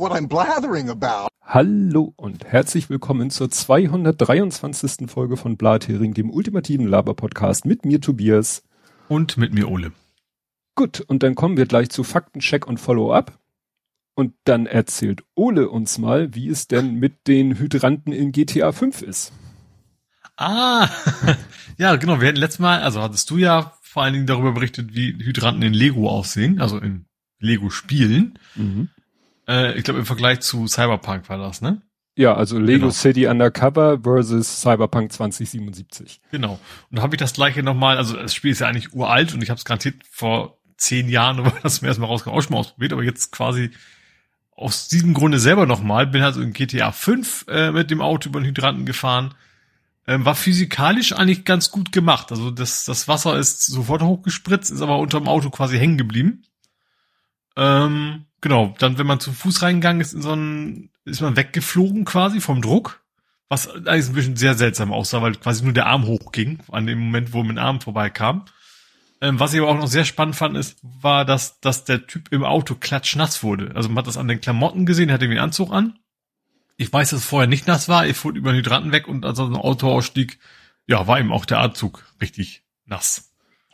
what I'm blathering about. Hallo und herzlich willkommen zur 223. Folge von Blathering, dem ultimativen Laber-Podcast mit mir Tobias. Und mit mir Ole. Gut, und dann kommen wir gleich zu Faktencheck und Follow-up. Und dann erzählt Ole uns mal, wie es denn mit den Hydranten in GTA 5 ist. Ah, ja, genau. Wir hatten letztes Mal, also hattest du ja vor allen Dingen darüber berichtet, wie Hydranten in Lego aussehen, also in Lego-Spielen. Mhm. Äh, ich glaube, im Vergleich zu Cyberpunk war das, ne? Ja, also Lego genau. City Undercover versus Cyberpunk 2077. Genau. Und da habe ich das gleiche nochmal, also das Spiel ist ja eigentlich uralt und ich habe es garantiert vor zehn Jahren, aber das mir erstmal rauskam, auch schon mal ausprobiert, aber jetzt quasi aus diesem Grunde selber nochmal, bin also in GTA 5 äh, mit dem Auto über den Hydranten gefahren. Ähm, war physikalisch eigentlich ganz gut gemacht. Also das, das Wasser ist sofort hochgespritzt, ist aber unterm Auto quasi hängen geblieben. Ähm, genau, dann wenn man zu Fuß reingegangen ist, in so einen, ist man weggeflogen quasi vom Druck. Was eigentlich ein bisschen sehr seltsam aussah, weil quasi nur der Arm hochging, an dem Moment, wo dem Arm vorbeikam. Ähm, was ich aber auch noch sehr spannend fand, ist, war, dass, dass der Typ im Auto klatschnass wurde. Also man hat das an den Klamotten gesehen, hat irgendwie einen Anzug an. Ich weiß, dass es vorher nicht nass war. Ich fuhr über den Hydranten weg und als er aus dem Auto ausstieg, ja, war ihm auch der Anzug richtig nass.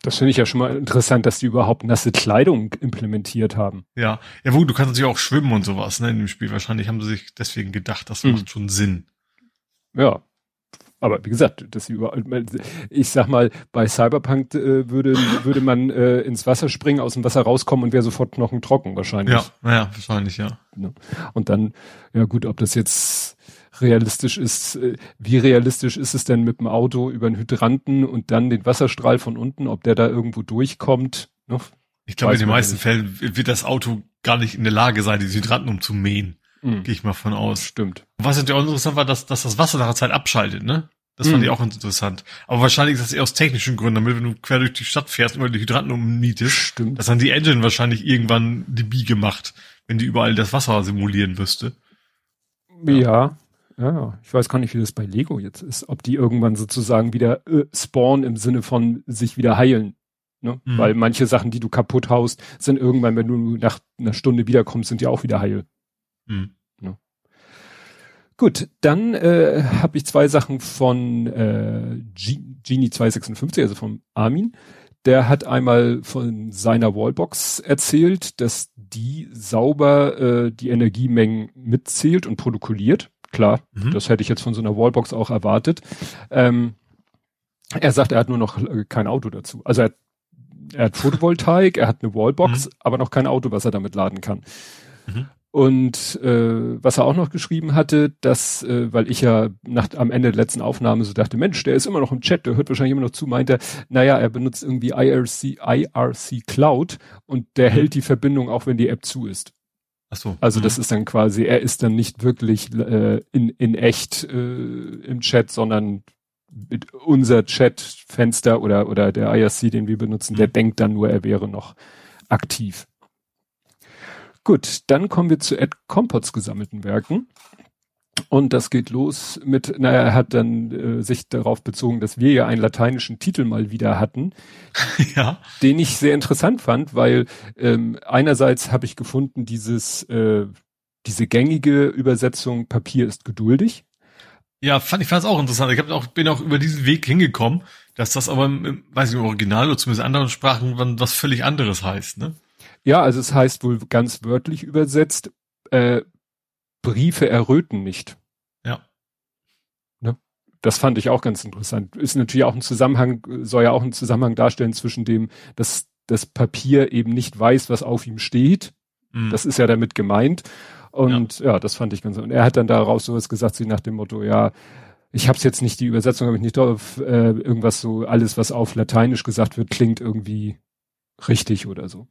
Das finde ich ja schon mal interessant, dass die überhaupt nasse Kleidung implementiert haben. Ja, ja gut, du kannst natürlich auch schwimmen und sowas, ne, in dem Spiel. Wahrscheinlich haben sie sich deswegen gedacht, das mhm. macht schon Sinn. Ja. Aber wie gesagt, dass sie überall, ich sag mal, bei Cyberpunk äh, würde, würde man äh, ins Wasser springen, aus dem Wasser rauskommen und wäre sofort knochentrocken wahrscheinlich. Ja, ja, wahrscheinlich, ja. Und dann, ja gut, ob das jetzt realistisch ist, äh, wie realistisch ist es denn mit dem Auto über den Hydranten und dann den Wasserstrahl von unten, ob der da irgendwo durchkommt? Ne? Ich glaube, in den meisten nicht. Fällen wird das Auto gar nicht in der Lage sein, die Hydranten umzumähen. Mhm. Gehe ich mal von aus. Stimmt. Was natürlich auch interessant war, dass, dass das Wasser nach der Zeit abschaltet, ne? Das fand mhm. ich auch interessant. Aber wahrscheinlich ist das eher aus technischen Gründen, damit wenn du quer durch die Stadt fährst und über die Hydranten ummietest, Stimmt. dass dann die Engine wahrscheinlich irgendwann die Biege macht, wenn die überall das Wasser simulieren wüsste. Ja, ja ja, ich weiß gar nicht, wie das bei Lego jetzt ist. Ob die irgendwann sozusagen wieder äh, spawnen im Sinne von sich wieder heilen. Ne? Mhm. Weil manche Sachen, die du kaputt haust, sind irgendwann, wenn du nach einer Stunde wiederkommst, sind die auch wieder heil. Mhm. Ne? Gut, dann äh, habe ich zwei Sachen von äh, Genie 256, also vom Armin. Der hat einmal von seiner Wallbox erzählt, dass die sauber äh, die Energiemengen mitzählt und protokolliert. Klar, mhm. das hätte ich jetzt von so einer Wallbox auch erwartet. Ähm, er sagt, er hat nur noch äh, kein Auto dazu. Also er, er hat Photovoltaik, er hat eine Wallbox, mhm. aber noch kein Auto, was er damit laden kann. Mhm. Und äh, was er auch noch geschrieben hatte, dass, äh, weil ich ja nach, am Ende der letzten Aufnahme so dachte, Mensch, der ist immer noch im Chat, der hört wahrscheinlich immer noch zu, meinte, naja, er benutzt irgendwie IRC, IRC Cloud und der mhm. hält die Verbindung auch, wenn die App zu ist. Ach so. Also mhm. das ist dann quasi, er ist dann nicht wirklich äh, in, in echt äh, im Chat, sondern mit unser Chatfenster oder, oder der IRC, den wir benutzen, mhm. der denkt dann nur, er wäre noch aktiv. Gut, dann kommen wir zu Ed Compots gesammelten Werken. Und das geht los mit, naja, er hat dann äh, sich darauf bezogen, dass wir ja einen lateinischen Titel mal wieder hatten, ja. den ich sehr interessant fand, weil ähm, einerseits habe ich gefunden, dieses äh, diese gängige Übersetzung Papier ist geduldig. Ja, fand ich fand es auch interessant. Ich hab auch, bin auch über diesen Weg hingekommen, dass das aber im, weiß ich, im Original oder zumindest in anderen Sprachen was völlig anderes heißt, ne? Ja, also es heißt wohl ganz wörtlich übersetzt, äh, Briefe erröten nicht. Ja. Ne? Das fand ich auch ganz interessant. Ist natürlich auch ein Zusammenhang, soll ja auch einen Zusammenhang darstellen zwischen dem, dass das Papier eben nicht weiß, was auf ihm steht. Mhm. Das ist ja damit gemeint. Und ja. ja, das fand ich ganz. Und er hat dann daraus sowas gesagt, sie nach dem Motto, ja, ich habe es jetzt nicht, die Übersetzung habe ich nicht drauf, äh, irgendwas so, alles, was auf Lateinisch gesagt wird, klingt irgendwie richtig oder so.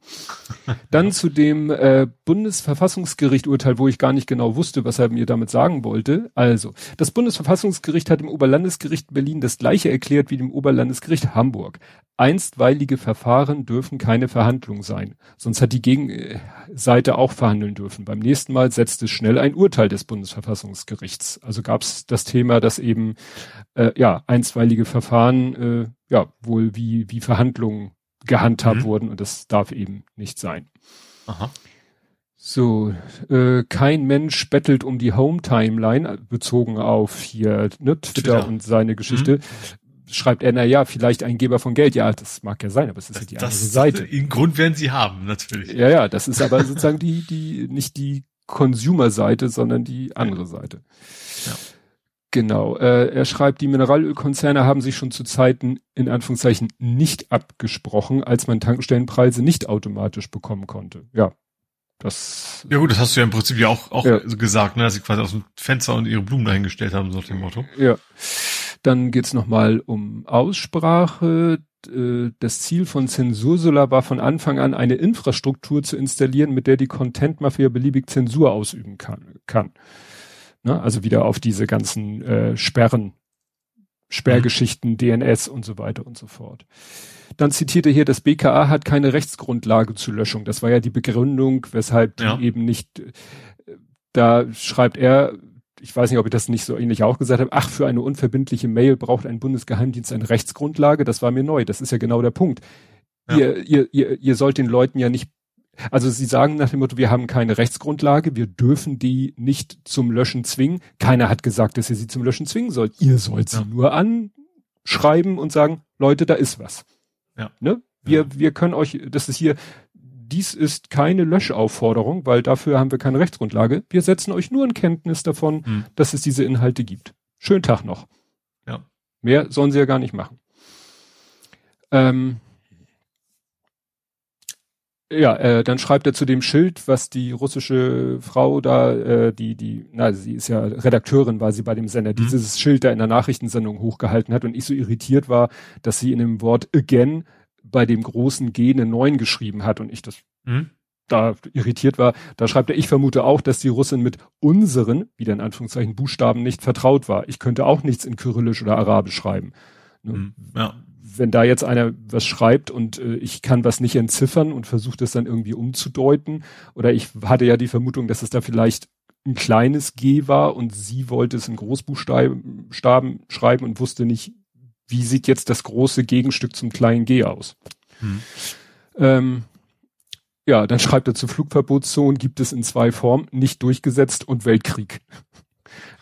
Dann zu dem äh, Bundesverfassungsgericht-Urteil, wo ich gar nicht genau wusste, was er mir damit sagen wollte. Also, das Bundesverfassungsgericht hat im Oberlandesgericht Berlin das gleiche erklärt wie dem Oberlandesgericht Hamburg. Einstweilige Verfahren dürfen keine Verhandlung sein. Sonst hat die Gegenseite auch verhandeln dürfen. Beim nächsten Mal setzt es schnell ein Urteil des Bundesverfassungsgerichts. Also gab es das Thema, dass eben äh, ja einstweilige Verfahren äh, ja wohl wie wie Verhandlungen gehandhabt mhm. wurden und das darf eben nicht sein. Aha. So, äh, kein Mensch bettelt um die Home-Timeline, bezogen auf hier ne, Twitter, Twitter. und seine Geschichte. Mhm. Schreibt er, na ja, vielleicht ein Geber von Geld. Ja, das mag ja sein, aber es ist das, ja die andere Seite. Den Grund werden sie haben, natürlich. Ja, ja, das ist aber sozusagen die, die, nicht die Consumer-Seite, sondern die andere Seite. Ja. Genau. Äh, er schreibt, die Mineralölkonzerne haben sich schon zu Zeiten in Anführungszeichen nicht abgesprochen, als man Tankstellenpreise nicht automatisch bekommen konnte. Ja, das. Ja gut, das hast du ja im Prinzip ja auch, auch ja. gesagt, ne, dass sie quasi aus dem Fenster und ihre Blumen dahingestellt haben, so nach dem Motto. Ja. Dann geht's nochmal um Aussprache. Äh, das Ziel von Zensursolar war von Anfang an eine Infrastruktur zu installieren, mit der die Content-Mafia beliebig Zensur ausüben kann. Ne? Also wieder auf diese ganzen äh, Sperren, Sperrgeschichten, mhm. DNS und so weiter und so fort. Dann zitierte hier, das BKA hat keine Rechtsgrundlage zur Löschung. Das war ja die Begründung, weshalb ja. die eben nicht, äh, da schreibt er, ich weiß nicht, ob ich das nicht so ähnlich auch gesagt habe, ach, für eine unverbindliche Mail braucht ein Bundesgeheimdienst eine Rechtsgrundlage. Das war mir neu. Das ist ja genau der Punkt. Ja. Ihr, ihr, ihr, ihr sollt den Leuten ja nicht, also sie sagen nach dem Motto, wir haben keine Rechtsgrundlage, wir dürfen die nicht zum Löschen zwingen. Keiner hat gesagt, dass ihr sie zum Löschen zwingen sollt. Ihr sollt sie ja. nur anschreiben und sagen, Leute, da ist was. Ja. Ne? Wir, ja. wir können euch, das ist hier, dies ist keine Löschaufforderung, weil dafür haben wir keine Rechtsgrundlage. Wir setzen euch nur in Kenntnis davon, hm. dass es diese Inhalte gibt. Schönen Tag noch. Ja. Mehr sollen sie ja gar nicht machen. Ähm, ja, äh, dann schreibt er zu dem Schild, was die russische Frau da, äh, die, die, na, sie ist ja Redakteurin, war sie bei dem Sender, mhm. dieses Schild da in der Nachrichtensendung hochgehalten hat und ich so irritiert war, dass sie in dem Wort again bei dem großen G eine 9 geschrieben hat und ich das mhm. da irritiert war. Da schreibt er, ich vermute auch, dass die Russin mit unseren, wieder in Anführungszeichen, Buchstaben nicht vertraut war. Ich könnte auch nichts in Kyrillisch oder Arabisch schreiben. Ne? Mhm. Ja wenn da jetzt einer was schreibt und äh, ich kann was nicht entziffern und versuche das dann irgendwie umzudeuten, oder ich hatte ja die Vermutung, dass es da vielleicht ein kleines G war und sie wollte es in Großbuchstaben schreiben und wusste nicht, wie sieht jetzt das große Gegenstück zum kleinen G aus. Hm. Ähm, ja, dann schreibt er zu Flugverbotszonen gibt es in zwei Formen, nicht durchgesetzt und Weltkrieg.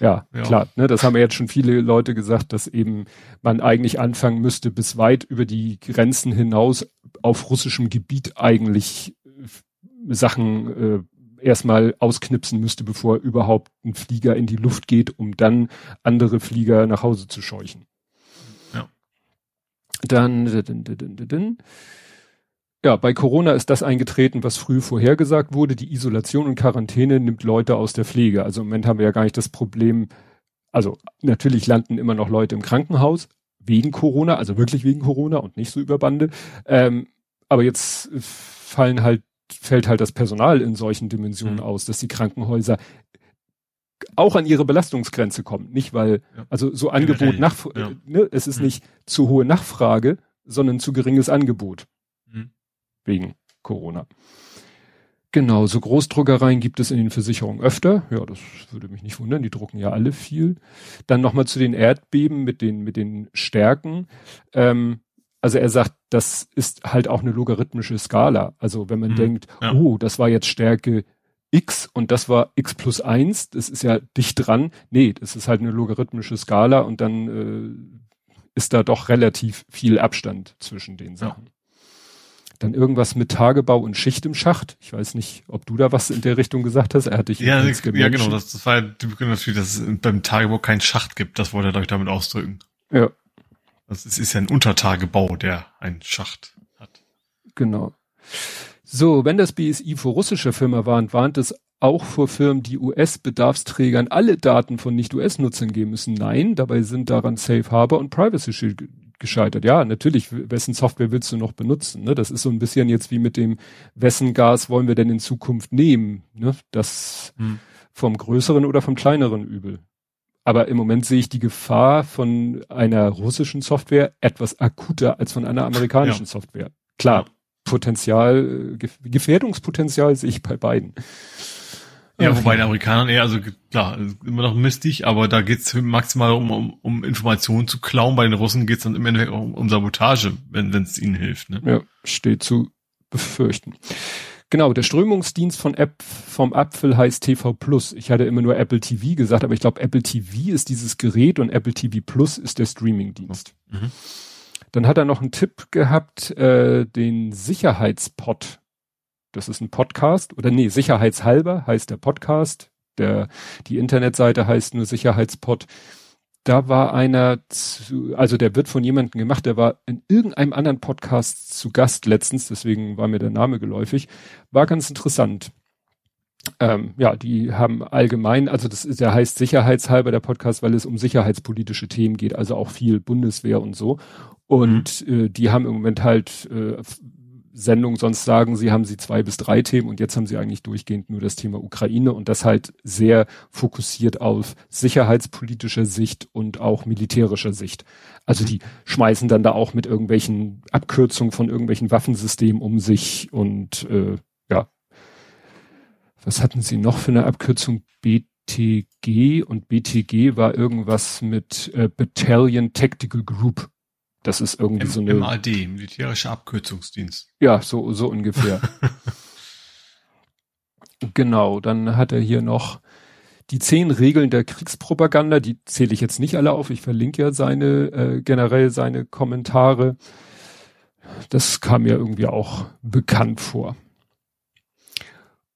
Ja, ja, klar, ne, das haben ja jetzt schon viele Leute gesagt, dass eben man eigentlich anfangen müsste, bis weit über die Grenzen hinaus auf russischem Gebiet eigentlich äh, Sachen äh, erstmal ausknipsen müsste, bevor überhaupt ein Flieger in die Luft geht, um dann andere Flieger nach Hause zu scheuchen. Ja. Dann, dann ja, bei Corona ist das eingetreten, was früh vorhergesagt wurde. Die Isolation und Quarantäne nimmt Leute aus der Pflege. Also im Moment haben wir ja gar nicht das Problem, also natürlich landen immer noch Leute im Krankenhaus wegen Corona, also wirklich wegen Corona und nicht so über Bande. Ähm, aber jetzt fallen halt, fällt halt das Personal in solchen Dimensionen mhm. aus, dass die Krankenhäuser auch an ihre Belastungsgrenze kommen. Nicht weil, ja. also so Angebot nach, ja. ne, es ist mhm. nicht zu hohe Nachfrage, sondern zu geringes Angebot wegen Corona. Genau, so Großdruckereien gibt es in den Versicherungen öfter. Ja, das würde mich nicht wundern, die drucken ja alle viel. Dann nochmal zu den Erdbeben mit den, mit den Stärken. Ähm, also er sagt, das ist halt auch eine logarithmische Skala. Also wenn man mhm, denkt, ja. oh, das war jetzt Stärke X und das war X plus eins, das ist ja dicht dran. Nee, das ist halt eine logarithmische Skala und dann äh, ist da doch relativ viel Abstand zwischen den Sachen. Ja. Dann irgendwas mit Tagebau und Schicht im Schacht. Ich weiß nicht, ob du da was in der Richtung gesagt hast. Er hat dich ja, ja genau. Das, das war die Begründung natürlich, dass es beim Tagebau keinen Schacht gibt. Das wollte er euch damit ausdrücken. Ja. Das ist, ist ja ein Untertagebau, der einen Schacht hat. Genau. So, wenn das BSI vor russischer Firma warnt, warnt es auch vor Firmen, die US-Bedarfsträgern alle Daten von Nicht-US-Nutzern geben müssen. Nein, dabei sind daran Safe Harbor und Privacy Shield gescheitert. Ja, natürlich, wessen Software willst du noch benutzen? Ne? Das ist so ein bisschen jetzt wie mit dem, wessen Gas wollen wir denn in Zukunft nehmen? Ne? Das hm. vom größeren oder vom kleineren Übel. Aber im Moment sehe ich die Gefahr von einer russischen Software etwas akuter als von einer amerikanischen ja. Software. Klar. Potenzial, Gefährdungspotenzial sehe ich bei beiden. Ja, wobei den Amerikanern eher, also klar, immer noch mistig, aber da geht's maximal um, um, um Informationen zu klauen. Bei den Russen geht's dann im Endeffekt um, um Sabotage, wenn es ihnen hilft. Ne? Ja, steht zu befürchten. Genau, der Strömungsdienst von App, vom Apfel heißt TV Plus. Ich hatte immer nur Apple TV gesagt, aber ich glaube, Apple TV ist dieses Gerät und Apple TV Plus ist der Streamingdienst. Mhm. Dann hat er noch einen Tipp gehabt, äh, den Sicherheitspod. Das ist ein Podcast oder nee, sicherheitshalber heißt der Podcast. Der, die Internetseite heißt nur Sicherheitspod da war einer, zu, also der wird von jemandem gemacht, der war in irgendeinem anderen Podcast zu Gast letztens, deswegen war mir der Name geläufig, war ganz interessant. Ähm, ja, die haben allgemein, also das ist, der heißt sicherheitshalber der Podcast, weil es um sicherheitspolitische Themen geht, also auch viel Bundeswehr und so. Und mhm. äh, die haben im Moment halt äh, Sendung, sonst sagen sie, haben sie zwei bis drei Themen und jetzt haben sie eigentlich durchgehend nur das Thema Ukraine und das halt sehr fokussiert auf sicherheitspolitischer Sicht und auch militärischer Sicht. Also die schmeißen dann da auch mit irgendwelchen Abkürzungen von irgendwelchen Waffensystemen um sich und äh, ja. Was hatten sie noch für eine Abkürzung? BTG und BTG war irgendwas mit äh, Battalion Tactical Group. Das ist irgendwie M so eine. MAD, militärischer Abkürzungsdienst. Ja, so, so ungefähr. genau, dann hat er hier noch die zehn Regeln der Kriegspropaganda, die zähle ich jetzt nicht alle auf. Ich verlinke ja seine, äh, generell seine Kommentare. Das kam mir irgendwie auch bekannt vor.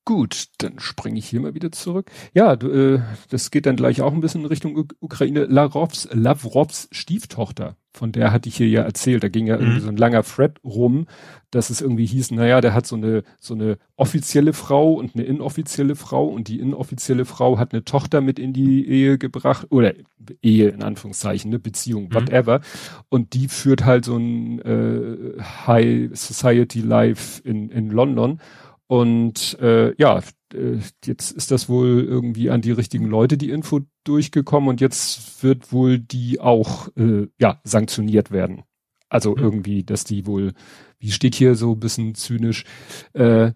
Gut, dann springe ich hier mal wieder zurück. Ja, du, äh, das geht dann gleich auch ein bisschen in Richtung U Ukraine. Lavrovs, Lavrovs Stieftochter, von der hatte ich hier ja erzählt. Da ging ja mhm. irgendwie so ein langer Thread rum, dass es irgendwie hieß, naja, der hat so eine, so eine offizielle Frau und eine inoffizielle Frau und die inoffizielle Frau hat eine Tochter mit in die Ehe gebracht oder Ehe in Anführungszeichen, eine Beziehung, mhm. whatever. Und die führt halt so ein äh, High Society Life in, in London. Und äh, ja, äh, jetzt ist das wohl irgendwie an die richtigen Leute die Info durchgekommen und jetzt wird wohl die auch äh, ja sanktioniert werden. Also mhm. irgendwie, dass die wohl, wie steht hier so ein bisschen zynisch, äh,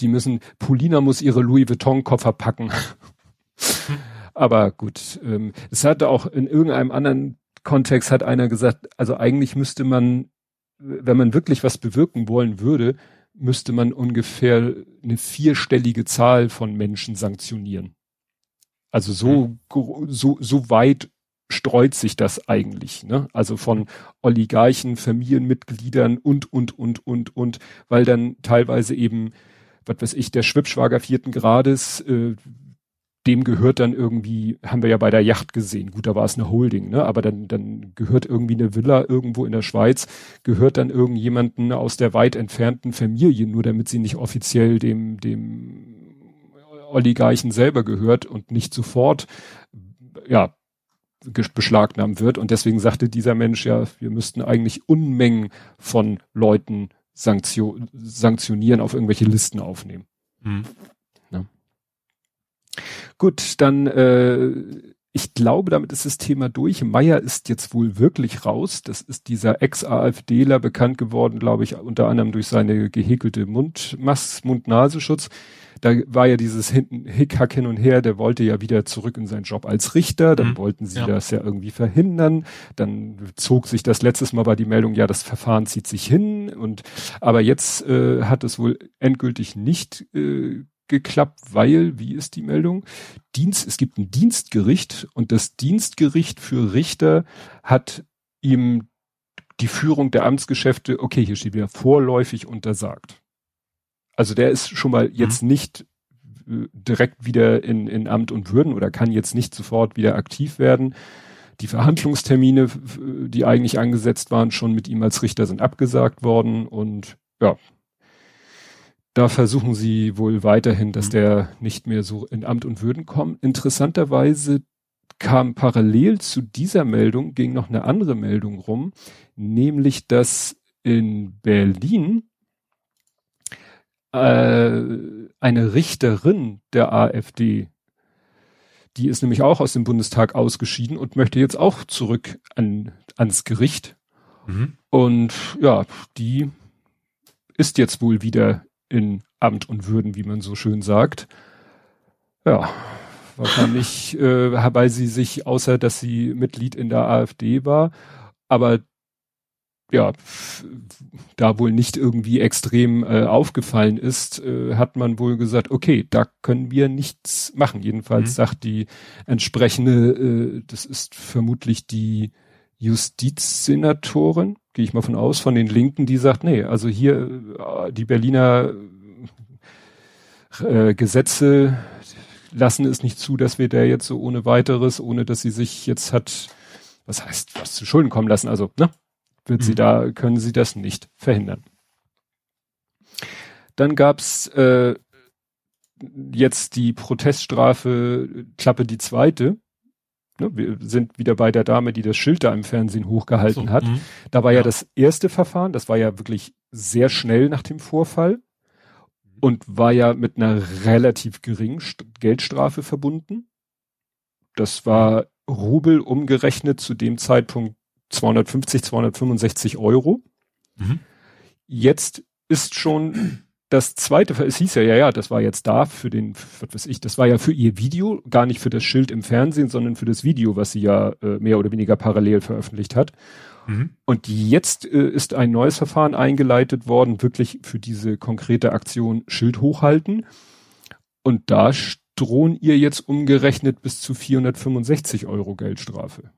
die müssen, Polina muss ihre Louis Vuitton Koffer packen. Mhm. Aber gut, ähm, es hatte auch in irgendeinem anderen Kontext hat einer gesagt, also eigentlich müsste man, wenn man wirklich was bewirken wollen würde, müsste man ungefähr eine vierstellige Zahl von Menschen sanktionieren. Also so, mhm. so, so weit streut sich das eigentlich, ne? Also von Oligarchen, Familienmitgliedern und, und, und, und, und, weil dann teilweise eben, was weiß ich, der Schwibschwager vierten Grades, äh, dem gehört dann irgendwie, haben wir ja bei der Yacht gesehen, gut, da war es eine Holding, ne? aber dann, dann gehört irgendwie eine Villa irgendwo in der Schweiz, gehört dann irgendjemanden aus der weit entfernten Familie, nur damit sie nicht offiziell dem, dem Oligarchen selber gehört und nicht sofort, ja, beschlagnahmt wird. Und deswegen sagte dieser Mensch ja, wir müssten eigentlich Unmengen von Leuten Sanktio sanktionieren, auf irgendwelche Listen aufnehmen. Mhm. Gut, dann äh, ich glaube, damit ist das Thema durch. Meier ist jetzt wohl wirklich raus. Das ist dieser Ex-AfDler bekannt geworden, glaube ich, unter anderem durch seine gehäkelte Mundmas Mund-Nasenschutz. Da war ja dieses Hickhack hin und her, der wollte ja wieder zurück in seinen Job als Richter, dann mhm. wollten sie ja. das ja irgendwie verhindern, dann zog sich das letztes Mal bei die Meldung, ja, das Verfahren zieht sich hin und aber jetzt äh, hat es wohl endgültig nicht äh, geklappt, weil, wie ist die Meldung? Dienst, es gibt ein Dienstgericht und das Dienstgericht für Richter hat ihm die Führung der Amtsgeschäfte, okay, hier steht wieder vorläufig untersagt. Also der ist schon mal jetzt mhm. nicht äh, direkt wieder in, in Amt und Würden oder kann jetzt nicht sofort wieder aktiv werden. Die Verhandlungstermine, die eigentlich angesetzt waren, schon mit ihm als Richter sind abgesagt worden und ja, da versuchen sie wohl weiterhin, dass mhm. der nicht mehr so in Amt und Würden kommt. Interessanterweise kam parallel zu dieser Meldung, ging noch eine andere Meldung rum, nämlich dass in Berlin äh, eine Richterin der AfD, die ist nämlich auch aus dem Bundestag ausgeschieden und möchte jetzt auch zurück an, ans Gericht. Mhm. Und ja, die ist jetzt wohl wieder in Amt und Würden, wie man so schön sagt. Ja, wahrscheinlich, äh, weil sie sich, außer dass sie Mitglied in der AfD war, aber ja, da wohl nicht irgendwie extrem äh, aufgefallen ist, äh, hat man wohl gesagt, okay, da können wir nichts machen. Jedenfalls mhm. sagt die entsprechende, äh, das ist vermutlich die Justizsenatorin, gehe ich mal von aus, von den Linken, die sagt, nee, also hier äh, die Berliner äh, Gesetze lassen es nicht zu, dass wir da jetzt so ohne weiteres, ohne dass sie sich jetzt hat, was heißt, was zu Schulden kommen lassen, also, ne? Wird mhm. sie da, können sie das nicht verhindern. Dann gab's äh, jetzt die Proteststrafe Klappe die zweite. Ne, wir sind wieder bei der Dame, die das Schild da im Fernsehen hochgehalten so, hat. Mh. Da war ja. ja das erste Verfahren, das war ja wirklich sehr schnell nach dem Vorfall und war ja mit einer relativ geringen Geldstrafe verbunden. Das war Rubel umgerechnet zu dem Zeitpunkt 250, 265 Euro. Mhm. Jetzt ist schon das zweite, es hieß ja, ja, ja, das war jetzt da für den, was weiß ich, das war ja für ihr Video, gar nicht für das Schild im Fernsehen, sondern für das Video, was sie ja äh, mehr oder weniger parallel veröffentlicht hat. Mhm. Und jetzt äh, ist ein neues Verfahren eingeleitet worden, wirklich für diese konkrete Aktion Schild hochhalten. Und da drohen ihr jetzt umgerechnet bis zu 465 Euro Geldstrafe.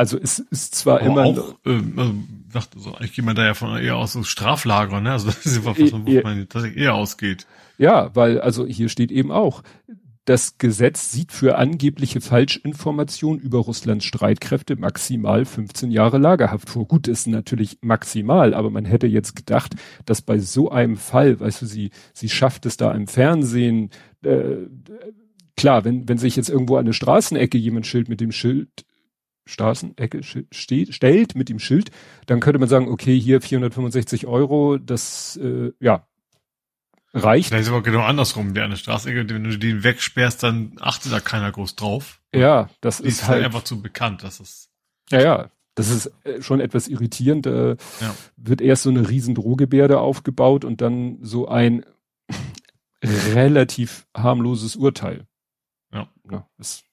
Also es ist zwar Aber immer auch, äh, also, dachte so, ich gehe mal da ja von eher aus so Straflager, ne? Also das ist was, was man tatsächlich eher ausgeht. Ja, weil also hier steht eben auch, das Gesetz sieht für angebliche Falschinformationen über Russlands Streitkräfte maximal 15 Jahre Lagerhaft vor. Gut, ist natürlich maximal, aber man hätte jetzt gedacht, dass bei so einem Fall, weißt du, sie, sie schafft es da im Fernsehen, äh, klar, wenn, wenn sich jetzt irgendwo an eine Straßenecke jemand Schild mit dem Schild Straßenecke steht, stellt mit dem Schild, dann könnte man sagen, okay, hier 465 Euro, das äh, ja reicht. Vielleicht ist aber genau andersrum, der eine Straßenecke, wenn du den wegsperrst, dann achtet da keiner groß drauf. Ja, das Die ist, ist halt einfach zu bekannt, dass es. Ja, ja, das ist äh, schon etwas irritierend. Äh, ja. Wird erst so eine riesen Drohgebärde aufgebaut und dann so ein relativ harmloses Urteil. Ja. ja ist,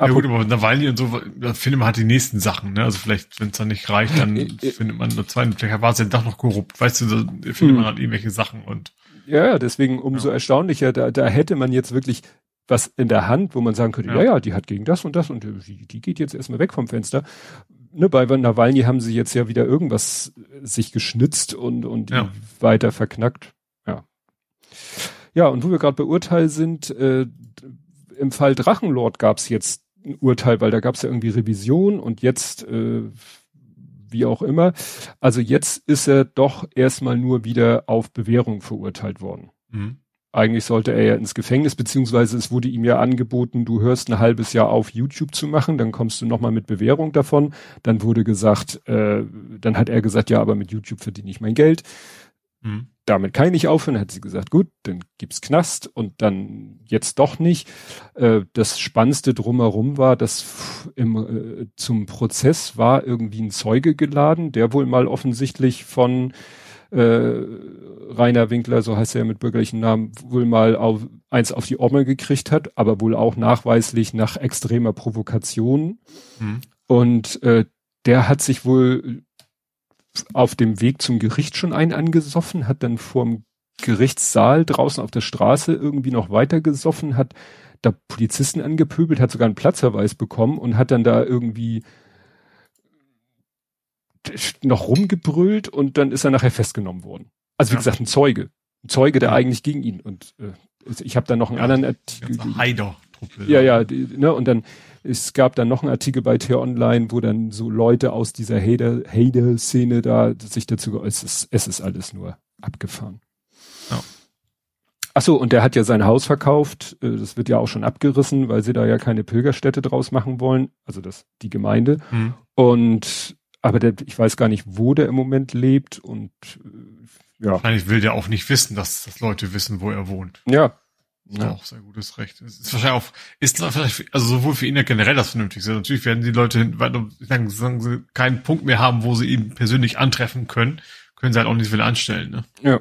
ja gut, aber Nawalny und so, da findet man halt die nächsten Sachen, ne? Also vielleicht, wenn es dann nicht reicht, dann äh, äh, findet man eine zweite, vielleicht war es ja doch noch korrupt, weißt du, da findet man hm. halt irgendwelche Sachen und. Ja, deswegen umso ja. erstaunlicher, da, da hätte man jetzt wirklich was in der Hand, wo man sagen könnte, ja, ja, ja die hat gegen das und das und die, die geht jetzt erstmal weg vom Fenster. Ne, bei Nawalny haben sie jetzt ja wieder irgendwas sich geschnitzt und, und ja. weiter verknackt. Ja. Ja, und wo wir gerade beurteilt sind, äh, im Fall Drachenlord gab es jetzt ein Urteil, weil da gab es ja irgendwie Revision und jetzt äh, wie auch immer. Also jetzt ist er doch erstmal nur wieder auf Bewährung verurteilt worden. Mhm. Eigentlich sollte er ja ins Gefängnis, beziehungsweise es wurde ihm ja angeboten, du hörst ein halbes Jahr auf, YouTube zu machen, dann kommst du nochmal mit Bewährung davon. Dann wurde gesagt, äh, dann hat er gesagt, ja, aber mit YouTube verdiene ich mein Geld. Mhm damit kann ich nicht aufhören. Hat sie gesagt, gut, dann gibt's Knast und dann jetzt doch nicht. Äh, das Spannendste drumherum war, dass im, äh, zum Prozess war irgendwie ein Zeuge geladen, der wohl mal offensichtlich von äh, Rainer Winkler, so heißt er ja mit bürgerlichen Namen, wohl mal auf, eins auf die Omme gekriegt hat, aber wohl auch nachweislich nach extremer Provokation. Mhm. Und äh, der hat sich wohl auf dem Weg zum Gericht schon einen angesoffen, hat dann vorm Gerichtssaal draußen auf der Straße irgendwie noch weiter gesoffen, hat da Polizisten angepöbelt, hat sogar einen Platzverweis bekommen und hat dann da irgendwie noch rumgebrüllt und dann ist er nachher festgenommen worden. Also wie ja. gesagt, ein Zeuge. Ein Zeuge, der ja. eigentlich gegen ihn. Und äh, ich habe da noch einen ja, anderen Artikel. Heider. Ja, ja, die, ne, und dann es gab dann noch einen Artikel bei T-Online, wo dann so Leute aus dieser Hater-Szene da sich dazu, es ist, es ist alles nur abgefahren. Ja. Ach so, und der hat ja sein Haus verkauft. Äh, das wird ja auch schon abgerissen, weil sie da ja keine Pilgerstätte draus machen wollen. Also das, die Gemeinde. Hm. Und, aber der, ich weiß gar nicht, wo der im Moment lebt und, äh, ja. Wahrscheinlich will der auch nicht wissen, dass, dass Leute wissen, wo er wohnt. Ja, ja. Auch sehr gutes Recht. Es ist wahrscheinlich auch, ist vielleicht, also sowohl für ihn ja generell das Vernünftigste. Natürlich werden die Leute, sagen sie keinen Punkt mehr haben, wo sie ihn persönlich antreffen können, können sie halt auch nicht viel anstellen, ne? Ja.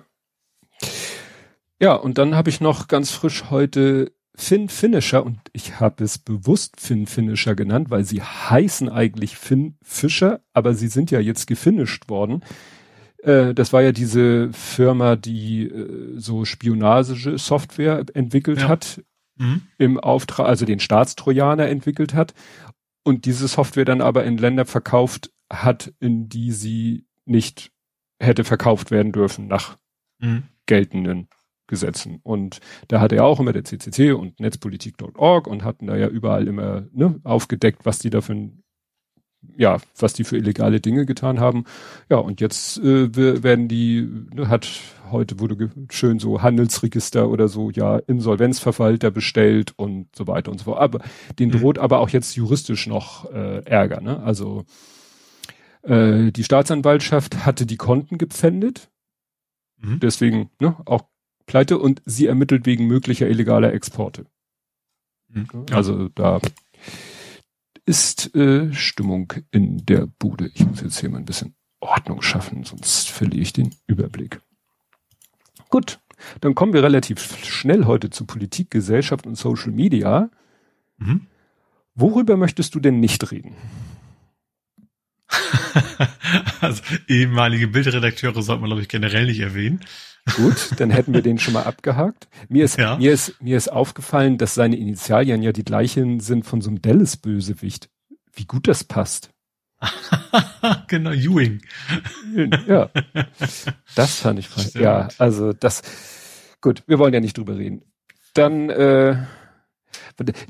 Ja, und dann habe ich noch ganz frisch heute Finn Finisher und ich habe es bewusst Finn Finisher genannt, weil sie heißen eigentlich Finn Fischer, aber sie sind ja jetzt gefinisht worden. Äh, das war ja diese Firma, die äh, so Spionage-Software entwickelt ja. hat mhm. im Auftrag, also den Staatstrojaner entwickelt hat und diese Software dann aber in Länder verkauft hat, in die sie nicht hätte verkauft werden dürfen nach mhm. geltenden Gesetzen. Und da hatte er auch immer der CCC und Netzpolitik.org und hatten da ja überall immer ne, aufgedeckt, was die da für ja, was die für illegale Dinge getan haben. Ja, und jetzt äh, werden die, ne, hat heute wurde schön so Handelsregister oder so, ja, Insolvenzverwalter bestellt und so weiter und so fort. Aber den mhm. droht aber auch jetzt juristisch noch äh, Ärger, ne? Also äh, die Staatsanwaltschaft hatte die Konten gepfändet. Mhm. Deswegen, ne, auch pleite und sie ermittelt wegen möglicher illegaler Exporte. Mhm. Also da ist äh, Stimmung in der Bude. Ich muss jetzt hier mal ein bisschen Ordnung schaffen, sonst verliere ich den Überblick. Gut, dann kommen wir relativ schnell heute zu Politik, Gesellschaft und Social Media. Mhm. Worüber möchtest du denn nicht reden? also ehemalige Bildredakteure sollte man, glaube ich, generell nicht erwähnen. Gut, dann hätten wir den schon mal abgehakt. Mir ist, ja. mir ist, mir ist aufgefallen, dass seine Initialien ja die gleichen sind von so einem Dallas-Bösewicht. Wie gut das passt. genau, Ewing. Ja. Das fand ich fein. Ja, also das, gut, wir wollen ja nicht drüber reden. Dann, äh,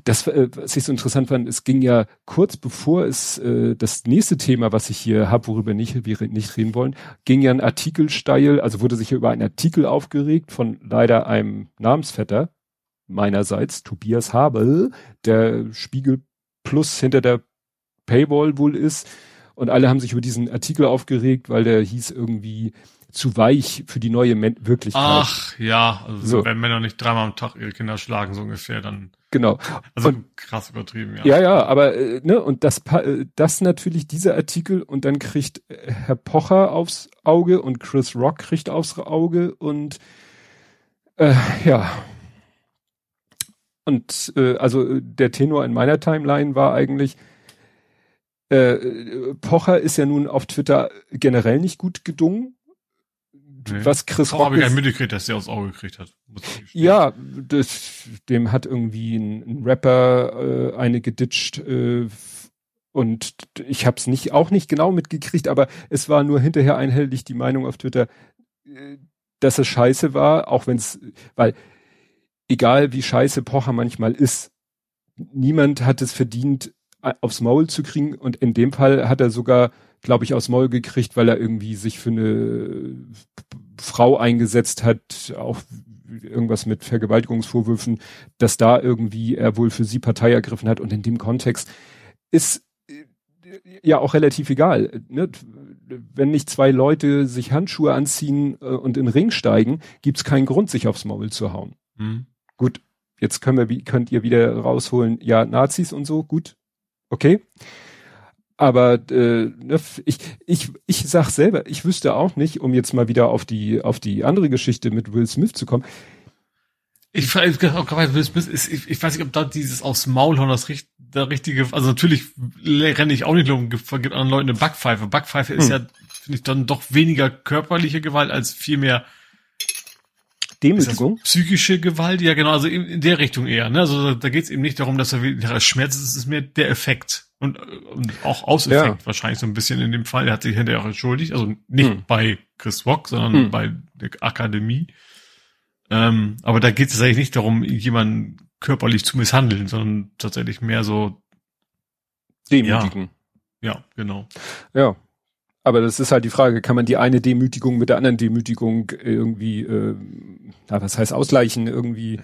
das, äh, was ich so interessant fand, es ging ja kurz bevor es äh, das nächste Thema, was ich hier habe, worüber nicht, wir nicht reden wollen, ging ja ein Artikel steil, also wurde sich ja über einen Artikel aufgeregt von leider einem Namensvetter meinerseits, Tobias Habel, der Spiegel Plus hinter der Paywall wohl ist. Und alle haben sich über diesen Artikel aufgeregt, weil der hieß irgendwie, zu weich für die neue Men Wirklichkeit. Ach ja, also so. wenn Männer nicht dreimal am Tag ihre Kinder schlagen, so ungefähr, dann. Genau. Also und, krass übertrieben, ja. Ja, ja, aber äh, ne, und das, äh, das natürlich, dieser Artikel, und dann kriegt äh, Herr Pocher aufs Auge und Chris Rock kriegt aufs Auge und äh, ja. Und äh, also der Tenor in meiner Timeline war eigentlich, äh, Pocher ist ja nun auf Twitter generell nicht gut gedungen nee. was Chris Rock. habe ich mitgekriegt, dass der aufs Auge gekriegt hat. Ja, das, dem hat irgendwie ein, ein Rapper äh, eine geditscht äh, und ich habe es nicht auch nicht genau mitgekriegt, aber es war nur hinterher einhellig die Meinung auf Twitter, äh, dass es scheiße war, auch wenn es, weil egal wie scheiße Pocher manchmal ist, niemand hat es verdient, aufs Maul zu kriegen und in dem Fall hat er sogar glaube ich, aus Maul gekriegt, weil er irgendwie sich für eine Frau eingesetzt hat, auch irgendwas mit Vergewaltigungsvorwürfen, dass da irgendwie er wohl für sie Partei ergriffen hat und in dem Kontext ist äh, ja auch relativ egal. Ne? Wenn nicht zwei Leute sich Handschuhe anziehen äh, und in den Ring steigen, gibt's keinen Grund, sich aufs Maul zu hauen. Mhm. Gut, jetzt können wir, könnt ihr wieder rausholen, ja, Nazis und so, gut, okay. Aber äh, ne, ich, ich, ich sag selber, ich wüsste auch nicht, um jetzt mal wieder auf die, auf die andere Geschichte mit Will Smith zu kommen. Ich, ich, ich weiß nicht, ob da dieses aufs Maulhauen das der richtige, also natürlich renne ich auch nicht um, gibt anderen Leuten eine Backpfeife. Backpfeife ist hm. ja, finde ich, dann doch weniger körperliche Gewalt als vielmehr Demütigung? Psychische Gewalt, ja genau, also in, in der Richtung eher. Ne? Also da, da geht es eben nicht darum, dass er wieder Schmerz ist, es ist mehr der Effekt. Und, und auch Auseffekt ja. wahrscheinlich so ein bisschen in dem Fall. Er hat sich hinterher auch entschuldigt, also nicht hm. bei Chris Rock, sondern hm. bei der Akademie. Ähm, aber da geht es eigentlich nicht darum, jemanden körperlich zu misshandeln, sondern tatsächlich mehr so demütigen. Ja, ja genau. Ja, aber das ist halt die Frage, kann man die eine Demütigung mit der anderen Demütigung irgendwie, äh, na, was heißt ausgleichen, irgendwie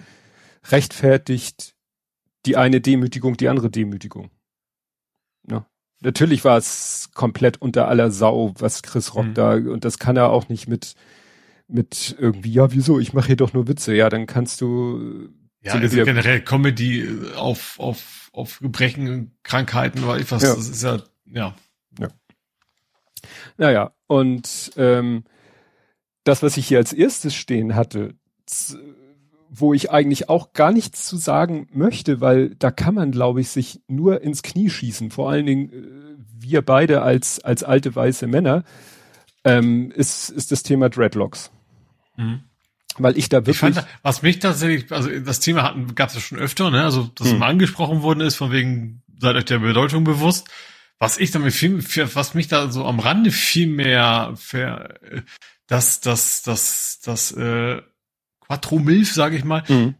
rechtfertigt die eine Demütigung die andere Demütigung. Ne? Natürlich war es komplett unter aller Sau, was Chris Rock mhm. da, und das kann er auch nicht mit, mit irgendwie, ja, wieso, ich mache hier doch nur Witze. Ja, dann kannst du. Ja, also generell Comedy auf, auf, auf Gebrechen, Krankheiten oder etwas, ja. das ist ja, ja. Ja. Naja, und ähm, das, was ich hier als erstes stehen hatte, wo ich eigentlich auch gar nichts zu sagen möchte, weil da kann man, glaube ich, sich nur ins Knie schießen. Vor allen Dingen äh, wir beide als, als alte weiße Männer, ähm, ist, ist das Thema Dreadlocks. Mhm. Weil ich da wirklich. Ich fand, was mich tatsächlich, also das Thema hatten, gab es ja schon öfter, ne? Also, dass mhm. mal angesprochen worden ist, von wegen, seid euch der Bedeutung bewusst. Was ich damit viel, was mich da so am Rande viel mehr, für, das, das, das, das, äh, Quattro Milf, sage ich mal, mhm.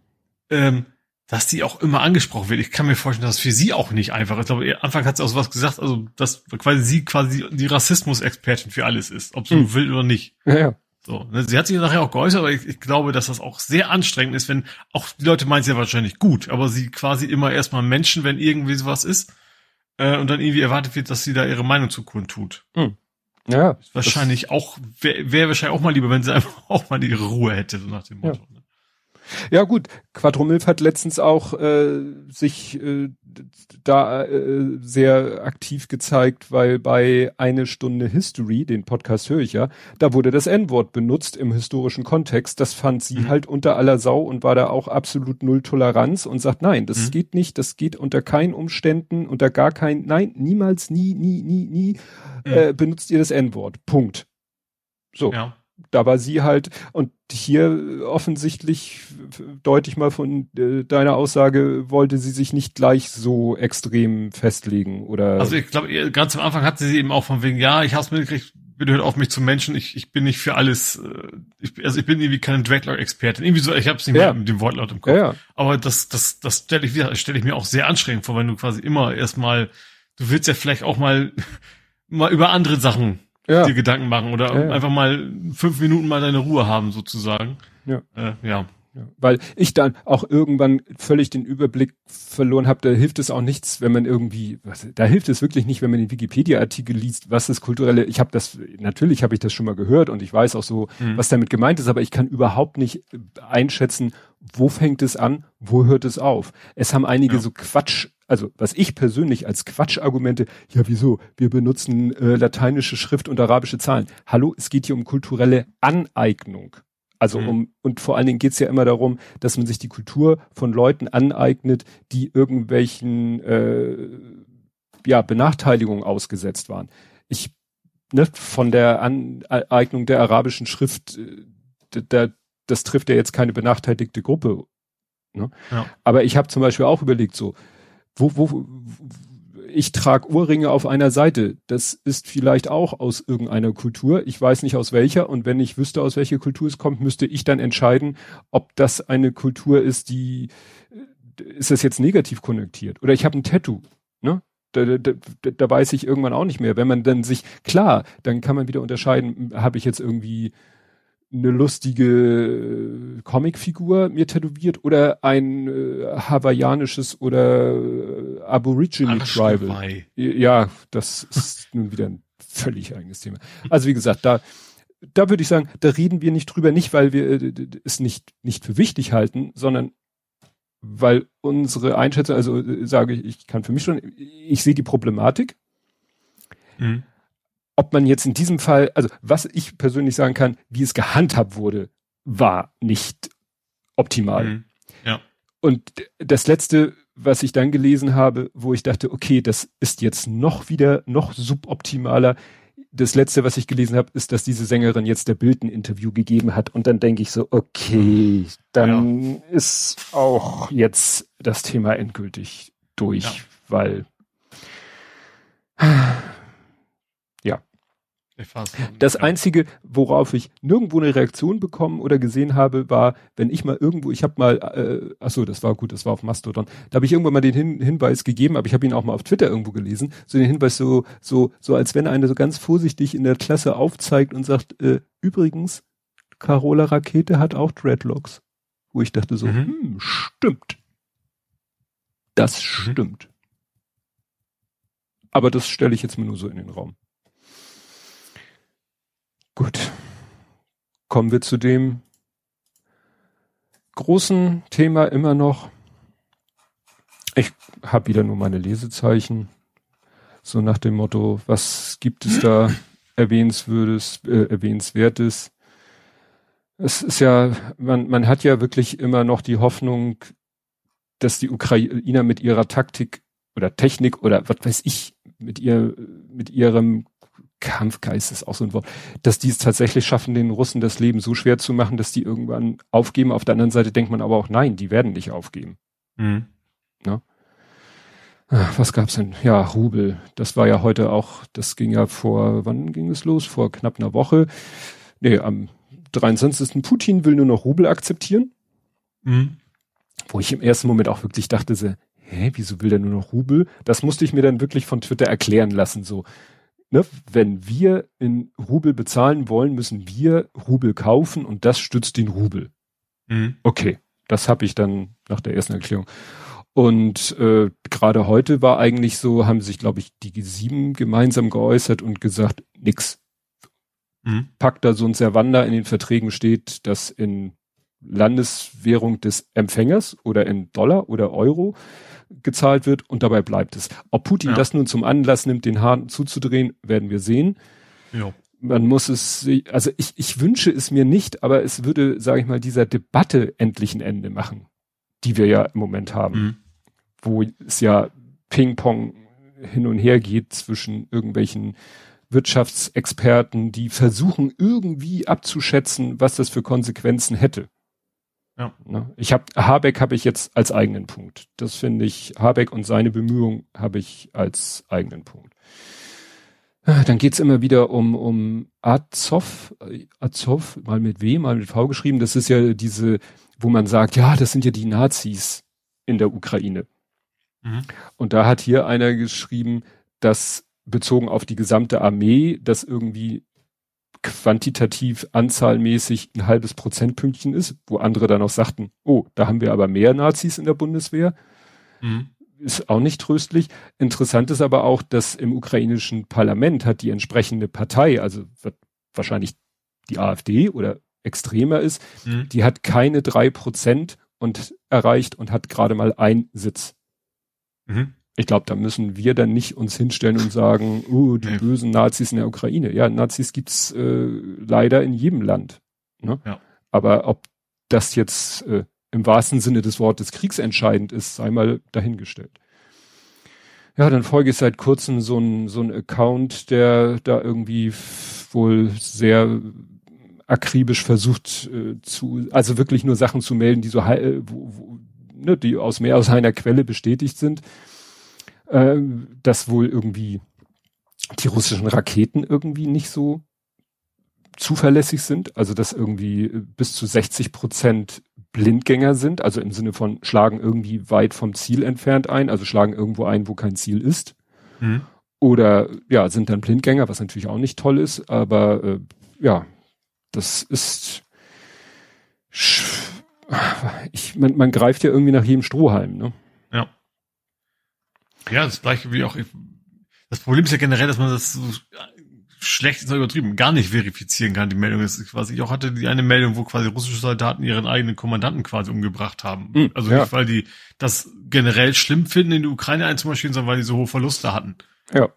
ähm, dass die auch immer angesprochen wird. Ich kann mir vorstellen, dass es für sie auch nicht einfach ist. Ich glaube, Anfang hat sie auch so was gesagt, also dass quasi sie quasi die Rassismus-Expertin für alles ist, ob sie mhm. will oder nicht. Ja, ja. So, ne, sie hat sich nachher auch geäußert, aber ich, ich, glaube, dass das auch sehr anstrengend ist, wenn auch die Leute meinen es ja wahrscheinlich gut, aber sie quasi immer erstmal Menschen, wenn irgendwie sowas ist, äh, und dann irgendwie erwartet wird, dass sie da ihre Meinung zu kundtut. Mhm. Ja. Wahrscheinlich auch, wäre wär wahrscheinlich auch mal lieber, wenn sie einfach auch mal ihre Ruhe hätte, so nach dem Motto. Ja. Ja gut, Quadromilf hat letztens auch äh, sich äh, da äh, sehr aktiv gezeigt, weil bei eine Stunde History, den Podcast höre ich ja, da wurde das N-Wort benutzt im historischen Kontext. Das fand sie mhm. halt unter aller Sau und war da auch absolut null Toleranz und sagt, nein, das mhm. geht nicht, das geht unter keinen Umständen, unter gar keinen, nein, niemals, nie, nie, nie, nie mhm. äh, benutzt ihr das N-Wort. Punkt. So. Ja da war sie halt, und hier offensichtlich deutlich mal von äh, deiner Aussage, wollte sie sich nicht gleich so extrem festlegen, oder? Also ich glaube, ganz am Anfang hat sie eben auch von wegen, ja, ich hab's mitgekriegt, bitte hört auf mich zu Menschen, ich, ich bin nicht für alles, äh, ich, also ich bin irgendwie keine Dreadlock-Expertin, irgendwie so, ich hab's nicht ja. mehr mit dem Wortlaut im Kopf. Ja, ja. Aber das, das, das stelle ich wieder, stelle ich mir auch sehr anstrengend vor, wenn du quasi immer erstmal, du willst ja vielleicht auch mal, mal über andere Sachen ja. dir Gedanken machen oder ja, ja. einfach mal fünf Minuten mal deine Ruhe haben sozusagen. Ja. Äh, ja. Weil ich dann auch irgendwann völlig den Überblick verloren habe, da hilft es auch nichts, wenn man irgendwie, was, da hilft es wirklich nicht, wenn man den Wikipedia-Artikel liest, was ist kulturelle, ich habe das, natürlich habe ich das schon mal gehört und ich weiß auch so, mhm. was damit gemeint ist, aber ich kann überhaupt nicht einschätzen, wo fängt es an, wo hört es auf. Es haben einige so Quatsch also was ich persönlich als Quatschargumente, ja wieso, wir benutzen äh, lateinische Schrift und arabische Zahlen. Hallo, es geht hier um kulturelle Aneignung. Also mhm. um, und vor allen Dingen geht es ja immer darum, dass man sich die Kultur von Leuten aneignet, die irgendwelchen äh, ja, Benachteiligungen ausgesetzt waren. Ich, ne, von der Aneignung der arabischen Schrift, äh, da, das trifft ja jetzt keine benachteiligte Gruppe. Ne? Ja. Aber ich habe zum Beispiel auch überlegt, so, wo, wo, ich trage Ohrringe auf einer Seite. Das ist vielleicht auch aus irgendeiner Kultur. Ich weiß nicht aus welcher. Und wenn ich wüsste, aus welcher Kultur es kommt, müsste ich dann entscheiden, ob das eine Kultur ist, die, ist das jetzt negativ konnektiert? Oder ich habe ein Tattoo. Ne? Da, da, da weiß ich irgendwann auch nicht mehr. Wenn man dann sich, klar, dann kann man wieder unterscheiden, habe ich jetzt irgendwie eine lustige Comicfigur mir tätowiert oder ein äh, hawaiianisches oder äh, Aborigine Tribal. Ja, das ist nun wieder ein völlig eigenes Thema. Also wie gesagt, da da würde ich sagen, da reden wir nicht drüber, nicht weil wir äh, es nicht nicht für wichtig halten, sondern weil unsere Einschätzung, also äh, sage ich, ich kann für mich schon, ich sehe die Problematik. Mhm ob man jetzt in diesem Fall, also was ich persönlich sagen kann, wie es gehandhabt wurde, war nicht optimal. Mhm. Ja. Und das letzte, was ich dann gelesen habe, wo ich dachte, okay, das ist jetzt noch wieder noch suboptimaler. Das letzte, was ich gelesen habe, ist, dass diese Sängerin jetzt der Bild ein Interview gegeben hat und dann denke ich so, okay, dann ja. ist auch jetzt das Thema endgültig durch, ja. weil Das einzige, worauf ich nirgendwo eine Reaktion bekommen oder gesehen habe, war, wenn ich mal irgendwo, ich habe mal, äh, ach so, das war gut, das war auf Mastodon, da habe ich irgendwann mal den Hin Hinweis gegeben, aber ich habe ihn auch mal auf Twitter irgendwo gelesen, so den Hinweis so, so, so als wenn einer so ganz vorsichtig in der Klasse aufzeigt und sagt, äh, übrigens, Carola Rakete hat auch Dreadlocks. Wo ich dachte so, mhm. hm, stimmt. Das mhm. stimmt. Aber das stelle ich jetzt mal nur so in den Raum. Gut. Kommen wir zu dem großen Thema immer noch. Ich habe wieder nur meine Lesezeichen. So nach dem Motto, was gibt es da erwähnenswürdes, äh, erwähnenswertes? Es ist ja, man, man hat ja wirklich immer noch die Hoffnung, dass die Ukrainer mit ihrer Taktik oder Technik oder was weiß ich, mit ihr, mit ihrem Kampfgeist ist auch so ein Wort, dass die es tatsächlich schaffen, den Russen das Leben so schwer zu machen, dass die irgendwann aufgeben. Auf der anderen Seite denkt man aber auch, nein, die werden nicht aufgeben. Mhm. Ja? Ach, was gab's denn? Ja, Rubel. Das war ja heute auch, das ging ja vor, wann ging es los? Vor knapp einer Woche. Nee, am 23. Putin will nur noch Rubel akzeptieren. Mhm. Wo ich im ersten Moment auch wirklich dachte, so, hä, wieso will der nur noch Rubel? Das musste ich mir dann wirklich von Twitter erklären lassen, so. Ne, wenn wir in Rubel bezahlen wollen, müssen wir Rubel kaufen und das stützt den Rubel. Mhm. Okay, das habe ich dann nach der ersten Erklärung. Und äh, gerade heute war eigentlich so, haben sich, glaube ich, die sieben gemeinsam geäußert und gesagt, nix. Mhm. Packt da so ein Servanda in den Verträgen steht, dass in Landeswährung des Empfängers oder in Dollar oder Euro gezahlt wird und dabei bleibt es. Ob Putin ja. das nun zum Anlass nimmt, den Hahn zuzudrehen, werden wir sehen. Ja. Man muss es, also ich, ich wünsche es mir nicht, aber es würde, sage ich mal, dieser Debatte endlich ein Ende machen, die wir ja im Moment haben, mhm. wo es ja Ping-Pong hin und her geht zwischen irgendwelchen Wirtschaftsexperten, die versuchen irgendwie abzuschätzen, was das für Konsequenzen hätte. Ja. Ne? Ich habe Habeck habe ich jetzt als eigenen Punkt. Das finde ich Habeck und seine Bemühungen habe ich als eigenen Punkt. Ah, dann geht's immer wieder um um Azov, Azov mal mit W, mal mit V geschrieben. Das ist ja diese, wo man sagt, ja, das sind ja die Nazis in der Ukraine. Mhm. Und da hat hier einer geschrieben, dass bezogen auf die gesamte Armee, das irgendwie quantitativ anzahlmäßig ein halbes Prozentpünktchen ist, wo andere dann auch sagten, oh, da haben wir aber mehr Nazis in der Bundeswehr. Mhm. Ist auch nicht tröstlich. Interessant ist aber auch, dass im ukrainischen Parlament hat die entsprechende Partei, also wahrscheinlich die AfD oder extremer ist, mhm. die hat keine drei Prozent und erreicht und hat gerade mal ein Sitz. Mhm ich glaube, da müssen wir dann nicht uns hinstellen und sagen, uh, die bösen Nazis in der Ukraine. Ja, Nazis gibt's äh, leider in jedem Land. Ne? Ja. Aber ob das jetzt äh, im wahrsten Sinne des Wortes kriegsentscheidend ist, sei mal dahingestellt. Ja, dann folge ich seit kurzem so ein, so ein Account, der da irgendwie wohl sehr akribisch versucht äh, zu, also wirklich nur Sachen zu melden, die so, wo, wo, ne, die aus mehr aus einer Quelle bestätigt sind äh, dass wohl irgendwie die russischen Raketen irgendwie nicht so zuverlässig sind, also dass irgendwie bis zu 60 Prozent Blindgänger sind, also im Sinne von schlagen irgendwie weit vom Ziel entfernt ein, also schlagen irgendwo ein, wo kein Ziel ist. Mhm. Oder ja, sind dann Blindgänger, was natürlich auch nicht toll ist, aber äh, ja, das ist ich, man, man greift ja irgendwie nach jedem Strohhalm, ne? Ja, das gleiche wie auch. Das Problem ist ja generell, dass man das so schlecht ist übertrieben, gar nicht verifizieren kann, die Meldung ist quasi. Ich auch hatte die eine Meldung, wo quasi russische Soldaten ihren eigenen Kommandanten quasi umgebracht haben. Mhm, also ja. nicht, weil die das generell schlimm finden, in die Ukraine einzumarschieren, sondern weil die so hohe Verluste hatten. Ja.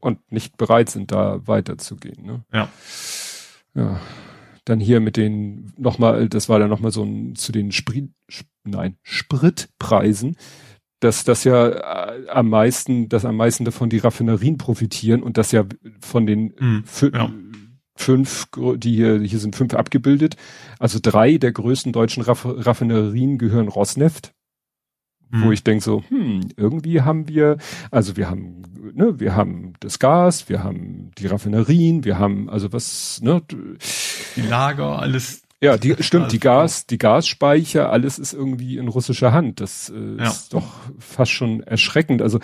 Und nicht bereit sind, da weiterzugehen. Ne? Ja. Ja. Dann hier mit den, nochmal, das war dann nochmal so ein, zu den Sprit, nein, Spritpreisen dass das ja äh, am meisten, dass am meisten davon die Raffinerien profitieren und das ja von den mhm, ja. fünf, die hier, hier sind fünf abgebildet. Also drei der größten deutschen Raff Raffinerien gehören Rosneft. Mhm. Wo ich denke so, hm, irgendwie haben wir, also wir haben, ne, wir haben das Gas, wir haben die Raffinerien, wir haben, also was, ne, die Lager, alles ja, die, stimmt, die Gas, die Gasspeicher, alles ist irgendwie in russischer Hand. Das äh, ja. ist doch fast schon erschreckend. Also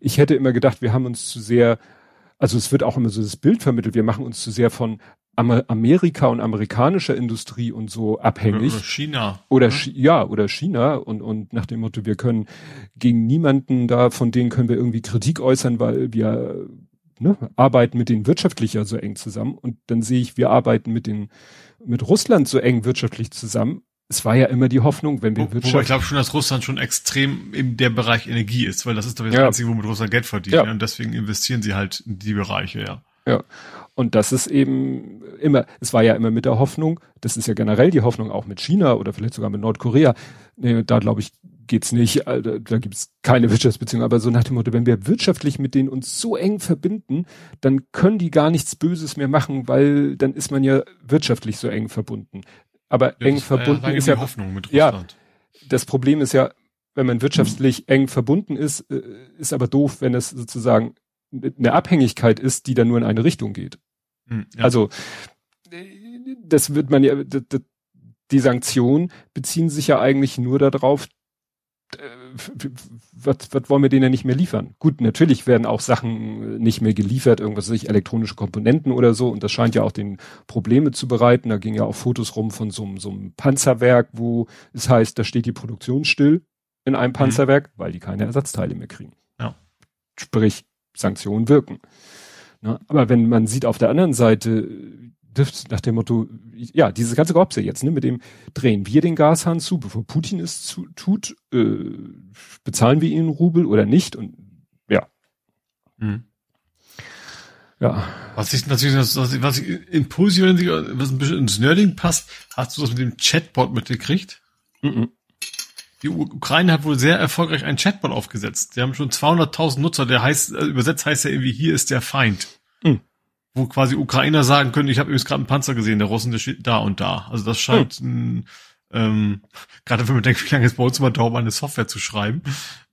ich hätte immer gedacht, wir haben uns zu sehr, also es wird auch immer so das Bild vermittelt, wir machen uns zu sehr von Amerika und amerikanischer Industrie und so abhängig. Oder China. Oder ja. ja, oder China und, und nach dem Motto, wir können gegen niemanden da, von denen können wir irgendwie Kritik äußern, weil wir ne, arbeiten mit denen wirtschaftlich ja so eng zusammen. Und dann sehe ich, wir arbeiten mit den mit Russland so eng wirtschaftlich zusammen. Es war ja immer die Hoffnung, wenn wir Wo, Wirtschaft. ich glaube schon, dass Russland schon extrem in der Bereich Energie ist, weil das ist doch das ja. Einzige, womit Russland Geld verdient. Ja. Und deswegen investieren sie halt in die Bereiche, ja. Ja. Und das ist eben immer, es war ja immer mit der Hoffnung, das ist ja generell die Hoffnung auch mit China oder vielleicht sogar mit Nordkorea. Nee, da glaube ich, geht's nicht, äh, da, da gibt's keine Wirtschaftsbeziehung, aber so nach dem Motto, wenn wir wirtschaftlich mit denen uns so eng verbinden, dann können die gar nichts Böses mehr machen, weil dann ist man ja wirtschaftlich so eng verbunden. Aber ja, eng verbunden ja ist ja, Hoffnung mit Russland. ja, das Problem ist ja, wenn man wirtschaftlich eng verbunden ist, äh, ist aber doof, wenn es sozusagen eine Abhängigkeit ist, die dann nur in eine Richtung geht. Hm, ja. Also das wird man ja, die Sanktionen beziehen sich ja eigentlich nur darauf, äh, was, was wollen wir denen nicht mehr liefern? Gut, natürlich werden auch Sachen nicht mehr geliefert, irgendwas sich elektronische Komponenten oder so, und das scheint ja auch den Probleme zu bereiten. Da ging ja auch Fotos rum von so, so einem Panzerwerk, wo es heißt, da steht die Produktion still in einem mhm. Panzerwerk, mhm. weil die keine Ersatzteile mehr kriegen. Ja. Sprich, Sanktionen wirken. Ne? Aber wenn man sieht auf der anderen Seite, nach dem Motto, ja, dieses ganze Gehopse jetzt, ne, mit dem drehen wir den Gashahn zu, bevor Putin es zu, tut, äh, bezahlen wir ihnen Rubel oder nicht und ja. Mhm. Ja. Was ich natürlich, was, was ich in positiv, was ein bisschen ins Nerding passt, hast du das mit dem Chatbot mitgekriegt? Mhm. Die Ukraine hat wohl sehr erfolgreich einen Chatbot aufgesetzt. Die haben schon 200.000 Nutzer, der heißt, äh, übersetzt heißt er irgendwie, hier ist der Feind. Wo quasi Ukrainer sagen können, ich habe übrigens gerade einen Panzer gesehen, der Russen, der steht da und da. Also das scheint hm. ein, ähm, gerade wenn man denkt, wie lange es bei uns immer dauert, eine Software zu schreiben,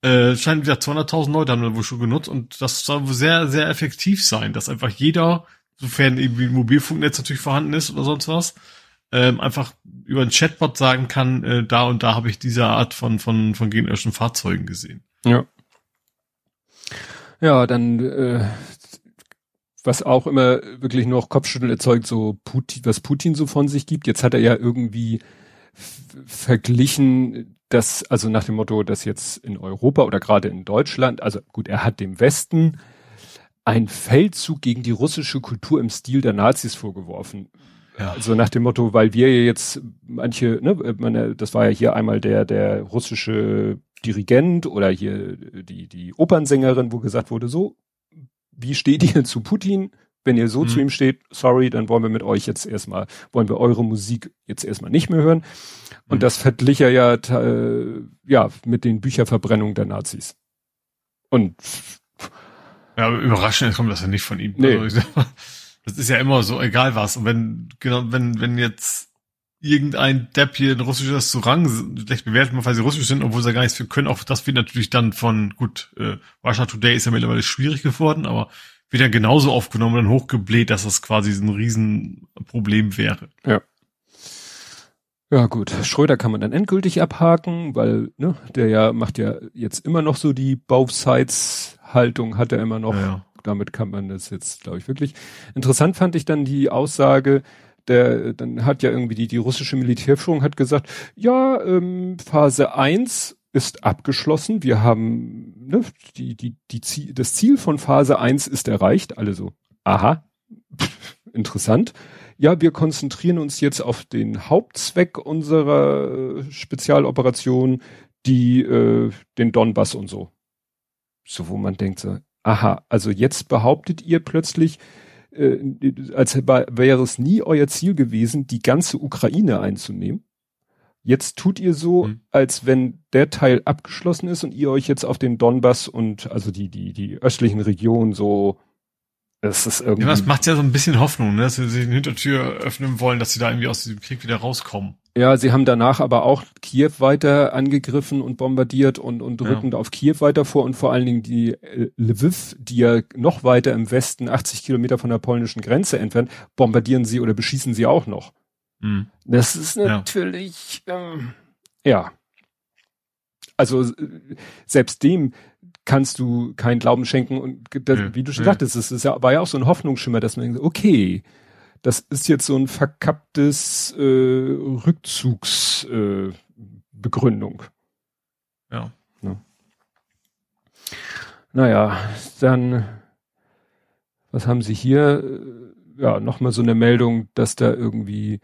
äh, scheint wieder 200.000 Leute haben wir wohl schon genutzt und das soll wohl sehr, sehr effektiv sein, dass einfach jeder, sofern irgendwie ein Mobilfunknetz natürlich vorhanden ist oder sonst was, ähm, einfach über einen Chatbot sagen kann, äh, da und da habe ich diese Art von, von, von gegnerischen Fahrzeugen gesehen. Ja. Ja, dann äh, was auch immer wirklich noch Kopfschütteln erzeugt, so Putin, was Putin so von sich gibt. Jetzt hat er ja irgendwie verglichen, dass, also nach dem Motto, dass jetzt in Europa oder gerade in Deutschland, also gut, er hat dem Westen ein Feldzug gegen die russische Kultur im Stil der Nazis vorgeworfen. Ja. Also nach dem Motto, weil wir jetzt manche, ne, meine, das war ja hier einmal der, der russische Dirigent oder hier die, die Opernsängerin, wo gesagt wurde, so, wie steht ihr zu Putin? Wenn ihr so mhm. zu ihm steht, sorry, dann wollen wir mit euch jetzt erstmal, wollen wir eure Musik jetzt erstmal nicht mehr hören. Und mhm. das verglich er ja, äh, ja, mit den Bücherverbrennungen der Nazis. Und ja, überraschend kommt das ja nicht von ihm. Nee. Also, das ist ja immer so, egal was. Und wenn, genau, wenn, wenn jetzt irgendein Depp hier ein russisches Restaurant schlecht bewertet, weil sie russisch sind, obwohl sie gar nichts für können. Auch das wird natürlich dann von, gut, äh, Russia Today ist ja mittlerweile schwierig geworden, aber wird ja genauso aufgenommen und hochgebläht, dass das quasi ein Riesenproblem wäre. Ja. Ja gut, Schröder kann man dann endgültig abhaken, weil ne, der ja macht ja jetzt immer noch so die Both Sides Haltung, hat er immer noch. Ja, ja. Damit kann man das jetzt, glaube ich, wirklich. Interessant fand ich dann die Aussage, der, dann hat ja irgendwie die, die russische Militärführung hat gesagt, ja, ähm, Phase 1 ist abgeschlossen. Wir haben, ne, die, die, die Ziel, das Ziel von Phase 1 ist erreicht. Alle so, aha, interessant. Ja, wir konzentrieren uns jetzt auf den Hauptzweck unserer äh, Spezialoperation, die, äh, den Donbass und so. So, wo man denkt so, aha, also jetzt behauptet ihr plötzlich, äh, als wäre es nie euer Ziel gewesen, die ganze Ukraine einzunehmen. Jetzt tut ihr so, mhm. als wenn der Teil abgeschlossen ist und ihr euch jetzt auf den Donbass und also die, die, die östlichen Regionen so es ist irgendwie. Ja, das macht ja so ein bisschen Hoffnung, ne? dass sie sich eine Hintertür öffnen wollen, dass sie da irgendwie aus diesem Krieg wieder rauskommen. Ja, sie haben danach aber auch Kiew weiter angegriffen und bombardiert und, und rücken ja. auf Kiew weiter vor und vor allen Dingen die äh, Lviv, die ja noch weiter im Westen 80 Kilometer von der polnischen Grenze entfernt, bombardieren sie oder beschießen sie auch noch. Mhm. Das ist natürlich, ja. Ähm, ja. Also selbst dem kannst du keinen Glauben schenken und das, ja, wie du schon sagtest, es ist ja, war ja auch so ein Hoffnungsschimmer, dass man denkt, okay, das ist jetzt so ein verkapptes äh, Rückzugsbegründung. Äh, ja. ja. Naja, dann, was haben sie hier? Ja, nochmal so eine Meldung, dass da irgendwie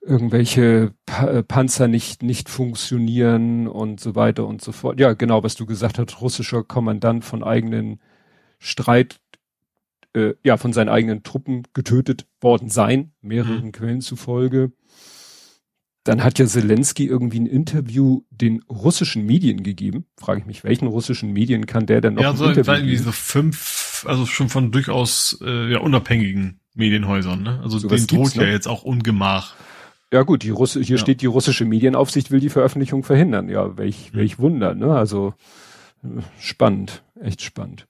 irgendwelche pa äh, Panzer nicht, nicht funktionieren und so weiter und so fort. Ja, genau, was du gesagt hast, russischer Kommandant von eigenen Streit, äh, ja von seinen eigenen Truppen getötet worden sein, mehreren mhm. Quellen zufolge. Dann hat ja Zelensky irgendwie ein Interview den russischen Medien gegeben. Frage ich mich, welchen russischen Medien kann der denn noch ja, so ein Interview irgendwie so fünf, also schon von durchaus äh, ja, unabhängigen Medienhäusern. Ne? Also so denen droht ja jetzt auch Ungemach. Ja gut, die Russe, hier ja. steht die russische Medienaufsicht will die Veröffentlichung verhindern. Ja, welch, mhm. welch Wunder, ne? Also spannend, echt spannend.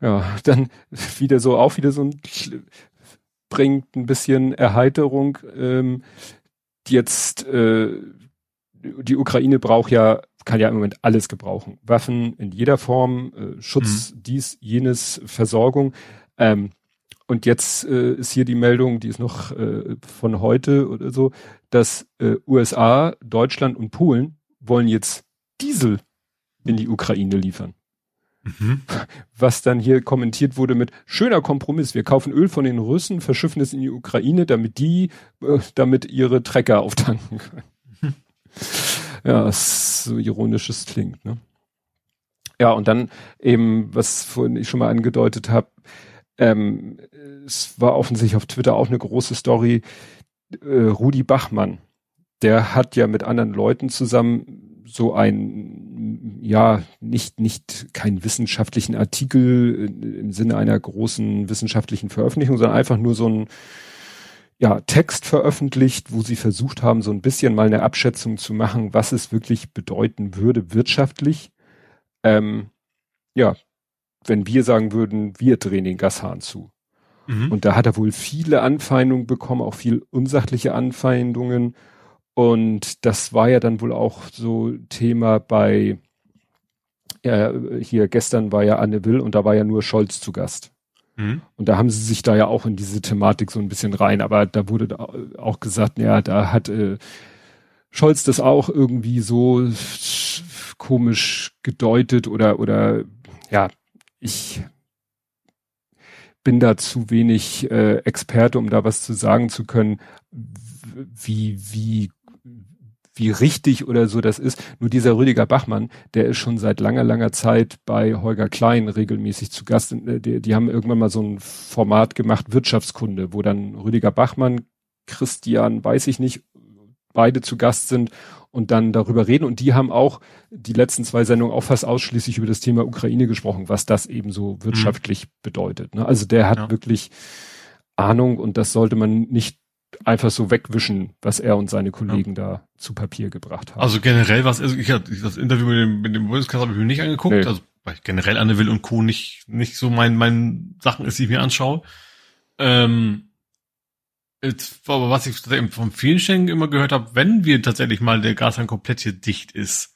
Ja, dann wieder so, auch wieder so ein bringt ein bisschen Erheiterung. Ähm, jetzt äh, die Ukraine braucht ja, kann ja im Moment alles gebrauchen. Waffen in jeder Form, äh, Schutz, mhm. dies, jenes, Versorgung. Ähm, und jetzt äh, ist hier die Meldung, die ist noch äh, von heute oder so, dass äh, USA, Deutschland und Polen wollen jetzt Diesel in die Ukraine liefern. Mhm. Was dann hier kommentiert wurde mit schöner Kompromiss. Wir kaufen Öl von den Russen, verschiffen es in die Ukraine, damit die, äh, damit ihre Trecker auftanken können. Mhm. Ja, so ironisch es klingt, ne? Ja, und dann eben, was vorhin ich schon mal angedeutet habe, ähm, es war offensichtlich auf Twitter auch eine große Story. Äh, Rudi Bachmann, der hat ja mit anderen Leuten zusammen so ein, ja, nicht, nicht keinen wissenschaftlichen Artikel im Sinne einer großen wissenschaftlichen Veröffentlichung, sondern einfach nur so ein, ja, Text veröffentlicht, wo sie versucht haben, so ein bisschen mal eine Abschätzung zu machen, was es wirklich bedeuten würde wirtschaftlich. Ähm, ja, wenn wir sagen würden, wir drehen den Gashahn zu. Mhm. Und da hat er wohl viele Anfeindungen bekommen, auch viel unsachliche Anfeindungen. Und das war ja dann wohl auch so Thema bei, ja, hier gestern war ja Anne Will und da war ja nur Scholz zu Gast. Mhm. Und da haben sie sich da ja auch in diese Thematik so ein bisschen rein. Aber da wurde auch gesagt, ja, da hat äh, Scholz das auch irgendwie so komisch gedeutet oder, oder ja, ich bin da zu wenig äh, Experte, um da was zu sagen zu können, wie, wie, wie richtig oder so das ist. Nur dieser Rüdiger Bachmann, der ist schon seit langer, langer Zeit bei Holger Klein regelmäßig zu Gast. Äh, die, die haben irgendwann mal so ein Format gemacht, Wirtschaftskunde, wo dann Rüdiger Bachmann, Christian, weiß ich nicht, beide zu Gast sind und dann darüber reden. Und die haben auch die letzten zwei Sendungen auch fast ausschließlich über das Thema Ukraine gesprochen, was das eben so wirtschaftlich mhm. bedeutet. Ne? Also der hat ja. wirklich Ahnung und das sollte man nicht einfach so wegwischen, was er und seine Kollegen ja. da zu Papier gebracht haben. Also generell was, also ich habe das Interview mit dem, mit dem Bundeskanzler habe ich mir nicht angeguckt, nee. also weil ich generell Anne Will und Co. nicht, nicht so mein, mein Sachen ist, die ich mir anschaue. Ähm, Jetzt, aber was ich von vielen Stellen immer gehört habe, wenn wir tatsächlich mal der Gashahn komplett hier dicht ist,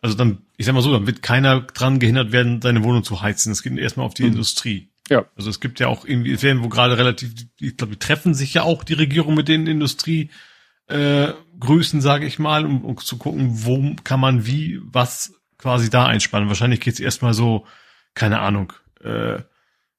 also dann, ich sag mal so, dann wird keiner dran gehindert werden, seine Wohnung zu heizen. Es geht erstmal auf die mhm. Industrie. Ja. Also es gibt ja auch irgendwie, werden wo gerade relativ, ich glaube, die treffen sich ja auch die Regierung mit den Industrie äh, Größen, sage ich mal, um, um zu gucken, wo kann man wie was quasi da einspannen. Wahrscheinlich geht's erstmal so, keine Ahnung, äh,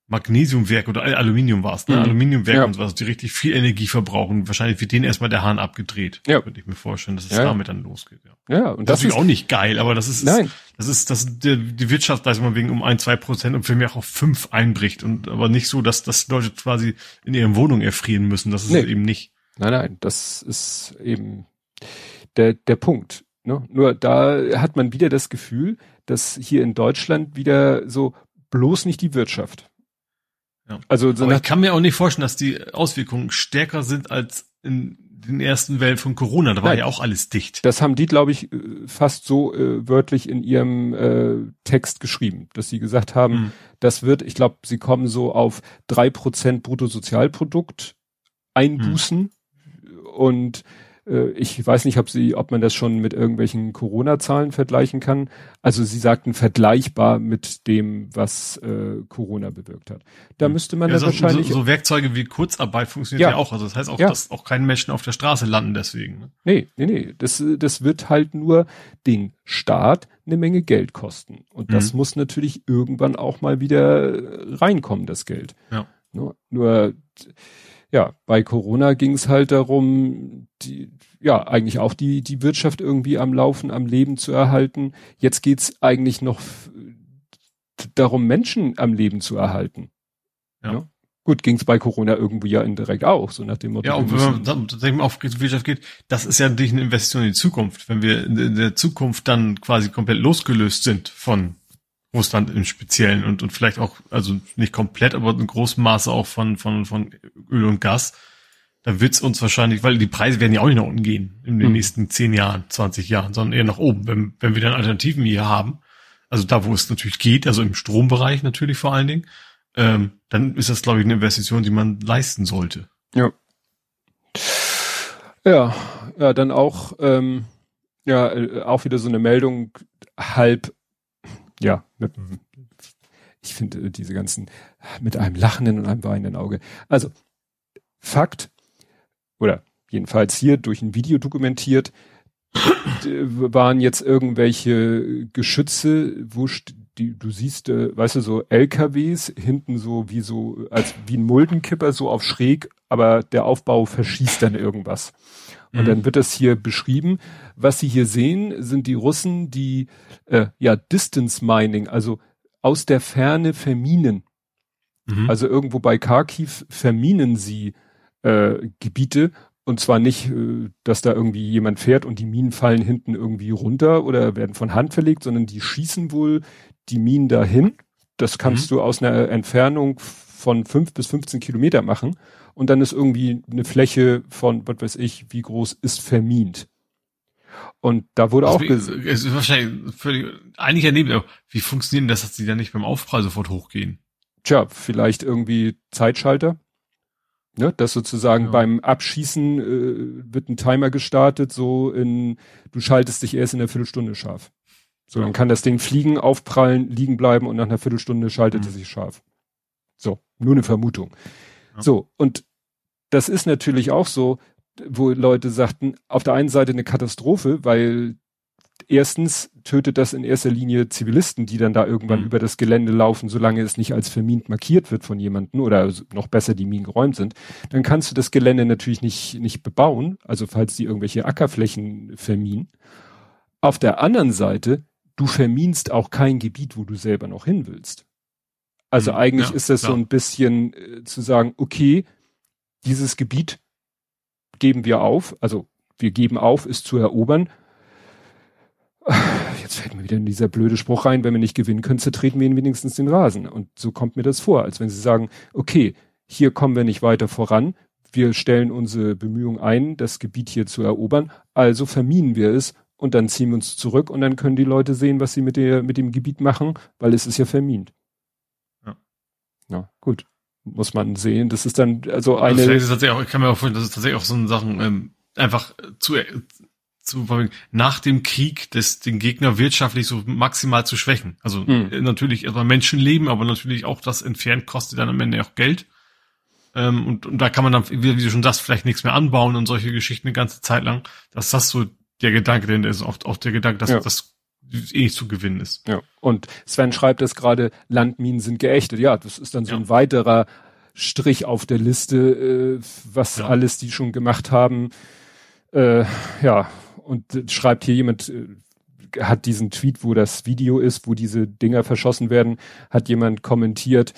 Magnesiumwerk oder Aluminium war es, ne? Mhm. Aluminiumwerk ja. und was, die richtig viel Energie verbrauchen. Wahrscheinlich wird denen erstmal der Hahn abgedreht. Ja. Könnte ich mir vorstellen, dass es ja. damit dann losgeht. Ja, ja und das, das ist auch nicht geil, aber das ist, nein. das ist, das ist die, die Wirtschaftsleistung wegen um ein, zwei Prozent und für mich auch auf fünf einbricht und aber nicht so, dass, dass Leute quasi in ihren Wohnungen erfrieren müssen. Das ist nee. eben nicht. Nein, nein, das ist eben der, der Punkt. Ne? Nur da hat man wieder das Gefühl, dass hier in Deutschland wieder so bloß nicht die Wirtschaft ja. Also so ich kann mir auch nicht vorstellen, dass die Auswirkungen stärker sind als in den ersten Wellen von Corona. Da war Nein, ja auch alles dicht. Das haben die, glaube ich, äh, fast so äh, wörtlich in ihrem äh, Text geschrieben, dass sie gesagt haben, mhm. das wird, ich glaube, sie kommen so auf drei Prozent Bruttosozialprodukt einbußen mhm. und äh, ich weiß nicht, ob sie, ob man das schon mit irgendwelchen Corona-Zahlen vergleichen kann. Also sie sagten vergleichbar mit dem, was äh, Corona bewirkt hat. Da müsste man ja, das so, wahrscheinlich. So, so Werkzeuge wie Kurzarbeit funktioniert ja, ja auch. Also das heißt auch, ja. dass auch keine Menschen auf der Straße landen deswegen. Ne? Nee, nee, nee. Das, das wird halt nur den Staat eine Menge Geld kosten. Und das mhm. muss natürlich irgendwann auch mal wieder reinkommen, das Geld. Ja. Nur, nur ja, bei Corona ging es halt darum, die, ja, eigentlich auch die, die Wirtschaft irgendwie am Laufen, am Leben zu erhalten. Jetzt geht's eigentlich noch darum, Menschen am Leben zu erhalten. Ja. ja. Gut, ging es bei Corona irgendwie ja indirekt auch, so nach dem Motto. Ja, und wenn man tatsächlich auf Wirtschaft geht, das ist ja natürlich eine Investition in die Zukunft. Wenn wir in der Zukunft dann quasi komplett losgelöst sind von Russland im Speziellen und, und vielleicht auch, also nicht komplett, aber in großem Maße auch von, von, von Öl und Gas, dann wird's uns wahrscheinlich, weil die Preise werden ja auch nicht nach unten gehen in den hm. nächsten zehn Jahren, 20 Jahren, sondern eher nach oben, wenn, wenn wir dann Alternativen hier haben. Also da, wo es natürlich geht, also im Strombereich natürlich vor allen Dingen ähm, dann ist das, glaube ich, eine Investition, die man leisten sollte. Ja. Ja, ja, dann auch, ähm, ja, äh, auch wieder so eine Meldung, halb, ja, mit, ich finde äh, diese ganzen, mit einem lachenden und einem weinenden Auge. Also, Fakt, oder jedenfalls hier durch ein Video dokumentiert, waren jetzt irgendwelche Geschütze, wo die, du siehst, äh, weißt du, so LKWs hinten so wie so, als wie ein Muldenkipper so auf schräg, aber der Aufbau verschießt dann irgendwas. Und mhm. dann wird das hier beschrieben. Was Sie hier sehen, sind die Russen, die äh, ja Distance Mining, also aus der Ferne verminen. Mhm. Also irgendwo bei Kharkiv verminen sie äh, Gebiete und zwar nicht, äh, dass da irgendwie jemand fährt und die Minen fallen hinten irgendwie runter oder werden von Hand verlegt, sondern die schießen wohl die Minen dahin. Das kannst mhm. du aus einer Entfernung von fünf bis 15 Kilometer machen. Und dann ist irgendwie eine Fläche von, was weiß ich, wie groß ist vermint. Und da wurde also auch gesagt. Es ist wahrscheinlich völlig, eigentlich daneben, wie funktioniert das, dass die dann nicht beim Aufprall sofort hochgehen? Tja, vielleicht irgendwie Zeitschalter. Ne, dass sozusagen ja. beim Abschießen äh, wird ein Timer gestartet, so in, du schaltest dich erst in der Viertelstunde scharf. So, dann kann das Ding fliegen, aufprallen, liegen bleiben und nach einer Viertelstunde schaltet mhm. es sich scharf. So, nur eine Vermutung. Ja. So, und das ist natürlich auch so, wo Leute sagten, auf der einen Seite eine Katastrophe, weil erstens tötet das in erster Linie Zivilisten, die dann da irgendwann mhm. über das Gelände laufen, solange es nicht als vermint markiert wird von jemandem oder noch besser die Minen geräumt sind. Dann kannst du das Gelände natürlich nicht, nicht bebauen, also falls die irgendwelche Ackerflächen verminen. Auf der anderen Seite du verminst auch kein Gebiet, wo du selber noch hin willst. Also mhm, eigentlich ja, ist das klar. so ein bisschen äh, zu sagen, okay, dieses Gebiet geben wir auf, also wir geben auf, es zu erobern. Jetzt fällt mir wieder in dieser blöde Spruch rein, wenn wir nicht gewinnen können, zertreten wir ihnen wenigstens den Rasen. Und so kommt mir das vor, als wenn sie sagen, okay, hier kommen wir nicht weiter voran, wir stellen unsere Bemühungen ein, das Gebiet hier zu erobern, also verminen wir es und dann ziehen wir uns zurück und dann können die Leute sehen, was sie mit der, mit dem Gebiet machen, weil es ist ja vermint. Ja. Gut. Muss man sehen. Das ist dann, also eine. Also ist tatsächlich auch, ich kann mir auch vorstellen, das ist tatsächlich auch so eine Sachen, ähm, einfach zu, zu, nach dem Krieg des, den Gegner wirtschaftlich so maximal zu schwächen. Also hm. natürlich erstmal Menschenleben, aber natürlich auch das entfernt kostet dann am Ende auch Geld. Ähm, und, und da kann man dann, wie, wie du schon sagst, vielleicht nichts mehr anbauen und solche Geschichten eine ganze Zeit lang. Dass das so der Gedanke, denn ist auch, auch der Gedanke, dass ja. das eh zu gewinnen ist. Ja. Und Sven schreibt es gerade, Landminen sind geächtet. Ja, das ist dann so ja. ein weiterer Strich auf der Liste, äh, was ja. alles die schon gemacht haben. Äh, ja, und schreibt hier jemand, äh, hat diesen Tweet, wo das Video ist, wo diese Dinger verschossen werden, hat jemand kommentiert,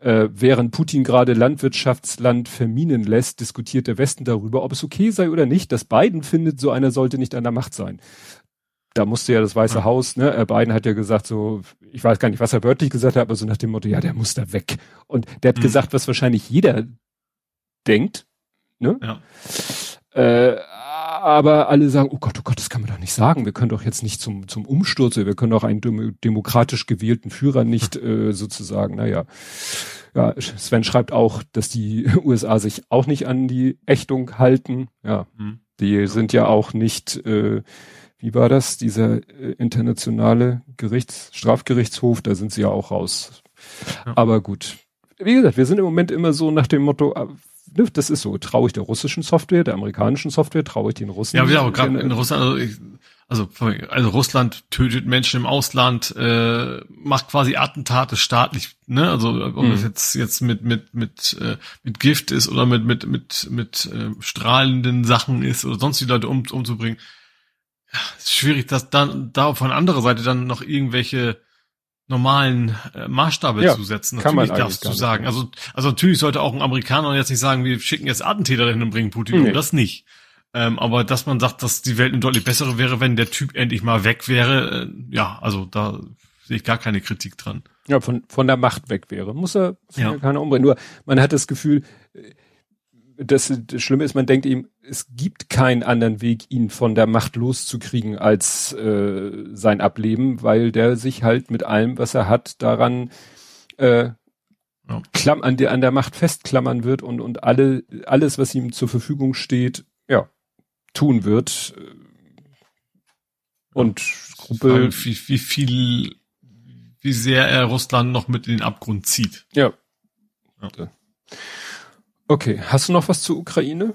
äh, während Putin gerade Landwirtschaftsland verminen lässt, diskutiert der Westen darüber, ob es okay sei oder nicht, dass Biden findet, so einer sollte nicht an der Macht sein. Da musste ja das Weiße ja. Haus, ne, äh, Biden hat ja gesagt so, ich weiß gar nicht, was er wörtlich gesagt hat, aber so nach dem Motto, ja, der muss da weg. Und der hat mhm. gesagt, was wahrscheinlich jeder denkt, ne? Ja. Äh, aber alle sagen, oh Gott, oh Gott, das kann man doch nicht sagen. Wir können doch jetzt nicht zum, zum Umsturz, wir können doch einen demokratisch gewählten Führer nicht äh, sozusagen, naja. Ja, Sven schreibt auch, dass die USA sich auch nicht an die Ächtung halten. Ja, mhm. die sind ja auch nicht, äh, wie war das, dieser äh, internationale Gerichts, Strafgerichtshof, da sind sie ja auch raus. Ja. Aber gut. Wie gesagt, wir sind im Moment immer so nach dem Motto, Ne, das ist so. Traue ich der russischen Software, der amerikanischen Software, traue ich den Russen? Ja, aber gerade in Russland, also, ich, also, also Russland tötet Menschen im Ausland, äh, macht quasi Attentate staatlich, ne? Also ob mhm. es jetzt jetzt mit mit mit äh, mit Gift ist oder mit mit mit mit äh, strahlenden Sachen ist oder sonst die Leute um, umzubringen. Ja, ist schwierig, dass dann da von anderer Seite dann noch irgendwelche normalen äh, Maßstabe Ja, zu setzen. kann man Natürlich darfst du sagen. Also, also natürlich sollte auch ein Amerikaner jetzt nicht sagen, wir schicken jetzt Attentäter dahin und bringen Putin Nee. um. Das nicht. Ähm, aber dass man sagt, dass die Welt eine deutlich bessere wäre, wenn der Typ endlich mal weg wäre, äh, ja, also da sehe ich gar keine Kritik dran. ja, von, von der Macht weg wäre. Muss er, muss Ja. ja. keiner umbringen. Nur, man hat das Gefühl, äh, das, das Schlimme ist, man denkt ihm, es gibt keinen anderen Weg, ihn von der Macht loszukriegen als äh, sein Ableben, weil der sich halt mit allem, was er hat, daran äh, Ja. klamm, an, der, an der Macht festklammern wird und, und alle, alles, was ihm zur Verfügung steht, ja, tun wird. Und Weil wie, wie viel, wie sehr er Russland noch mit in den Abgrund zieht. ja. Ja. Okay, hast du noch was zur Ukraine?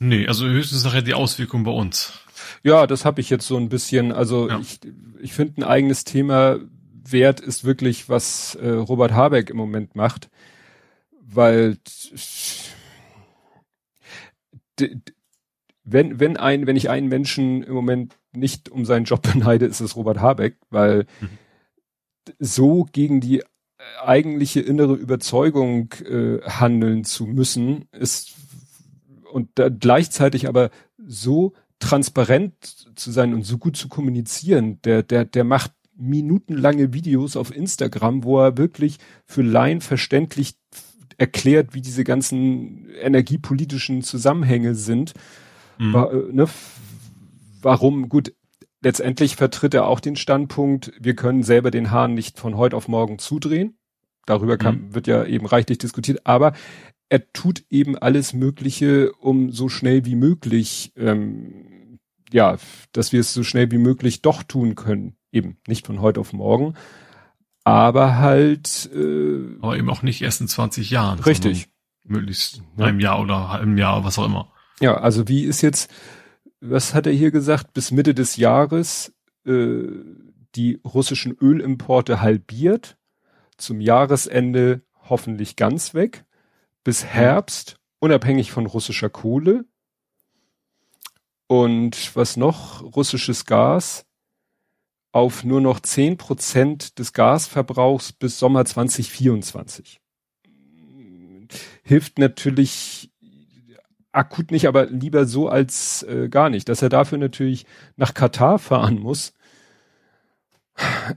Nee, also höchstens nachher die Auswirkung bei uns. Ja, das habe ich jetzt so ein bisschen. Also Ja. ich, ich finde ein eigenes Thema wert ist wirklich, was äh, Robert Habeck im Moment macht, weil wenn wenn ein wenn ich einen Menschen im Moment nicht um seinen Job beneide, ist es Robert Habeck, weil Mhm. so gegen die eigentliche innere Überzeugung äh, handeln zu müssen, ist und da gleichzeitig aber so transparent zu sein und so gut zu kommunizieren, der, der, der macht minutenlange Videos auf Instagram, wo er wirklich für Laien verständlich erklärt, wie diese ganzen energiepolitischen Zusammenhänge sind. Mhm. Wa- äh, ne, warum, gut, letztendlich vertritt er auch den Standpunkt, wir können selber den Hahn nicht von heute auf morgen zudrehen. Darüber kann, wird ja eben reichlich diskutiert, aber er tut eben alles Mögliche, um so schnell wie möglich, ähm, ja, dass wir es so schnell wie möglich doch tun können. Eben, nicht von heute auf morgen, aber halt äh, Aber eben auch nicht erst in 20 Jahren. richtig. Möglichst Ja. einem Jahr oder einem Jahr, was auch immer. Ja, also wie ist jetzt, was hat er hier gesagt, bis Mitte des Jahres äh, die russischen Ölimporte halbiert, zum Jahresende hoffentlich ganz weg, bis Herbst unabhängig von russischer Kohle und was noch, russisches Gas auf nur noch zehn Prozent des Gasverbrauchs bis Sommer 2024. Hilft natürlich akut nicht, aber lieber so als äh, gar nicht. Dass er dafür natürlich nach Katar fahren muss.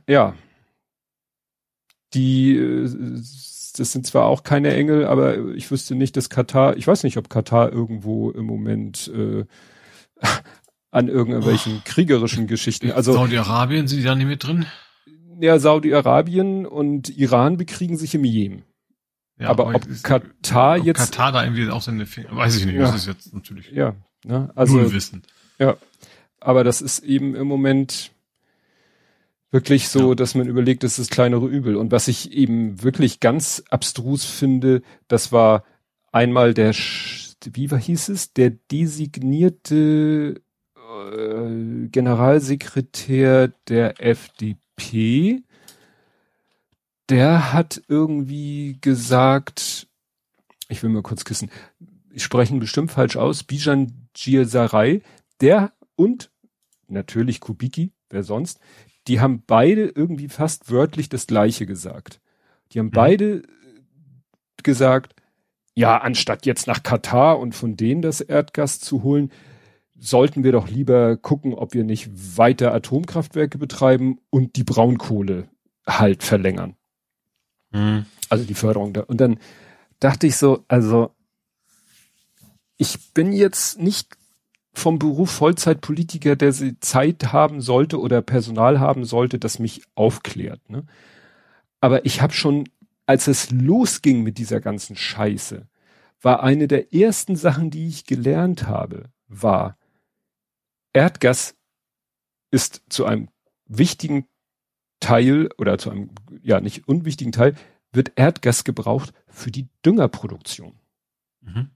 Ja. Die, äh, das sind zwar auch keine Engel, aber ich wüsste nicht, dass Katar, ich weiß nicht, ob Katar irgendwo im Moment äh, an irgendwelchen kriegerischen Geschichten, also Saudi-Arabien, sind die da nicht mit drin? ja, Saudi-Arabien und Iran bekriegen sich im Jemen. Ja, aber ob ist- Katar ob jetzt, Katar da irgendwie auch seine Finger, weiß ich nicht, Ja. das ist jetzt natürlich ja, ne, also null Wissen. Ja, aber das ist eben im Moment wirklich so, Ja. dass man überlegt, das ist das kleinere Übel. Und was ich eben wirklich ganz abstrus finde, das war einmal der, wie war, hieß es, der designierte äh, Generalsekretär der FDP. Der hat irgendwie gesagt, ich will mal kurz kissen, ich spreche ihn bestimmt falsch aus, Bijan Giersarai, der und natürlich Kubicki, wer sonst, die haben beide irgendwie fast wörtlich das Gleiche gesagt. Die haben Mhm. beide äh, gesagt, ja, anstatt jetzt nach Katar und von denen das Erdgas zu holen, sollten wir doch lieber gucken, ob wir nicht weiter Atomkraftwerke betreiben und die Braunkohle halt verlängern. Hm. Also die Förderung da. Und dann dachte ich so, also ich bin jetzt nicht vom Beruf Vollzeitpolitiker, der sie Zeit haben sollte oder Personal haben sollte, das mich aufklärt. Ne? Aber ich habe schon, als es losging mit dieser ganzen Scheiße, war eine der ersten Sachen, die ich gelernt habe, war, Erdgas ist zu einem wichtigen Teil oder zu einem, ja, nicht unwichtigen Teil, wird Erdgas gebraucht für die Düngerproduktion. Mhm.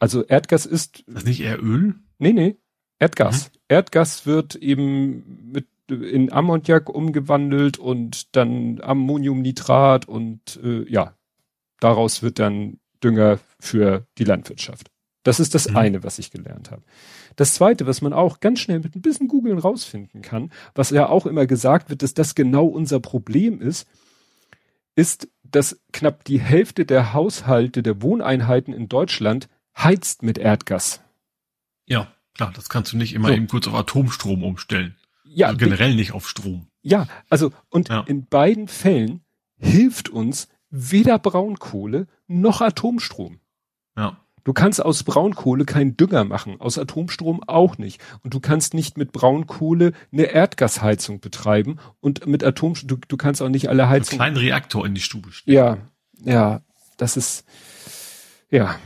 Also Erdgas ist, Ist das nicht eher Öl? nee, nee, Erdgas. Erdgas wird eben mit in Ammoniak umgewandelt und dann Ammoniumnitrat und äh, ja, daraus wird dann Dünger für die Landwirtschaft. Das ist das mhm. eine, was ich gelernt habe. Das zweite, was man auch ganz schnell mit ein bisschen googeln rausfinden kann, was ja auch immer gesagt wird, dass das genau unser Problem ist, ist, dass knapp die Hälfte der Haushalte der Wohneinheiten in Deutschland heizt mit Erdgas. Ja, klar, das kannst du nicht immer so. eben kurz auf Atomstrom umstellen. Ja, also generell nicht auf Strom. Ja, also und ja. in beiden Fällen hilft uns weder Braunkohle noch Atomstrom. Ja. Du kannst aus Braunkohle keinen Dünger machen, aus Atomstrom auch nicht. Und du kannst nicht mit Braunkohle eine Erdgasheizung betreiben und mit Atom, du, du kannst auch nicht alle Heizungen. Einen kleinen Reaktor in die Stube stellen. Ja, ja, das ist, ja.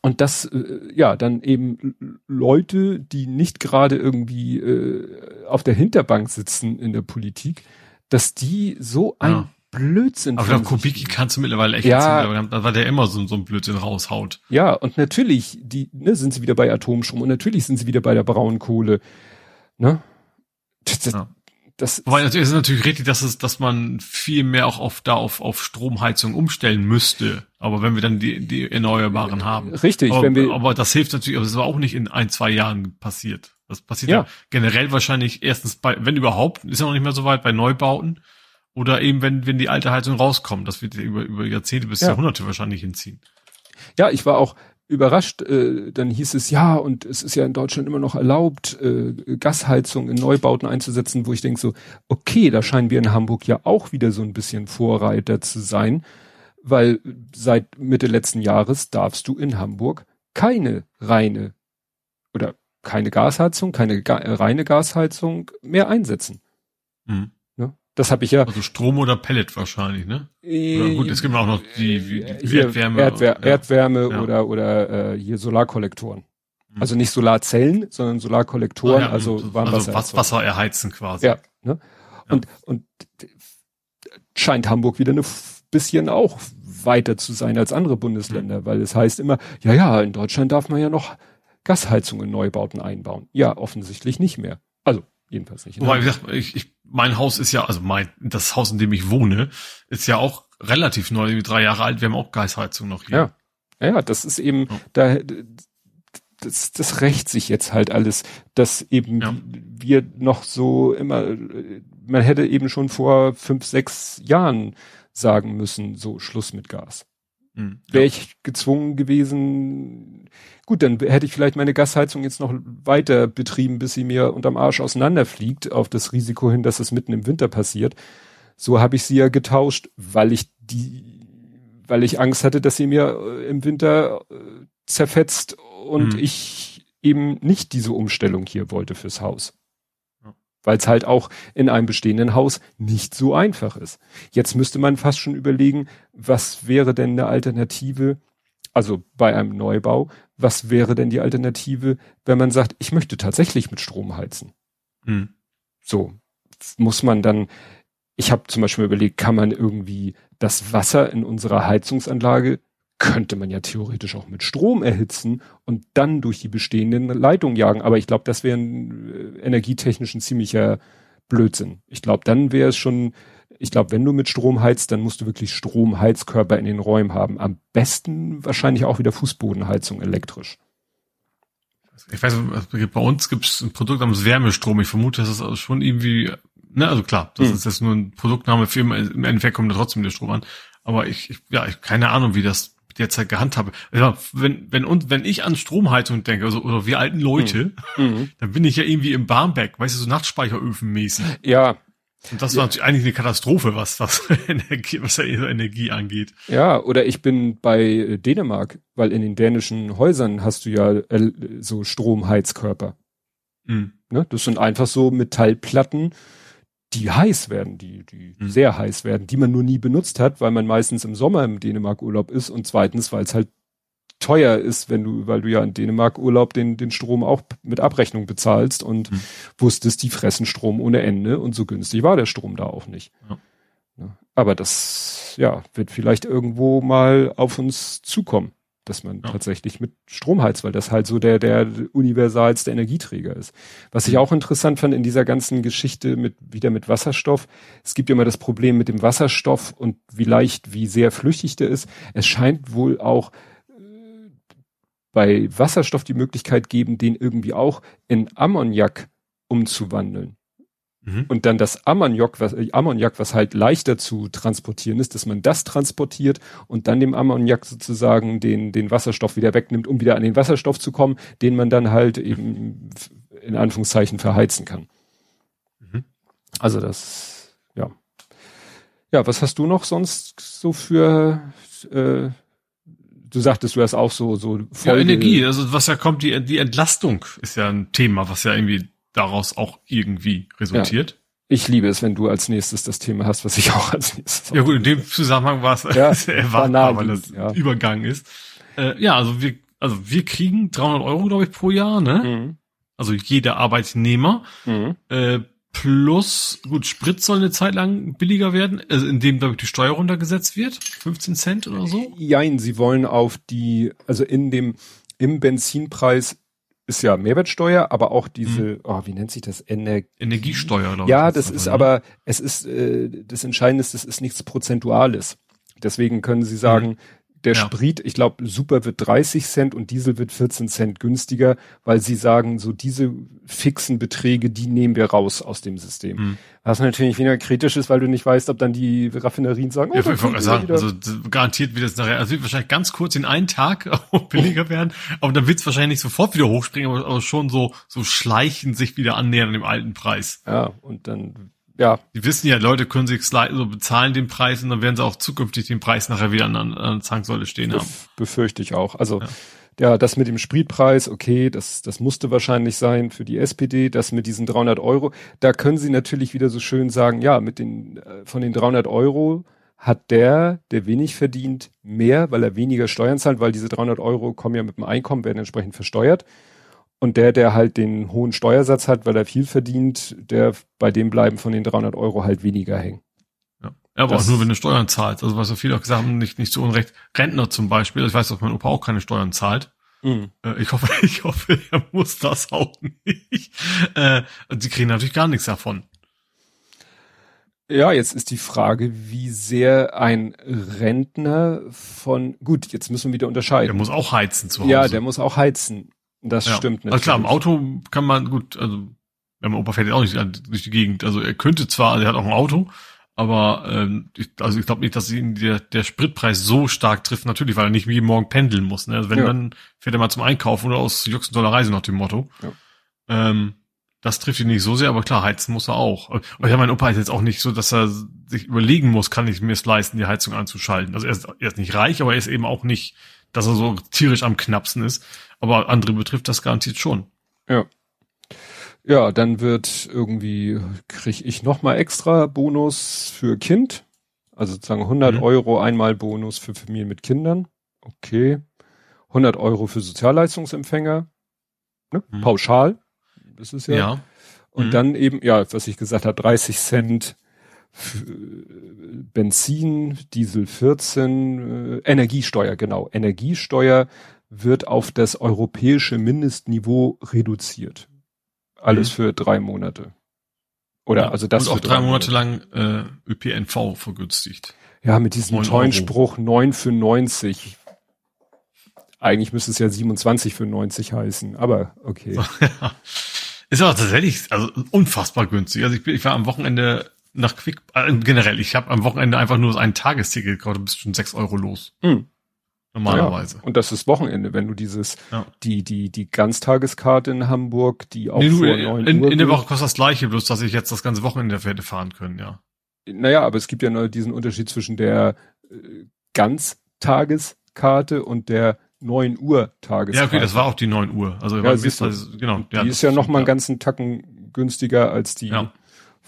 Und das, äh, ja, dann eben Leute, die nicht gerade irgendwie äh, auf der Hinterbank sitzen in der Politik, dass die so ein ja. Blödsinn. Aber Kubicki kannst du mittlerweile echt ja, erzählen, weil der immer so, so ein Blödsinn raushaut. Ja, und natürlich, die, ne, sind sie wieder bei Atomstrom und natürlich sind sie wieder bei der Braunkohle. Ne? Das, ja. Das Wobei es ist natürlich richtig, dass es, dass man viel mehr auch auf da auf, auf Stromheizung umstellen müsste. Aber wenn wir dann die, die Erneuerbaren haben. Richtig, aber, wenn wir. Aber das hilft natürlich, aber das ist auch nicht in ein, zwei Jahren passiert. Das passiert ja. ja generell wahrscheinlich erstens bei, wenn überhaupt, ist ja noch nicht mehr so weit bei Neubauten. Oder eben, wenn, wenn die alte Heizung rauskommt, das wird über, über Jahrzehnte bis ja. Jahrhunderte wahrscheinlich hinziehen. Ja, ich war auch überrascht, äh, dann hieß es ja, und es ist ja in Deutschland immer noch erlaubt, äh, Gasheizung in Neubauten einzusetzen, wo ich denke so, okay, da scheinen wir in Hamburg ja auch wieder so ein bisschen Vorreiter zu sein, weil seit Mitte letzten Jahres darfst du in Hamburg keine reine oder keine Gasheizung, keine ga reine Gasheizung mehr einsetzen. Mhm. Das habe ich ja. Also Strom oder Pellet wahrscheinlich, ne? Oder gut, es gibt auch noch die, die hier Erdwärme, Erdwär, ja. Erdwärme ja. oder oder äh, hier Solarkollektoren. Mhm. Also nicht Solarzellen, sondern Solarkollektoren, ah, ja, also Warmwasser. Also Wasser erheizen quasi. Ja. Ne? Und und scheint Hamburg wieder eine bisschen auch weiter zu sein als andere Bundesländer, mhm. weil es heißt immer, ja, ja, in Deutschland darf man ja noch Gasheizung in Neubauten einbauen. Ja, offensichtlich nicht mehr. Also jedenfalls nicht. Wobei, ich, ich mein Haus ist ja, also mein, das Haus, in dem ich wohne, ist ja auch relativ neu, drei Jahre alt. Wir haben auch Gasheizung noch hier. Ja, ja, das ist eben, ja. da, das, das rächt sich jetzt halt alles, dass eben ja. wir noch so immer, man hätte eben schon vor fünf, sechs Jahren sagen müssen, so Schluss mit Gas. Mhm, Wäre ich gezwungen gewesen, gut, dann hätte ich vielleicht meine Gasheizung jetzt noch weiter betrieben, bis sie mir unterm Arsch auseinanderfliegt, auf das Risiko hin, dass es mitten im Winter passiert. So habe ich sie ja getauscht, weil ich die, weil ich Angst hatte, dass sie mir äh, im Winter äh, zerfetzt und mhm. ich eben nicht diese Umstellung hier wollte fürs Haus weil es halt auch in einem bestehenden Haus nicht so einfach ist. Jetzt müsste man fast schon überlegen, was wäre denn eine Alternative, also bei einem Neubau, was wäre denn die Alternative, wenn man sagt, ich möchte tatsächlich mit Strom heizen? Hm. So muss man dann, ich habe zum Beispiel überlegt, kann man irgendwie das Wasser in unserer Heizungsanlage könnte man ja theoretisch auch mit Strom erhitzen und dann durch die bestehenden Leitungen jagen. Aber ich glaube, das wäre ein äh, energietechnisch ein ziemlicher Blödsinn. Ich glaube, dann wäre es schon, ich glaube, wenn du mit Strom heizt, dann musst du wirklich Stromheizkörper in den Räumen haben. Am besten wahrscheinlich auch wieder Fußbodenheizung elektrisch. Ich weiß, bei uns gibt es ein Produkt namens Wärmestrom. Ich vermute, das ist schon irgendwie, ne, also klar, das hm. ist jetzt nur ein Produktname für im Endeffekt kommt da trotzdem der Strom an. Aber ich, ich ja, ich keine Ahnung, wie das derzeit gehandhabt habe. wenn, wenn, und, wenn ich an Stromheizung denke, also, oder wir alten Leute, mhm. dann bin ich ja irgendwie im Barmbek, weißt du, so Nachtspeicheröfen mäßig. Ja. Und das war natürlich eigentlich eine Katastrophe, was, was Energie, was Energie angeht. Ja, oder ich bin bei Dänemark, weil in den dänischen Häusern hast du ja äh, so Stromheizkörper. Mhm. Ne? Das sind einfach so Metallplatten, die heiß werden, die, die mhm. sehr heiß werden, die man nur nie benutzt hat, weil man meistens im Sommer im Dänemark Urlaub ist und zweitens, weil es halt teuer ist, wenn du, weil du ja in Dänemark Urlaub den, den Strom auch mit Abrechnung bezahlst und mhm. wusstest, die fressen Strom ohne Ende und so günstig war der Strom da auch nicht. Ja. Aber das, ja, wird vielleicht irgendwo mal auf uns zukommen dass man ja. tatsächlich mit Strom heizt, weil das halt so der, der universalste Energieträger ist. Was ich mhm. auch interessant fand in dieser ganzen Geschichte mit, wieder mit Wasserstoff, es gibt ja immer das Problem mit dem Wasserstoff und wie leicht, wie sehr flüchtig der ist. Es scheint wohl auch, bei Wasserstoff die Möglichkeit geben, den irgendwie auch in Ammoniak umzuwandeln. Mhm. Und dann das Ammoniak was, äh, Ammoniak, was halt leichter zu transportieren ist, dass man das transportiert und dann dem Ammoniak sozusagen den, den Wasserstoff wieder wegnimmt, um wieder an den Wasserstoff zu kommen, den man dann halt eben in Anführungszeichen verheizen kann. Mhm. Also das, ja. Ja, was hast du noch sonst so für äh, du sagtest, du hast auch so so Folge Ja, Energie, also was ja kommt, die, die Entlastung ist ja ein Thema, was ja irgendwie daraus auch irgendwie resultiert. Ja. Ich liebe es, wenn du als nächstes das Thema hast, was ich auch als nächstes Ja gut, in dem Zusammenhang war es ja, erwartbar, weil das ja. Übergang ist. Äh, ja, also wir, also wir kriegen 300 Euro, glaube ich, pro Jahr, ne? Mhm. Also jeder Arbeitnehmer. Mhm. Äh, plus, gut, Sprit soll eine Zeit lang billiger werden, also indem, glaube ich, die Steuer runtergesetzt wird. 15 Cent oder so? Jein, sie wollen auf die, also in dem, im Benzinpreis ist ja Mehrwertsteuer, aber auch diese, mhm. oh, wie nennt sich das? Ener Energiesteuer, glaube Ja, das, das ist aber, aber, es ist, äh, das Entscheidende ist, das ist nichts Prozentuales. Deswegen können Sie sagen, mhm der ja. Sprit, ich glaube, Super wird 30 Cent und Diesel wird 14 Cent günstiger, weil sie sagen, so diese fixen Beträge, die nehmen wir raus aus dem System. Mhm. Was natürlich weniger kritisch ist, weil du nicht weißt, ob dann die Raffinerien sagen, oh, ja, ich wollte sagen, also garantiert wird es nachher, also wird wahrscheinlich ganz kurz in einen Tag billiger werden, aber dann wird es wahrscheinlich nicht sofort wieder hochspringen, aber, aber schon so, so schleichend sich wieder annähern an dem alten Preis. Ja, und dann ja. Die wissen ja, Leute können sich so bezahlen den Preis und dann werden sie auch zukünftig den Preis nachher wieder an, an der Zanksäule stehen haben. Befürchte ich auch. Also ja. ja, das mit dem Spritpreis, okay, das, das musste wahrscheinlich sein für die SPD. Das mit diesen 300 Euro, da können sie natürlich wieder so schön sagen, ja, mit den, äh, von den 300 Euro hat der, der wenig verdient, mehr, weil er weniger Steuern zahlt, weil diese 300 Euro kommen ja mit dem Einkommen, werden entsprechend versteuert. Und der, der halt den hohen Steuersatz hat, weil er viel verdient, der bei dem bleiben von den 300 Euro halt weniger hängen. Ja, aber das, auch nur, wenn du Steuern zahlst. Also was so viele auch gesagt haben, nicht, nicht zu Unrecht. Rentner zum Beispiel, ich weiß, dass mein Opa auch keine Steuern zahlt. Mhm. Äh, ich hoffe, ich hoffe, er muss das auch nicht. Äh, sie kriegen natürlich gar nichts davon. Ja, jetzt ist die Frage, wie sehr ein Rentner von, gut, jetzt müssen wir wieder unterscheiden. Der muss auch heizen zu Hause. Ja, der muss auch heizen. Das ja. stimmt natürlich. Also klar, im Auto kann man gut, also mein Opa fährt ja auch nicht durch die Gegend. Also er könnte zwar, also er hat auch ein Auto, aber ähm, ich, also ich glaube nicht, dass ihn der, der Spritpreis so stark trifft, natürlich, weil er nicht jeden Morgen pendeln muss. Ne? Also wenn, ja. dann fährt er mal zum Einkaufen oder aus Juxentoller Reise nach dem Motto. Ja. Ähm, das trifft ihn nicht so sehr, aber klar, heizen muss er auch. Und ja, mein Opa ist jetzt auch nicht so, dass er sich überlegen muss, kann ich mir es leisten, die Heizung anzuschalten. Also er ist, er ist nicht reich, aber er ist eben auch nicht, dass er so tierisch am Knapsen ist. Aber andere betrifft das garantiert schon. Ja. Ja, dann wird irgendwie, kriege ich nochmal extra Bonus für Kind. Also sozusagen 100 mhm. Euro einmal Bonus für Familien mit Kindern. Okay. 100 Euro für Sozialleistungsempfänger. Ne? Mhm. Pauschal. Das ist ja. ja. Und mhm. dann eben, ja, was ich gesagt habe, 30 Cent Benzin, Diesel 14, äh, Energiesteuer, genau. Energiesteuer wird auf das europäische Mindestniveau reduziert. Alles mhm. für drei Monate. Oder ja, also das und auch drei Monate, Monate lang äh, ÖPNV vergünstigt. Ja, mit diesem tollen Spruch 9 für 90. Eigentlich müsste es ja 27 für 90 heißen, aber okay. Ist aber tatsächlich also unfassbar günstig. Also ich, ich war am Wochenende nach Quick, äh, generell, ich habe am Wochenende einfach nur ein Tagesticket gekauft, bist schon sechs Euro los. Mhm. Normalerweise. Ja, und das ist Wochenende, wenn du dieses, ja. die, die, die Ganztageskarte in Hamburg, die auch nee, vor neun in, Uhr. In der Woche kostet das gleiche, bloß dass ich jetzt das ganze Wochenende hätte fahren können, ja. Naja, aber es gibt ja nur diesen Unterschied zwischen der äh, Ganztageskarte und der 9 Uhr Tageskarte. Ja, okay, das war auch die 9 Uhr. Also, ja, also genau. Die ja, ist ja noch mal einen ganzen Tacken günstiger als die ja.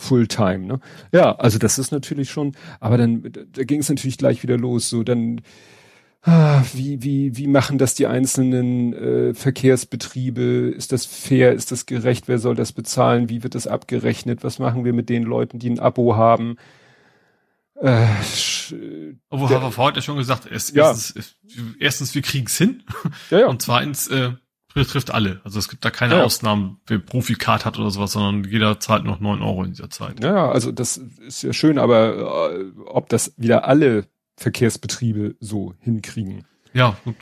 Fulltime, ne? Ja, also das ist natürlich schon, aber dann, da ging es natürlich gleich wieder los, so dann, ah, wie, wie, wie machen das die einzelnen äh, Verkehrsbetriebe? Ist das fair? Ist das gerecht? Wer soll das bezahlen? Wie wird das abgerechnet? Was machen wir mit den Leuten, die ein Abo haben? Äh, Obwohl HVV hat ja schon gesagt, erst, ja. erstens, erstens, wir kriegen's hin. Ja, ja. Und zweitens, äh, betrifft alle. Also es gibt da keine ja. Ausnahmen, wer Profikart hat oder sowas, sondern jeder zahlt noch neun Euro in dieser Zeit. Ja, also das ist ja schön, aber äh, ob das wieder alle Verkehrsbetriebe so hinkriegen. Ja, gut.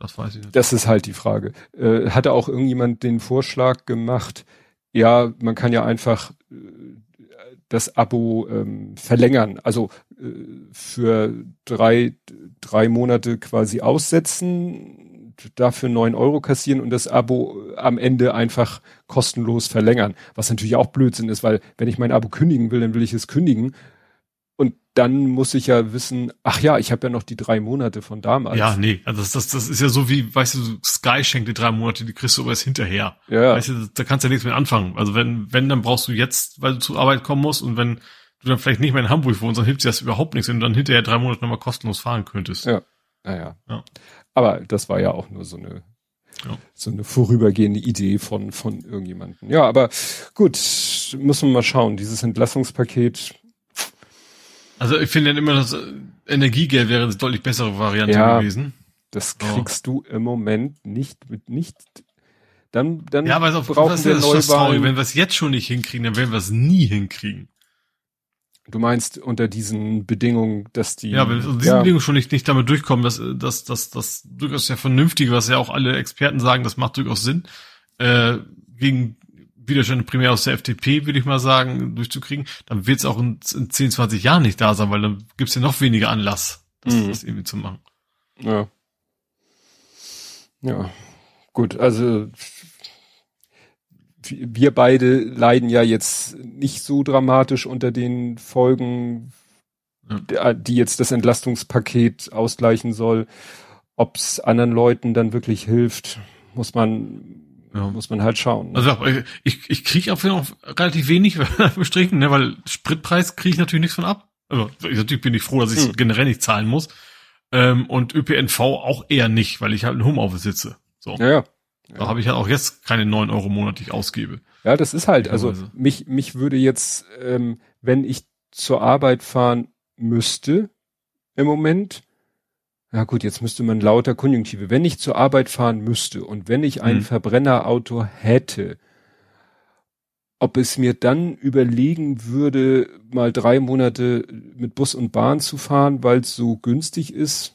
Das weiß ich nicht. Das ist halt die Frage. Äh, hatte auch irgendjemand den Vorschlag gemacht, ja, man kann ja einfach äh, das Abo ähm, verlängern, also äh, für drei, drei Monate quasi aussetzen, dafür neun Euro kassieren und das Abo am Ende einfach kostenlos verlängern. Was natürlich auch Blödsinn ist, weil wenn ich mein Abo kündigen will, dann will ich es kündigen dann muss ich ja wissen, ach ja, ich habe ja noch die drei Monate von damals. Ja, nee, also das, das, das ist ja so wie, weißt du, Sky schenkt die drei Monate, die kriegst du aber erst hinterher. Ja. Weißt du, da kannst du ja nichts mehr anfangen. Also wenn, wenn, dann brauchst du jetzt, weil du zur Arbeit kommen musst und wenn du dann vielleicht nicht mehr in Hamburg wohnst, dann hilft dir das überhaupt nichts, wenn du dann hinterher drei Monate nochmal kostenlos fahren könntest. Ja, naja. Ja. Aber das war ja auch nur so eine, ja. so eine vorübergehende Idee von, von irgendjemanden. Ja, aber gut, müssen wir mal schauen. Dieses Entlassungspaket, also ich finde ja immer, das Energiegeld wäre eine deutlich bessere Variante ja, gewesen. Das kriegst oh. du im Moment nicht mit nicht. Dann, dann ja, aber auf, brauchen wir Neuwahlen. Wenn wir es jetzt schon nicht hinkriegen, dann werden wir es nie hinkriegen. Du meinst unter diesen Bedingungen, dass die ja, wenn wir unter diesen ja. Bedingungen schon nicht, nicht damit durchkommen, dass dass dass das durchaus ja vernünftige, was ja auch alle Experten sagen, das macht durchaus Sinn, äh, gegen Widerstände primär aus der FDP, würde ich mal sagen, durchzukriegen, dann wird es auch in, in 10, 20 Jahren nicht da sein, weil dann gibt es ja noch weniger Anlass, das, mhm. das irgendwie zu machen. Ja. Ja. Gut, also wir beide leiden ja jetzt nicht so dramatisch unter den Folgen, die jetzt das Entlastungspaket ausgleichen soll. Ob es anderen Leuten dann wirklich hilft, muss man ja. Muss man halt schauen. Ne? Also ich, ich kriege auch noch relativ wenig bestrichen, ne, weil Spritpreis kriege ich natürlich nichts von ab. Also natürlich bin ich froh, dass ich hm. generell nicht zahlen muss. Ähm, und ÖPNV auch eher nicht, weil ich halt in Homeoffice sitze. So. Ja, ja. Da habe ich halt auch jetzt keine neun Euro monatlich ausgebe. Ja, das ist halt, also mich, mich würde jetzt, ähm, wenn ich zur Arbeit fahren müsste im Moment, ja gut, jetzt müsste man lauter Konjunktive. Wenn ich zur Arbeit fahren müsste und wenn ich ein hm. Verbrennerauto hätte, ob es mir dann überlegen würde, mal drei Monate mit Bus und Bahn zu fahren, weil es so günstig ist,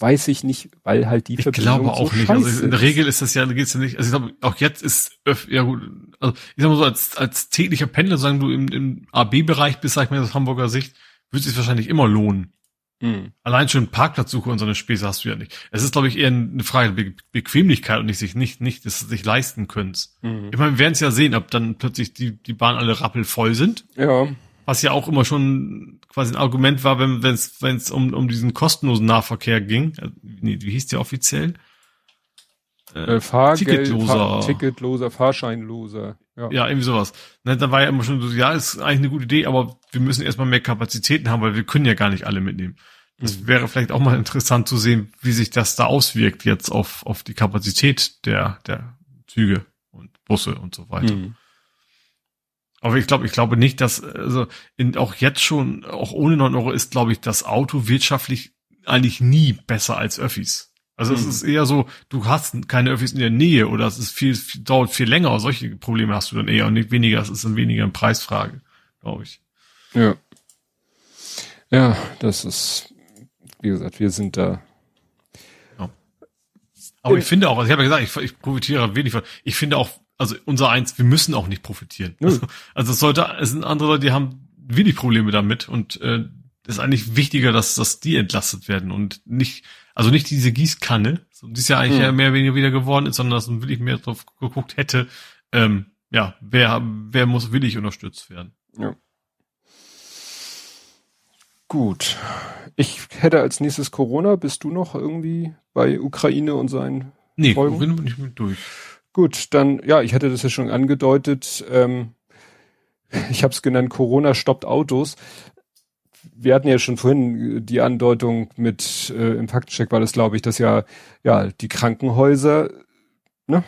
weiß ich nicht, weil halt die ich Verbindung glaube auch so nicht. Also in der Regel ist das ja, geht's ja nicht. Also ich glaube, auch jetzt ist ja gut. Also ich sag mal so als als täglicher Pendler, sagen du im, im AB-Bereich bist, sag ich mal aus Hamburger Sicht, würde es sich wahrscheinlich immer lohnen. Mhm. Allein schon Parkplatzsuche und so eine Späße hast du ja nicht. Es ist, glaube ich, eher eine Frage der Be Bequemlichkeit und nicht sich nicht, nicht, dass sich leisten könnt. Mhm. Ich meine, wir werden es ja sehen, ob dann plötzlich die, die Bahn alle rappelvoll sind. Ja. Was ja auch immer schon quasi ein Argument war, wenn es wenn es um, um diesen kostenlosen Nahverkehr ging. Äh, nee, wie hieß der offiziell? Äh, Fahrgeld, Ticketloser. Fahr Ticketloser, Fahrscheinloser. Ja. ja, irgendwie sowas. Ne, da war ja immer schon so, ja, ist eigentlich eine gute Idee, aber wir müssen erstmal mehr Kapazitäten haben, weil wir können ja gar nicht alle mitnehmen. Das mhm. wäre vielleicht auch mal interessant zu sehen, wie sich das da auswirkt jetzt auf, auf die Kapazität der, der Züge und Busse und so weiter. Mhm. Aber ich glaube, ich glaube nicht, dass, also in, auch jetzt schon, auch ohne 9 Euro ist, glaube ich, das Auto wirtschaftlich eigentlich nie besser als Öffis. Also mhm. es ist eher so, du hast keine Öffis in der Nähe oder es ist viel, viel, dauert viel länger. Solche Probleme hast du dann eher und nicht weniger. Es ist dann weniger eine Preisfrage, glaube ich. Ja. Ja, das ist, wie gesagt, wir sind da. Ja. Aber ich finde auch, also ich habe ja gesagt, ich, ich profitiere wenig von. Ich finde auch, also unser eins, wir müssen auch nicht profitieren. Mhm. Also, also es sollte, es sind andere Leute, die haben wenig Probleme damit und äh, ist eigentlich wichtiger, dass, dass die entlastet werden und nicht also nicht diese Gießkanne, die ist ja eigentlich mhm. mehr oder weniger wieder geworden ist, sondern dass man wirklich mehr drauf geguckt hätte, ähm, ja, wer, wer muss willig unterstützt werden. Ja. Gut. Ich hätte als nächstes Corona. Bist du noch irgendwie bei Ukraine und seinen Nee, Folgen? bin ich mit durch. Gut, dann, ja, ich hatte das ja schon angedeutet. Ähm, ich habe es genannt, Corona stoppt Autos wir hatten ja schon vorhin die Andeutung mit äh, im Faktencheck war das, glaube ich, dass ja ja die Krankenhäuser ne,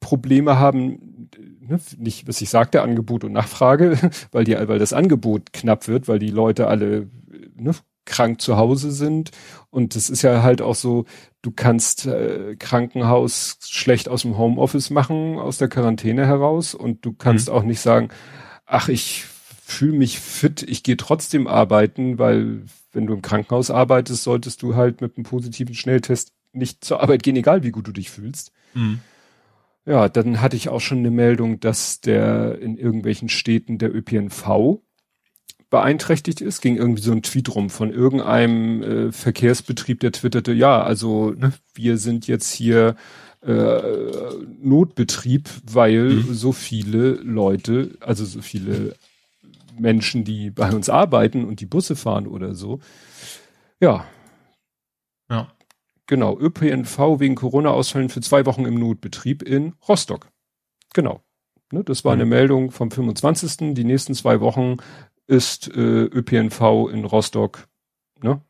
Probleme haben, ne, nicht, was ich sagte, Angebot und Nachfrage, weil die, weil das Angebot knapp wird, weil die Leute alle ne, krank zu Hause sind. Und es ist ja halt auch so, du kannst äh, Krankenhaus schlecht aus dem Homeoffice machen, aus der Quarantäne heraus. Und du kannst mhm. auch nicht sagen, ach, ich fühle mich fit, ich gehe trotzdem arbeiten, weil wenn du im Krankenhaus arbeitest, solltest du halt mit einem positiven Schnelltest nicht zur Arbeit gehen, egal wie gut du dich fühlst. Mhm. Ja, dann hatte ich auch schon eine Meldung, dass der in irgendwelchen Städten der ÖPNV beeinträchtigt ist. Ging irgendwie so ein Tweet rum von irgendeinem äh, Verkehrsbetrieb, der twitterte, ja, also ne, wir sind jetzt hier äh, Notbetrieb, weil mhm. so viele Leute, also so viele Menschen, die bei uns arbeiten und die Busse fahren oder so. Ja. Ja. Genau, ÖPNV wegen Corona-Ausfällen für zwei Wochen im Notbetrieb in Rostock. Genau. Ne, das war mhm. eine Meldung vom 25. Die nächsten zwei Wochen ist äh, ÖPNV in Rostock. Ne?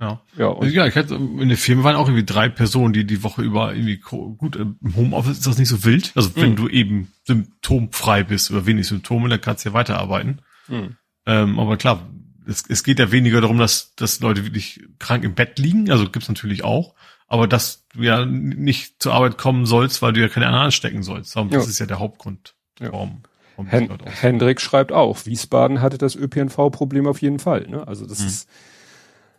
Ja. Ja, und ja, ich hatte in der Firma waren auch irgendwie drei Personen, die die Woche über irgendwie gut im Homeoffice ist das nicht so wild. Also wenn mhm. du eben symptomfrei bist oder wenig Symptome, dann kannst du ja weiterarbeiten. Mhm. Ähm, aber klar, es, es geht ja weniger darum, dass, dass Leute wirklich krank im Bett liegen, also gibt's natürlich auch, aber dass du ja nicht zur Arbeit kommen sollst, weil du ja keine anderen anstecken sollst. Das ja. ist ja der Hauptgrund. Ja. Warum, Hen Hendrik schreibt auch, Wiesbaden hatte das ÖPNV-Problem auf jeden Fall. Ne? Also das mhm. ist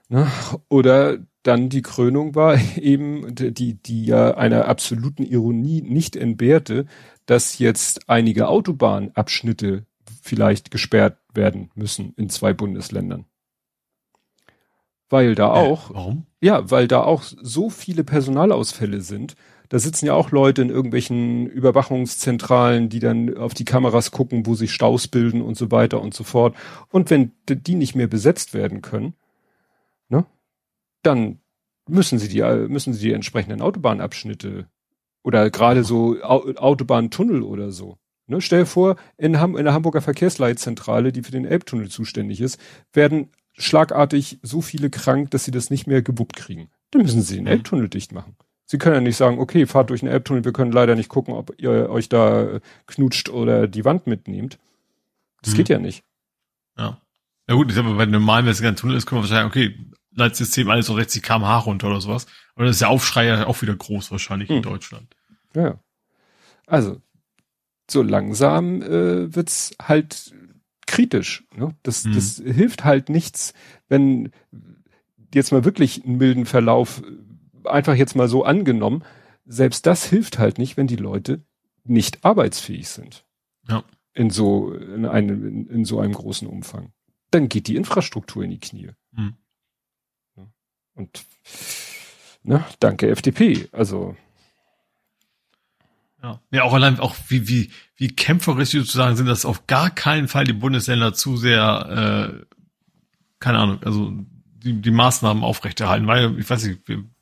ne? oder dann die Krönung war eben, die, die ja einer absoluten Ironie nicht entbehrte, dass jetzt einige Autobahnabschnitte vielleicht gesperrt werden müssen in zwei Bundesländern. Weil da äh, auch, äh, warum? ja, weil da auch so viele Personalausfälle sind. Da sitzen ja auch Leute in irgendwelchen Überwachungszentralen, die dann auf die Kameras gucken, wo sich Staus bilden und so weiter und so fort. Und wenn die nicht mehr besetzt werden können, ne, dann müssen sie die, müssen sie die entsprechenden Autobahnabschnitte oder gerade so Autobahntunnel oder so Ne, stell dir vor, in, Ham in der Hamburger Verkehrsleitzentrale, die für den Elbtunnel zuständig ist, werden schlagartig so viele krank, dass sie das nicht mehr gewuppt kriegen. Dann müssen sie den mhm. Elbtunnel dicht machen. Sie können ja nicht sagen, okay, fahrt durch den Elbtunnel, wir können leider nicht gucken, ob ihr euch da knutscht oder die Wand mitnehmt. Das mhm. geht ja nicht. Ja. Ja gut, ich sag mal, bei normalen, wenn es ein Tunnel ist, können wir wahrscheinlich, okay, Leitsystem alles so 60 kmh runter oder sowas. Aber das ist der Aufschrei ja auch wieder groß wahrscheinlich mhm. in Deutschland. Ja. Also, so langsam äh, wird's halt kritisch. Ne? Das, mhm. das hilft halt nichts, wenn jetzt mal wirklich einen milden Verlauf einfach jetzt mal so angenommen. Selbst das hilft halt nicht, wenn die Leute nicht arbeitsfähig sind. Ja. In so, in einem, in, in so einem großen Umfang. Dann geht die Infrastruktur in die Knie. Mhm. Und, ne, danke FDP. Also, ja. ja, auch allein auch wie wie wie kämpferisch sozusagen sind, dass auf gar keinen Fall die Bundesländer zu sehr, äh, keine Ahnung, also die, die Maßnahmen aufrechterhalten, weil ich weiß nicht, ein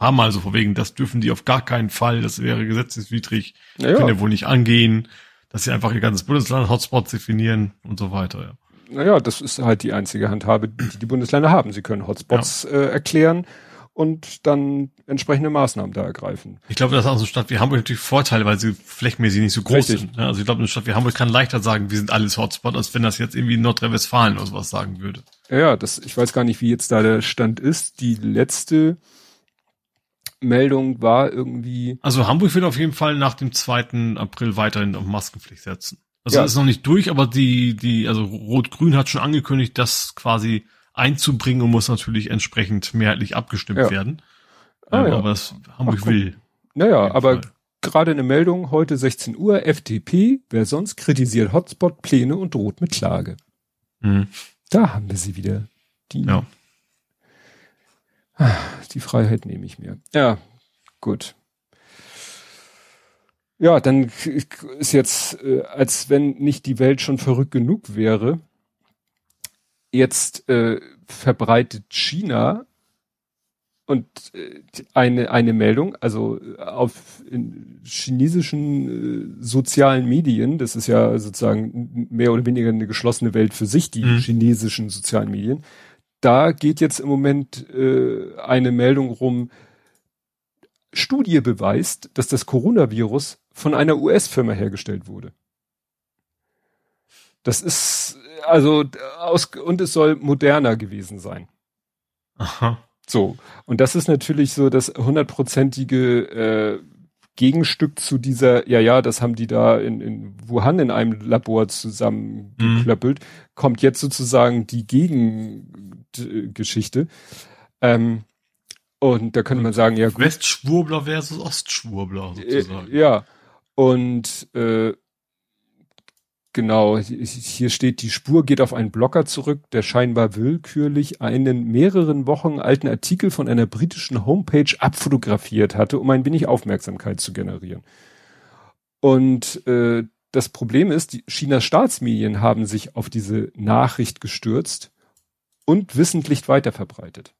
paar Mal so vorwegen, das dürfen die auf gar keinen Fall, das wäre gesetzeswidrig, ja, können ja wohl nicht angehen, dass sie einfach ihr ganzes Bundesland Hotspots definieren und so weiter. Ja. Naja, das ist halt die einzige Handhabe, die die Bundesländer haben. Sie können Hotspots ja. äh, erklären und dann entsprechende Maßnahmen da ergreifen. Ich glaube, das ist auch so eine Stadt wie Hamburg natürlich Vorteile, weil sie flächenmäßig nicht so groß Richtig. sind. Also ich glaube, eine Stadt wie Hamburg kann leichter sagen, wir sind alles Hotspot, als wenn das jetzt irgendwie Nordrhein-Westfalen oder sowas sagen würde. Ja, das, ich weiß gar nicht, wie jetzt da der Stand ist. Die letzte Meldung war irgendwie. Also Hamburg wird auf jeden Fall nach dem 2. April weiterhin auf Maskenpflicht setzen. Also ja. ist noch nicht durch, aber die, die, also Rot-Grün hat schon angekündigt, dass quasi einzubringen und muss natürlich entsprechend mehrheitlich abgestimmt ja. werden. Ah, ähm, ja. Aber das Hamburg Ach, will. Naja, aber gerade eine Meldung, heute 16 Uhr, FDP, wer sonst kritisiert Hotspot-Pläne und droht mit Klage. Mhm. Da haben wir sie wieder. Die, ja. Die Freiheit nehme ich mir. Ja, gut. Ja, dann ist jetzt, äh, als wenn nicht die Welt schon verrückt genug wäre, jetzt äh, verbreitet China und äh, eine eine Meldung, also äh, auf in chinesischen äh, sozialen Medien, das ist ja sozusagen mehr oder weniger eine geschlossene Welt für sich, die mhm. chinesischen sozialen Medien. Da geht jetzt im Moment äh, eine Meldung rum, Studie beweist, dass das Coronavirus von einer US-Firma hergestellt wurde. Das ist also aus und es soll moderner gewesen sein. Aha. So und das ist natürlich so das hundertprozentige äh, Gegenstück zu dieser, ja, ja, das haben die da in, in Wuhan in einem Labor zusammengeklöppelt, mhm. kommt jetzt sozusagen die Gegengeschichte. Ähm, Und da könnte man sagen, ja gut. Westschwurbler versus Ostschwurbler sozusagen. Äh, ja. Und äh, genau, hier steht, die Spur geht auf einen Blogger zurück, der scheinbar willkürlich einen mehreren Wochen alten Artikel von einer britischen Homepage abfotografiert hatte, um ein wenig Aufmerksamkeit zu generieren. Und äh, das Problem ist, die Chinas Staatsmedien haben sich auf diese Nachricht gestürzt und wissentlich weiterverbreitet.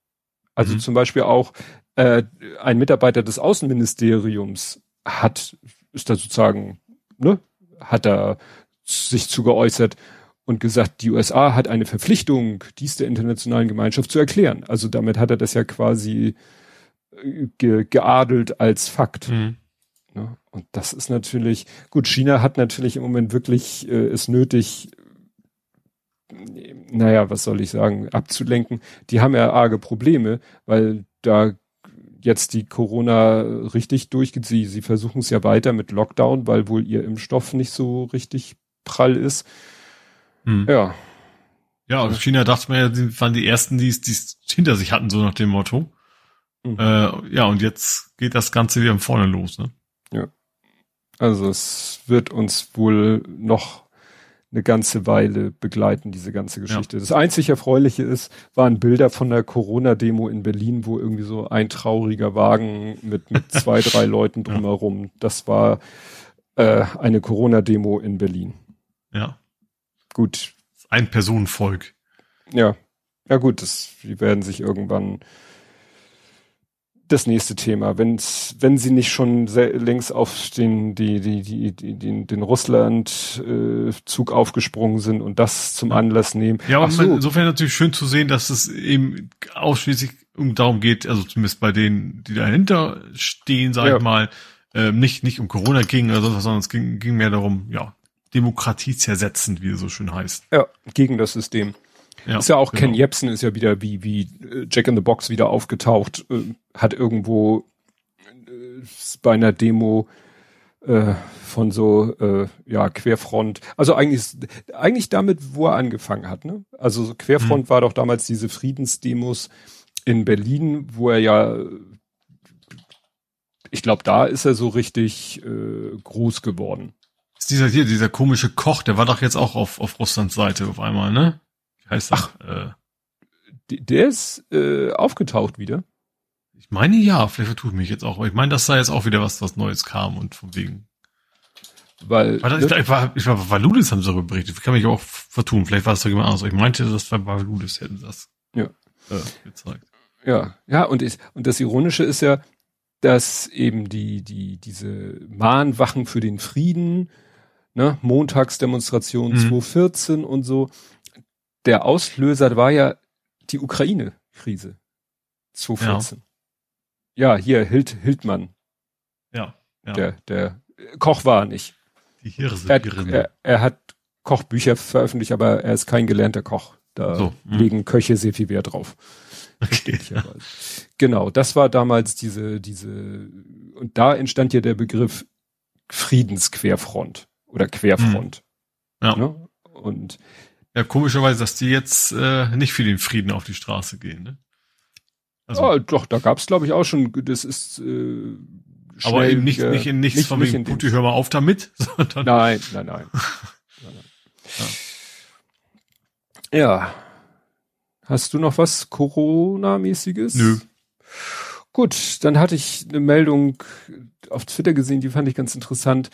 Also mhm. zum Beispiel auch äh, ein Mitarbeiter des Außenministeriums hat, ist da sozusagen, ne, hat da sich zu geäußert und gesagt, die USA hat eine Verpflichtung, dies der internationalen Gemeinschaft zu erklären. Also damit hat er das ja quasi äh, ge geadelt als Fakt. Mhm. Ne? Und das ist natürlich, gut, China hat natürlich im Moment wirklich äh, es nötig, naja, was soll ich sagen, abzulenken. Die haben ja arge Probleme, weil da jetzt die Corona richtig durchgeht. Sie, sie versuchen es ja weiter mit Lockdown, weil wohl ihr Impfstoff nicht so richtig prall ist. Hm. Ja. Ja, aus China dachte man ja, die waren die ersten, die es hinter sich hatten, so nach dem Motto. Mhm. Äh, ja, und jetzt geht das Ganze wieder vorne los, ne? Ja. Also es wird uns wohl noch eine ganze Weile begleiten, diese ganze Geschichte. Ja. Das einzig Erfreuliche ist, waren Bilder von der Corona-Demo in Berlin, wo irgendwie so ein trauriger Wagen mit, mit zwei, drei Leuten drumherum. Ja. Das war äh, eine Corona-Demo in Berlin. Ja. Gut. Ein Personenvolk. Ja. Ja gut, das, die werden sich irgendwann das nächste Thema. Wenn's, wenn sie nicht schon sehr, längst auf den, die, die, die, die, den, den Russland-Zug äh, aufgesprungen sind und das zum Anlass nehmen. Ja, aber so. insofern natürlich schön zu sehen, dass es eben ausschließlich um darum geht, also zumindest bei denen, die dahinter stehen, sag ja. ich mal, äh, nicht, nicht um Corona ging oder sonst sondern es ging, ging mehr darum, ja, Demokratie zersetzen, wie es so schön heißt. Ja, gegen das System. Ja, ist ja auch genau. Ken Jebsen ist ja wieder wie wie äh, Jack in the Box wieder aufgetaucht, äh, hat irgendwo äh, bei einer Demo äh, von so äh, ja Querfront. Also eigentlich eigentlich damit, wo er angefangen hat. Ne? Also so Querfront mhm. war doch damals diese Friedensdemos in Berlin, wo er ja ich glaube, da ist er so richtig äh, groß geworden. Ist dieser hier, dieser komische Koch, der war doch jetzt auch auf, auf Russlands Seite auf einmal, ne? Heißt das? Ach, äh, der ist äh, aufgetaucht wieder. Ich meine ja, vielleicht vertue ich mich jetzt auch, aber ich meine, dass da jetzt auch wieder was, was Neues kam und von wegen. Weil. War das, ich, war, ich war, Valulis haben sie darüber berichtet. Ich kann mich auch vertun. Vielleicht war es doch jemand anderes. Ich meinte, das war Valulis hätten das ja. Äh, gezeigt. Ja, ja, und, ist, und das Ironische ist ja, dass eben die, die, diese Mahnwachen für den Frieden, ne, Montagsdemonstration mhm. 2014 und so, der Auslöser war ja die Ukraine-Krise 2014. Ja. ja, hier Hild, Hildmann. Ja, ja. Der, der Koch war nicht. Die Hirse. Er, er, er hat Kochbücher veröffentlicht, aber er ist kein gelernter Koch. Da so, hm. legen Köche sehr viel Wert drauf. Okay. genau, das war damals diese, diese, und da entstand ja der Begriff Friedensquerfront oder Querfront. Hm. Ja. Ne? Und ja, komischerweise, dass die jetzt äh, nicht für den Frieden auf die Straße gehen. Ne? Also, oh, doch, da gab's glaube ich auch schon, das ist äh, aber eben nicht, nicht in nichts nicht, von wegen, Putti, hör mal auf damit. Sondern nein, nein, nein. nein, nein. Ja. ja. Hast du noch was Corona-mäßiges? Nö. Gut, dann hatte ich eine Meldung auf Twitter gesehen, die fand ich ganz interessant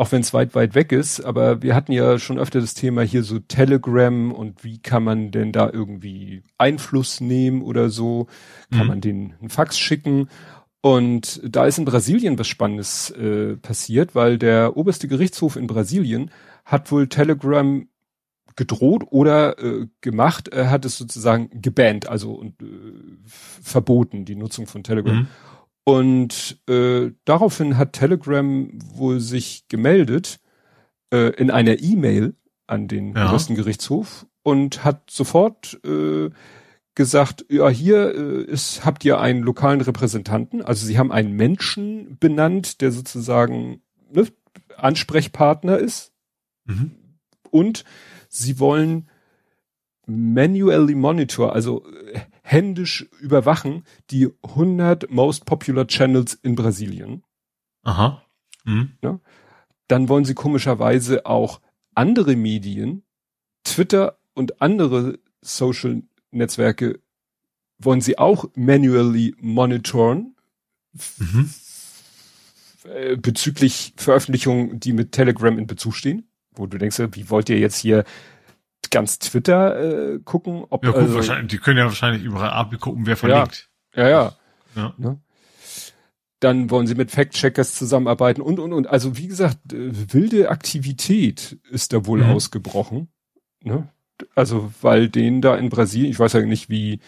auch wenn es weit, weit weg ist. Aber wir hatten ja schon öfter das Thema hier so Telegram und wie kann man denn da irgendwie Einfluss nehmen oder so? Kann mhm. man den einen Fax schicken? Und da ist in Brasilien was Spannendes äh, passiert, weil der oberste Gerichtshof in Brasilien hat wohl Telegram gedroht oder äh, gemacht, er hat es sozusagen gebannt, also und, äh, verboten, die Nutzung von Telegram. Mhm. Und äh, daraufhin hat Telegram wohl sich gemeldet äh, in einer E-Mail an den ja. obersten Gerichtshof und hat sofort äh, gesagt, ja, hier äh, ist, habt ihr einen lokalen Repräsentanten. Also sie haben einen Menschen benannt, der sozusagen ne, Ansprechpartner ist. Mhm. Und sie wollen manually monitor, also händisch überwachen die 100 most popular channels in Brasilien. Aha. Mhm. Ja? Dann wollen sie komischerweise auch andere Medien, Twitter und andere Social Netzwerke wollen sie auch manually monitoren mhm. Äh, bezüglich Veröffentlichungen, die mit Telegram in Bezug stehen, wo du denkst, wie wollt ihr jetzt hier ganz Twitter äh, gucken? Ob, ja, gut, also, wahrscheinlich, die können ja wahrscheinlich überall abgucken, wer verlinkt. Ja, ja. ja. ja. Ne? Dann wollen sie mit Fact-Checkers zusammenarbeiten und, und, und. Also wie gesagt, äh, wilde Aktivität ist da wohl mhm. ausgebrochen. Ne? Also weil denen da in Brasilien, ich weiß ja nicht, wie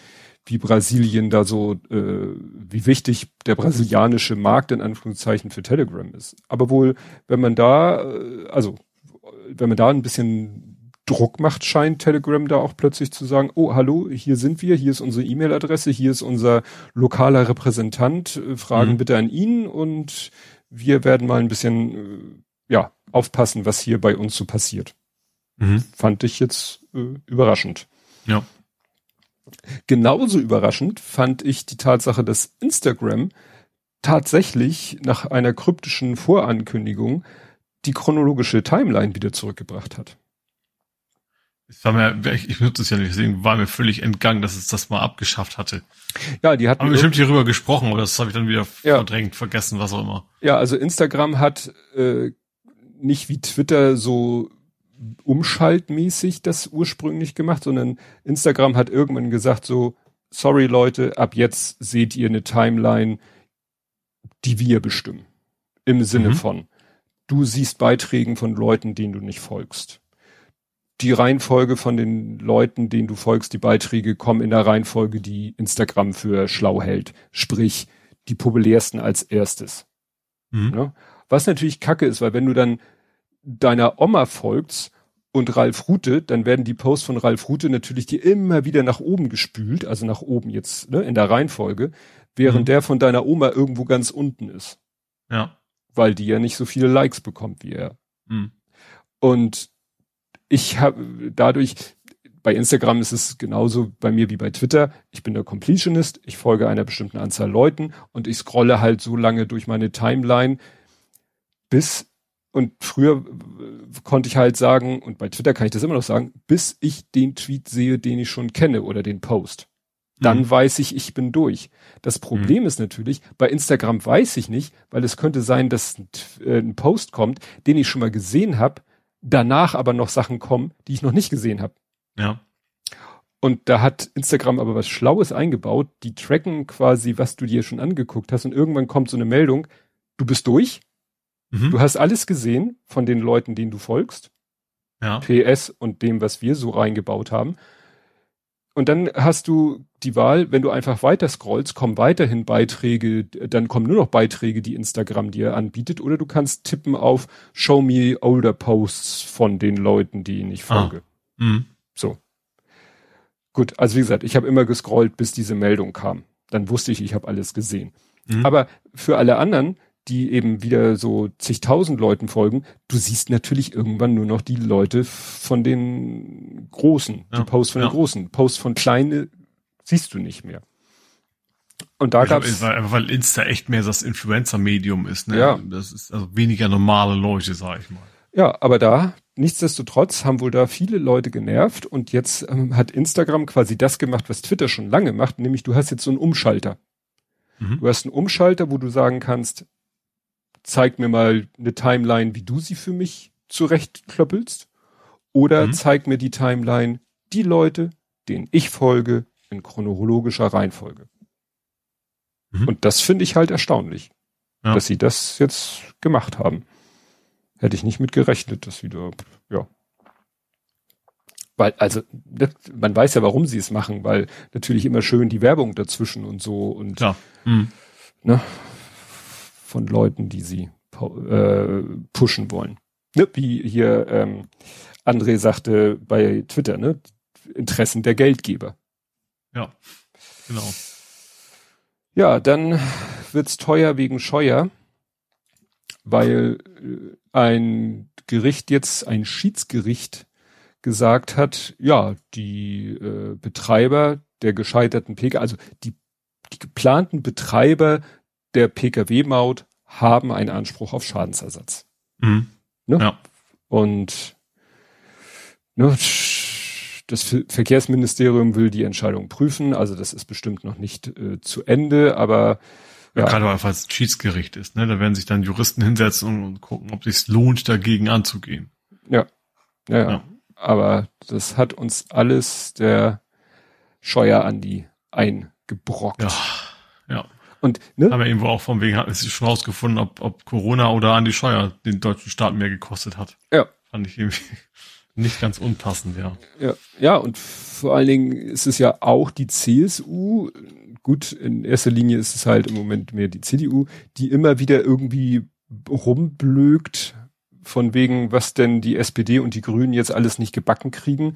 wie Brasilien da so, äh, wie wichtig der brasilianische Markt in Anführungszeichen für Telegram ist. Aber wohl, wenn man da, äh, also wenn man da ein bisschen Druck macht, scheint Telegram da auch plötzlich zu sagen, oh, hallo, hier sind wir, hier ist unsere E-Mail-Adresse, hier ist unser lokaler Repräsentant, äh, Fragen mhm. bitte an ihn und wir werden mal ein bisschen, äh, ja, aufpassen, was hier bei uns so passiert. Mhm. Fand ich jetzt äh, überraschend. Ja. Genauso überraschend fand ich die Tatsache, dass Instagram tatsächlich nach einer kryptischen Vorankündigung die chronologische Timeline wieder zurückgebracht hat. Ich, war mir, ich, ich nutze es ja nicht, deswegen war mir völlig entgangen, dass es das mal abgeschafft hatte. Ja, die hatten. Haben bestimmt hierüber gesprochen, aber das habe ich dann wieder ja. verdrängt, vergessen, was auch immer. Ja, also Instagram hat äh, nicht wie Twitter so umschaltmäßig das ursprünglich gemacht, sondern Instagram hat irgendwann gesagt so, sorry Leute, ab jetzt seht ihr eine Timeline, die wir bestimmen. Im Sinne mhm. von, du siehst Beiträgen von Leuten, denen du nicht folgst. Die Reihenfolge von den Leuten, denen du folgst, die Beiträge kommen in der Reihenfolge, die Instagram für schlau hält. Sprich, die populärsten als erstes. Mhm. Ja? Was natürlich kacke ist, weil wenn du dann deiner Oma folgst und Ralf Rute, dann werden die Posts von Ralf Rute natürlich dir immer wieder nach oben gespült, also nach oben jetzt, ne, in der Reihenfolge, während mhm. der von deiner Oma irgendwo ganz unten ist. Ja. Weil die ja nicht so viele Likes bekommt wie er. Mhm. Und ich habe dadurch, bei Instagram ist es genauso bei mir wie bei Twitter. Ich bin der Completionist, ich folge einer bestimmten Anzahl Leuten und ich scrolle halt so lange durch meine Timeline, bis und früher konnte ich halt sagen, und bei Twitter kann ich das immer noch sagen, bis ich den Tweet sehe, den ich schon kenne oder den Post. Dann mhm. weiß ich, ich bin durch. Das Problem mhm. ist natürlich, bei Instagram weiß ich nicht, weil es könnte sein, dass ein, äh, ein Post kommt, den ich schon mal gesehen habe, danach aber noch Sachen kommen, die ich noch nicht gesehen habe. Ja. Und da hat Instagram aber was Schlaues eingebaut. Die tracken quasi, was du dir schon angeguckt hast. Und irgendwann kommt so eine Meldung, du bist durch Mhm. Du hast alles gesehen von den Leuten, denen du folgst. Ja. PS und dem, was wir so reingebaut haben. Und dann hast du die Wahl, wenn du einfach weiter scrollst, kommen weiterhin Beiträge, dann kommen nur noch Beiträge, die Instagram dir anbietet, oder du kannst tippen auf Show me older Posts von den Leuten, die ich ah. folge. Ah. Mhm. So. Gut, also wie gesagt, ich habe immer gescrollt, bis diese Meldung kam. Dann wusste ich, ich habe alles gesehen. Mhm. Aber für alle anderen, die eben wieder so zigtausend Leuten folgen, du siehst natürlich irgendwann nur noch die Leute von den Großen, ja, die Posts von ja. den Großen. Posts von Kleine siehst du nicht mehr. Und da gab es weil Insta echt mehr das Influencer-Medium ist, ne? Ja. Das ist also weniger normale Leute, sag ich mal. Ja, aber da nichtsdestotrotz haben wohl da viele Leute genervt und jetzt ähm, hat Instagram quasi das gemacht, was Twitter schon lange macht, nämlich du hast jetzt so einen Umschalter. Mhm. Du hast einen Umschalter, wo du sagen kannst, zeig mir mal eine Timeline, wie du sie für mich zurechtklöppelst. Oder mhm. zeig mir die Timeline, die Leute, denen ich folge, in chronologischer Reihenfolge. Mhm. Und das finde ich halt erstaunlich, ja. dass sie das jetzt gemacht haben. Hätte ich nicht mit gerechnet, dass wieder, ja. Weil, also, das, man weiß ja, warum sie es machen, weil natürlich immer schön die Werbung dazwischen und so und, ja. Mhm. ne, von Leuten, die sie äh, pushen wollen. Ne? Wie hier ähm, André sagte bei Twitter, ne? Interessen der Geldgeber. Ja, genau. Ja, dann wird's teuer wegen Scheuer, weil äh, ein Gericht jetzt, ein Schiedsgericht gesagt hat, ja, die äh, Betreiber der gescheiterten Pkw, also die, die geplanten Betreiber der Pkw-Maut haben einen Anspruch auf Schadensersatz. Mhm. Ne? Ja. Und ne, das Verkehrsministerium will die Entscheidung prüfen, also das ist bestimmt noch nicht äh, zu Ende, aber ja. Gerade weil es Schiedsgericht ist, ne? Da werden sich dann Juristen hinsetzen und, und gucken, ob es sich lohnt, dagegen anzugehen. Ja. Ja, ja. ja. Aber das hat uns alles der Scheuer Andi eingebrockt. Ja. Ja. Und, ne? Haben wir irgendwo auch von wegen, ist schon rausgefunden, ob, ob Corona oder Andi Scheuer den deutschen Staat mehr gekostet hat. Ja. Fand ich irgendwie nicht ganz unpassend, ja. Ja, ja, und vor allen Dingen ist es ja auch die CSU, gut, in erster Linie ist es halt im Moment mehr die CDU, die immer wieder irgendwie rumblökt, von wegen, was denn die SPD und die Grünen jetzt alles nicht gebacken kriegen.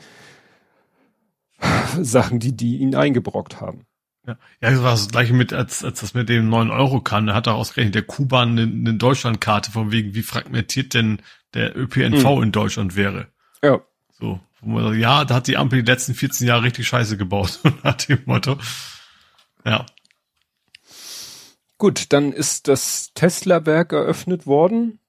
Sachen, die die ihnen eingebrockt haben. Ja, ja das war das gleiche mit, als, als das mit dem 9 Euro kann. Da hat er ausgerechnet der Kuban eine, eine Deutschlandkarte von wegen, wie fragmentiert denn der ÖPNV hm. in Deutschland wäre. Ja. So, wo man sagt, ja, da hat die Ampel die letzten 14 Jahre richtig scheiße gebaut, nach dem Motto. Ja. Gut, dann ist das Tesla-Werk eröffnet worden.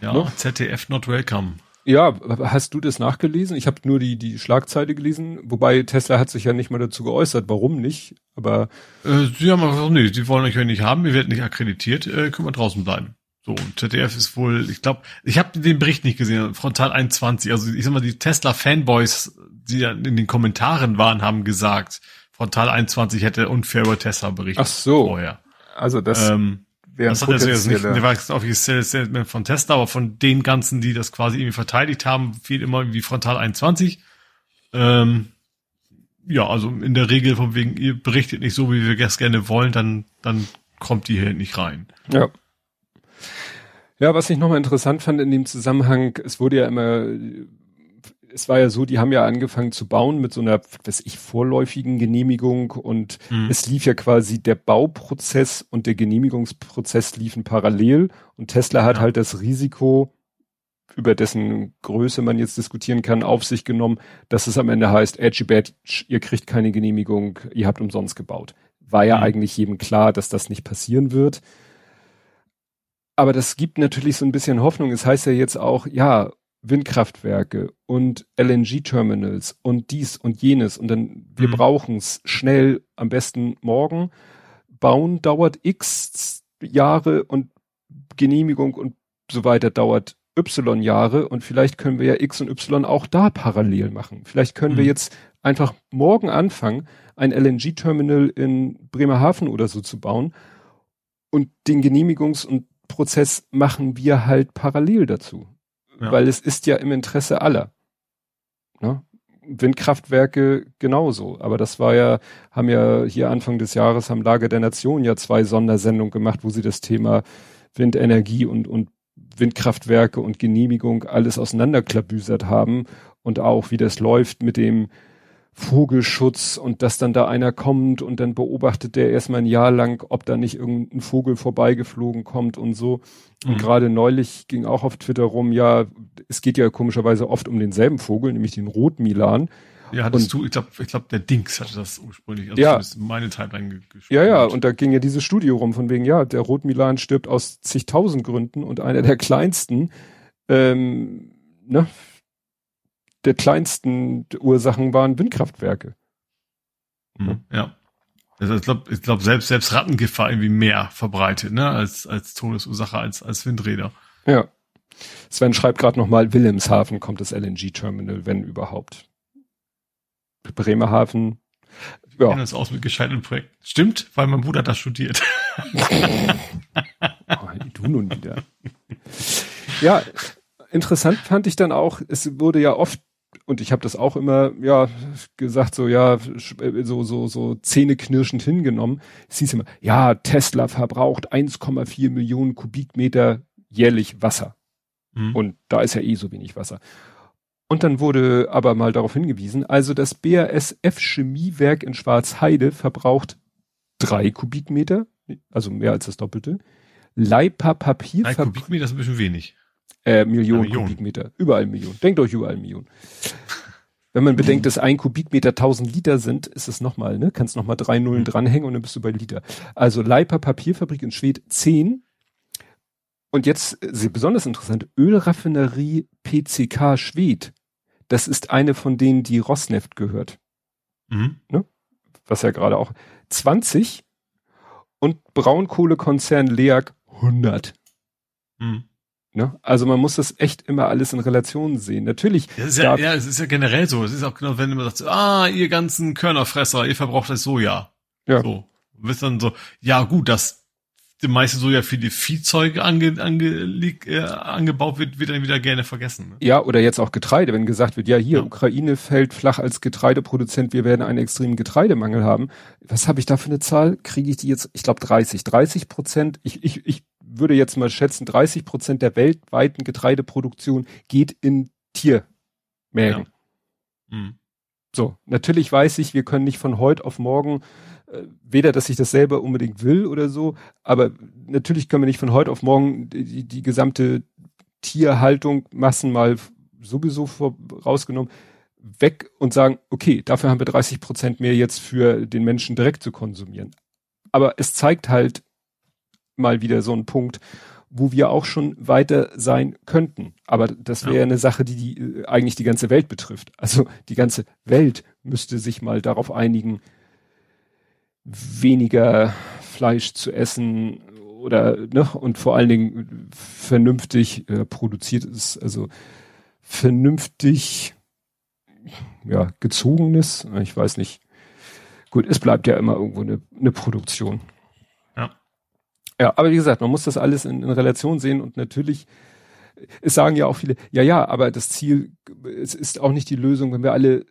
Ja, ne? ZDF not welcome. Ja, hast du das nachgelesen? Ich habe nur die, die Schlagzeile gelesen, wobei Tesla hat sich ja nicht mal dazu geäußert, warum nicht, aber. Äh, sie haben gesagt, nee, sie wollen euch ja nicht haben, wir werden nicht akkreditiert, äh, können wir draußen bleiben. So, und ZDF ist wohl, ich glaube, ich habe den Bericht nicht gesehen, Frontal 21, also ich sag mal, die Tesla-Fanboys, die ja in den Kommentaren waren, haben gesagt, Frontal 21 hätte unfair über Tesla berichtet. Ach so. Vorher. Also das. Ähm, das hat jetzt nicht, der war jetzt offizielles Statement von Tesla, aber von den ganzen, die das quasi irgendwie verteidigt haben, fiel immer irgendwie Frontal 21. Ähm, ja, also in der Regel von wegen, ihr berichtet nicht so, wie wir es gerne wollen, dann, dann kommt die hier nicht rein. Ja. Ja, was ich nochmal interessant fand in dem Zusammenhang, es wurde ja immer es war ja so, die haben ja angefangen zu bauen mit so einer, was ich, vorläufigen Genehmigung und mhm. es lief ja quasi der Bauprozess und der Genehmigungsprozess liefen parallel und Tesla hat ja. halt das Risiko, über dessen Größe man jetzt diskutieren kann, auf sich genommen, dass es am Ende heißt, Edgy Bad, ihr kriegt keine Genehmigung, ihr habt umsonst gebaut. War ja mhm. eigentlich jedem klar, dass das nicht passieren wird. Aber das gibt natürlich so ein bisschen Hoffnung. Es heißt ja jetzt auch, ja, Windkraftwerke und LNG-Terminals und dies und jenes und dann wir mhm. brauchen es schnell, am besten morgen. Bauen dauert x Jahre und Genehmigung und so weiter dauert y Jahre und vielleicht können wir ja x und y auch da parallel machen. Vielleicht können mhm. wir jetzt einfach morgen anfangen, ein LNG-Terminal in Bremerhaven oder so zu bauen und den Genehmigungs- und Prozess machen wir halt parallel dazu weil es ist ja im Interesse aller. Ne? Windkraftwerke genauso. Aber das war ja, haben ja hier Anfang des Jahres am Lager der Nation ja zwei Sondersendungen gemacht, wo sie das Thema Windenergie und, und Windkraftwerke und Genehmigung alles auseinanderklabüsert haben und auch wie das läuft mit dem Vogelschutz und dass dann da einer kommt und dann beobachtet der erstmal ein Jahr lang, ob da nicht irgendein Vogel vorbeigeflogen kommt und so. Und mhm. gerade neulich ging auch auf Twitter rum, ja, es geht ja komischerweise oft um denselben Vogel, nämlich den Rotmilan. Ja, hattest und, du, ich glaube, ich glaub, der Dings hatte das ursprünglich, also ja, meine Timeline. Ja, ja, und da ging ja dieses Studio rum, von wegen, ja, der Rotmilan stirbt aus zigtausend Gründen und einer der kleinsten, ähm, ne, der kleinsten Ursachen waren Windkraftwerke. Mhm, ja. Also ich glaube, ich glaub, selbst, selbst Rattengift irgendwie mehr verbreitet, ne, als, als Todesursache, als, als Windräder. Ja. Sven schreibt gerade nochmal, Wilhelmshaven kommt das LNG-Terminal, wenn überhaupt. Bremerhaven. Ja. Wir kennen uns aus mit gescheiterten Projekten. Stimmt, weil mein Bruder das studiert. oh, du nun wieder. Ja, interessant fand ich dann auch, es wurde ja oft und ich habe das auch immer ja gesagt so ja so so so zähneknirschend hingenommen. Es hieß immer ja Tesla verbraucht 1,4 Millionen Kubikmeter jährlich Wasser mhm. und da ist ja eh so wenig Wasser. Und dann wurde aber mal darauf hingewiesen, also das BASF Chemiewerk in Schwarzheide verbraucht drei Kubikmeter, also mehr als das Doppelte. Leipa Papier. Drei Kubikmeter ist ein bisschen wenig. Äh, Millionen Million. Kubikmeter. Überall Millionen. Denkt euch überall Millionen. Wenn man bedenkt, dass ein Kubikmeter 1000 Liter sind, ist es nochmal, ne? Kannst nochmal drei Nullen mhm. dranhängen und dann bist du bei Liter. Also Leiper Papierfabrik in Schwed 10. Und jetzt, äh, besonders interessant, Ölraffinerie PCK Schwed. Das ist eine von denen, die Rosneft gehört. Mhm. Ne? Was ja gerade auch 20 und Braunkohlekonzern LEAG 100. Mhm. Ne? Also man muss das echt immer alles in Relation sehen. Natürlich. Ja, ja, ja, es ist ja generell so. Es ist auch genau, wenn man sagt, ah, ihr ganzen Körnerfresser, ihr verbraucht das Soja. Ja. So. Du bist dann so, ja gut, dass die meiste Soja für die Viehzeuge ange, ange, äh, angebaut wird, wird dann wieder gerne vergessen. Ne? Ja, oder jetzt auch Getreide, wenn gesagt wird, ja hier, ja. Ukraine fällt flach als Getreideproduzent, wir werden einen extremen Getreidemangel haben. Was habe ich da für eine Zahl? Kriege ich die jetzt, ich glaube 30. 30 Prozent, ich, ich, ich würde jetzt mal schätzen, 30 Prozent der weltweiten Getreideproduktion geht in Tiermägen. Ja. Mhm. So, natürlich weiß ich, wir können nicht von heute auf morgen, äh, weder, dass ich das selber unbedingt will oder so, aber natürlich können wir nicht von heute auf morgen die, die gesamte Tierhaltung Massen mal sowieso vor, rausgenommen weg und sagen, okay, dafür haben wir 30 Prozent mehr jetzt für den Menschen direkt zu konsumieren. Aber es zeigt halt, mal wieder so ein Punkt, wo wir auch schon weiter sein könnten. Aber das wäre ja. eine Sache, die, die äh, eigentlich die ganze Welt betrifft. Also die ganze Welt müsste sich mal darauf einigen, weniger Fleisch zu essen oder ne, und vor allen Dingen vernünftig äh, produziert ist, also vernünftig ja gezogenes, ich weiß nicht. Gut, es bleibt ja immer irgendwo eine, eine Produktion. Ja, aber wie gesagt, man muss das alles in, in Relation sehen und natürlich, es sagen ja auch viele, ja, ja, aber das Ziel, es ist auch nicht die Lösung, wenn wir alle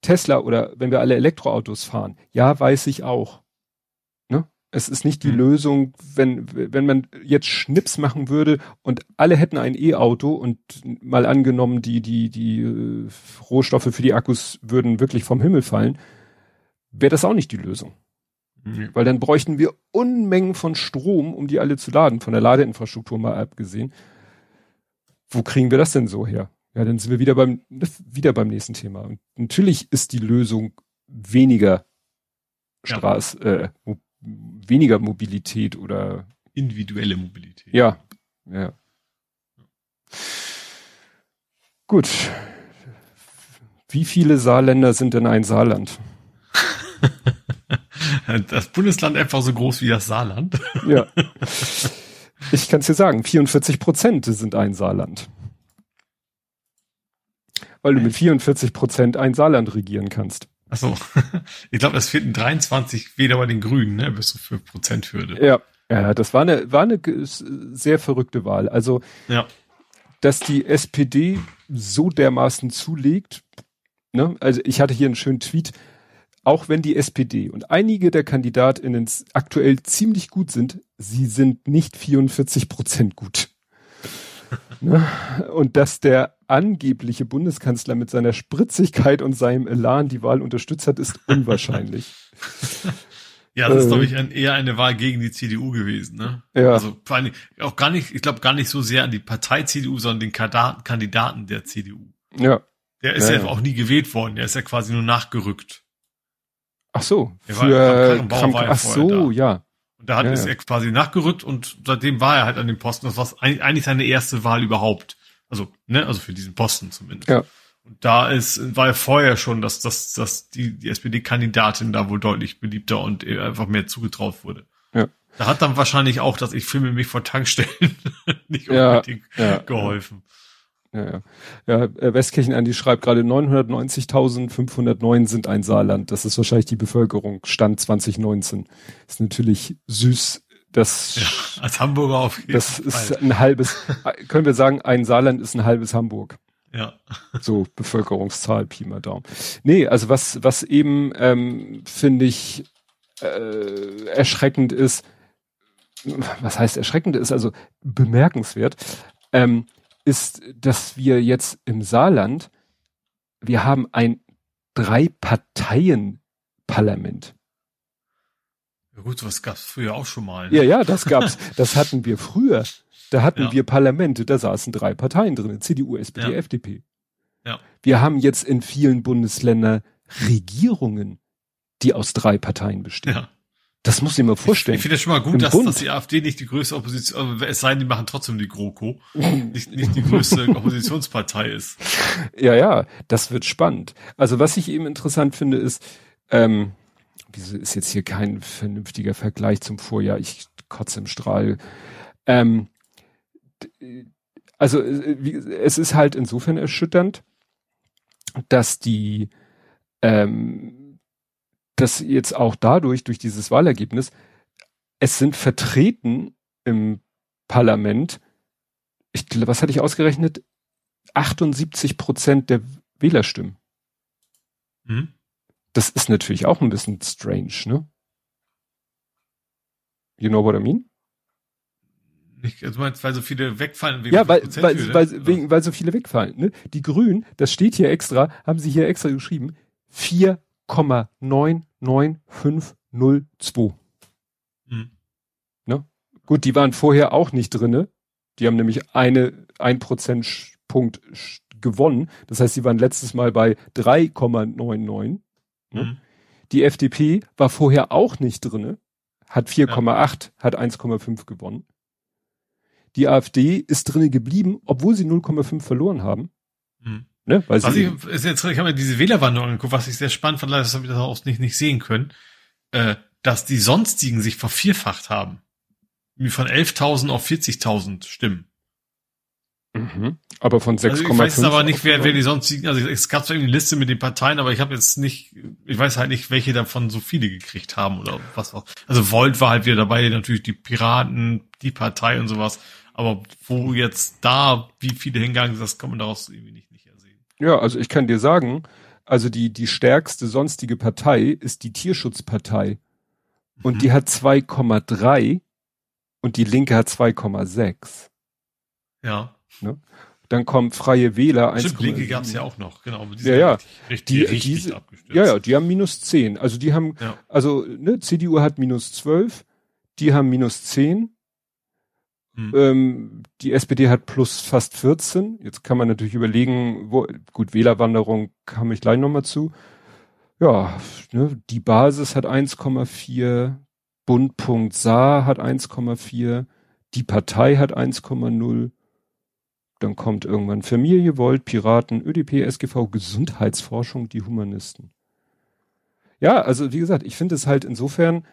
Tesla oder wenn wir alle Elektroautos fahren. Ja, weiß ich auch. Ne? Es ist nicht die mhm. Lösung, wenn, wenn man jetzt Schnips machen würde und alle hätten ein E-Auto und mal angenommen, die, die, die äh, Rohstoffe für die Akkus würden wirklich vom Himmel fallen, wäre das auch nicht die Lösung. Mhm. Weil dann bräuchten wir Unmengen von Strom, um die alle zu laden, von der Ladeinfrastruktur mal abgesehen. Wo kriegen wir das denn so her? Ja, dann sind wir wieder beim, wieder beim nächsten Thema. Und natürlich ist die Lösung weniger Straß, ja. äh, mo weniger Mobilität oder individuelle Mobilität. Ja, ja. Gut. Wie viele Saarländer sind denn ein Saarland? Das Bundesland einfach so groß wie das Saarland. Ja. Ich kann es dir sagen, 44 Prozent sind ein Saarland. Weil du mit 44 Prozent ein Saarland regieren kannst. Ach so. Ich glaube, es fehlten 23 weder bei den Grünen, ne, bis zu 5 Prozenthürde. Ja. Ja, das war eine, war eine sehr verrückte Wahl. Also, ja. dass die SPD so dermaßen zulegt, ne, also ich hatte hier einen schönen Tweet, auch wenn die SPD und einige der KandidatInnen aktuell ziemlich gut sind, sie sind nicht 44 Prozent gut. ne? Und dass der angebliche Bundeskanzler mit seiner Spritzigkeit und seinem Elan die Wahl unterstützt hat, ist unwahrscheinlich. Ja, das ist, glaube ich, ein, eher eine Wahl gegen die CDU gewesen, ne? Ja. Also vor allem auch gar nicht, ich glaube gar nicht so sehr an die Partei CDU, sondern den Kandidaten der CDU. Ja. Der ist ja, ja, ja, auch nie gewählt worden, der ist ja quasi nur nachgerückt. Ach so, für Kramp, ach so, ja. Und da hat ja, ist er quasi nachgerückt und seitdem war er halt an dem Posten. Das war eigentlich seine erste Wahl überhaupt. Also, ne, also für diesen Posten zumindest. Ja. Und da ist, war er vorher schon, dass, dass, dass die, die SPD-Kandidatin da wohl deutlich beliebter und einfach mehr zugetraut wurde. Ja. Da hat dann wahrscheinlich auch, dass ich filme mich vor Tankstellen nicht unbedingt ja, ja, geholfen. Ja. Ja, ja. äh, Westkirchen Andi schreibt gerade 990.509 sind ein Saarland. Das ist wahrscheinlich die Bevölkerung. Stand 2019. Ist natürlich süß. Das, ja, als Hamburger auf jeden Das Fall. ist ein halbes, können wir sagen, ein Saarland ist ein halbes Hamburg. Ja. So Bevölkerungszahl, Pi mal Daumen. Nee, also was, was eben, ähm, finde ich, äh, erschreckend ist, was heißt erschreckend ist, also bemerkenswert, ähm, ist, dass wir jetzt im Saarland, wir haben ein Drei-Parteien-Parlament. Ja gut, was gab's früher auch schon mal. Ne? Ja, ja, das gab's. das hatten wir früher. Da hatten ja. wir Parlamente, da saßen drei Parteien drin, CDU, SPD, ja. FDP. Ja. Wir haben jetzt in vielen Bundesländern Regierungen, die aus drei Parteien bestehen. Ja. Das muss ich mir vorstellen. Ich finde es schon mal gut, Im dass, Bund. dass die AfD nicht die größte Opposition, es sei denn, die machen trotzdem die GroKo, nicht, nicht die größte Oppositionspartei ist. Ja, ja, das wird spannend. Also was ich eben interessant finde, ist, ähm, wieso ist jetzt hier kein vernünftiger Vergleich zum Vorjahr? Ich kotze im Strahl. Ähm, also äh, es ist halt insofern erschütternd, dass die, ähm, dass jetzt auch dadurch, durch dieses Wahlergebnis, es sind vertreten im Parlament, ich, was hatte ich ausgerechnet? 78 Prozent der Wählerstimmen. Hm? Das ist natürlich auch ein bisschen strange, ne? You know what I mean? Nicht, also meinst, weil so viele wegfallen wegen Ja, weil, Prozenthürde? weil, weil, wegen, weil so viele wegfallen. Ne? Die Grünen, das steht hier extra, haben sie hier extra geschrieben, 4,99502. Hm. Gut, die waren vorher auch nicht drinne. Die haben nämlich eine, ein Prozentpunkt gewonnen. Das heißt, sie waren letztes Mal bei 3,99. Ne? Hm. Die FDP war vorher auch nicht drinne, hat 4,8, hat 1,5 gewonnen. Die AfD ist drinne geblieben, obwohl sie 0,5 verloren haben. Hm. Ne? Weil Was ich, ist jetzt, ich habe mir diese Wählerwanderung angeguckt, was ich sehr spannend fand, leider das habe ich das auch nicht, nicht sehen können, äh, dass die sonstigen sich vervierfacht haben. Von 11.000 auf 40.000 Stimmen. mhm. Aber von 6,5. Also ich weiß jetzt aber nicht, wer, wer die sonstigen, also es gab zwar irgendwie eine Liste mit den Parteien, aber ich habe jetzt nicht, ich weiß halt nicht, welche davon so viele gekriegt haben oder was auch. Also Volt war halt wieder dabei, natürlich die Piraten, die Partei und sowas. Aber wo jetzt da, wie viele hingegangen sind, das kann man daraus irgendwie nicht. Ja, also ich kann dir sagen, also die, die stärkste sonstige Partei ist die Tierschutzpartei. Und Mhm. die hat 2,3 und die Linke hat 2,6. Ja. Dann kommen Freie Wähler Stimmt, 1,7. Linke gab es ja auch noch, genau. die Ja, ja. Richtig, Die- richtig diese- abgestürzt. Ja, ja, die haben minus 10. Also die haben, Ja. also ne, CDU hat minus 12, die haben minus 10, Hm. ähm, die SPD hat plus fast 14. Jetzt kann man natürlich überlegen, wo, gut, Wählerwanderung kam ich gleich nochmal zu. Ja, ne, die Basis hat 1,4, Bund.Saar Saar hat 1,4, die Partei hat 1,0. Dann kommt irgendwann Familie, Volt, Piraten, ÖDP, SGV, Gesundheitsforschung, die Humanisten. Ja, also wie gesagt, ich finde es halt insofern,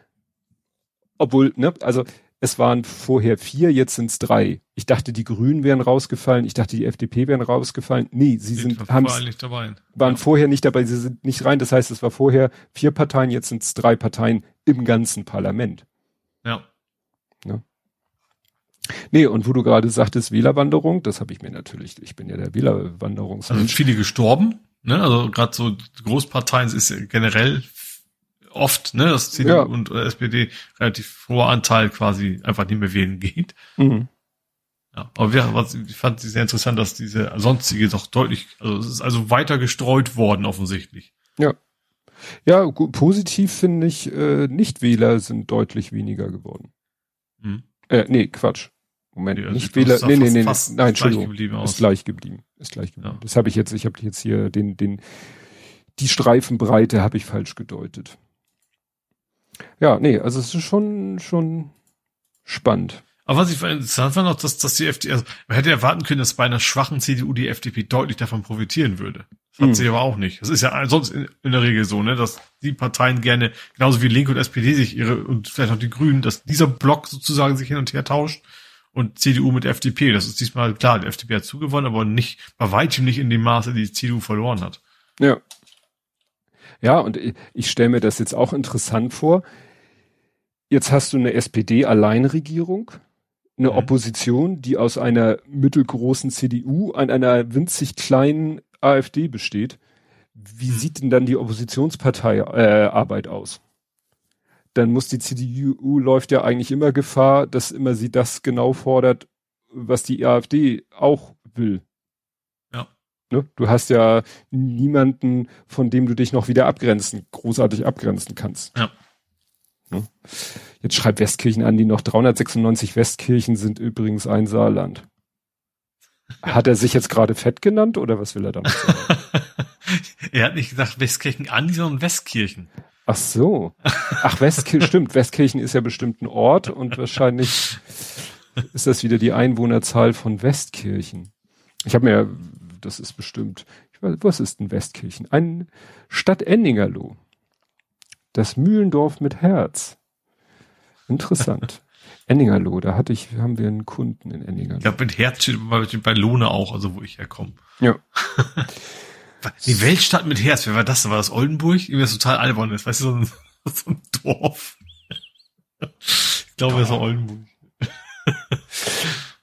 obwohl, ne, also es waren vorher vier, jetzt sind es drei. Ich dachte, die Grünen wären rausgefallen, ich dachte, die FDP wären rausgefallen. Nee, sie sind, Sind haben, waren ja. vorher nicht dabei, sie sind nicht rein. Das heißt, es war vorher vier Parteien, jetzt sind es drei Parteien im ganzen Parlament. Ja. Nee, und wo du gerade sagtest, Wählerwanderung, das habe ich mir natürlich, ich bin ja der Also Wählerwanderungsmensch. sind viele gestorben, ne? Also gerade so die Großparteien ist ja generell oft, ne, dass CDU Ja. und äh, SPD relativ hoher Anteil quasi einfach nicht mehr wählen geht. Mhm. Ja, aber wir, was, ich fand es sehr interessant, dass diese sonstige doch deutlich, also es ist also weiter gestreut worden offensichtlich. Ja, gu- positiv finde ich, äh, Nichtwähler sind deutlich weniger geworden. Hm. Äh, nee, Quatsch. Moment, Ja, Nichtwähler, sieht nee, nee, fast- nee, fast nein, Entschuldigung, ist aus. gleich geblieben, ist gleich geblieben. Ja. Das habe ich jetzt, ich habe jetzt hier den, den, die Streifenbreite habe ich falsch gedeutet. Ja, nee, also es ist schon, schon spannend. Aber was ich interessant fand noch, dass, dass die FDP, also man hätte erwarten können, dass bei einer schwachen CDU die FDP deutlich davon profitieren würde. Das hat Hm. sie aber auch nicht. Das ist ja sonst in, in der Regel so, ne, dass die Parteien gerne, genauso wie Linke und SPD sich ihre, und vielleicht auch die Grünen, dass dieser Block sozusagen sich hin und her tauscht und CDU mit FDP. Das ist diesmal klar, die FDP hat zugewonnen, aber nicht, bei weitem nicht in dem Maße, die die CDU verloren hat. Ja. Ja, und ich, ich stelle mir das jetzt auch interessant vor. Jetzt hast du eine SPD-Alleinregierung, eine Mhm. Opposition, die aus einer mittelgroßen CDU an einer winzig kleinen AfD besteht. Wie Mhm. sieht denn dann die Oppositionspartei äh, aus? Dann muss die CDU läuft ja eigentlich immer Gefahr, dass immer sie das genau fordert, was die AfD auch will. Ne? Du hast ja niemanden, von dem du dich noch wieder abgrenzen, großartig abgrenzen kannst. Ja. Ne? Jetzt schreibt Westkirchen an, die noch 396 Westkirchen sind übrigens ein Saarland. Hat er sich jetzt gerade fett genannt oder was will er damit sagen? er hat nicht gesagt Westkirchen Andi, sondern Westkirchen. Ach so. Ach, Westkirchen, stimmt. Westkirchen ist ja bestimmt ein Ort und wahrscheinlich ist das wieder die Einwohnerzahl von Westkirchen. Ich habe mir, das ist bestimmt, ich weiß, was ist denn Westkirchen? Ein Stadt Endingerloh. Das Mühlendorf mit Herz. Interessant. Enningerloh, da hatte ich, haben wir einen Kunden in Enningerloh. Ich glaube, mit Herz steht bei, bei Lohne auch, also wo ich herkomme. Ja. Die Weltstadt mit Herz, wer war das? War das Oldenburg? Irgendwie das total albern ist, weißt du, so ein, so ein Dorf. Ich glaube, das war Oldenburg.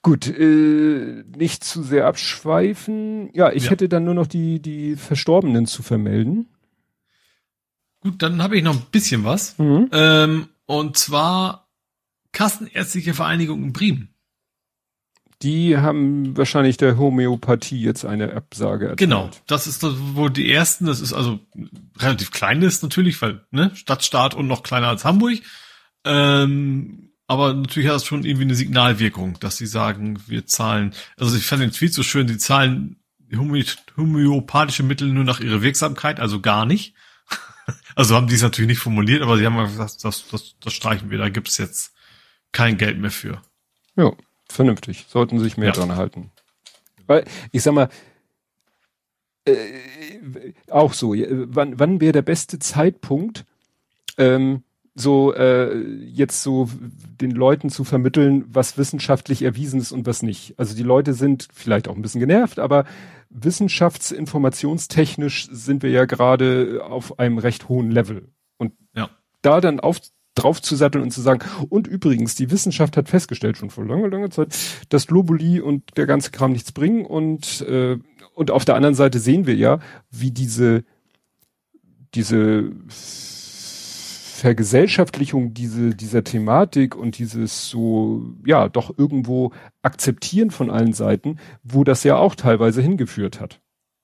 Gut, äh, nicht zu sehr abschweifen. Ja, ich ja. hätte dann nur noch die, die Verstorbenen zu vermelden. Gut, dann habe ich noch ein bisschen was. Mhm. Ähm, und zwar Kassenärztliche Vereinigung in Bremen. Die haben wahrscheinlich der Homöopathie jetzt eine Absage erteilt. Genau, das ist wohl die ersten. Das ist also relativ kleines natürlich, weil ne Stadtstaat und noch kleiner als Hamburg. Ähm, aber natürlich hat das schon irgendwie eine Signalwirkung, dass sie sagen, wir zahlen. Also ich fand den Tweet so schön, sie zahlen homöopathische Mittel nur nach ihrer Wirksamkeit, also gar nicht. Also haben die es natürlich nicht formuliert, aber sie haben gesagt, das, das, das streichen wir, da gibt's jetzt kein Geld mehr für. Ja, vernünftig. Sollten sich mehr ja. dran halten. Weil, ich sag mal, äh, auch so, wann, wann wäre der beste Zeitpunkt, ähm, so äh, jetzt so den Leuten zu vermitteln, was wissenschaftlich erwiesen ist und was nicht. Also die Leute sind vielleicht auch ein bisschen genervt, aber wissenschaftsinformationstechnisch sind wir ja gerade auf einem recht hohen Level. Und ja. da dann auf drauf zu satteln und zu sagen, und übrigens, die Wissenschaft hat festgestellt schon vor langer, langer Zeit, dass Globuli und der ganze Kram nichts bringen und, äh, und auf der anderen Seite sehen wir ja, wie diese, diese Vergesellschaftlichung diese, dieser Thematik und dieses so, ja, doch irgendwo akzeptieren von allen Seiten, wo das ja auch teilweise hingeführt hat.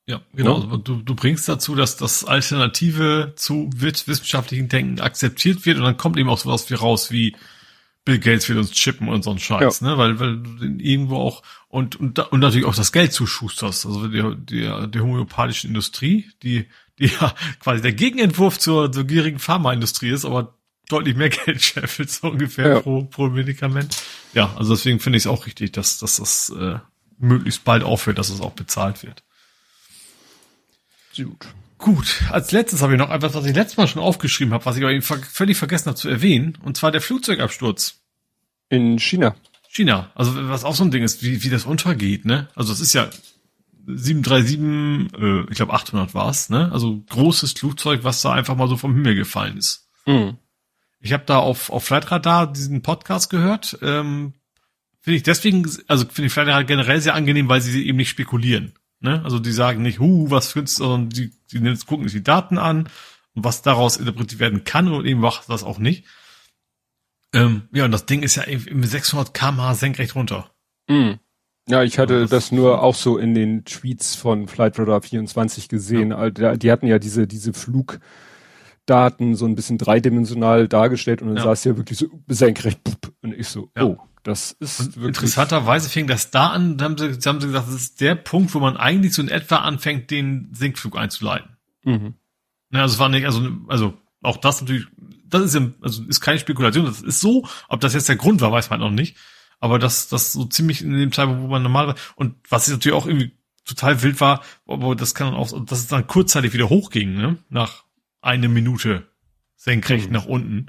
Ja, genau. Ja. Du, du bringst dazu, dass das Alternative zu wissenschaftlichen Denken akzeptiert wird und dann kommt eben auch sowas wie raus wie Bill Gates will uns chippen und so ein Scheiß, ja. ne? Weil, weil du irgendwo auch und, und, und natürlich auch das Geld zuschusterst. Also die, die, die homöopathischen Industrie, die die ja quasi der Gegenentwurf zur, zur gierigen Pharmaindustrie ist, aber deutlich mehr Geld scheffelt, so ungefähr ja. pro, pro Medikament. Ja, also deswegen finde ich es auch richtig, dass, dass das äh, möglichst bald aufhört, dass es auch bezahlt wird. Gut. Gut, als letztes habe ich noch etwas, was ich letztes Mal schon aufgeschrieben habe, was ich aber völlig vergessen habe zu erwähnen, und zwar der Flugzeugabsturz. In China. China, also was auch so ein Ding ist, wie, wie das untergeht, ne? Also es ist ja 737, äh, ich glaube 800 war's, ne? Also großes Flugzeug, was da einfach mal so vom Himmel gefallen ist. Mhm. Ich habe da auf auf Flightradar diesen Podcast gehört. Ähm, finde ich deswegen, also finde ich Flightradar generell sehr angenehm, weil sie eben nicht spekulieren. Ne? Also die sagen nicht, hu, was findest sondern die, die gucken sich die Daten an und was daraus interpretiert werden kann und eben macht das auch nicht. Ähm, ja, und das Ding ist ja eben 600 km/h senkrecht runter. Mhm. Ja, ich hatte das, das, nur auch so in den Tweets von Flightradar 24 gesehen. Ja. Die hatten ja diese, diese Flugdaten so ein bisschen dreidimensional dargestellt und dann ja. sah es ja wirklich so senkrecht. Und ich so, ja. oh, das ist und wirklich. Interessanterweise fing das da an, da haben sie, haben sie gesagt, das ist der Punkt, wo man eigentlich so in etwa anfängt, den Sinkflug einzuleiten. Mhm. Ja, also es war nicht, also, also auch das natürlich, das ist, ja, also ist keine Spekulation, das ist so. Ob das jetzt der Grund war, weiß man noch nicht. Aber das, das so ziemlich in dem Zeitpunkt, wo man normal war. Und was natürlich auch irgendwie total wild war, aber das kann auch, dass es dann kurzzeitig wieder hochging, ne? Nach eine Minute senkrecht mhm. nach unten.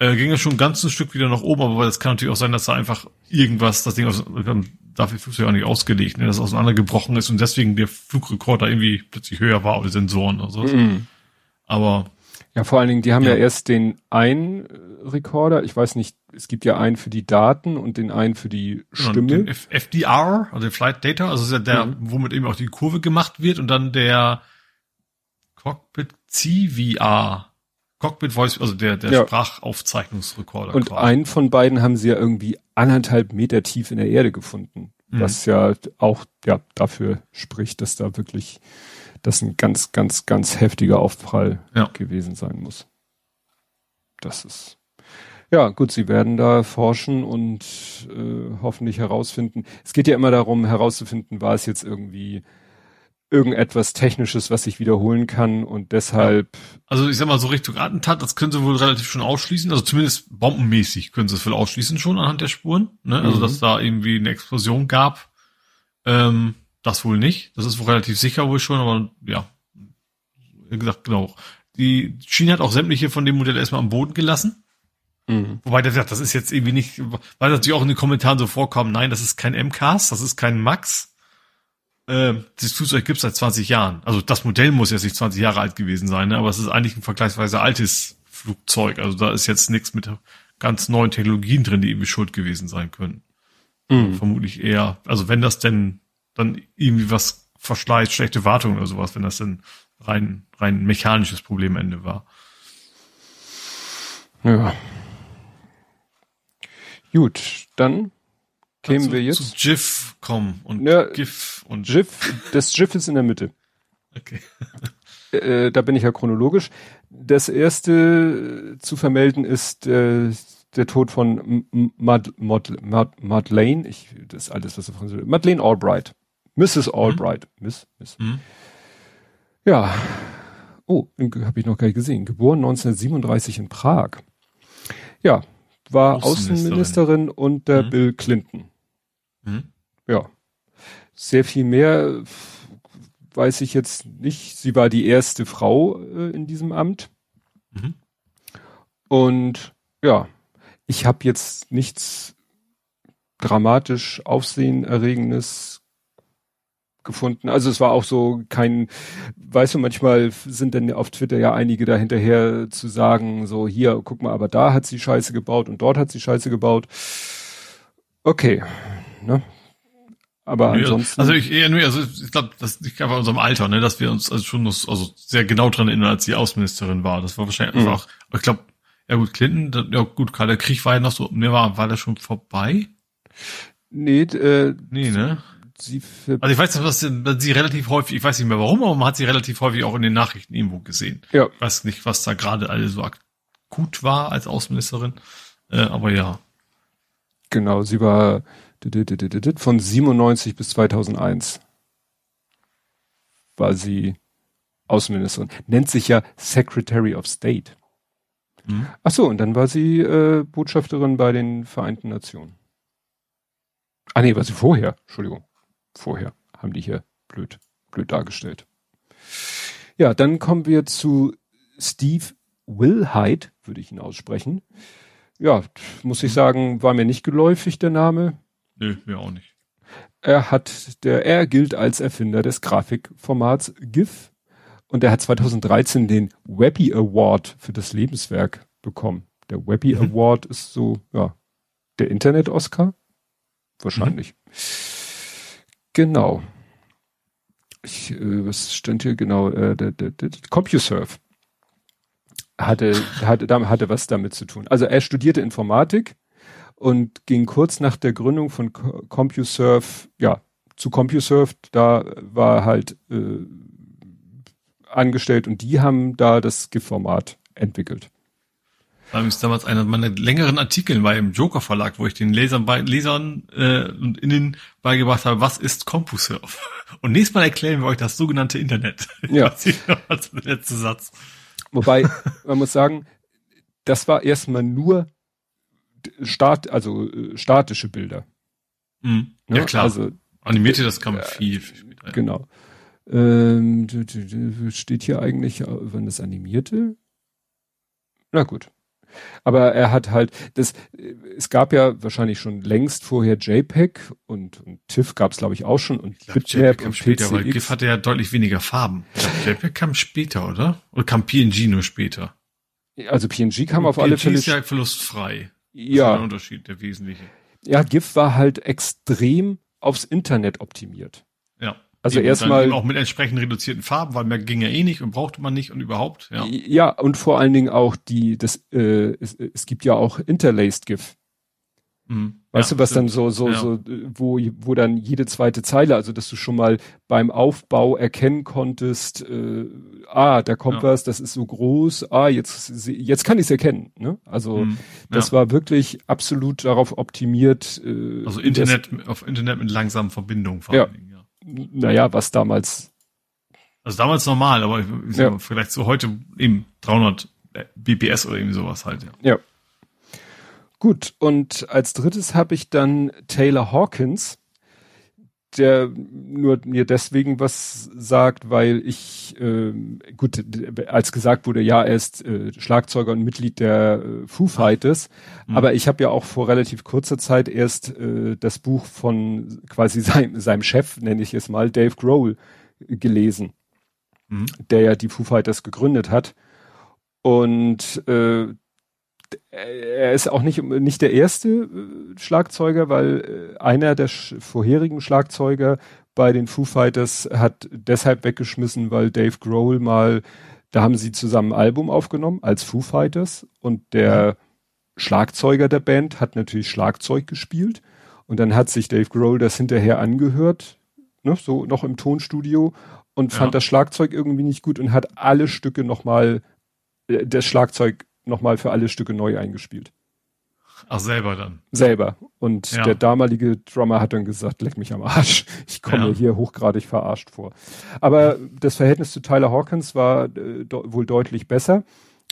Äh, ging es schon ein ganzes Stück wieder nach oben, aber das kann natürlich auch sein, dass da einfach irgendwas, das Ding aus, dafür Flugzeug auch nicht ausgelegt, ne, dass es auseinandergebrochen ist und deswegen der Flugrekorder irgendwie plötzlich höher war oder Sensoren oder so. Mhm. Aber ja, vor allen Dingen, die haben ja, ja erst den einen Rekorder, ich weiß nicht, es gibt ja einen für die Daten und den einen für die genau, Stimme. Den FDR, also Flight Data, also ist ja der, mhm. womit eben auch die Kurve gemacht wird und dann der Cockpit CVR. Cockpit Voice, also der, der ja. Sprachaufzeichnungsrekorder. Und quasi. einen von beiden haben sie ja irgendwie anderthalb Meter tief in der Erde gefunden. Mhm. Was ja auch, ja, dafür spricht, dass da wirklich das ein ganz, ganz, ganz heftiger Aufprall ja. gewesen sein muss. Das ist Ja, gut, sie werden da forschen und äh, hoffentlich herausfinden. Es geht ja immer darum, herauszufinden, war es jetzt irgendwie irgendetwas Technisches, was sich wiederholen kann und deshalb. Also ich sag mal, so Richtung Attentat, das können sie wohl relativ schon ausschließen. Also zumindest bombenmäßig können sie es wohl ausschließen schon anhand der Spuren. Ne? Also mhm. dass da irgendwie eine Explosion gab. Ähm, das wohl nicht. Das ist wohl relativ sicher wohl schon, aber ja. Wie gesagt, genau. Die Schiene hat auch sämtliche von dem Modell erstmal am Boden gelassen. Mhm. Wobei der sagt, das ist jetzt irgendwie nicht, weil das natürlich auch in den Kommentaren so vorkommt, nein, das ist kein MCAS, das ist kein Max. Äh, das Flugzeug gibt es seit 20 Jahren. Also das Modell muss jetzt nicht 20 Jahre alt gewesen sein, ne? aber es ist eigentlich ein vergleichsweise altes Flugzeug. Also da ist jetzt nichts mit ganz neuen Technologien drin, die irgendwie schuld gewesen sein können. Mhm. Vermutlich eher, also wenn das denn dann irgendwie was verschleißt, schlechte Wartung oder sowas, wenn das denn rein, rein mechanisches Problem am Ende war. Ja. Gut, dann kämen zu, wir jetzt. Zu GIF kommen und ja, GIF und. GIF, das GIF ist in der Mitte. Okay. äh, da bin ich ja chronologisch. Das erste zu vermelden ist äh, der Tod von Mad, Mad, Mad, Madeleine. Ich, das ist alles, was er von Madeleine Albright. Mrs. Mhm. Albright. Mhm. Miss, Miss. Mhm. Ja. Oh, habe ich noch gar nicht gesehen. Geboren 1937 in Prag. Ja, war Außenministerin, Außenministerin unter mhm. Bill Clinton. Mhm. Ja. Sehr viel mehr weiß ich jetzt nicht. Sie war die erste Frau äh, in diesem Amt. Mhm. Und ja, ich habe jetzt nichts dramatisch Aufsehenerregendes gefunden. Also es war auch so kein, weißt du, manchmal sind dann auf Twitter ja einige da hinterher zu sagen, so hier, guck mal, aber da hat sie Scheiße gebaut und dort hat sie Scheiße gebaut. Okay, ne? Aber nee, ansonsten. Also ich eher nur, also ich glaube, das liegt einfach in unserem Alter, ne, dass wir uns also schon noch, also sehr genau dran erinnern, als sie Außenministerin war. Das war wahrscheinlich mhm. einfach, ich glaube, ja gut, Clinton, ja gut, Karl, der Krieg war ja noch so, ne, war, war der schon vorbei? Nee, äh, nee, ne? Sie für Also ich weiß, dass sie relativ häufig, ich weiß nicht mehr warum, aber man hat sie relativ häufig auch in den Nachrichten irgendwo gesehen. Ja. Ich weiß nicht, was da gerade alle so akut war als Außenministerin, äh, aber ja. Genau, sie war von 97 bis 2001 war sie Außenministerin. Nennt sich ja Secretary of State. Mhm. Ach so, und dann war sie äh, Botschafterin bei den Vereinten Nationen. Ah nee, war sie vorher. Entschuldigung vorher. Haben die hier blöd, blöd dargestellt. Ja, dann kommen wir zu Steve Wilhite, würde ich ihn aussprechen. Ja, muss ich sagen, war mir nicht geläufig der Name. Nö, mir auch nicht. Er hat, der, er gilt als Erfinder des Grafikformats GIF und er hat 2013 den Webby Award für das Lebenswerk bekommen. Der Webby mhm. Award ist so, ja, der Internet-Oscar? Wahrscheinlich. Mhm. Genau. Ich, äh, was stand hier genau? Äh, der, der, der CompuServe hatte, hatte, hatte was damit zu tun. Also er studierte Informatik und ging kurz nach der Gründung von CompuServe, ja, zu CompuServe, da war halt äh, angestellt und die haben da das GIF-Format entwickelt. Habe ich damals einer meiner längeren Artikel bei im Joker Verlag, wo ich den Lesern, bei, Lesern äh, und Innen beigebracht habe, was ist CompuServe? Und nächstes Mal erklären wir euch das sogenannte Internet. Ja. als letzter Satz. Wobei, man muss sagen, das war erstmal nur Start, also äh, statische Bilder. Mhm. Ja, ja, klar. Also, Animierte, das kann man äh, viel, viel später. Genau. Ähm, steht hier eigentlich, wenn das animierte? Na gut. Aber er hat halt, das, es gab ja wahrscheinlich schon längst vorher JPEG und, und TIFF gab es glaube ich auch schon und ich glaub, JPEG kam später, weil GIF hatte ja deutlich weniger Farben. JPEG kam später, oder? Oder kam PNG nur später? Also PNG kam und auf PNG alle Fälle. ist ja verlustfrei. Ja. der Unterschied, der wesentliche. Ja, GIF war halt extrem aufs Internet optimiert. Also erstmal auch mit entsprechend reduzierten Farben, weil mehr ging ja eh nicht und brauchte man nicht und überhaupt. Ja, ja und vor allen Dingen auch die, das, äh, es, es gibt ja auch Interlaced GIF. Mhm. Weißt ja, du, was stimmt. dann so, so, ja. so, wo, wo dann jede zweite Zeile, also dass du schon mal beim Aufbau erkennen konntest, äh, ah, da kommt ja. was, das ist so groß, ah, jetzt, jetzt kann ich es erkennen. Ne? Also hm. das war wirklich absolut darauf optimiert. Äh, also Internet, das, auf Internet mit langsamen Verbindungen vor ja. allen Dingen, ja. Naja, was damals. Also damals normal, aber ja. vielleicht so heute eben 300 BPS oder irgendwie sowas halt, ja. Ja. Gut, und als drittes habe ich dann Taylor Hawkins, der nur mir deswegen was sagt, weil ich, äh, gut, als gesagt wurde, ja, er ist äh, Schlagzeuger und Mitglied der äh, Foo Fighters, mhm. aber ich habe ja auch vor relativ kurzer Zeit erst äh, das Buch von quasi seinem, seinem Chef, nenne ich es mal, Dave Grohl, gelesen, mhm. der ja die Foo Fighters gegründet hat. Und äh, er ist auch nicht, nicht der erste äh, Schlagzeuger, weil äh, einer der sch vorherigen Schlagzeuger bei den Foo Fighters hat deshalb weggeschmissen, weil Dave Grohl mal, da haben sie zusammen ein Album aufgenommen als Foo Fighters und der Schlagzeuger der Band hat natürlich Schlagzeug gespielt und dann hat sich Dave Grohl das hinterher angehört, ne, so noch im Tonstudio und fand ja. das Schlagzeug irgendwie nicht gut und hat alle Stücke nochmal, äh, das Schlagzeug nochmal für alle Stücke neu eingespielt. Ach, selber dann. Selber. Und ja. der damalige Drummer hat dann gesagt, leck mich am Arsch. Ich komme ja. hier hochgradig verarscht vor. Aber das Verhältnis zu Tyler Hawkins war äh, wohl deutlich besser.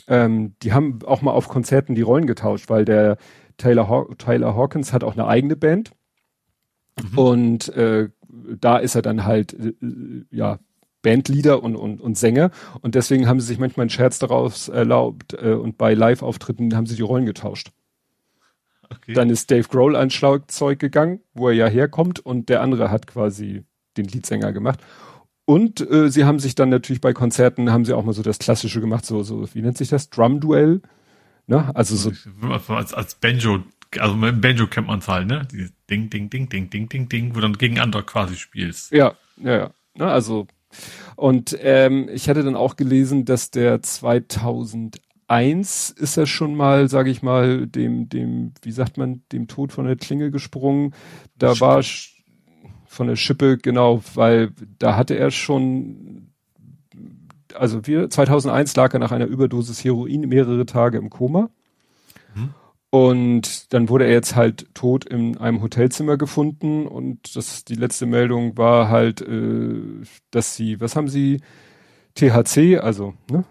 Ähm, die haben auch mal auf Konzerten die Rollen getauscht, weil der Taylor, Haw Tyler Hawkins hat auch eine eigene Band. Mhm. Und äh, da ist er dann halt, äh, ja, Bandleader und, und, und Sänger und deswegen haben sie sich manchmal einen Scherz daraus erlaubt äh, und bei Live-Auftritten haben sie die Rollen getauscht. Okay. Dann ist Dave Grohl ans Schlagzeug gegangen, wo er ja herkommt und der andere hat quasi den Leadsänger gemacht. Und äh, sie haben sich dann natürlich bei Konzerten, haben sie auch mal so das Klassische gemacht, so, so wie nennt sich das? Drum-Duell. Ne? Also so. Als, als Banjo, also mit Banjo kennt man es halt, ne? Dieses Ding, Ding, Ding, Ding, Ding, Ding, Ding, wo dann gegen andere quasi spielst. Ja, ja, ja. Ne? Also und ähm, ich hatte dann auch gelesen, dass der 2001 ist er schon mal, sage ich mal, dem, dem, wie sagt man, dem Tod von der Klinge gesprungen. Da Schippe. war von der Schippe, genau, weil da hatte er schon, also wir, 2001 lag er nach einer Überdosis Heroin mehrere Tage im Koma. Und dann wurde er jetzt halt tot in einem Hotelzimmer gefunden und das die letzte Meldung war halt, äh, dass sie, was haben sie? THC, also ne,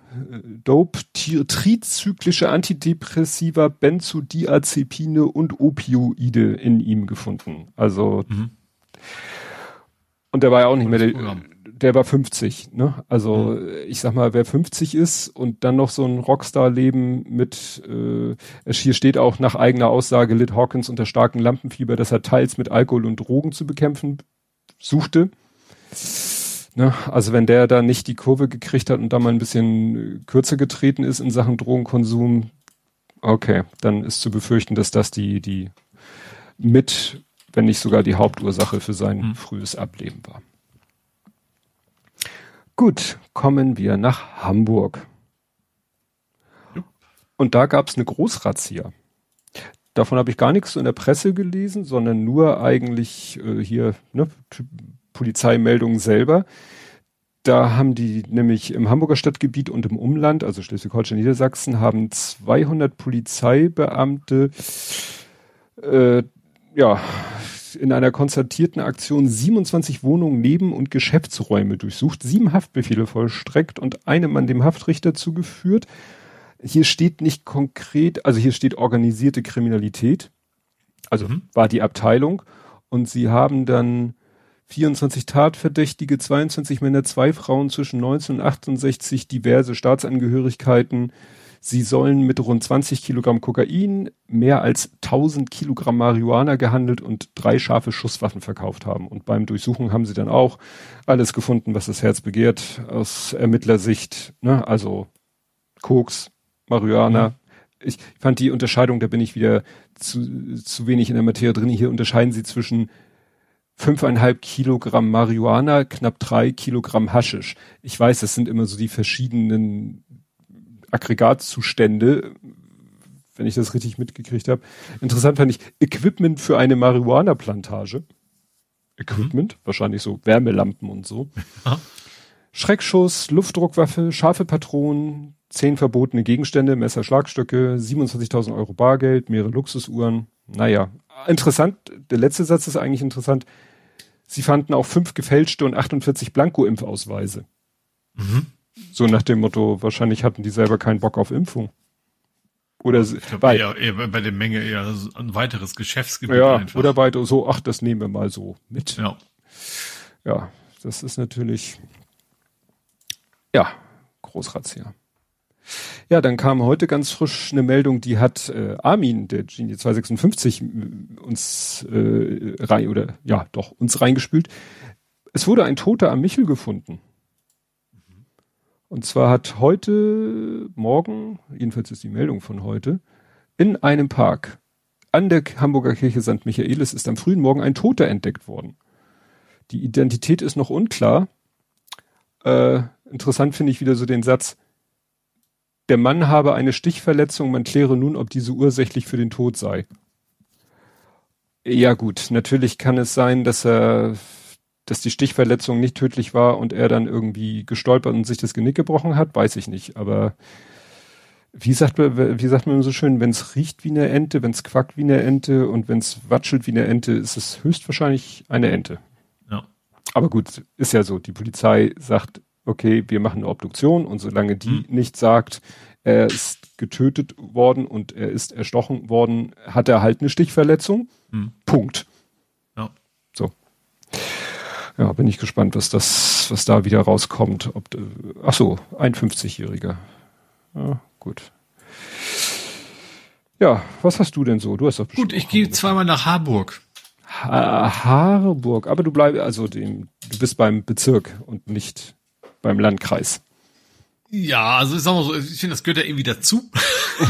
Dope, trizyklische Antidepressiva, Benzodiazepine und Opioide in ihm gefunden. Also mhm. und der war ja auch nicht mehr der, der war 50, ne? Also mhm. ich sag mal, wer 50 ist und dann noch so ein Rockstar-Leben mit, äh, hier steht auch nach eigener Aussage litt Hawkins unter starkem Lampenfieber, das er teils mit Alkohol und Drogen zu bekämpfen suchte. Ne? Also wenn der da nicht die Kurve gekriegt hat und da mal ein bisschen kürzer getreten ist in Sachen Drogenkonsum, okay, dann ist zu befürchten, dass das die, die mit, wenn nicht sogar die Hauptursache für sein mhm. frühes Ableben war. Gut, kommen wir nach Hamburg. Und da gab es eine Großrazzia. Davon habe ich gar nichts in der Presse gelesen, sondern nur eigentlich äh, hier ne, Polizeimeldungen selber. Da haben die nämlich im Hamburger Stadtgebiet und im Umland, also Schleswig-Holstein, Niedersachsen, haben 200 Polizeibeamte äh, ja in einer konzertierten Aktion 27 Wohnungen, Neben- und Geschäftsräume durchsucht, sieben Haftbefehle vollstreckt und einem an dem Haftrichter zugeführt. Hier steht nicht konkret, also hier steht organisierte Kriminalität, also mhm. war die Abteilung und sie haben dann 24 Tatverdächtige, 22 Männer, zwei Frauen zwischen 19 und 68, diverse Staatsangehörigkeiten, Sie sollen mit rund 20 Kilogramm Kokain, mehr als 1000 Kilogramm Marihuana gehandelt und drei scharfe Schusswaffen verkauft haben. Und beim Durchsuchen haben sie dann auch alles gefunden, was das Herz begehrt, aus Ermittlersicht, ne? also Koks, Marihuana. Mhm. Ich fand die Unterscheidung, da bin ich wieder zu, zu wenig in der Materie drin. Hier unterscheiden sie zwischen fünfeinhalb Kilogramm Marihuana, knapp drei Kilogramm Haschisch. Ich weiß, das sind immer so die verschiedenen Aggregatzustände, wenn ich das richtig mitgekriegt habe. Interessant fand ich Equipment für eine Marihuana-Plantage. Equipment, mhm. wahrscheinlich so Wärmelampen und so. Ja. Schreckschuss, Luftdruckwaffe, scharfe Patronen, zehn verbotene Gegenstände, Messer, Schlagstöcke, 27.000 Euro Bargeld, mehrere Luxusuhren. Naja, interessant. Der letzte Satz ist eigentlich interessant. Sie fanden auch fünf gefälschte und 48 Blanko-Impfausweise. Mhm. So nach dem Motto, wahrscheinlich hatten die selber keinen Bock auf Impfung. Oder ich glaub, bei, eher, eher bei der Menge eher ein weiteres Geschäftsgebiet. Ja, einfach. oder bei so, ach, das nehmen wir mal so mit. Ja. Ja, das ist natürlich, ja, Großrazzia. Ja, dann kam heute ganz frisch eine Meldung, die hat äh, Armin, der Genie 256, uns äh, rein, oder ja, doch, uns reingespült. Es wurde ein Toter am Michel gefunden. Und zwar hat heute, morgen, jedenfalls ist die Meldung von heute, in einem Park an der Hamburger Kirche St. Michaelis ist am frühen Morgen ein Toter entdeckt worden. Die Identität ist noch unklar. Äh, interessant finde ich wieder so den Satz, der Mann habe eine Stichverletzung, man kläre nun, ob diese ursächlich für den Tod sei. Ja gut, natürlich kann es sein, dass er dass die Stichverletzung nicht tödlich war und er dann irgendwie gestolpert und sich das Genick gebrochen hat, weiß ich nicht. Aber wie sagt man, wie sagt man so schön, wenn es riecht wie eine Ente, wenn es quackt wie eine Ente und wenn es watschelt wie eine Ente, ist es höchstwahrscheinlich eine Ente. Ja. Aber gut, ist ja so. Die Polizei sagt, okay, wir machen eine Obduktion und solange die hm. nicht sagt, er ist getötet worden und er ist erstochen worden, hat er halt eine Stichverletzung. Hm. Punkt. Ja. Bin ich gespannt, was das, was da wieder rauskommt. Ob, ach so, ein 50-Jähriger. Ja, gut. Ja, was hast du denn so? Du hast doch Gut, ich gehe zweimal nach Harburg. Ha Harburg, aber du bleibst also dem, du bist beim Bezirk und nicht beim Landkreis. Ja, also ich sag mal so, ich finde, das gehört ja irgendwie dazu.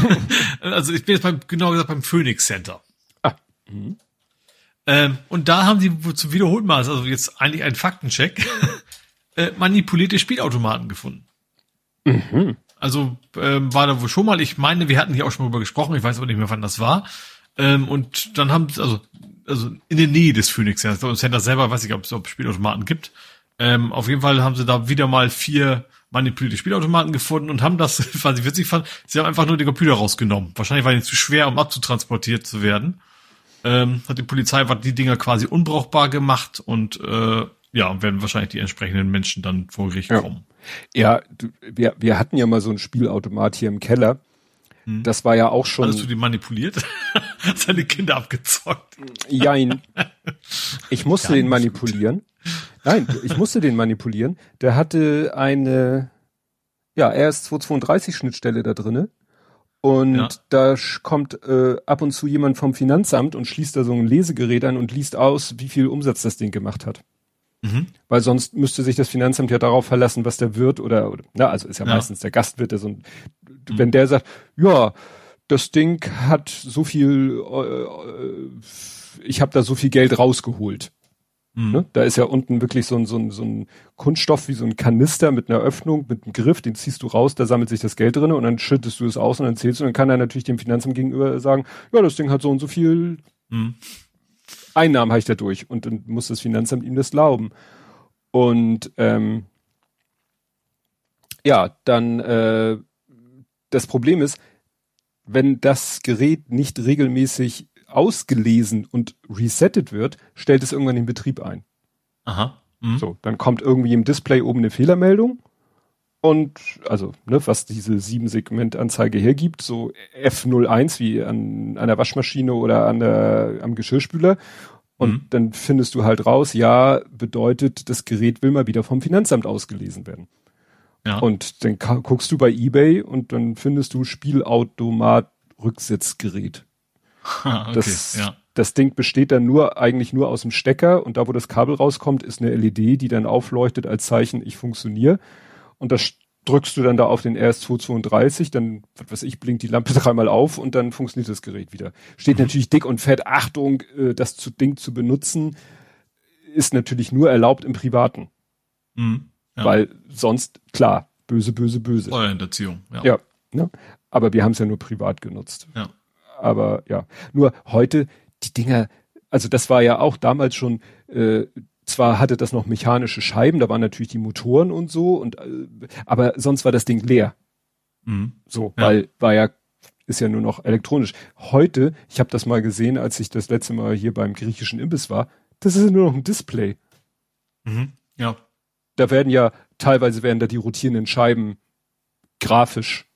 also ich bin jetzt beim, genau gesagt beim Phoenix Center. Ah. Mhm. Ähm, und da haben sie zum wiederholten Mal, also jetzt eigentlich ein Faktencheck, äh, manipulierte Spielautomaten gefunden. Mhm. Also ähm, war da wohl schon mal, ich meine, wir hatten hier auch schon mal drüber gesprochen, ich weiß aber nicht mehr, wann das war. Ähm, und dann haben, also, also in der Nähe des Phoenix Center, Center selber weiß ich, ob es ob Spielautomaten gibt. Ähm, auf jeden Fall haben sie da wieder mal vier manipulierte Spielautomaten gefunden und haben das, was ich witzig fand, sie haben einfach nur den Computer rausgenommen. Wahrscheinlich war die zu schwer, um abzutransportiert zu werden ähm, hat die Polizei die Dinger quasi unbrauchbar gemacht und äh, ja, werden wahrscheinlich die entsprechenden Menschen dann vor Gericht ja. kommen. Ja, du, wir, wir hatten ja mal so ein Spielautomat hier im Keller. Hm. Das war ja auch schon. Hast du die manipuliert? Seine Kinder abgezockt? Jein. Ich musste den manipulieren. Nein, ich musste den manipulieren. Der hatte eine, ja, RS232 Schnittstelle da drinne. Und ja. da kommt äh, ab und zu jemand vom Finanzamt und schließt da so ein Lesegerät an und liest aus, wie viel Umsatz das Ding gemacht hat. Mhm. Weil sonst müsste sich das Finanzamt ja darauf verlassen, was der Wirt oder, oder na, also ist ja, ja. meistens der Gastwirt, der so ein, mhm. wenn der sagt, ja, das Ding hat so viel, äh, äh ich habe da so viel Geld rausgeholt. Mhm. Ne? Da ist ja unten wirklich so ein, so, ein, so ein Kunststoff wie so ein Kanister mit einer Öffnung, mit einem Griff, den ziehst du raus, da sammelt sich das Geld drin und dann schüttest du es aus und dann zählst du, und dann kann er natürlich dem Finanzamt gegenüber sagen, ja, das Ding hat so und so viel mhm. Einnahmen habe ich dadurch und dann muss das Finanzamt ihm das glauben. Und ähm, ja, dann äh, das Problem ist, wenn das Gerät nicht regelmäßig ausgelesen und resettet wird, stellt es irgendwann den Betrieb ein. Aha. Mhm. So, dann kommt irgendwie im Display oben eine Fehlermeldung und also, ne, was diese sieben Segment Anzeige hergibt, so F01 wie an einer Waschmaschine oder an der, am Geschirrspüler. Und mhm. dann findest du halt raus, ja, bedeutet, das Gerät will mal wieder vom Finanzamt ausgelesen werden. Ja. Und dann guckst du bei eBay und dann findest du Spielautomat Rücksetzgerät. okay, das, ja. das Ding besteht dann nur eigentlich nur aus dem Stecker und da, wo das Kabel rauskommt, ist eine LED, die dann aufleuchtet als Zeichen, ich funktioniere. Und das drückst du dann da auf den RS232, dann, was weiß ich, blinkt die Lampe dreimal auf und dann funktioniert das Gerät wieder. Steht mhm. natürlich dick und fett, Achtung, äh, das Ding zu benutzen, ist natürlich nur erlaubt im Privaten. Mhm. Ja. Weil sonst, klar, böse, böse, böse. Steuerhinterziehung, ja. Ja, Ne? Aber wir haben es ja nur privat genutzt. Ja. Aber ja, nur heute die Dinger, also das war ja auch damals schon, äh, zwar hatte das noch mechanische Scheiben, da waren natürlich die Motoren und so, und äh, aber sonst war das Ding leer. Mhm. So, Ja. weil war ja ist ja nur noch elektronisch. Heute, ich habe das mal gesehen, als ich das letzte Mal hier beim griechischen Imbiss war, das ist ja nur noch ein Display. Mhm. Ja. Da werden ja teilweise werden da die rotierenden Scheiben grafisch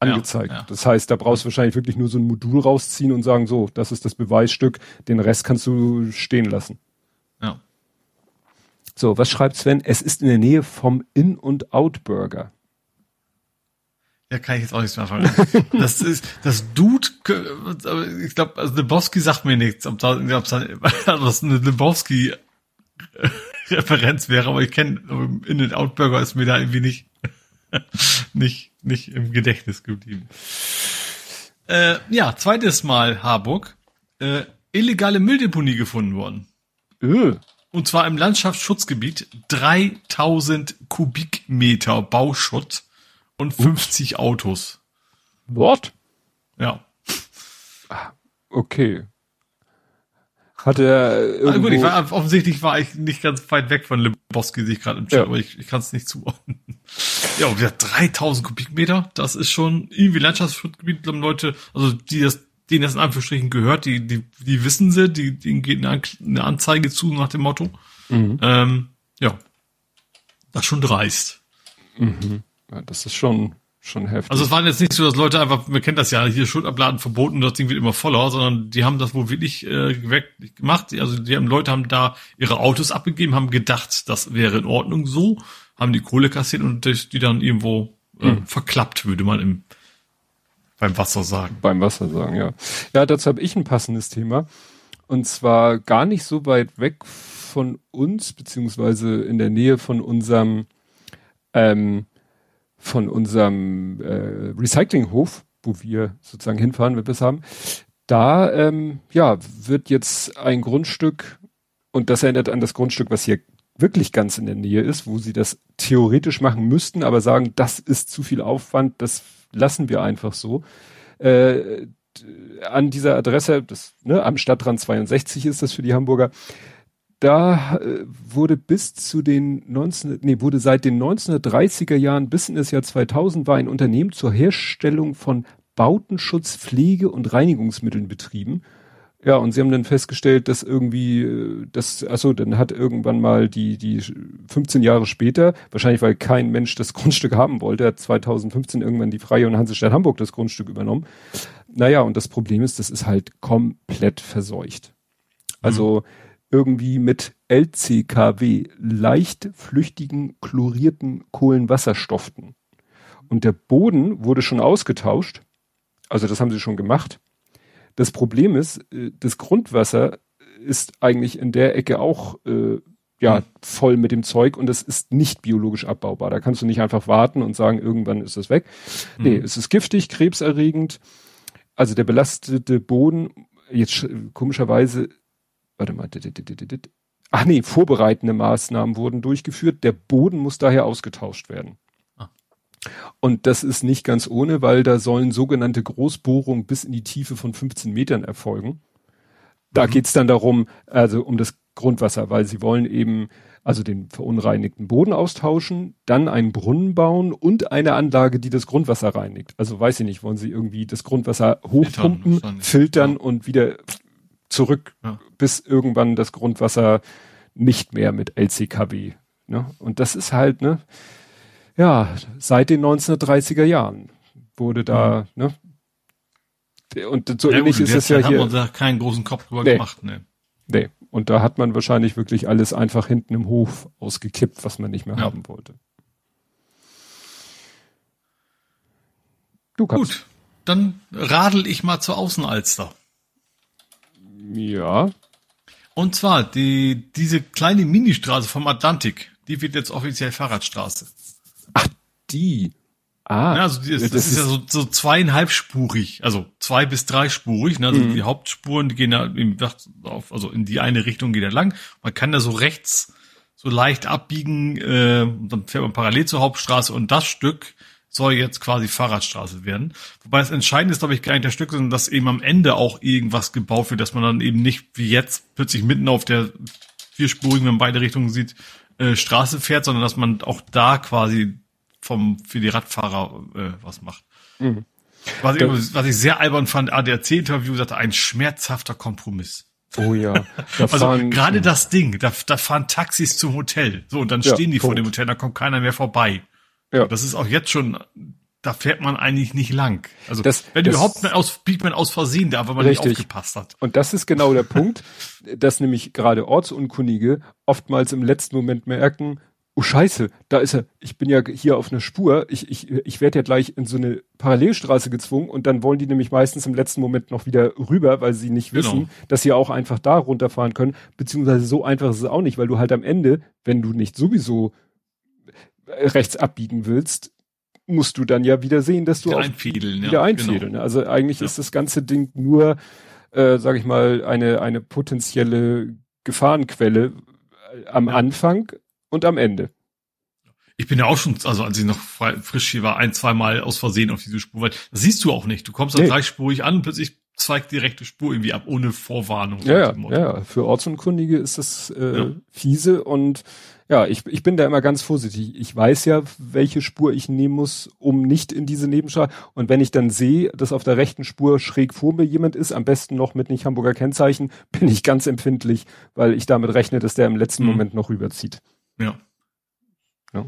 angezeigt. ja. Das heißt, da brauchst du wahrscheinlich wirklich nur so ein Modul rausziehen und sagen, so, das ist das Beweisstück, den Rest kannst du stehen lassen. Ja. So, was schreibt Sven? Es ist in der Nähe vom In- und Out-Burger. Ja, kann ich jetzt auch nichts mehr anfangen. Das ist, das Dude, ich glaube, also Lebowski sagt mir nichts, ob da, ob da was eine Lebowski-Referenz wäre, aber ich kenne, in den Outburger ist mir da irgendwie nicht, nicht, nicht im Gedächtnis geblieben. Äh, ja, zweites Mal Harburg, äh, illegale Mülldeponie gefunden worden. Öh. Und zwar im Landschaftsschutzgebiet 3000 Kubikmeter Bauschutt und 50 Autos. What? Ja. Okay. Hat er Ah, irgendwo, gut, ich war, offensichtlich war ich nicht ganz weit weg von Lebowski, sehe ich gerade im Chat, Ja. aber ich, ich kann es nicht zuordnen. Ja, und wie gesagt, 3000 Kubikmeter, das ist schon irgendwie Landschaftsschutzgebiet, glauben Leute, also die das, denen das in Anführungsstrichen gehört, die, die, die wissen sie, die, denen geht eine, An- eine Anzeige zu nach dem Motto. Mhm. Ähm, ja. Das ist schon dreist. Ja, das ist schon, schon heftig. Also es waren jetzt nicht so, dass Leute einfach, man kennt das ja, hier Schulabladen verboten, das Ding wird immer voller, sondern die haben das wohl wirklich äh, weg, gemacht. Also die haben, Leute haben da ihre Autos abgegeben, haben gedacht, das wäre in Ordnung so, haben die Kohle kassiert und die dann irgendwo äh, verklappt, würde man im beim Wasser sagen. beim Wasser sagen, ja. Ja, dazu habe ich ein passendes Thema. Und zwar gar nicht so weit weg von uns, beziehungsweise in der Nähe von unserem, ähm, von unserem äh, Recyclinghof, wo wir sozusagen hinfahren, wenn wir es haben. Da ähm, ja, wird jetzt ein Grundstück, und das erinnert an das Grundstück, was hier wirklich ganz in der Nähe ist, wo sie das theoretisch machen müssten, aber sagen, das ist zu viel Aufwand, das lassen wir einfach so. Äh, an dieser Adresse, das, ne, am Stadtrand 62 ist das für die Hamburger, da äh, wurde bis zu den 19, nee, wurde seit den 1930er Jahren bis in das Jahr 2000 war ein Unternehmen zur Herstellung von Bautenschutz, Pflege und Reinigungsmitteln betrieben. Ja, und sie haben dann festgestellt, dass irgendwie, äh, das, achso, dann hat irgendwann mal die, die 15 Jahre später, wahrscheinlich weil kein Mensch das Grundstück haben wollte, hat 2015 irgendwann die Freie und Hansestadt Hamburg das Grundstück übernommen. Naja, und das Problem ist, das ist halt komplett verseucht. Also irgendwie mit LCKW, leicht flüchtigen chlorierten Kohlenwasserstoffen. Und der Boden wurde schon ausgetauscht. Also das haben sie schon gemacht. Das Problem ist, äh, das Grundwasser ist eigentlich in der Ecke auch äh, ja voll mit dem Zeug und es ist nicht biologisch abbaubar. Da kannst du nicht einfach warten und sagen, irgendwann ist es weg. Nee, es ist giftig, krebserregend. Also der belastete Boden, jetzt sch- komischerweise, warte mal, ach nee, vorbereitende Maßnahmen wurden durchgeführt. Der Boden muss daher ausgetauscht werden. Und das ist nicht ganz ohne, weil da sollen sogenannte Großbohrungen bis in die Tiefe von 15 Metern erfolgen. Da geht's dann darum, also um das Grundwasser, weil sie wollen eben also den verunreinigten Boden austauschen, dann einen Brunnen bauen und eine Anlage, die das Grundwasser reinigt. Also weiß ich nicht, wollen sie irgendwie das Grundwasser hochpumpen, wahrscheinlich. filtern Ja. und wieder zurück, Ja. bis irgendwann das Grundwasser nicht mehr mit LCKW. Ne? Und das ist halt, ne, ja, seit den 1930er Jahren wurde da, ne, und so Ja, ähnlich gut, ist es ja haben hier. wir uns da keinen großen Kopf drüber Nee. gemacht, ne. Nee. Und da hat man wahrscheinlich wirklich alles einfach hinten im Hof ausgekippt, was man nicht mehr Ja. haben wollte. Du kannst. Gut, dann radel ich mal zur Außenalster. Ja. Und zwar die, diese kleine Ministraße vom Atlantik, die wird jetzt offiziell Fahrradstraße. Die. Ah. Ja, also die, das, das ist, ja so, so zweieinhalbspurig, also zwei bis dreispurig. Ne? Also Mhm. die Hauptspuren, die gehen da im, auf, also in die eine Richtung geht er lang. Man kann da so rechts so leicht abbiegen, äh, und dann fährt man parallel zur Hauptstraße und das Stück soll jetzt quasi Fahrradstraße werden. Wobei das Entscheidende ist, glaube ich, gar nicht der Stück, sondern dass eben am Ende auch irgendwas gebaut wird, dass man dann eben nicht wie jetzt plötzlich mitten auf der vierspurigen, wenn man beide Richtungen sieht, äh, Straße fährt, sondern dass man auch da quasi vom für die Radfahrer äh, was macht. Mhm. Was, ich, was ich sehr albern fand, ADAC-Interview sagte, ein schmerzhafter Kompromiss. Oh ja. Da also gerade das Ding, da, da fahren Taxis zum Hotel. So, und dann ja, stehen die Punkt. vor dem Hotel, da kommt keiner mehr vorbei. Ja. Das ist auch jetzt schon, da fährt man eigentlich nicht lang. Also das, wenn das, überhaupt aus, biegt man aus Versehen da, weil man richtig. nicht aufgepasst hat. Und das ist genau der Punkt, dass nämlich gerade Ortsunkundige oftmals im letzten Moment merken, oh Scheiße, da ist er, ich bin ja hier auf einer Spur, ich, ich, ich werde ja gleich in so eine Parallelstraße gezwungen und dann wollen die nämlich meistens im letzten Moment noch wieder rüber, weil sie nicht genau. wissen, dass sie auch einfach da runterfahren können, beziehungsweise so einfach ist es auch nicht, weil du halt am Ende, wenn du nicht sowieso rechts abbiegen willst, musst du dann ja wieder sehen, dass du wieder einfädeln, wieder ja, einfädeln. Genau. Also eigentlich ja. ist das ganze Ding nur, äh, sag ich mal, eine, eine potenzielle Gefahrenquelle äh, am ja. Anfang und am Ende. Ich bin ja auch schon, also als ich noch frisch hier war, ein, zwei Mal aus Versehen auf diese Spur, weil das siehst du auch nicht. Du kommst dann nee. dreispurig an und plötzlich zweigt die rechte Spur irgendwie ab, ohne Vorwarnung. Ja, ja, ja, für Ortsunkundige ist das äh, ja. fiese und ja, ich, ich bin da immer ganz vorsichtig. Ich weiß ja, welche Spur ich nehmen muss, um nicht in diese Nebenstraße. Und wenn ich dann sehe, dass auf der rechten Spur schräg vor mir jemand ist, am besten noch mit nicht Hamburger Kennzeichen, bin ich ganz empfindlich, weil ich damit rechne, dass der im letzten mhm. Moment noch rüberzieht. Ja. Ja.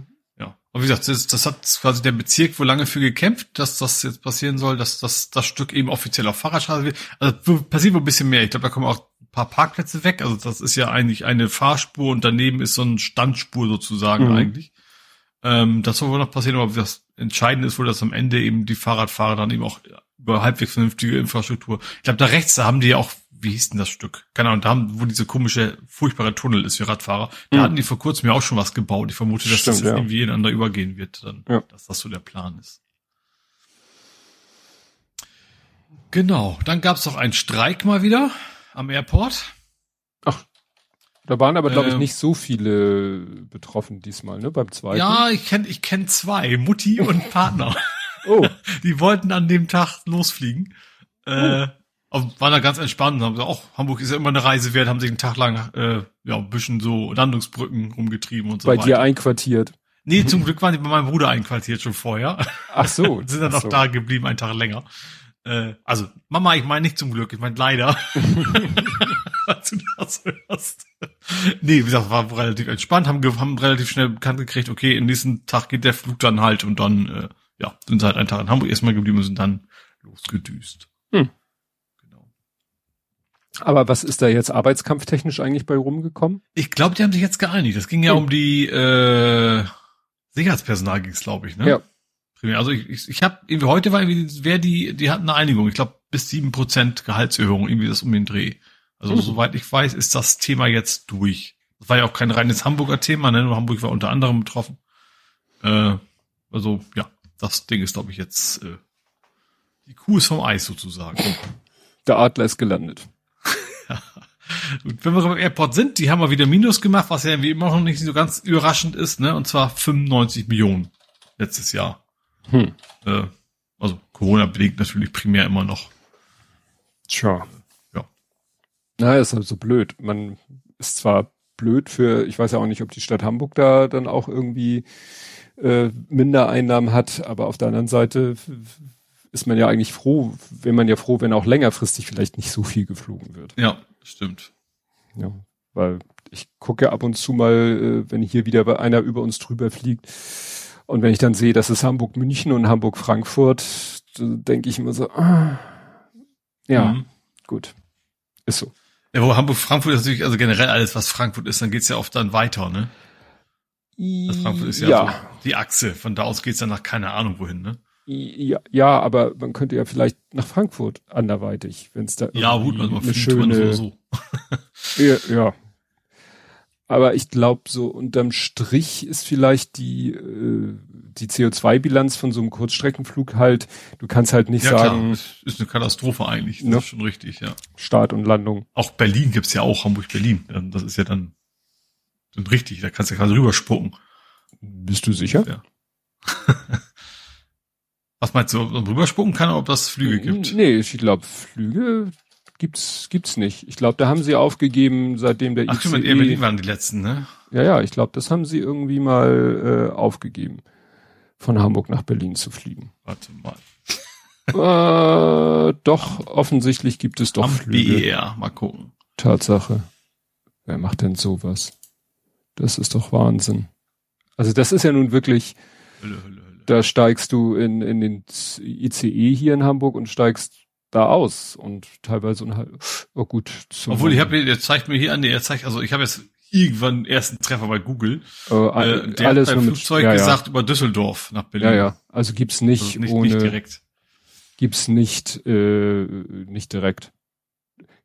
Aber wie gesagt, das, das hat quasi der Bezirk wohl lange für gekämpft, dass das jetzt passieren soll, dass, dass das Stück eben offiziell auf Fahrradstraße wird. Also passiert wohl ein bisschen mehr. Ich glaube, da kommen auch paar Parkplätze weg. Also das ist ja eigentlich eine Fahrspur und daneben ist so eine Standspur sozusagen mhm. eigentlich. Ähm, das soll wohl noch passieren, aber das Entscheidende ist wohl, dass am Ende eben die Fahrradfahrer dann eben auch über halbwegs vernünftige Infrastruktur. Ich glaube, da rechts, da haben die ja auch, wie hieß denn das Stück? Keine Ahnung, da haben, wo diese komische, furchtbare Tunnel ist für Radfahrer. Da mhm. hatten die vor kurzem ja auch schon was gebaut. Ich vermute, dass Stimmt, das ja. irgendwie ineinander übergehen wird, dann, ja. dass das so der Plan ist. Genau, dann gab's noch einen Streik mal wieder am Airport. Ach, da waren aber, glaube ich, ähm. nicht so viele betroffen diesmal, ne? Beim zweiten. Ja, ich kenne ich kenn zwei, Mutti und Partner. oh. Die wollten an dem Tag losfliegen. Äh, oh. Waren da ganz entspannt, haben gesagt, auch Hamburg ist ja immer eine Reise wert, haben sich einen Tag lang äh, ja, ein bisschen so Landungsbrücken rumgetrieben und so bei weiter. Bei dir einquartiert. Nee, zum Glück waren die bei meinem Bruder einquartiert schon vorher. Ach so. sind dann auch so. da geblieben, einen Tag länger. Äh, also, Mama, ich meine nicht zum Glück, ich meine leider. Falls du das hörst. Nee, wie gesagt, war relativ entspannt, haben, haben relativ schnell bekannt gekriegt, okay, im nächsten Tag geht der Flug dann halt und dann, äh, ja, sind sie halt einen Tag in Hamburg erstmal geblieben und sind dann losgedüst. Aber was ist da jetzt arbeitskampftechnisch eigentlich bei rumgekommen? Ich glaube, die haben sich jetzt geeinigt. Das ging ja hm. um die äh, Sicherheitspersonal ging's, glaube ich, ne? Ja. Also ich, ich, ich habe irgendwie heute war irgendwie wer die die hatten eine Einigung. Ich glaube bis sieben Prozent Gehaltserhöhung irgendwie das um den Dreh. Also mhm. soweit ich weiß, ist das Thema jetzt durch. Das war ja auch kein reines Hamburger Thema, ne? Hamburg war unter anderem betroffen. Äh, also ja, das Ding ist glaube ich jetzt äh, die Kuh ist vom Eis sozusagen. Der Adler ist gelandet. Wenn wir beim Airport sind, die haben mal wieder Minus gemacht, was ja wie immer noch nicht so ganz überraschend ist, ne? Und zwar 95 Millionen letztes Jahr. Hm. Äh, also Corona belegt natürlich primär immer noch. Tja. Ja. Na, ist halt so blöd. Man ist zwar blöd für, ich weiß ja auch nicht, ob die Stadt Hamburg da dann auch irgendwie äh, Mindereinnahmen hat, aber auf der anderen Seite ist man ja eigentlich froh, wenn man ja froh, wenn auch längerfristig vielleicht nicht so viel geflogen wird. Ja, stimmt. Ja, weil ich gucke ab und zu mal, äh, wenn hier wieder einer über uns drüber fliegt, und wenn ich dann sehe, das ist Hamburg-München und Hamburg-Frankfurt, denke ich immer so, ah, ja, mhm. gut, ist so. Ja, wo Hamburg-Frankfurt ist natürlich, also generell alles, was Frankfurt ist, dann geht's ja oft dann weiter, ne? Das Frankfurt ist ja, ja. So die Achse, von da aus geht's dann nach keine Ahnung wohin, ne? Ja, ja, aber man könnte ja vielleicht nach Frankfurt anderweitig, wenn es da ja gut, also eine schöne so, ja, ja, aber ich glaube, so unterm Strich ist vielleicht die, äh, die CO2-Bilanz von so einem Kurzstreckenflug halt, du kannst halt nicht ja, sagen. Klar. ist eine Katastrophe eigentlich. Das ne? ist schon richtig, ja. Start und Landung. Auch Berlin gibt's ja auch, Hamburg-Berlin. Das ist ja dann, dann richtig, da kannst du ja quasi rüberspucken. Bist du sicher? Ja. Was meinst du, ob man rüberspucken kann ob das Flüge gibt? Nee, ich glaube, Flüge gibt's, gibt's nicht. Ich glaube, da haben sie aufgegeben, seitdem der Ach, ICE... stimmt, Air Berlin waren die letzten, ne? Ja, ja, ich glaube, das haben sie irgendwie mal äh, aufgegeben, von Hamburg nach Berlin zu fliegen. Warte mal. äh, doch, offensichtlich gibt es doch Am Flüge. BER, mal gucken. Tatsache. Wer macht denn sowas? Das ist doch Wahnsinn. Also das ist ja nun wirklich, Hölle, Hölle. Da steigst du in, in den ICE hier in Hamburg und steigst da aus und teilweise ein halb, oh gut. Obwohl, ich habe, der zeigt mir hier an, der zeigt, also ich habe jetzt irgendwann ersten Treffer bei Google. äh, Äh, der alles hat beim mit Flugzeug ja, ja. gesagt über Düsseldorf nach Berlin. Ja, ja. Also gibt's nicht, Also nicht, ohne, nicht direkt. gibt's nicht, äh, nicht direkt.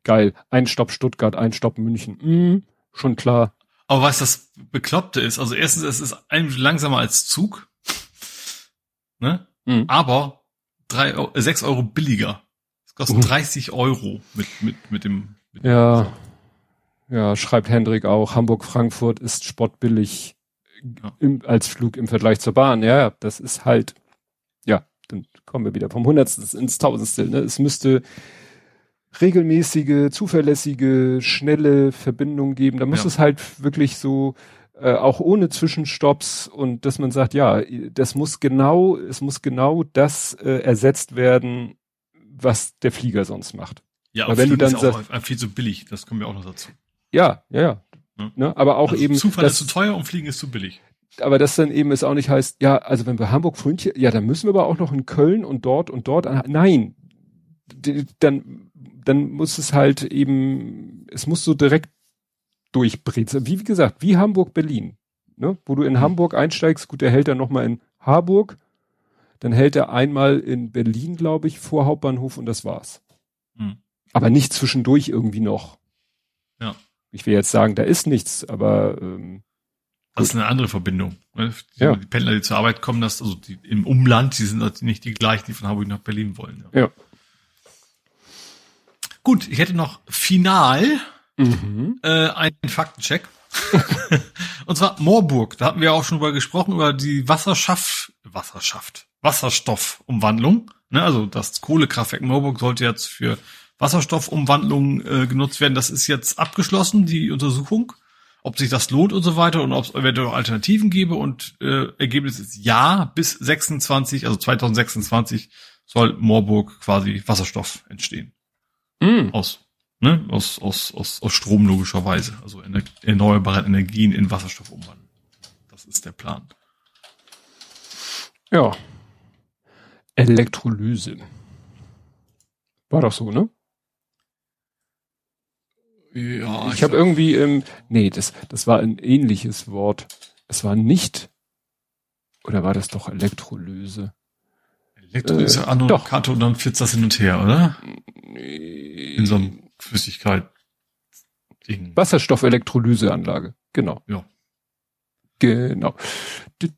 Geil. Ein Stopp Stuttgart, ein Stopp München. Hm, schon klar. Aber was das Bekloppte ist, also erstens, es ist ein langsamer als Zug, ne? Hm. Aber drei, Euro- äh, sechs Euro billiger. Es kostet Mhm. 30 Euro mit, mit, mit dem, mit Ja. Ja, schreibt Hendrik auch, Hamburg-Frankfurt ist spottbillig Ja. im, als Flug im Vergleich zur Bahn. Ja, ja, das ist halt, ja, dann kommen wir wieder vom Hundertstel ins Tausendstel. Ne? Es müsste regelmäßige, zuverlässige, schnelle Verbindungen geben. Da muss Ja. es halt wirklich so, äh, auch ohne Zwischenstopps und dass man sagt, ja, das muss genau, es muss genau das äh, ersetzt werden, was der Flieger sonst macht. Ja, Aber wenn du dann ist auch viel zu billig. Das kommen wir auch noch dazu. Ja, ja, ja. Ja. Ne? Aber auch also eben, Zufall das, ist zu teuer und Fliegen ist zu billig. aber das dann eben es auch nicht heißt, ja, also wenn wir Hamburg Frühnchen, ja, dann müssen wir aber auch noch in Köln und dort und dort. an- Nein, dann, dann muss es halt eben, es muss so direkt durchbrezeln. Wie, wie gesagt, wie Hamburg-Berlin. Ne? Wo du in Mhm. Hamburg einsteigst, gut, der hält dann nochmal in Harburg, dann hält er einmal in Berlin, glaube ich, vor Hauptbahnhof und das war's. Hm. Aber nicht zwischendurch irgendwie noch. Ja. Ich will jetzt sagen, da ist nichts, aber ähm, Das ist eine andere Verbindung. ne? Die, Ja. die Pendler, die zur Arbeit kommen, das, also die im Umland, die sind halt nicht die gleichen, die von Hamburg nach Berlin wollen. Ja. Ja. Gut, ich hätte noch final mhm. äh, einen Faktencheck. Und zwar Moorburg. Da hatten wir auch schon drüber gesprochen, über die Wasserschaft, Wasserschaft, Wasserstoffumwandlung. Ne, also das Kohlekraftwerk Moorburg sollte jetzt für Wasserstoffumwandlung äh, genutzt werden. Das ist jetzt abgeschlossen, die Untersuchung, ob sich das lohnt und so weiter und ob es eventuell auch Alternativen gäbe. Und äh, Ergebnis ist ja, bis 26, also 2026 soll Moorburg quasi Wasserstoff entstehen Mhm. aus, ne, aus, aus, aus, aus Strom logischerweise. Also ener erneuerbare Energien in Wasserstoff umwandeln. Das ist der Plan. Ja. Elektrolyse. War doch so, ne? Ja, ich habe irgendwie, ähm, nee, das, das war ein ähnliches Wort. Es war nicht, oder war das doch Elektrolyse? Elektro ist ja äh, Anode, doch. Kathode und dann flitzt das hin und her, oder? In so einem Flüssigkeit. Ding. Wasserstoffelektrolyseanlage. Genau. Ja. Genau. Bin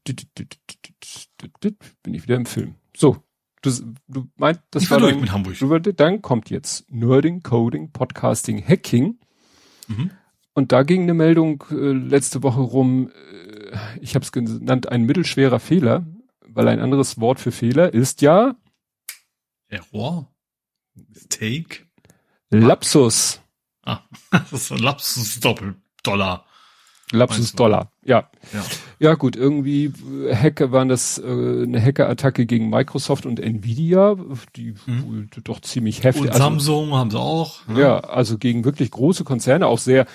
ich wieder im Film. So. Du, du meint, das ich war dein, mit Hamburg. du, dann kommt jetzt Nerding, Coding, Podcasting, Hacking. Mhm. Und da ging eine Meldung äh, letzte Woche rum, äh, ich habe es genannt, ein mittelschwerer Fehler, weil ein anderes Wort für Fehler ist ja Error? Mistake? Lapsus. Ah, das ist ein Lapsus Doppeldollar. Lapsus Meinst du? Dollar. Ja. Ja. Ja gut, irgendwie äh, Hacker waren das äh, eine Hackerattacke gegen Microsoft und Nvidia, die Mhm. wohl doch ziemlich heftig. Und also, Samsung haben sie auch. ne? Ja, also gegen wirklich große Konzerne, auch sehr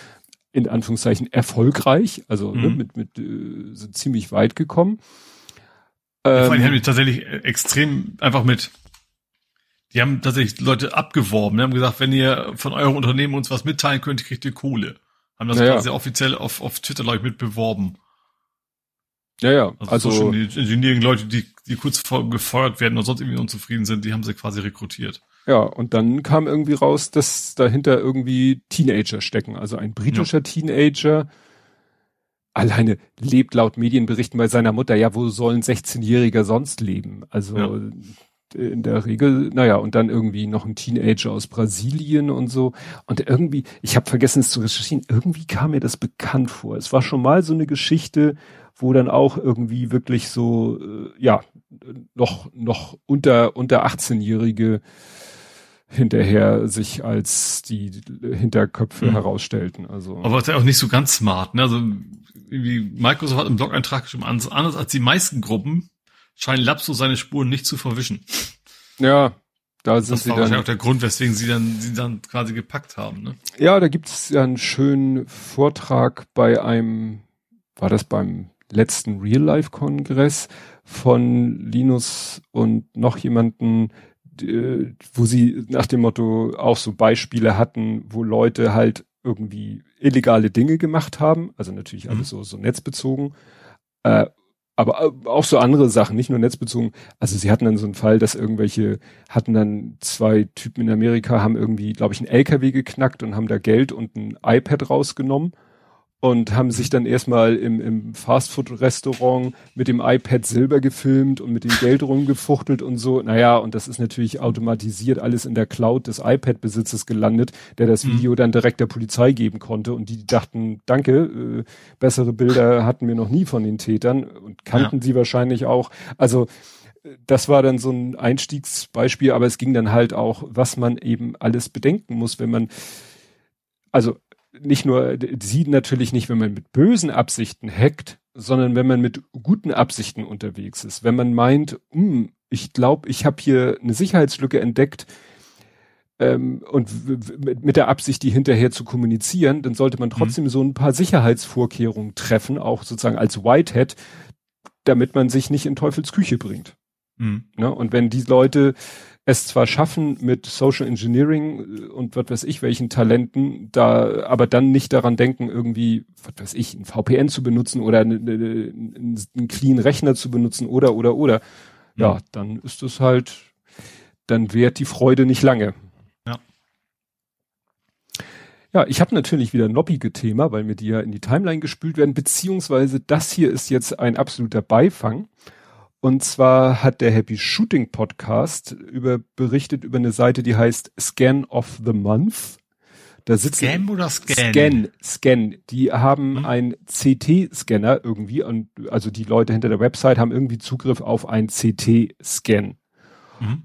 in Anführungszeichen erfolgreich, also ne, Mhm. mit, mit äh, sind ziemlich weit gekommen. Ja, vor allem Ähm, haben die tatsächlich äh, extrem einfach mit, die haben tatsächlich Leute abgeworben, die haben gesagt, wenn ihr von eurem Unternehmen uns was mitteilen könnt, kriegt ihr Kohle. Haben das Naja. quasi offiziell auf, auf Twitter, glaube ich, mit beworben. ja, ja, Also, also, Social Engineering Leute, die, die kurz vor gefeuert werden und sonst irgendwie unzufrieden sind, die haben sie quasi rekrutiert. ja, und dann kam irgendwie raus, dass dahinter irgendwie Teenager stecken, also ein britischer Teenager, alleine lebt laut Medienberichten bei seiner Mutter, ja, wo soll ein 16-Jähriger sonst leben? Also Ja. In der Regel, naja, und dann irgendwie noch ein Teenager aus Brasilien und so. Und irgendwie, ich habe vergessen es zu recherchieren, irgendwie kam mir das bekannt vor. Es war schon mal so eine Geschichte, wo dann auch irgendwie wirklich so, äh, ja, noch, noch unter, unter 18-Jährige hinterher sich als die Hinterköpfe mhm. herausstellten. Also. Aber ist ja auch nicht so ganz smart, ne? Also irgendwie Microsoft hat im Blog-Eintrag geschrieben, anders als die meisten Gruppen scheinen Lapsus seine Spuren nicht zu verwischen. Ja, da sind das war wahrscheinlich auch der Grund, weswegen sie dann, sie dann quasi gepackt haben, ne? Ja, da gibt es ja einen schönen Vortrag bei einem, war das beim letzten Real-Life-Kongress von Linus und noch jemanden, äh, wo sie nach dem Motto auch so Beispiele hatten, wo Leute halt irgendwie illegale Dinge gemacht haben, also natürlich mhm. alles so, so netzbezogen, äh, aber auch so andere Sachen, nicht nur netzbezogen. Also sie hatten dann so einen Fall, dass irgendwelche hatten dann zwei Typen in Amerika, haben irgendwie, glaube ich, einen LKW geknackt und haben da Geld und ein iPad rausgenommen und haben sich dann erstmal im, im Fastfood-Restaurant mit dem iPad Silber gefilmt und mit dem Geld rumgefuchtelt und so. Naja, und das ist natürlich automatisiert alles in der Cloud des iPad-Besitzes gelandet, der das mhm. Video mhm. dann direkt der Polizei geben konnte. Und die dachten, danke, äh, bessere Bilder hatten wir noch nie von den Tätern und kannten ja. sie wahrscheinlich auch. Also das war dann so ein Einstiegsbeispiel, aber es ging dann halt auch, was man eben alles bedenken muss, wenn man also nicht nur, sie natürlich nicht, wenn man mit bösen Absichten hackt, sondern wenn man mit guten Absichten unterwegs ist. Wenn man meint, hm, ich glaube, ich habe hier eine Sicherheitslücke entdeckt ähm, und mit der Absicht, die hinterher zu kommunizieren, dann sollte man trotzdem mhm. so ein paar Sicherheitsvorkehrungen treffen, auch sozusagen als Whitehead, damit man sich nicht in Teufels Küche bringt. Mhm. Ne? Und wenn die Leute es zwar schaffen mit Social Engineering äh, und was weiß ich welchen Talenten, da aber dann nicht daran denken, irgendwie, was weiß ich, ein VPN zu benutzen oder eine, eine, einen clean Rechner zu benutzen oder oder oder. Ja, ja dann ist es halt, dann währt die Freude nicht lange. Ja. Ja, ich habe natürlich wieder ein lobbige Thema, weil mir die ja in die Timeline gespült werden, beziehungsweise das hier ist jetzt ein absoluter Beifang. Und zwar hat der Happy Shooting Podcast über, berichtet über eine Seite, die heißt Scan of the Month. Da sitzen Scan oder Scan? Scan, Scan. Die haben mhm. einen CT-Scanner irgendwie und also die Leute hinter der Website haben irgendwie Zugriff auf einen CT-Scan. Mhm.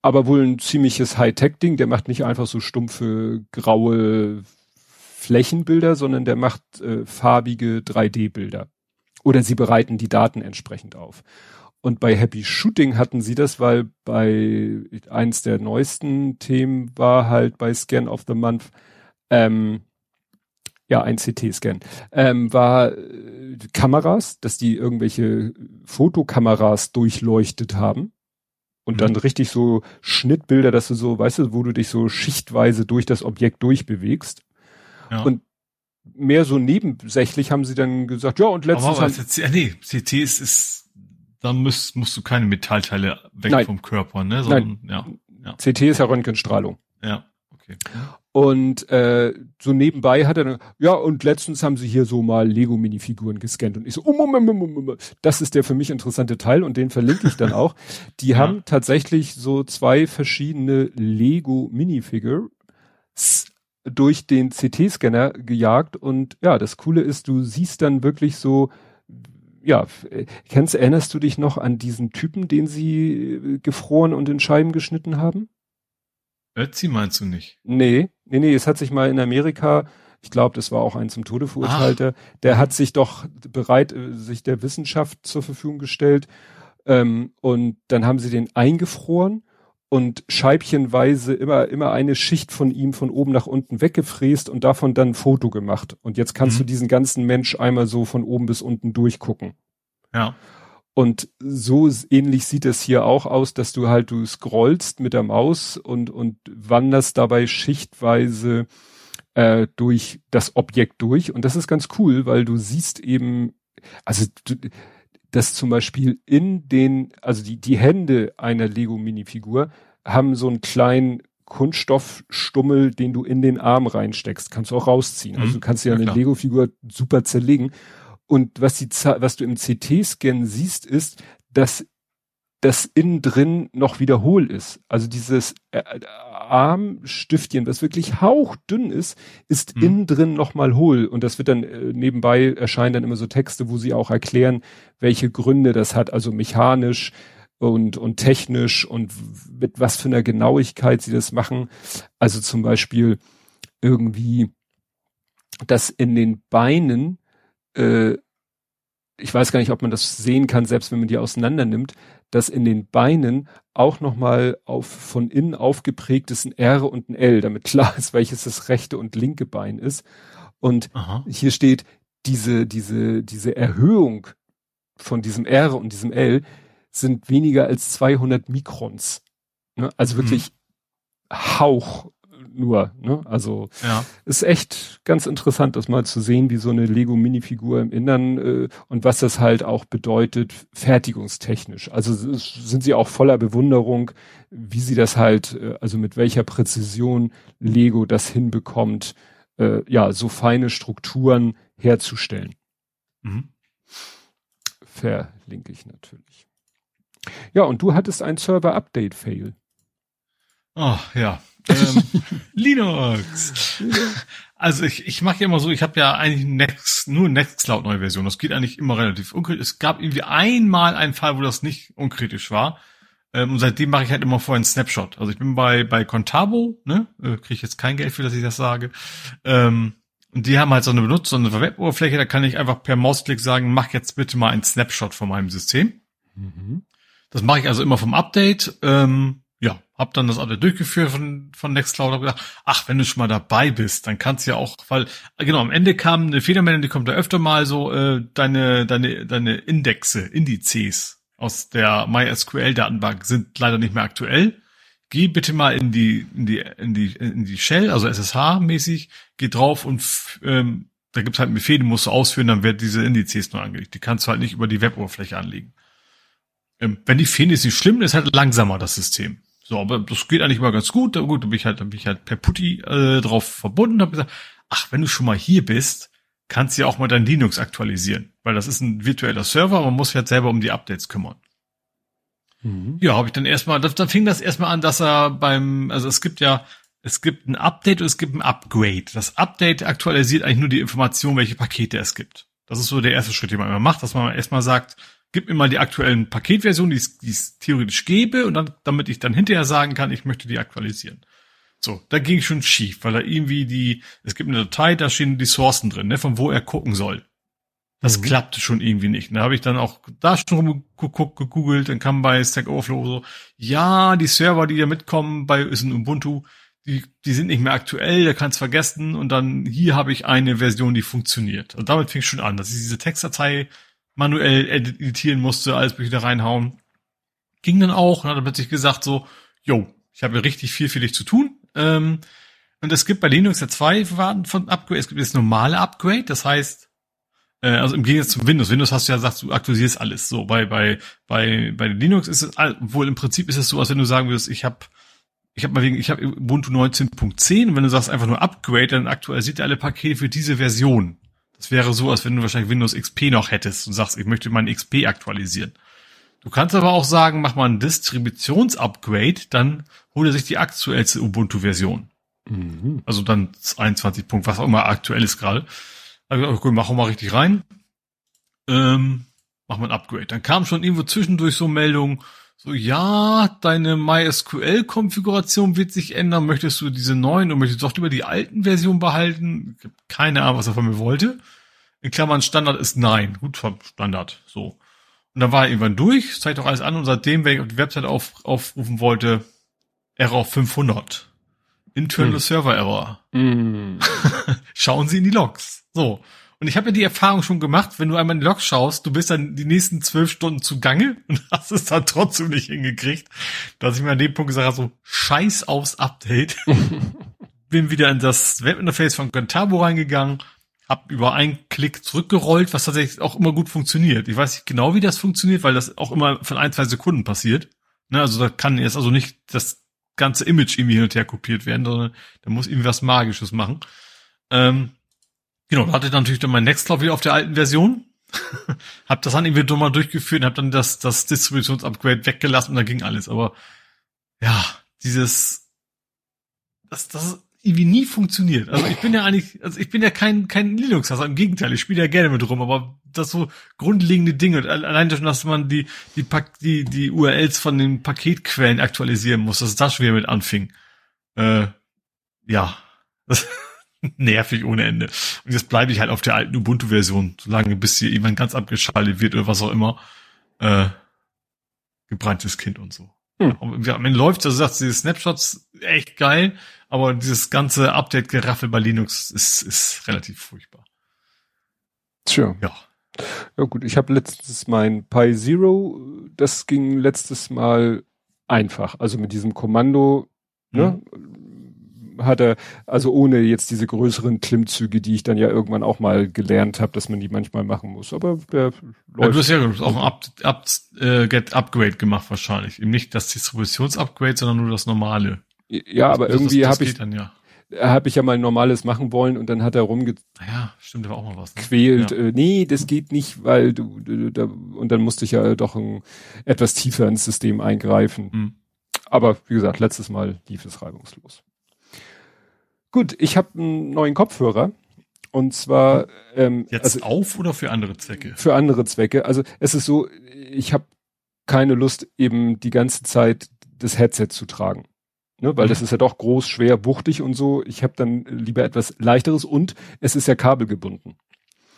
Aber wohl ein ziemliches Hightech-Ding. Der macht nicht einfach so stumpfe graue Flächenbilder, sondern der macht äh, farbige 3D-Bilder. Oder sie bereiten die Daten entsprechend auf. Und bei Happy Shooting hatten sie das, weil bei eins der neuesten Themen war halt bei Scan of the Month, ähm, ja, ein CT-Scan, ähm, war äh, Kameras, dass die irgendwelche Fotokameras durchleuchtet haben. Und mhm. dann richtig so Schnittbilder, dass du so, weißt du, wo du dich so schichtweise durch das Objekt durchbewegst. Ja. Und mehr so nebensächlich haben sie dann gesagt, ja, und letztens aber, aber haben, nee, CT ist, ist da musst, musst du keine Metallteile weg Nein. vom Körper, ne? Sondern, Nein. Ja, ja. CT ist ja Röntgenstrahlung. Ja, okay. Und äh, so nebenbei hat er dann, ja, und letztens haben sie hier so mal Lego-Minifiguren gescannt. Und ich so, um, um, um, um, um, das ist der für mich interessante Teil und den verlinke ich dann auch. Die ja. haben tatsächlich so zwei verschiedene Lego-Minifigures durch den CT-Scanner gejagt und ja, das Coole ist, du siehst dann wirklich so, ja, kennst, erinnerst du dich noch an diesen Typen, den sie äh, gefroren und in Scheiben geschnitten haben? Ötzi meinst du nicht? Nee, nee, nee, es hat sich mal in Amerika, ich glaube, das war auch ein zum Tode verurteilter, der hat sich doch bereit, äh, sich der Wissenschaft zur Verfügung gestellt ähm, und dann haben sie den eingefroren und scheibchenweise immer, immer eine Schicht von ihm von oben nach unten weggefräst und davon dann ein Foto gemacht. Und jetzt kannst mhm. du diesen ganzen Mensch einmal so von oben bis unten durchgucken. Ja. Und so ähnlich sieht es hier auch aus, dass du halt, du scrollst mit der Maus und, und wanderst dabei schichtweise äh, durch das Objekt durch. Und das ist ganz cool, weil du siehst eben, also du, dass zum Beispiel in den, also die, die Hände einer Lego-Minifigur haben so einen kleinen Kunststoffstummel, den du in den Arm reinsteckst. Kannst du auch rausziehen. Also mhm. Also du kannst ja, ja eine Lego-Figur super zerlegen. Und was die, was du im CT-Scan siehst, ist, dass das innen drin noch wieder hohl ist. Also dieses äh, Armstiftchen, was wirklich hauchdünn ist, ist hm. innen drin nochmal hohl. Und das wird dann äh, nebenbei erscheinen dann immer so Texte, wo sie auch erklären, welche Gründe das hat, also mechanisch und, und technisch und mit was für einer Genauigkeit sie das machen. Also zum Beispiel irgendwie, dass in den Beinen, äh, ich weiß gar nicht, ob man das sehen kann, selbst wenn man die auseinander nimmt, dass in den Beinen auch nochmal auf von innen aufgeprägt ist ein R und ein L, damit klar ist, welches das rechte und linke Bein ist. Und Aha. hier steht diese, diese, diese Erhöhung von diesem R und diesem L sind weniger als 200 Mikrons. Ne? Also wirklich hm. Hauch nur. Ne? Also ja. ist echt ganz interessant, das mal zu sehen, wie so eine Lego-Minifigur im Innern äh, und was das halt auch bedeutet, fertigungstechnisch. Also sind sie auch voller Bewunderung, wie sie das halt, äh, also mit welcher Präzision Lego das hinbekommt, äh, ja, so feine Strukturen herzustellen. Mhm. Verlinke ich natürlich. Ja, und du hattest ein Server-Update-Fail. Oh, ja. Ähm, Linux. Also ich, ich mache ja immer so, ich habe ja eigentlich Next, nur Nextcloud neue Version. Das geht eigentlich immer relativ unkritisch. Es gab irgendwie einmal einen Fall, wo das nicht unkritisch war. Ähm, und seitdem mache ich halt immer vorher einen Snapshot. Also ich bin bei, bei Contabo, ne? Äh, Kriege ich jetzt kein Geld für, dass ich das sage. Ähm, und die haben halt so eine Benutzer- und eine Web-Oberfläche, da kann ich einfach per Mausklick sagen, mach jetzt bitte mal einen Snapshot von meinem System. Mhm. Das mache ich also immer vom Update. Ähm, ja, hab dann das Update durchgeführt von, von Nextcloud, hab gedacht, ach, wenn du schon mal dabei bist, dann kannst du ja auch, weil, genau, am Ende kam eine Fehlermeldung, die kommt da öfter mal so, äh, deine, deine, deine Indexe, Indizes aus der MySQL-Datenbank sind leider nicht mehr aktuell. Geh bitte mal in die, in die, in die, in die Shell, also SSH-mäßig, geh drauf und ähm, da gibt's halt einen Befehl, den musst du ausführen, dann wird diese Indizes nur angelegt. Die kannst du halt nicht über die Web-Oberfläche anlegen. Ähm, wenn die fehlen, ist nicht schlimm, ist halt langsamer, das System. So, aber das geht eigentlich immer ganz gut. Aber gut, da bin ich halt, da bin ich halt per Putty äh, drauf verbunden, habe gesagt, ach, wenn du schon mal hier bist, kannst du ja auch mal dein Linux aktualisieren, weil das ist ein virtueller Server, man muss sich halt selber um die Updates kümmern. Mhm. Ja, habe ich dann erstmal, dann fing das erstmal an, dass er beim, also es gibt ja, es gibt ein Update und es gibt ein Upgrade. Das Update aktualisiert eigentlich nur die Information, welche Pakete es gibt. Das ist so der erste Schritt, den man immer macht, dass man erstmal sagt, gib mir mal die aktuellen Paketversionen, die es theoretisch gäbe, und dann, damit ich dann hinterher sagen kann, ich möchte die aktualisieren. So, da ging schon schief, weil er irgendwie die, es gibt eine Datei, da stehen die Sourcen drin, ne, von wo er gucken soll. Das mhm. klappte schon irgendwie nicht. Da habe ich dann auch da schon rumgeguckt, gegoogelt, dann kam bei Stack Overflow so, ja, die Server, die da mitkommen bei ist ein Ubuntu, die, die sind nicht mehr aktuell, da kannst vergessen. Und dann hier habe ich eine Version, die funktioniert. Und damit fing schon an, dass ich diese Textdatei manuell editieren musste, alles wieder reinhauen. Ging dann auch und hat dann plötzlich gesagt so, yo, ich habe richtig viel für dich zu tun. Ähm, und es gibt bei Linux ja zwei Varianten von Upgrade. Es gibt das normale Upgrade, das heißt, äh, also im Gegensatz zu Windows. Windows hast du ja gesagt, du aktualisierst alles. So bei bei bei bei Linux ist es wohl im Prinzip ist es so, als wenn du sagen würdest, ich habe ich habe mal wegen ich habe Ubuntu 19.10 und wenn du sagst einfach nur Upgrade, dann aktualisiert er alle Pakete für diese Version. Das wäre so, als wenn du wahrscheinlich Windows XP noch hättest und sagst, ich möchte mein XP aktualisieren. Du kannst aber auch sagen, mach mal ein Distributionsupgrade, dann hol er sich die aktuellste Ubuntu-Version. Mhm. Also dann 21 Punkt, was auch immer aktuell ist gerade. Also okay, mach mal richtig rein. Ähm, mach mal ein Upgrade. Dann kam schon irgendwo zwischendurch so Meldungen, so, ja, deine MySQL-Konfiguration wird sich ändern. Möchtest du diese neuen und möchtest du doch lieber die alten Versionen behalten? Keine Ahnung, was er von mir wollte. In Klammern Standard ist nein. Gut, Standard. So. Und dann war er irgendwann durch, zeigt doch alles an und seitdem, wenn ich auf die Website auf, aufrufen wollte, Error 500. Internal hm. Server Error. Hm. Schauen Sie in die Logs. So. Und ich habe ja die Erfahrung schon gemacht, wenn du einmal in die Log schaust, du bist dann die nächsten zwölf Stunden zugange und hast es dann trotzdem nicht hingekriegt, dass ich mir an dem Punkt gesagt habe, so scheiß aufs Update. Bin wieder in das Webinterface von Contabo reingegangen, hab über einen Klick zurückgerollt, was tatsächlich auch immer gut funktioniert. Ich weiß nicht genau, wie das funktioniert, weil das auch immer von ein, zwei Sekunden passiert. Ne, also da kann jetzt also nicht das ganze Image irgendwie hin und her kopiert werden, sondern da muss irgendwie was Magisches machen. Ähm, Genau, da hatte ich natürlich dann mein Nextcloud wieder auf der alten Version. hab das dann irgendwie mal durchgeführt und hab dann das, das Distributionsupgrade weggelassen und dann ging alles. Aber ja, dieses dass das irgendwie nie funktioniert. Also ich bin ja eigentlich, also ich bin ja kein, kein Linux-Hasser, im Gegenteil, ich spiele ja gerne mit rum, aber das so grundlegende Dinge, allein schon, dass man die, die, die, die URLs von den Paketquellen aktualisieren muss, dass das schon wieder mit anfing. Äh, ja, das nervig ohne Ende. Und jetzt bleibe ich halt auf der alten Ubuntu-Version, solange bis hier jemand ganz abgeschaltet wird oder was auch immer. Äh, gebranntes Kind und so. Hm. Und am Ende läuft, also sagst diese Snapshots echt geil, aber dieses ganze Update-Geraffel bei Linux ist, ist relativ furchtbar. Tja. Ja. Ja gut, ich habe letztes mein Pi Zero, das ging letztes Mal einfach. Also mit diesem Kommando, ne, mhm. Hat er, also ohne jetzt diese größeren Klimmzüge, die ich dann ja irgendwann auch mal gelernt habe, dass man die manchmal machen muss. Aber der läuft. Ja, du hast ja auch ein Up, Up, äh, Get Upgrade gemacht wahrscheinlich. Eben nicht das Distributionsupgrade, sondern nur das normale. Ja, aber irgendwie habe ich, dann, ja. habe ich ja mal normales machen wollen und dann hat er rumge ja, stimmt, aber auch mal was. Ne? Quält, ja. äh, nee, das geht nicht, weil du, du, da, und dann musste ich ja doch ein, etwas tiefer ins System eingreifen. Mhm. Aber wie gesagt, letztes Mal lief es reibungslos. Gut, ich habe einen neuen Kopfhörer. Und zwar ähm, jetzt also, auf oder für andere Zwecke? Für andere Zwecke. Also es ist so, ich habe keine Lust, eben die ganze Zeit das Headset zu tragen. Ne, weil mhm. das ist ja doch groß, schwer, wuchtig und so. Ich habe dann lieber etwas leichteres und es ist ja kabelgebunden.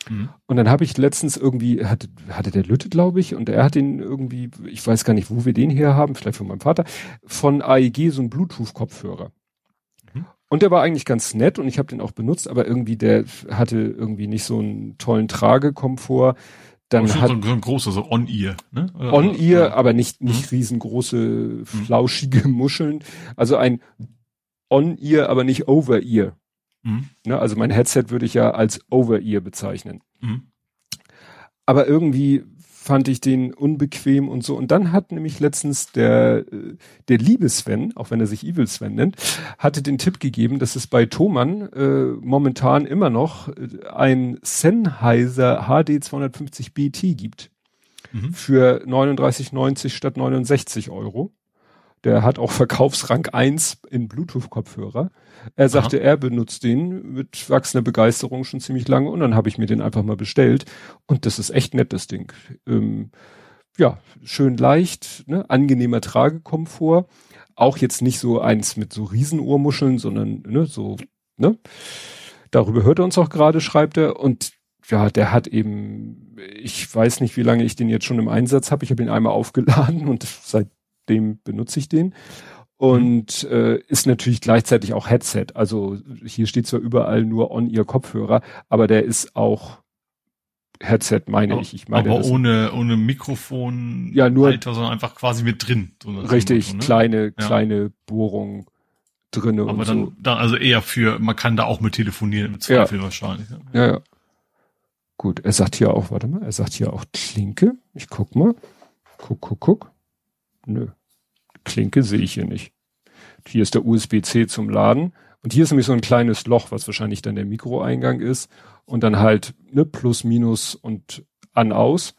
Mhm. Und dann habe ich letztens irgendwie, hatte, hatte der Lütte, glaube ich, und er hat den irgendwie, ich weiß gar nicht, wo wir den her haben, vielleicht von meinem Vater, von AEG so ein Bluetooth-Kopfhörer. Und der war eigentlich ganz nett und ich habe den auch benutzt, aber irgendwie der hatte irgendwie nicht so einen tollen Tragekomfort. Dann hat so ein, so ein großer, so On-Ear, ne? On-Ear, aber nicht, nicht mhm. riesengroße, mhm. flauschige Muscheln. Also ein On-Ear, aber nicht Over-Ear. Mhm. Ne? Also mein Headset würde ich ja als Over-Ear bezeichnen. Mhm. Aber irgendwie fand ich den unbequem und so. Und dann hat nämlich letztens der, äh, der liebe Sven, auch wenn er sich Evil Sven nennt, hatte den Tipp gegeben, dass es bei Thomann äh, momentan immer noch äh, ein Sennheiser HD 250 BT gibt. Mhm. Für 39,90 statt 69 Euro. Der hat auch Verkaufsrang 1 in Bluetooth-Kopfhörer. Er sagte, Aha. er benutzt den mit wachsender Begeisterung schon ziemlich lange und dann habe ich mir den einfach mal bestellt. Und das ist echt nett, das Ding. Ähm, ja, schön leicht, ne? angenehmer Tragekomfort. Auch jetzt nicht so eins mit so Riesenohrmuscheln, sondern ne, so, ne? Darüber hört er uns auch gerade, schreibt er. Und ja, der hat eben, ich weiß nicht, wie lange ich den jetzt schon im Einsatz habe. Ich habe ihn einmal aufgeladen und seitdem benutze ich den und mhm. äh, ist natürlich gleichzeitig auch Headset. Also hier steht zwar überall nur on ihr Kopfhörer, aber der ist auch Headset, meine aber, ich. Ich meine, aber ohne ohne Mikrofon, ja nur, Alter, sondern einfach quasi mit drin. So richtig so, ne? kleine ja. kleine Bohrung drinne aber und dann, so. dann also eher für, man kann da auch mit telefonieren im Zweifel ja. wahrscheinlich. Ja. ja, ja. Gut, er sagt hier auch, warte mal, er sagt hier auch Klinke. Ich guck mal. Guck, guck, guck. Nö. Klinke sehe ich hier nicht. Hier ist der USB-C zum Laden. Und hier ist nämlich so ein kleines Loch, was wahrscheinlich dann der Mikroeingang ist. Und dann halt ne, plus, minus und an, aus.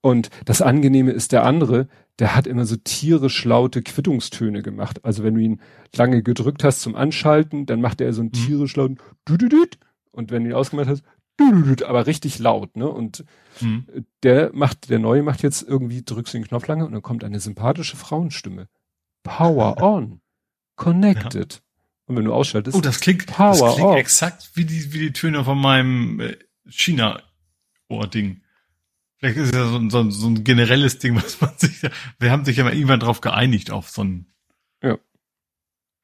Und das Angenehme ist der andere, der hat immer so tierisch laute Quittungstöne gemacht. Also wenn du ihn lange gedrückt hast zum Anschalten, dann macht er so einen mhm. tierisch lauten Düdüdüd. Und wenn du ihn ausgemacht hast, Düdüdüd, aber richtig laut, ne? Und mhm. der macht, der neue macht jetzt irgendwie, drückst du den Knopf lange und dann kommt eine sympathische Frauenstimme. Power on. Connected. Ja. Und wenn du ausschaltest. Oh, das klingt, Power das klingt off. exakt wie die, wie die Töne von meinem äh, China-Ohr-Ding. Vielleicht ist es ja so, so, so ein generelles Ding, was man sich, wir haben sich ja mal irgendwann drauf geeinigt auf so ein. Ja.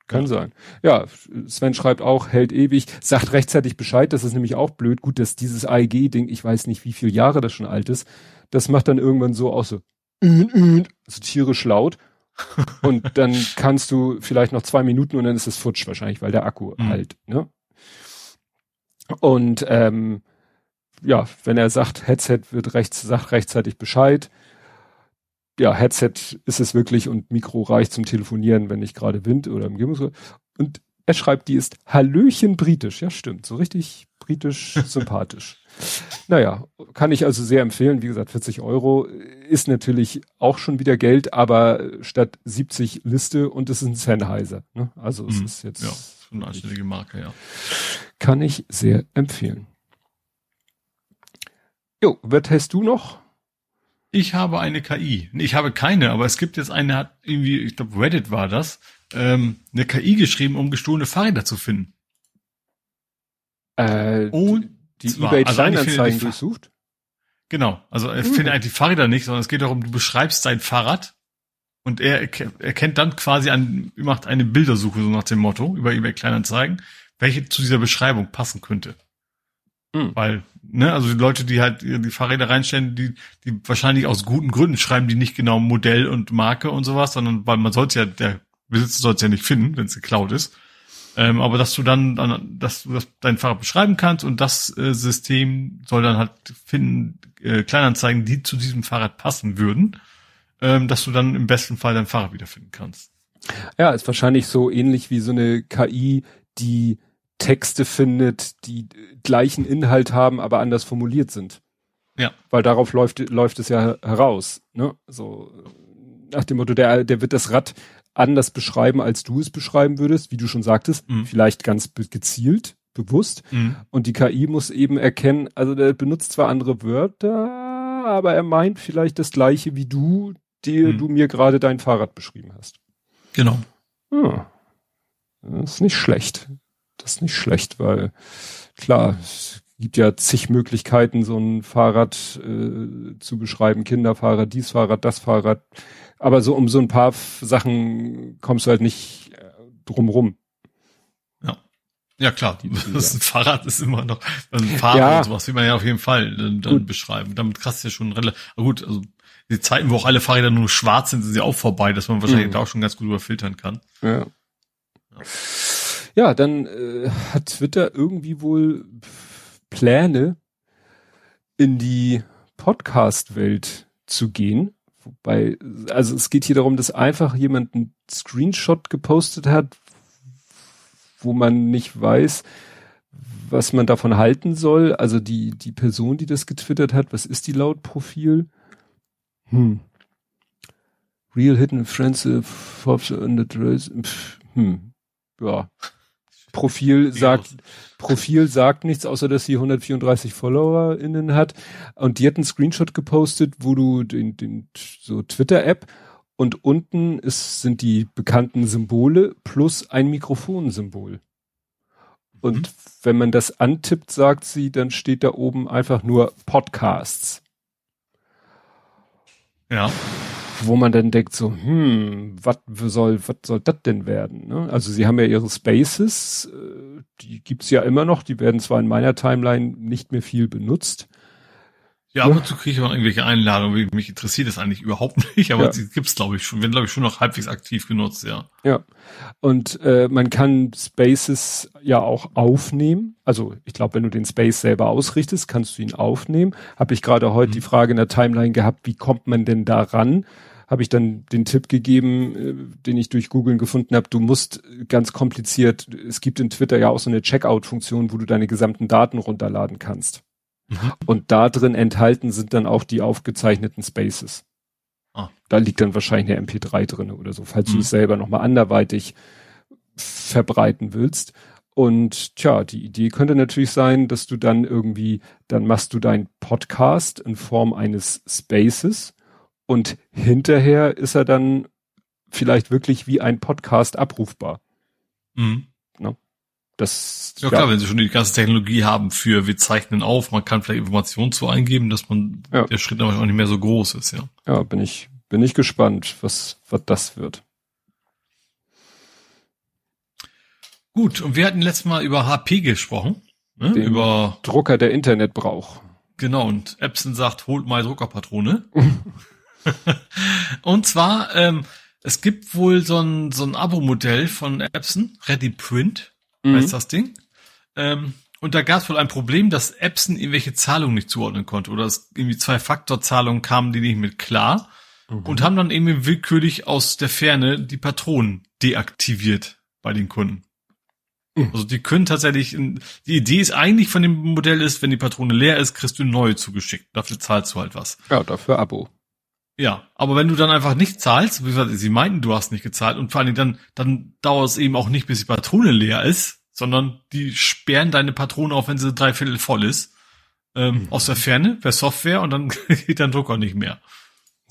Kann ja. sein. Ja, Sven schreibt auch, hält ewig, sagt rechtzeitig Bescheid, das ist nämlich auch blöd. Gut, dass dieses AEG-Ding, ich weiß nicht, wie viele Jahre das schon alt ist, das macht dann irgendwann so aus so, so tierisch laut und dann kannst du vielleicht noch zwei Minuten und dann ist es futsch wahrscheinlich, weil der Akku mhm. halt, ne? Und ähm, ja, wenn er sagt, Headset wird rechts, sagt rechtzeitig Bescheid. Ja, Headset ist es wirklich und Mikro reicht zum Telefonieren, wenn nicht gerade Wind oder im Umgebung. Und er schreibt, die ist Hallöchen britisch. Ja, stimmt. So richtig britisch sympathisch. Naja, kann ich also sehr empfehlen. Wie gesagt, 40 Euro ist natürlich auch schon wieder Geld, aber statt 70 Liste und es ist ein Sennheiser. Ne? Also es mhm, ist jetzt, Schon eine anständige Marke, ja. Kann ich sehr empfehlen. Jo, was hast du noch? Ich habe eine KI. Ich habe keine, aber es gibt jetzt eine, hat irgendwie, ich glaube Reddit war das, ähm, eine KI geschrieben, um gestohlene Fahrräder zu finden. Äh, Und die zwar, eBay also Kleinanzeigen durchsucht? Genau, also er mhm. findet eigentlich die Fahrräder nicht, sondern es geht darum, du beschreibst sein Fahrrad und er erkennt dann quasi an, macht eine Bildersuche, so nach dem Motto, über eBay Kleinanzeigen, welche zu dieser Beschreibung passen könnte. Mhm. Weil, ne, also die Leute, die halt die Fahrräder reinstellen, die, die wahrscheinlich aus guten Gründen schreiben die nicht genau Modell und Marke und sowas, sondern weil man sollte ja, der Besitzer soll es ja nicht finden, wenn es geklaut ist. Ähm, aber dass du dann, dann, dass du das, dein Fahrrad beschreiben kannst und das äh, System soll dann halt finden, äh, Kleinanzeigen, die zu diesem Fahrrad passen würden, ähm, dass du dann im besten Fall dein Fahrrad wiederfinden kannst. Ja, ist wahrscheinlich so ähnlich wie so eine KI, die Texte findet, die gleichen Inhalt haben, aber anders formuliert sind. Ja. Weil darauf läuft, läuft es ja heraus, ne? So, nach dem Motto, der, der wird das Rad anders beschreiben, als du es beschreiben würdest, wie du schon sagtest, mhm. vielleicht ganz gezielt, bewusst. Mhm. Und die KI muss eben erkennen, also der benutzt zwar andere Wörter, aber er meint vielleicht das gleiche wie du, die mhm. du mir gerade dein Fahrrad beschrieben hast. Genau. Hm. Das ist nicht schlecht. Das ist nicht schlecht, weil klar, gibt ja zig Möglichkeiten, so ein Fahrrad äh, zu beschreiben. Kinderfahrrad, dies Fahrrad, das Fahrrad. Aber so um so ein paar Sachen kommst du halt nicht äh, drumrum. Ja. Ja, klar. Das ein Fahrrad ist immer noch, ein Fahrrad ja. und sowas will man ja auf jeden Fall dann, dann beschreiben. Damit krass ja schon relativ, gut, also die Zeiten, wo auch alle Fahrräder nur schwarz sind, sind sie auch vorbei, dass man wahrscheinlich mhm. da auch schon ganz gut überfiltern kann. Ja. ja. Ja, dann äh, hat Twitter irgendwie wohl Pläne, in die Podcast-Welt zu gehen. Wobei, also es geht hier darum, dass einfach jemand einen Screenshot gepostet hat, wo man nicht weiß, was man davon halten soll. Also die, die Person, die das getwittert hat, was ist die laut Profil? Hm. Real Hidden Friends of the Dress. Hm. Ja. Profil sagt, Profil sagt nichts, außer dass sie 134 FollowerInnen hat. Und die hat einen Screenshot gepostet, wo du den, den so Twitter-App und unten ist, sind die bekannten Symbole plus ein Mikrofonsymbol. Und mhm. wenn man das antippt, sagt sie, dann steht da oben einfach nur Podcasts. Ja wo man dann denkt so, hm, was soll, was soll das denn werden? Ne? Also sie haben ja ihre Spaces, äh, die gibt's ja immer noch, die werden zwar in meiner Timeline nicht mehr viel benutzt. Ja, ab und zu kriege ich auch irgendwelche Einladungen, mich interessiert das eigentlich überhaupt nicht, aber ja. die gibt's glaube ich schon, werden glaube ich schon noch halbwegs aktiv genutzt, ja. Ja. Und äh, man kann Spaces ja auch aufnehmen. Also ich glaube, wenn du den Space selber ausrichtest, kannst du ihn aufnehmen. Habe ich gerade heute mhm. die Frage in der Timeline gehabt, wie kommt man denn da ran? Habe ich dann den Tipp gegeben, äh, den ich durch Googlen gefunden habe, du musst ganz kompliziert, es gibt in Twitter ja auch so eine Checkout-Funktion, wo du deine gesamten Daten runterladen kannst. Mhm. Und da drin enthalten sind dann auch die aufgezeichneten Spaces. Ah. Da liegt dann wahrscheinlich eine MP3 drin oder so, falls mhm. du es selber nochmal anderweitig verbreiten willst. Und tja, die Idee könnte natürlich sein, dass du dann irgendwie, dann machst du deinen Podcast in Form eines Spaces und hinterher ist er dann vielleicht wirklich wie ein Podcast abrufbar. Mhm. Ne? Das, ja, ja, klar, wenn sie schon die ganze Technologie haben für wir zeichnen auf, man kann vielleicht Informationen zu eingeben, dass man ja. der Schritt aber auch nicht mehr so groß ist, ja. Ja, bin ich, bin ich gespannt, was, was das wird. Gut, und wir hatten letztes Mal über HP gesprochen. Ne? über Drucker, der Internet braucht. Genau, und Epson sagt, holt mal Druckerpatrone. und zwar, ähm, es gibt wohl so ein, so ein Abo-Modell von Epson, Ready Print, mhm. heißt das Ding. Ähm, und da gab es wohl ein Problem, dass Epson irgendwelche Zahlungen nicht zuordnen konnte oder es irgendwie zwei Faktorzahlungen kamen die nicht mit klar mhm. und haben dann eben willkürlich aus der Ferne die Patronen deaktiviert bei den Kunden. Mhm. Also die können tatsächlich, die Idee ist eigentlich von dem Modell ist, wenn die Patrone leer ist, kriegst du neue zugeschickt. Dafür zahlst du halt was. Ja, dafür Abo. Ja, aber wenn du dann einfach nicht zahlst, wie sie meinten, du hast nicht gezahlt und vor allen Dingen dann, dann dauert es eben auch nicht, bis die Patrone leer ist, sondern die sperren deine Patrone auf, wenn sie drei Viertel voll ist, ähm, mhm. aus der Ferne, per Software und dann geht dein Drucker nicht mehr.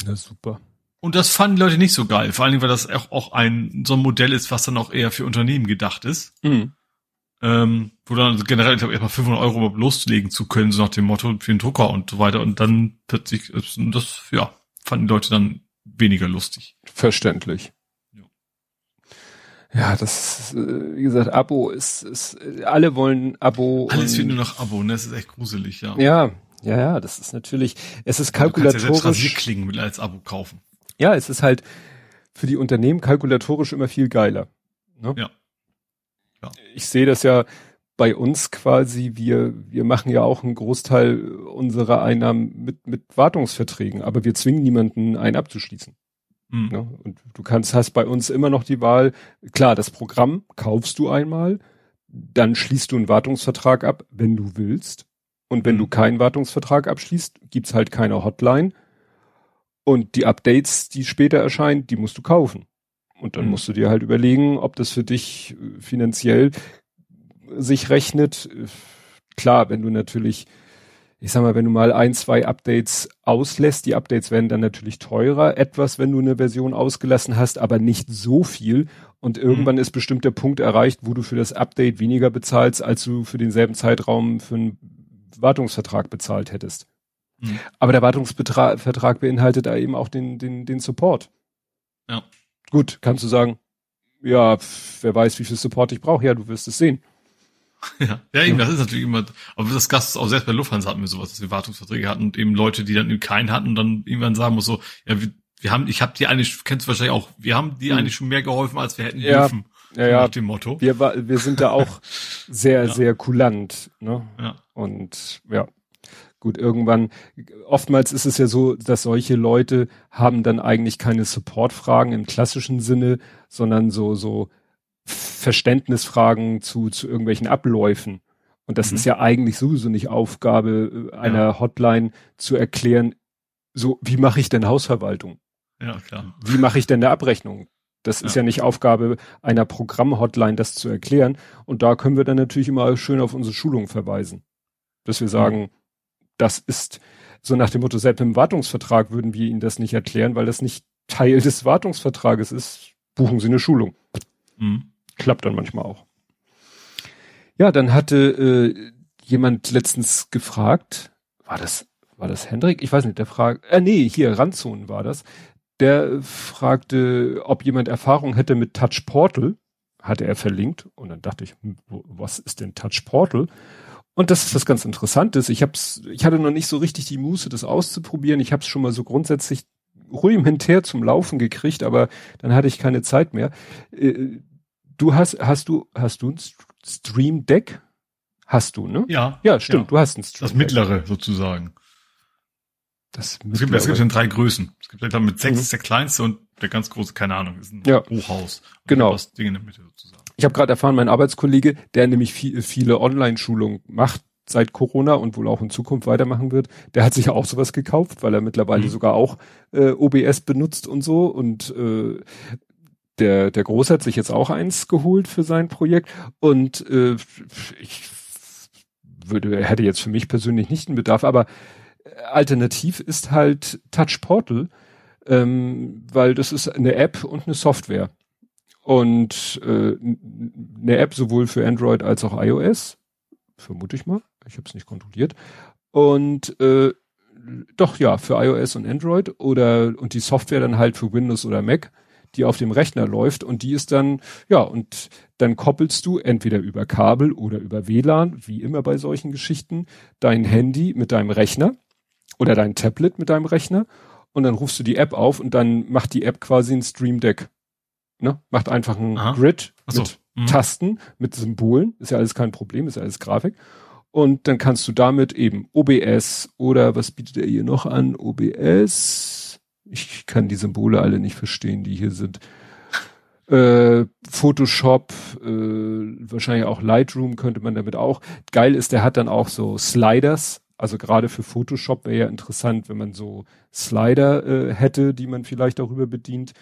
Na super. Und das fanden die Leute nicht so geil. Vor allen Dingen, weil das auch, auch ein so ein Modell ist, was dann auch eher für Unternehmen gedacht ist. Mhm. Ähm, wo dann generell, ich glaube, erstmal 500 Euro loslegen zu können, so nach dem Motto für den Drucker und so weiter. Und dann plötzlich, das, ja, fanden die Leute dann weniger lustig. Verständlich. Ja, das, ist, äh, wie gesagt, Abo ist, ist alle wollen Abo. Alles wird nur noch Abo, ne? Das ist echt gruselig, ja. Ja, ja, ja, das ist natürlich, es ist kalkulatorisch. Du kannst ja klingen mit als Abo kaufen. Ja, es ist halt für die Unternehmen kalkulatorisch immer viel geiler. Ne? Ja. ja. Ich sehe das ja bei uns quasi, wir, wir machen ja auch einen Großteil unserer Einnahmen mit, mit Wartungsverträgen, aber wir zwingen niemanden, einen abzuschließen. Mhm. Ne? Und du kannst, hast bei uns immer noch die Wahl, klar, das Programm kaufst du einmal, dann schließt du einen Wartungsvertrag ab, wenn du willst. Und wenn mhm. du keinen Wartungsvertrag abschließt, gibt's halt keine Hotline. Und die Updates, die später erscheinen, die musst du kaufen. Und dann mhm. musst du dir halt überlegen, ob das für dich äh, finanziell sich rechnet. Klar, wenn du natürlich, ich sag mal, wenn du mal ein, zwei Updates auslässt, die Updates werden dann natürlich teurer, etwas, wenn du eine Version ausgelassen hast, aber nicht so viel. Und mhm. irgendwann mhm. ist bestimmt der Punkt erreicht, wo du für das Update weniger bezahlst, als du für denselben Zeitraum für einen Wartungsvertrag bezahlt hättest. Mhm. Aber der Wartungsvertrag beinhaltet da eben auch den, den, den Support. Ja. Gut, kannst du sagen, ja, wer weiß, wie viel Support ich brauche. Ja, du wirst es sehen. Ja, ja, eben, das ist natürlich immer, aber das Gast auch selbst bei Lufthansa hatten wir sowas, dass wir Wartungsverträge hatten und eben Leute, die dann eben keinen hatten und dann irgendwann sagen muss so, ja, wir, wir haben, ich habe die eigentlich, kennst du wahrscheinlich auch, wir haben die mhm. eigentlich schon mehr geholfen, als wir hätten ja, dürfen. Ja, ja. Nach dem Motto. Wir, wir sind da auch sehr, ja. sehr kulant, ne? Ja. Und, ja. Gut, irgendwann, oftmals ist es ja so, dass solche Leute haben dann eigentlich keine Supportfragen im klassischen Sinne, sondern so, so Verständnisfragen zu, zu irgendwelchen Abläufen. Und das mhm. ist ja eigentlich sowieso nicht Aufgabe äh, einer ja. Hotline zu erklären, so, wie mache ich denn Hausverwaltung? Ja, klar. Wie mache ich denn eine Abrechnung? Das ja. ist ja nicht Aufgabe einer Programm-Hotline, das zu erklären. Und da können wir dann natürlich immer schön auf unsere Schulung verweisen. Dass wir sagen, mhm das ist so nach dem Motto, selbst im Wartungsvertrag würden wir Ihnen das nicht erklären, weil das nicht Teil des Wartungsvertrages ist. Buchen Sie eine Schulung. Mhm. Klappt dann manchmal auch. Ja, dann hatte äh, jemand letztens gefragt, war das, war das Hendrik? Ich weiß nicht, der fragt, äh, nee, hier, Randzone war das. Der fragte, ob jemand Erfahrung hätte mit Touch Portal. Hatte er verlinkt. Und dann dachte ich, hm, was ist denn Touch Portal? Und das ist was ganz Interessantes. Ich hab's, ich hatte noch nicht so richtig die Muße, das auszuprobieren. Ich habe es schon mal so grundsätzlich rudimentär zum Laufen gekriegt, aber dann hatte ich keine Zeit mehr. Du hast, hast du, hast du ein Stream Deck? Hast du, ne? Ja. Ja, stimmt. Ja. Du hast ein Stream Das mittlere sozusagen. Das mittlere. Es gibt, es gibt in drei Größen. Es gibt dann mit sechs mhm. ist der kleinste und der ganz große, keine Ahnung, ist ein ja. Hochhaus. Genau. Das Ding in der Mitte sozusagen. Ich habe gerade erfahren, mein Arbeitskollege, der nämlich viel, viele Online-Schulungen macht seit Corona und wohl auch in Zukunft weitermachen wird, der hat sich ja auch sowas gekauft, weil er mittlerweile mhm. sogar auch äh, OBS benutzt und so und äh, der, der Groß hat sich jetzt auch eins geholt für sein Projekt und äh, ich würde, hätte jetzt für mich persönlich nicht einen Bedarf, aber alternativ ist halt Touch Portal, ähm, weil das ist eine App und eine Software und äh, eine App sowohl für Android als auch iOS, vermute ich mal. Ich habe es nicht kontrolliert. Und äh, doch ja, für iOS und Android oder und die Software dann halt für Windows oder Mac, die auf dem Rechner läuft und die ist dann ja und dann koppelst du entweder über Kabel oder über WLAN, wie immer bei solchen Geschichten, dein Handy mit deinem Rechner oder dein Tablet mit deinem Rechner und dann rufst du die App auf und dann macht die App quasi ein Stream Deck ne? Macht einfach ein Aha. Grid so. mit mhm. Tasten, mit Symbolen, ist ja alles kein Problem, ist ja alles Grafik. Und dann kannst du damit eben OBS oder was bietet er hier noch an? OBS. Ich kann die Symbole alle nicht verstehen, die hier sind. Äh, Photoshop, äh, wahrscheinlich auch Lightroom könnte man damit auch. Geil ist, der hat dann auch so Sliders Also gerade für Photoshop wäre ja interessant, wenn man so Slider äh, hätte, die man vielleicht darüber bedient.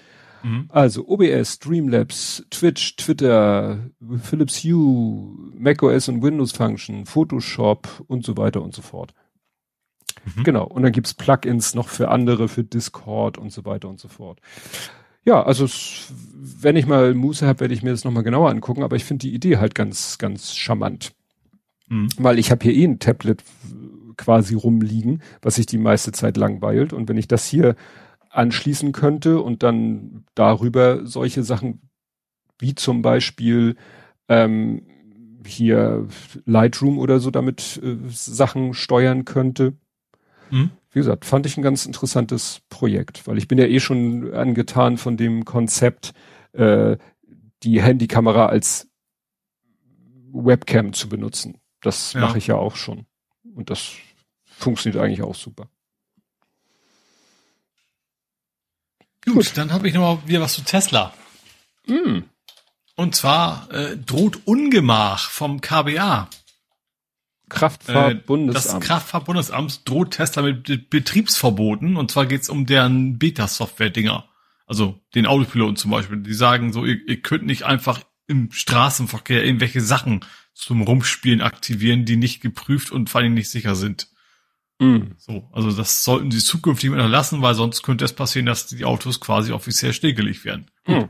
Mhm. Also OBS, Streamlabs, Twitch, Twitter, Philips Hue, macOS und Windows Function, Photoshop und so weiter und so fort. Mhm. Genau. Und dann gibt's Plugins noch für andere, für Discord und so weiter und so fort. Ja, also wenn ich mal Muße habe, werde ich mir das nochmal genauer angucken, aber ich finde die Idee halt ganz, ganz charmant. Mhm. Weil ich habe hier eh ein Tablet quasi rumliegen, was sich die meiste Zeit langweilt. Und wenn ich das hier anschließen könnte und dann darüber solche Sachen wie zum Beispiel ähm, hier Lightroom oder so damit äh, Sachen steuern könnte. Mhm. Wie gesagt, fand ich ein ganz interessantes Projekt, weil ich bin ja eh schon angetan von dem Konzept, äh, die Handykamera als Webcam zu benutzen. Das ja. mache ich ja auch schon. Und das funktioniert eigentlich auch super. Gut, Gut. dann habe ich noch mal wieder was zu Tesla. Mm. Und zwar äh, droht Ungemach vom KBA. Kraftfahrtbundesamt. Äh, das Kraftfahrtbundesamt droht Tesla mit Betriebsverboten und zwar geht's um deren Beta-Software-Dinger. Also den Autopiloten zum Beispiel. Die sagen so, ihr, ihr könnt nicht einfach im Straßenverkehr irgendwelche Sachen zum Rumspielen aktivieren, die nicht geprüft und vor allem nicht sicher sind. Mm. So, also das sollten sie zukünftig unterlassen, weil sonst könnte es passieren, dass die Autos quasi offiziell stillgelegt werden. Mm.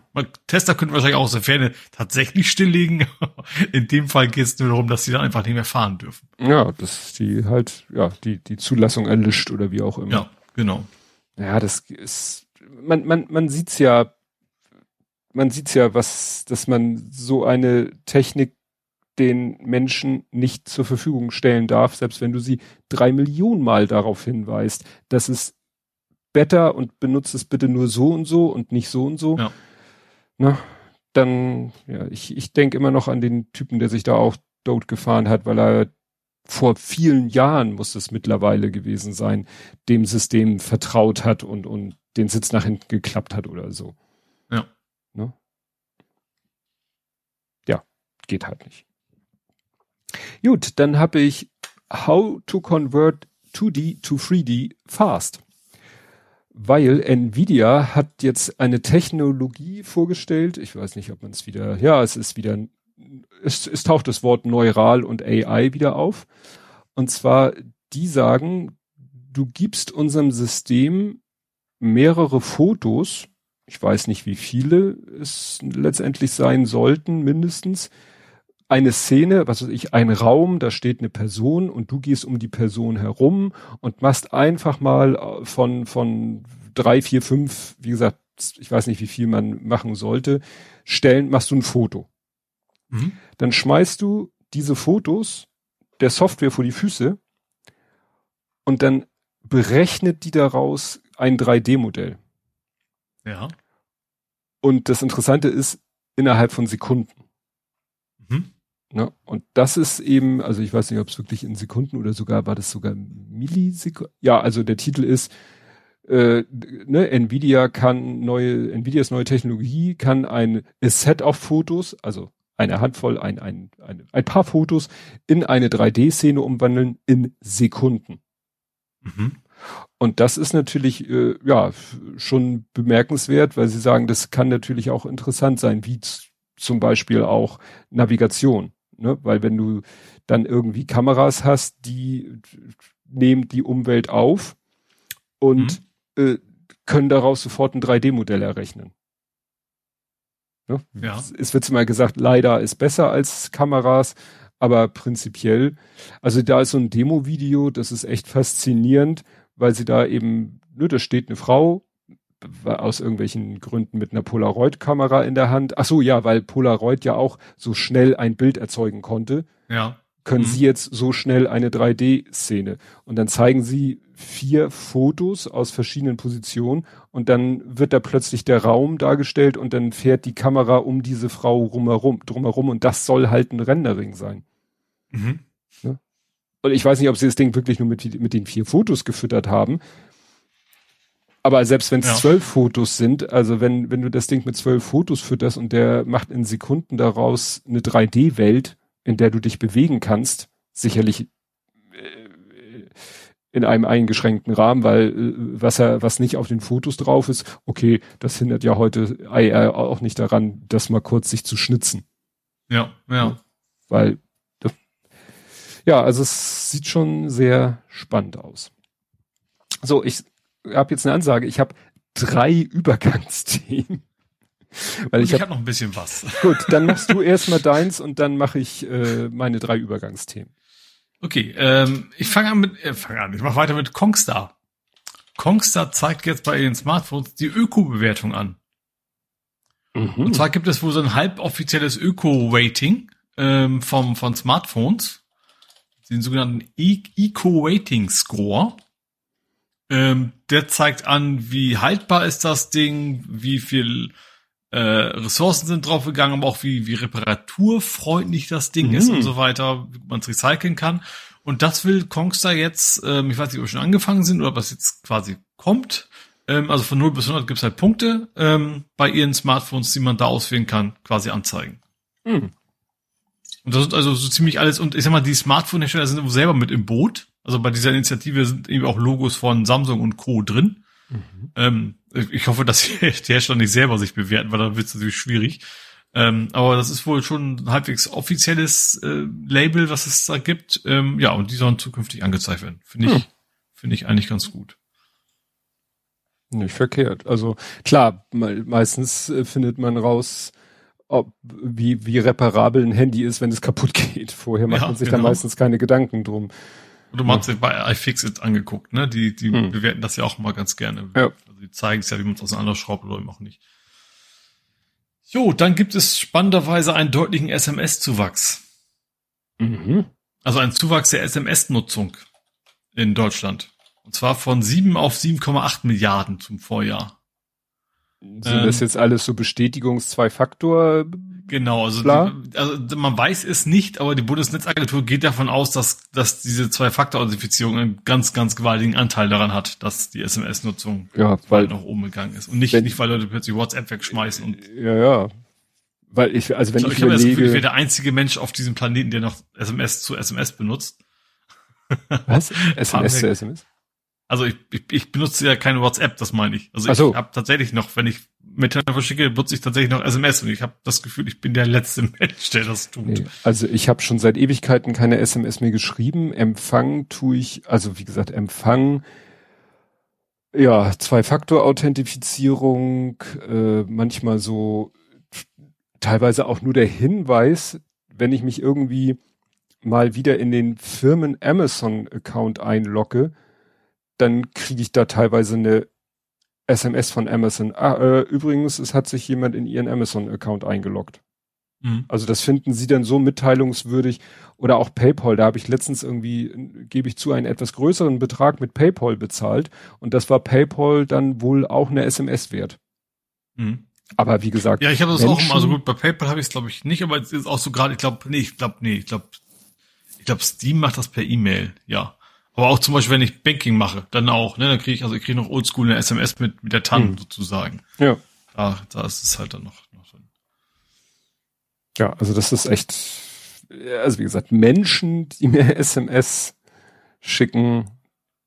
Tesla könnte wahrscheinlich auch aus der Ferne tatsächlich stilllegen. In dem Fall geht es nur darum, dass sie dann einfach nicht mehr fahren dürfen. Ja, dass die halt, ja, die, die Zulassung erlischt oder wie auch immer. Ja, genau. Ja, das ist, man, man, man sieht's ja, man sieht's ja, was, dass man so eine Technik den Menschen nicht zur Verfügung stellen darf, selbst wenn du sie drei Millionen Mal darauf hinweist, dass es better und benutzt es bitte nur so und so und nicht so und so. Ja. Na, dann, ja, ich, ich denke immer noch an den Typen, der sich da auch dort gefahren hat, weil er vor vielen Jahren muss es mittlerweile gewesen sein, dem System vertraut hat und, und den Sitz nach hinten geklappt hat oder so. Ja. Ne? Ja, geht halt nicht. Gut, dann habe ich How to Convert 2D to 3D Fast. Weil Nvidia hat jetzt eine Technologie vorgestellt. Ich weiß nicht, ob man es wieder, ja, es ist wieder, es, es taucht das Wort neural und AI wieder auf. Und zwar, die sagen, du gibst unserem System mehrere Fotos, ich weiß nicht, wie viele es letztendlich sein sollten, mindestens, eine Szene, was weiß ich, ein Raum, da steht eine Person und du gehst um die Person herum und machst einfach mal äh, von, von drei, vier, fünf, wie gesagt, ich weiß nicht, wie viel man machen sollte, stellen, machst du ein Foto. Mhm. Dann schmeißt du diese Fotos der Software vor die Füße und dann berechnet die daraus ein 3D-Modell. Ja. Und das Interessante ist, innerhalb von Sekunden. Ne? Und das ist eben, also ich weiß nicht, ob es wirklich in Sekunden oder sogar, war das sogar Millisekunden? Ja, also der Titel ist, äh, ne, Nvidia kann neue, Nvidias neue Technologie kann ein Set of Fotos, also eine Handvoll, ein, ein, ein, ein paar Fotos in eine 3D-Szene umwandeln in Sekunden. Mhm. Und das ist natürlich äh, ja schon bemerkenswert, weil sie sagen, das kann natürlich auch interessant sein, wie zum Beispiel auch Navigation. Ne? Weil wenn du dann irgendwie Kameras hast, die nehmen die Umwelt auf und mhm. äh, können daraus sofort ein 3D-Modell errechnen. Ne? Ja. Es wird mal gesagt, leider ist besser als Kameras, aber prinzipiell, also da ist so ein Demo-Video, das ist echt faszinierend, weil sie da eben, ne, da steht eine Frau, aus irgendwelchen Gründen mit einer Polaroid-Kamera in der Hand. Ach so, ja, weil Polaroid ja auch so schnell ein Bild erzeugen konnte. Ja. Können mhm. Sie jetzt so schnell eine 3D-Szene? Und dann zeigen Sie vier Fotos aus verschiedenen Positionen und dann wird da plötzlich der Raum dargestellt und dann fährt die Kamera um diese Frau rumherum, drumherum und das soll halt ein Rendering sein. Mhm. Ja? Und ich weiß nicht, ob sie das Ding wirklich nur mit, mit den vier Fotos gefüttert haben, aber selbst wenn es ja. zwölf Fotos sind, also wenn, wenn du das Ding mit zwölf Fotos fütterst und der macht in Sekunden daraus eine 3D-Welt, in der du dich bewegen kannst, sicherlich äh, in einem eingeschränkten Rahmen, weil äh, was er, was nicht auf den Fotos drauf ist, okay, das hindert ja heute IR auch nicht daran, das mal kurz sich zu schnitzen. Ja, ja. Weil, ja, also es sieht schon sehr spannend aus. So, ich habe jetzt eine Ansage. Ich habe drei Übergangsthemen. Weil ich, ich habe hab noch ein bisschen was. Gut, dann machst du erstmal deins und dann mache ich äh, meine drei Übergangsthemen. Okay, ähm, ich fange an mit, äh, fange an, ich mache weiter mit Kongstar. Kongstar zeigt jetzt bei ihren Smartphones die Öko-Bewertung an. Mhm. Und zwar gibt es wohl so ein halboffizielles Öko-Rating ähm, vom, von Smartphones, den sogenannten e Eco-Rating Score. Ähm, der zeigt an, wie haltbar ist das Ding, wie viel äh, Ressourcen sind draufgegangen, aber auch wie, wie reparaturfreundlich das Ding mhm. ist und so weiter, wie man es recyceln kann. Und das will Kongstar jetzt, ähm, ich weiß nicht, ob wir schon angefangen sind oder was jetzt quasi kommt. Ähm, also von 0 bis 100 gibt es halt Punkte ähm, bei ihren Smartphones, die man da auswählen kann, quasi anzeigen. Mhm. Und das ist also so ziemlich alles. Und ich sag mal, die Smartphone-Hersteller sind selber mit im Boot. Also bei dieser Initiative sind eben auch Logos von Samsung und Co. drin. Mhm. Ähm, ich hoffe, dass die Hersteller nicht selber sich bewerten, weil dann wird es natürlich schwierig. Ähm, aber das ist wohl schon ein halbwegs offizielles äh, Label, was es da gibt. Ähm, ja, und die sollen zukünftig angezeigt werden. Finde ich, hm. finde ich eigentlich ganz gut. Nicht verkehrt. Also klar, me meistens äh, findet man raus, ob, wie, wie reparabel ein Handy ist, wenn es kaputt geht. Vorher macht ja, man sich genau. da meistens keine Gedanken drum. Du machst ja. bei iFixit angeguckt, ne? Die, die hm. bewerten das ja auch mal ganz gerne. Ja. Also die zeigen es ja, wie man es auseinanderschraubt oder eben auch nicht. Jo, dann gibt es spannenderweise einen deutlichen SMS-Zuwachs. Mhm. Also einen Zuwachs der SMS-Nutzung in Deutschland. Und zwar von 7 auf 7,8 Milliarden zum Vorjahr. Sind ähm, das jetzt alles so Bestätigungs-Zwei-Faktor Genau, also, die, also man weiß es nicht, aber die Bundesnetzagentur geht davon aus, dass, dass diese Zwei-Faktor-Authentifizierung einen ganz, ganz gewaltigen Anteil daran hat, dass die SMS-Nutzung ja, weil nach oben gegangen ist. Und nicht, wenn, nicht weil Leute plötzlich WhatsApp wegschmeißen. Und ja, ja. Weil ich, also wenn ich, ich, ich habe das Gefühl, ich wäre der einzige Mensch auf diesem Planeten, der noch SMS zu SMS benutzt. Was? SMS zu SMS? Also ich, ich, ich benutze ja keine WhatsApp, das meine ich. Also ich so. habe tatsächlich noch, wenn ich Mitteilungen verschicke, nutze ich tatsächlich noch SMS und ich habe das Gefühl, ich bin der letzte Mensch, der das tut. Nee, also ich habe schon seit Ewigkeiten keine SMS mehr geschrieben. Empfang tue ich, also wie gesagt, Empfang, ja, Zwei-Faktor-Authentifizierung, äh, manchmal so teilweise auch nur der Hinweis, wenn ich mich irgendwie mal wieder in den Firmen Amazon-Account einlogge, dann kriege ich da teilweise eine SMS von Amazon. Ah, äh, übrigens, es hat sich jemand in ihren Amazon-Account eingeloggt. Mhm. Also das finden sie dann so mitteilungswürdig. Oder auch PayPal, da habe ich letztens irgendwie, gebe ich zu, einen etwas größeren Betrag mit PayPal bezahlt. Und das war PayPal dann wohl auch eine SMS wert. Mhm. Aber wie gesagt. Ja, ich habe das Menschen, auch immer, also gut, bei PayPal habe ich es glaube ich nicht, aber es ist auch so gerade, ich glaube, nee, ich glaube, nee, ich glaube, ich glaube, Steam macht das per E-Mail, ja. Aber auch zum Beispiel, wenn ich Banking mache, dann auch, ne, dann kriege ich, also ich kriege noch oldschool eine SMS mit, mit der TAN hm. sozusagen. Ja. Da, da ist es halt dann noch, noch drin. Ja, also das ist echt, also wie gesagt, Menschen, die mir SMS schicken,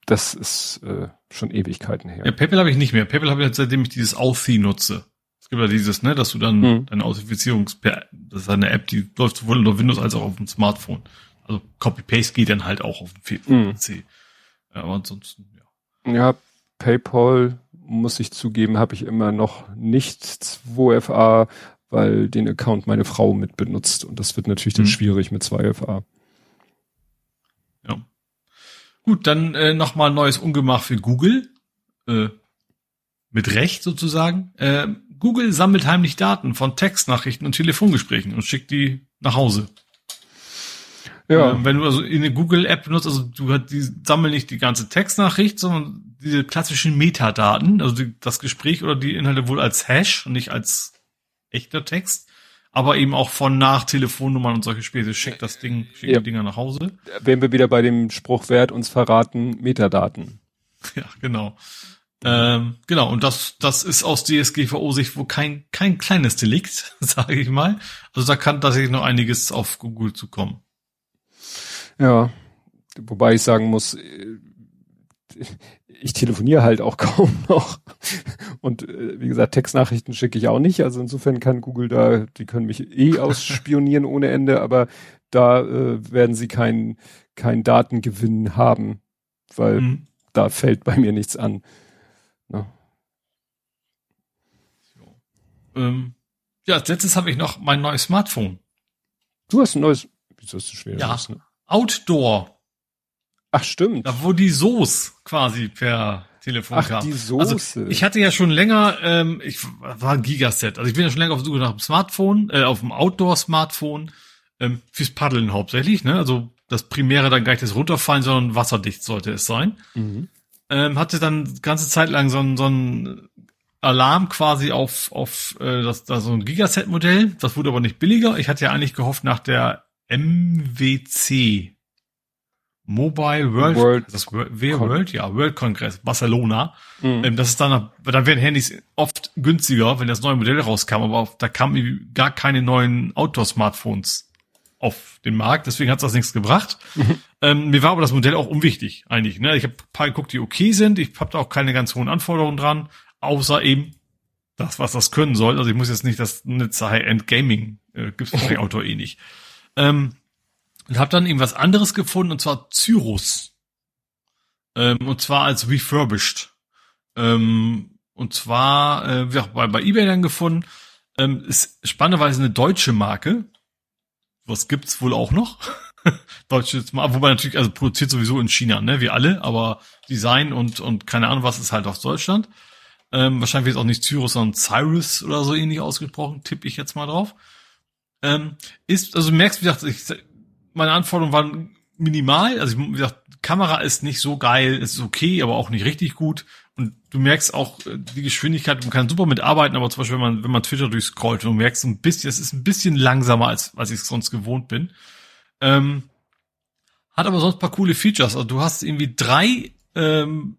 das ist äh, schon Ewigkeiten her. Ja, PayPal habe ich nicht mehr. PayPal habe ich jetzt, seitdem ich dieses Authy nutze. Es gibt ja dieses, ne, dass du dann hm. deine Authentifizierungs, das ist eine App, die läuft sowohl unter Windows als auch auf dem Smartphone. Also Copy-Paste geht dann halt auch auf dem PC. Mhm. Aber ansonsten, ja. Ja, PayPal, muss ich zugeben, habe ich immer noch nicht 2FA, weil den Account meine Frau mit benutzt. Und das wird natürlich dann mhm. schwierig mit 2FA. Ja. Gut, dann äh, nochmal neues Ungemach für Google. Äh, mit Recht sozusagen. Äh, Google sammelt heimlich Daten von Textnachrichten und Telefongesprächen und schickt die nach Hause. Ja. Ähm, wenn du also eine Google-App benutzt, also du hast die sammeln nicht die ganze Textnachricht, sondern diese klassischen Metadaten, also die, das Gespräch oder die Inhalte wohl als Hash und nicht als echter Text, aber eben auch von nach Telefonnummern und solche Späße. Schickt das Ding, schickt ja. die Dinger nach Hause. Wären wir wieder bei dem Spruch wert uns verraten, Metadaten. Ja, genau. Ähm, genau, und das, das ist aus DSGVO-Sicht wohl kein, kein kleines Delikt, sage ich mal. Also da kann tatsächlich noch einiges auf Google zukommen. Ja, wobei ich sagen muss, äh, ich telefoniere halt auch kaum noch. Und äh, wie gesagt, Textnachrichten schicke ich auch nicht. Also insofern kann Google da, die können mich eh ausspionieren ohne Ende, aber da äh, werden sie keinen kein Datengewinn haben, weil mhm. da fällt bei mir nichts an. Ne? So. Ähm, ja, als letztes habe ich noch mein neues Smartphone. Du hast ein neues, wieso ist das schwer? Ja, ne? Outdoor. Ach, stimmt. Da, wo die Soße quasi per Telefon Ach, kam. die Soße. Also, ich hatte ja schon länger, ähm, ich war ein Gigaset, also ich bin ja schon länger auf der Suche nach dem Smartphone, äh, auf dem Outdoor-Smartphone, ähm, fürs Paddeln hauptsächlich, ne? Also das Primäre dann gar nicht das Runterfallen, sondern wasserdicht sollte es sein. Mhm. Ähm, hatte dann ganze Zeit lang so ein, so ein Alarm quasi auf, auf äh, das, das so ein Gigaset-Modell. Das wurde aber nicht billiger. Ich hatte ja eigentlich gehofft nach der MWC Mobile World, World, das World, World, ja, World Congress, Barcelona. Mhm. Ähm, das ist dann, dann werden Handys oft günstiger, wenn das neue Modell rauskam, aber da kamen gar keine neuen Outdoor-Smartphones auf den Markt, deswegen hat das nichts gebracht. Mhm. Ähm, mir war aber das Modell auch unwichtig, eigentlich. Ne? Ich habe paar geguckt, die okay sind. Ich habe da auch keine ganz hohen Anforderungen dran, außer eben das, was das können soll. Also ich muss jetzt nicht das Nutzer High-End Gaming, äh, gibt's bei Auto eh nicht. Ähm, und habe dann eben was anderes gefunden, und zwar Cyrus. Ähm, und zwar als refurbished. Ähm, und zwar äh, ja, bei, bei eBay dann gefunden. Ähm, ist spannenderweise eine deutsche Marke. Was gibt's wohl auch noch? Deutsches Mal, wobei natürlich, also produziert sowieso in China, ne, wie alle, aber Design und, und keine Ahnung was ist halt aus Deutschland. Ähm, wahrscheinlich wird es auch nicht Cyrus, sondern Cyrus oder so ähnlich ausgesprochen, tippe ich jetzt mal drauf. Ähm, ist, also du merkst, wie gesagt, ich, meine Anforderungen waren minimal. Also wie gesagt, Kamera ist nicht so geil, ist okay, aber auch nicht richtig gut. Und du merkst auch äh, die Geschwindigkeit, man kann super mitarbeiten, aber zum Beispiel, wenn man, wenn man Twitter durchscrollt, du merkst ein bisschen, es ist ein bisschen langsamer, als, als ich sonst gewohnt bin. Ähm, hat aber sonst paar coole Features. Also du hast irgendwie drei ähm,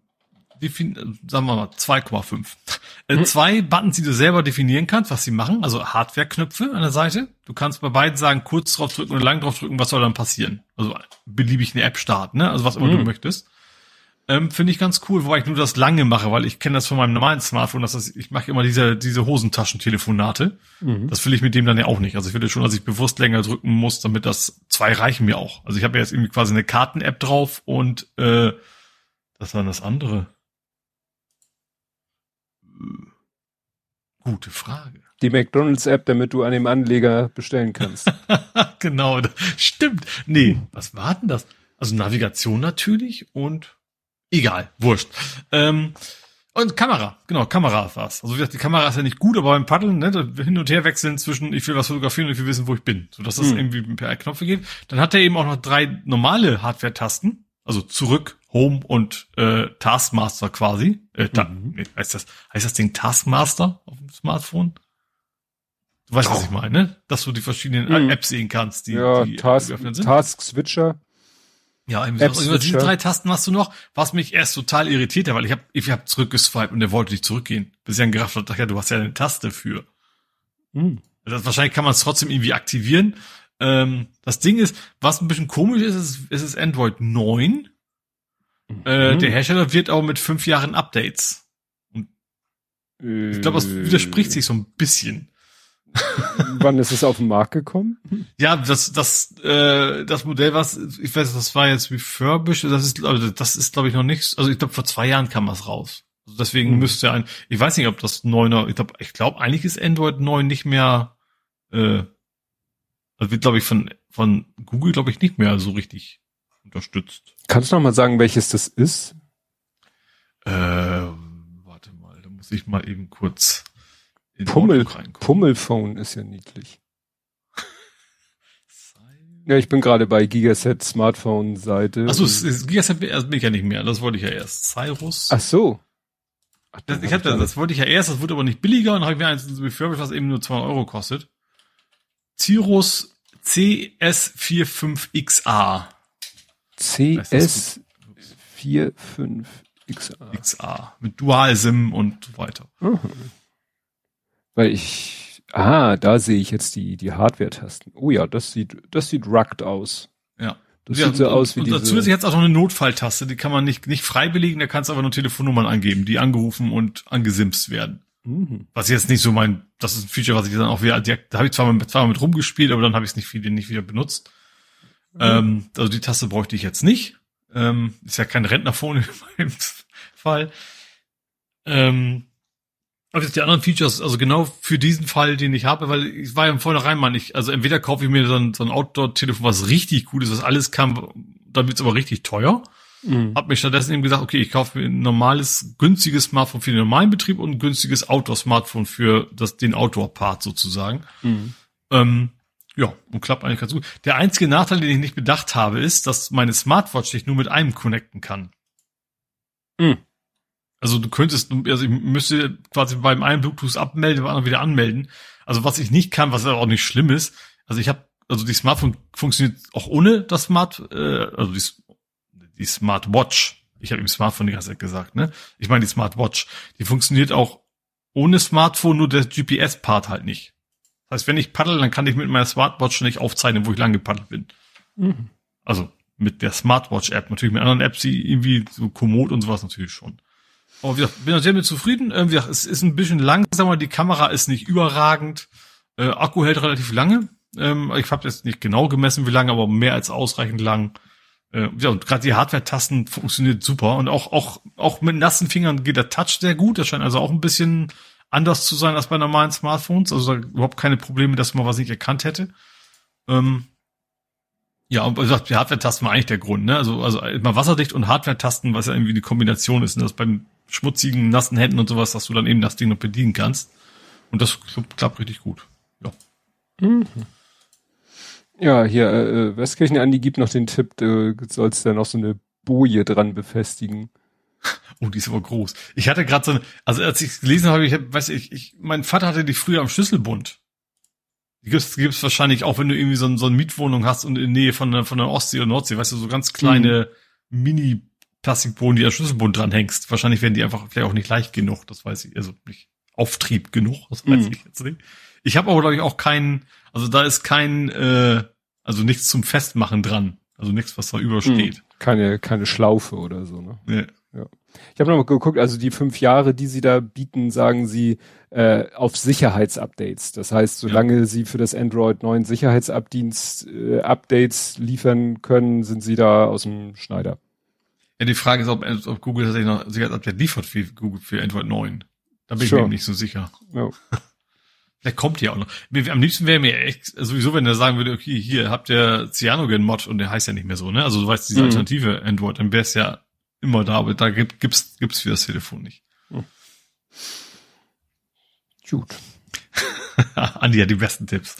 defin sagen wir mal 2,5. Äh, mhm. Zwei Buttons, die du selber definieren kannst, was sie machen, also Hardware-Knöpfe an der Seite. Du kannst bei beiden sagen, kurz drauf drücken oder lang drauf drücken, was soll dann passieren? Also beliebig eine App starten, ne? Also was immer mhm. du möchtest. Ähm, Finde ich ganz cool, wobei ich nur das lange mache, weil ich kenne das von meinem normalen Smartphone, dass das, ich mache immer diese, diese Hosentaschentelefonate. Mhm. Das will ich mit dem dann ja auch nicht. Also ich will schon, dass ich bewusst länger drücken muss, damit das zwei reichen mir auch. Also ich habe ja jetzt irgendwie quasi eine Karten-App drauf und äh, das war das andere. Gute Frage. Die McDonalds-App, damit du an dem Anleger bestellen kannst. genau, stimmt. Nee, was war denn das? Also Navigation natürlich und egal, wurscht. Ähm, und Kamera, genau, Kamera war's. Also wie gesagt, die Kamera ist ja nicht gut, aber beim Paddeln, ne, hin und her wechseln zwischen ich will was fotografieren und ich will wissen, wo ich bin, so dass das mhm. irgendwie per Knopf geht. Dann hat er eben auch noch drei normale Hardware-Tasten, also zurück, Home und äh, Taskmaster quasi. Äh, ta mhm. heißt das heißt das Ding Taskmaster auf dem Smartphone? Du weißt, oh. was ich meine, ne? Dass du die verschiedenen mhm. Apps sehen kannst, die, ja, die Task, sind. Task Switcher. Ja. Also diese drei Tasten hast du noch, was mich erst total irritiert hat, weil ich habe ich hab zurückgeswiped und der wollte nicht zurückgehen. Bis er dann gerafft hat, ja, du hast ja eine Taste für. Mhm. Das, wahrscheinlich kann man es trotzdem irgendwie aktivieren. Ähm, das Ding ist, was ein bisschen komisch ist, ist, ist es Android 9 äh, mhm. der Hersteller wird auch mit fünf Jahren Updates. Und ich glaube, das widerspricht sich so ein bisschen. Wann ist es auf den Markt gekommen? Ja, das das äh, das Modell, was ich weiß, das war jetzt refurbished. Das ist also das ist glaube ich noch nichts. Also ich glaube vor zwei Jahren kam das raus. Also deswegen hm. müsste ein. Ich weiß nicht, ob das neuner. Ich glaube, ich glaube eigentlich ist Android 9 nicht mehr. Äh, das wird glaube ich von von Google glaube ich nicht mehr so richtig unterstützt. Kannst du noch mal sagen, welches das ist? Äh, warte mal, da muss ich mal eben kurz in Pummel, Pummelphone ist ja niedlich. ja, ich bin gerade bei Gigaset Smartphone Seite. Achso, Gigaset bin ich ja nicht mehr. Das wollte ich ja erst. Cyrus. Ach so. Ach, das, ich hab das, das wollte ich ja erst, das wurde aber nicht billiger und habe mir eins refurbished, was eben nur 200 Euro kostet. Cyrus CS45XA. CS45XA. XA. Mit Dual-SIM und so weiter. Mhm. Weil ich, ah, da sehe ich jetzt die, die Hardware-Tasten. Oh ja, das sieht, das sieht rugged aus. Ja. Das ja, sieht so und, aus wie und diese. Zusätzlich jetzt auch noch eine Notfalltaste, die kann man nicht, nicht frei belegen, da kannst du aber nur Telefonnummern angeben, die angerufen und angesimst werden. Mhm. Was jetzt nicht so mein, das ist ein Feature, was ich dann auch wieder, da habe ich zwar, mit, zwar mit rumgespielt, aber dann habe ich es nicht, viel, nicht wieder benutzt. Mhm. Ähm, also die Taste bräuchte ich jetzt nicht. Ähm, ist ja kein Rentnerphone in meinem Fall. Ähm, aber jetzt die anderen Features, also genau für diesen Fall, den ich habe, weil ich war ja im Vornherein mal nicht, also entweder kaufe ich mir so ein, so ein Outdoor-Telefon, was richtig gut ist, was alles kann, dann wird's aber richtig teuer. Mhm. Hab mir stattdessen eben gesagt, okay, ich kaufe mir ein normales, günstiges Smartphone für den normalen Betrieb und ein günstiges Outdoor-Smartphone für das, den Outdoor-Part sozusagen. Mhm. Ähm, ja, und klappt eigentlich ganz gut. Der einzige Nachteil, den ich nicht bedacht habe, ist, dass meine Smartwatch sich nur mit einem connecten kann. Mhm. Also du könntest, also ich müsste quasi beim einen Bluetooth abmelden, beim anderen wieder anmelden. Also was ich nicht kann, was auch nicht schlimm ist, also ich habe, also die Smartphone funktioniert auch ohne das Smart, äh, also die, die Smartwatch. Ich habe im Smartphone die ganze Zeit gesagt, ne? Ich meine die Smartwatch. Die funktioniert auch ohne Smartphone, nur der GPS-Part halt nicht. Das heißt, wenn ich paddle, dann kann ich mit meiner Smartwatch nicht aufzeichnen, wo ich lang gepaddelt bin. Mhm. Also mit der Smartwatch-App. Natürlich mit anderen Apps, die irgendwie so Komoot und sowas natürlich schon. Aber wie gesagt, bin sehr mit zufrieden. Äh, wie gesagt, es ist ein bisschen langsamer, die Kamera ist nicht überragend. Äh, Akku hält relativ lange. Ähm, ich habe jetzt nicht genau gemessen, wie lange, aber mehr als ausreichend lang. Äh, ja, und gerade die Hardware-Tasten funktioniert super. Und auch, auch, auch mit nassen Fingern geht der Touch sehr gut. Das scheint also auch ein bisschen anders zu sein als bei normalen Smartphones. Also überhaupt keine Probleme, dass man was nicht erkannt hätte. Ähm, ja, und wie gesagt, die Hardware-Tasten war eigentlich der Grund, ne? Also, also immer wasserdicht und Hardware-Tasten, was ja irgendwie die Kombination ist. Und das beim schmutzigen, nassen Händen und sowas, dass du dann eben das Ding noch bedienen kannst. Und das klappt richtig gut. Ja. Mhm. Ja, hier, äh, äh Westkirchen Andi gibt noch den Tipp, du sollst da noch so eine Boje dran befestigen. Oh, die ist aber groß. Ich hatte gerade so eine, also als ich gelesen habe, ich weiß ich, ich, mein Vater hatte die früher am Schlüsselbund. Die gibt's, gibt's wahrscheinlich auch, wenn du irgendwie so, so eine Mietwohnung hast und in der Nähe von der, von der Ostsee oder Nordsee, weißt du, so ganz kleine mhm. Mini Plastikbohnen, die an Schlüsselbund dran hängst. Wahrscheinlich werden die einfach vielleicht auch nicht leicht genug, das weiß ich, also nicht Auftrieb genug, das weiß mhm. ich jetzt nicht. Ich habe aber, glaube ich, auch keinen, also da ist kein, äh, also nichts zum Festmachen dran. Also nichts, was da übersteht. Mhm. Keine, keine Schlaufe oder so, ne? Ja. Ich habe nochmal geguckt, also die fünf Jahre, die sie da bieten, sagen sie äh, auf Sicherheitsupdates. Das heißt, solange ja. sie für das Android 9 Sicherheitsupdates äh, Updates liefern können, sind sie da aus dem Schneider. Ja, die Frage ist, ob, ob Google tatsächlich noch Sicherheitsupdate liefert für Google für Android 9. Da bin sure. ich mir nicht so sicher. Ja. Vielleicht kommt die auch noch. Am liebsten wäre mir echt, sowieso, wenn er sagen würde, okay, hier habt ihr Cyanogen-Mod und der heißt ja nicht mehr so, ne? Also du weißt, diese mhm. alternative Android, dann wäre es ja immer da, aber da gibt, gibt's, gibt's für das Telefon nicht. Gut. Andi hat die besten Tipps.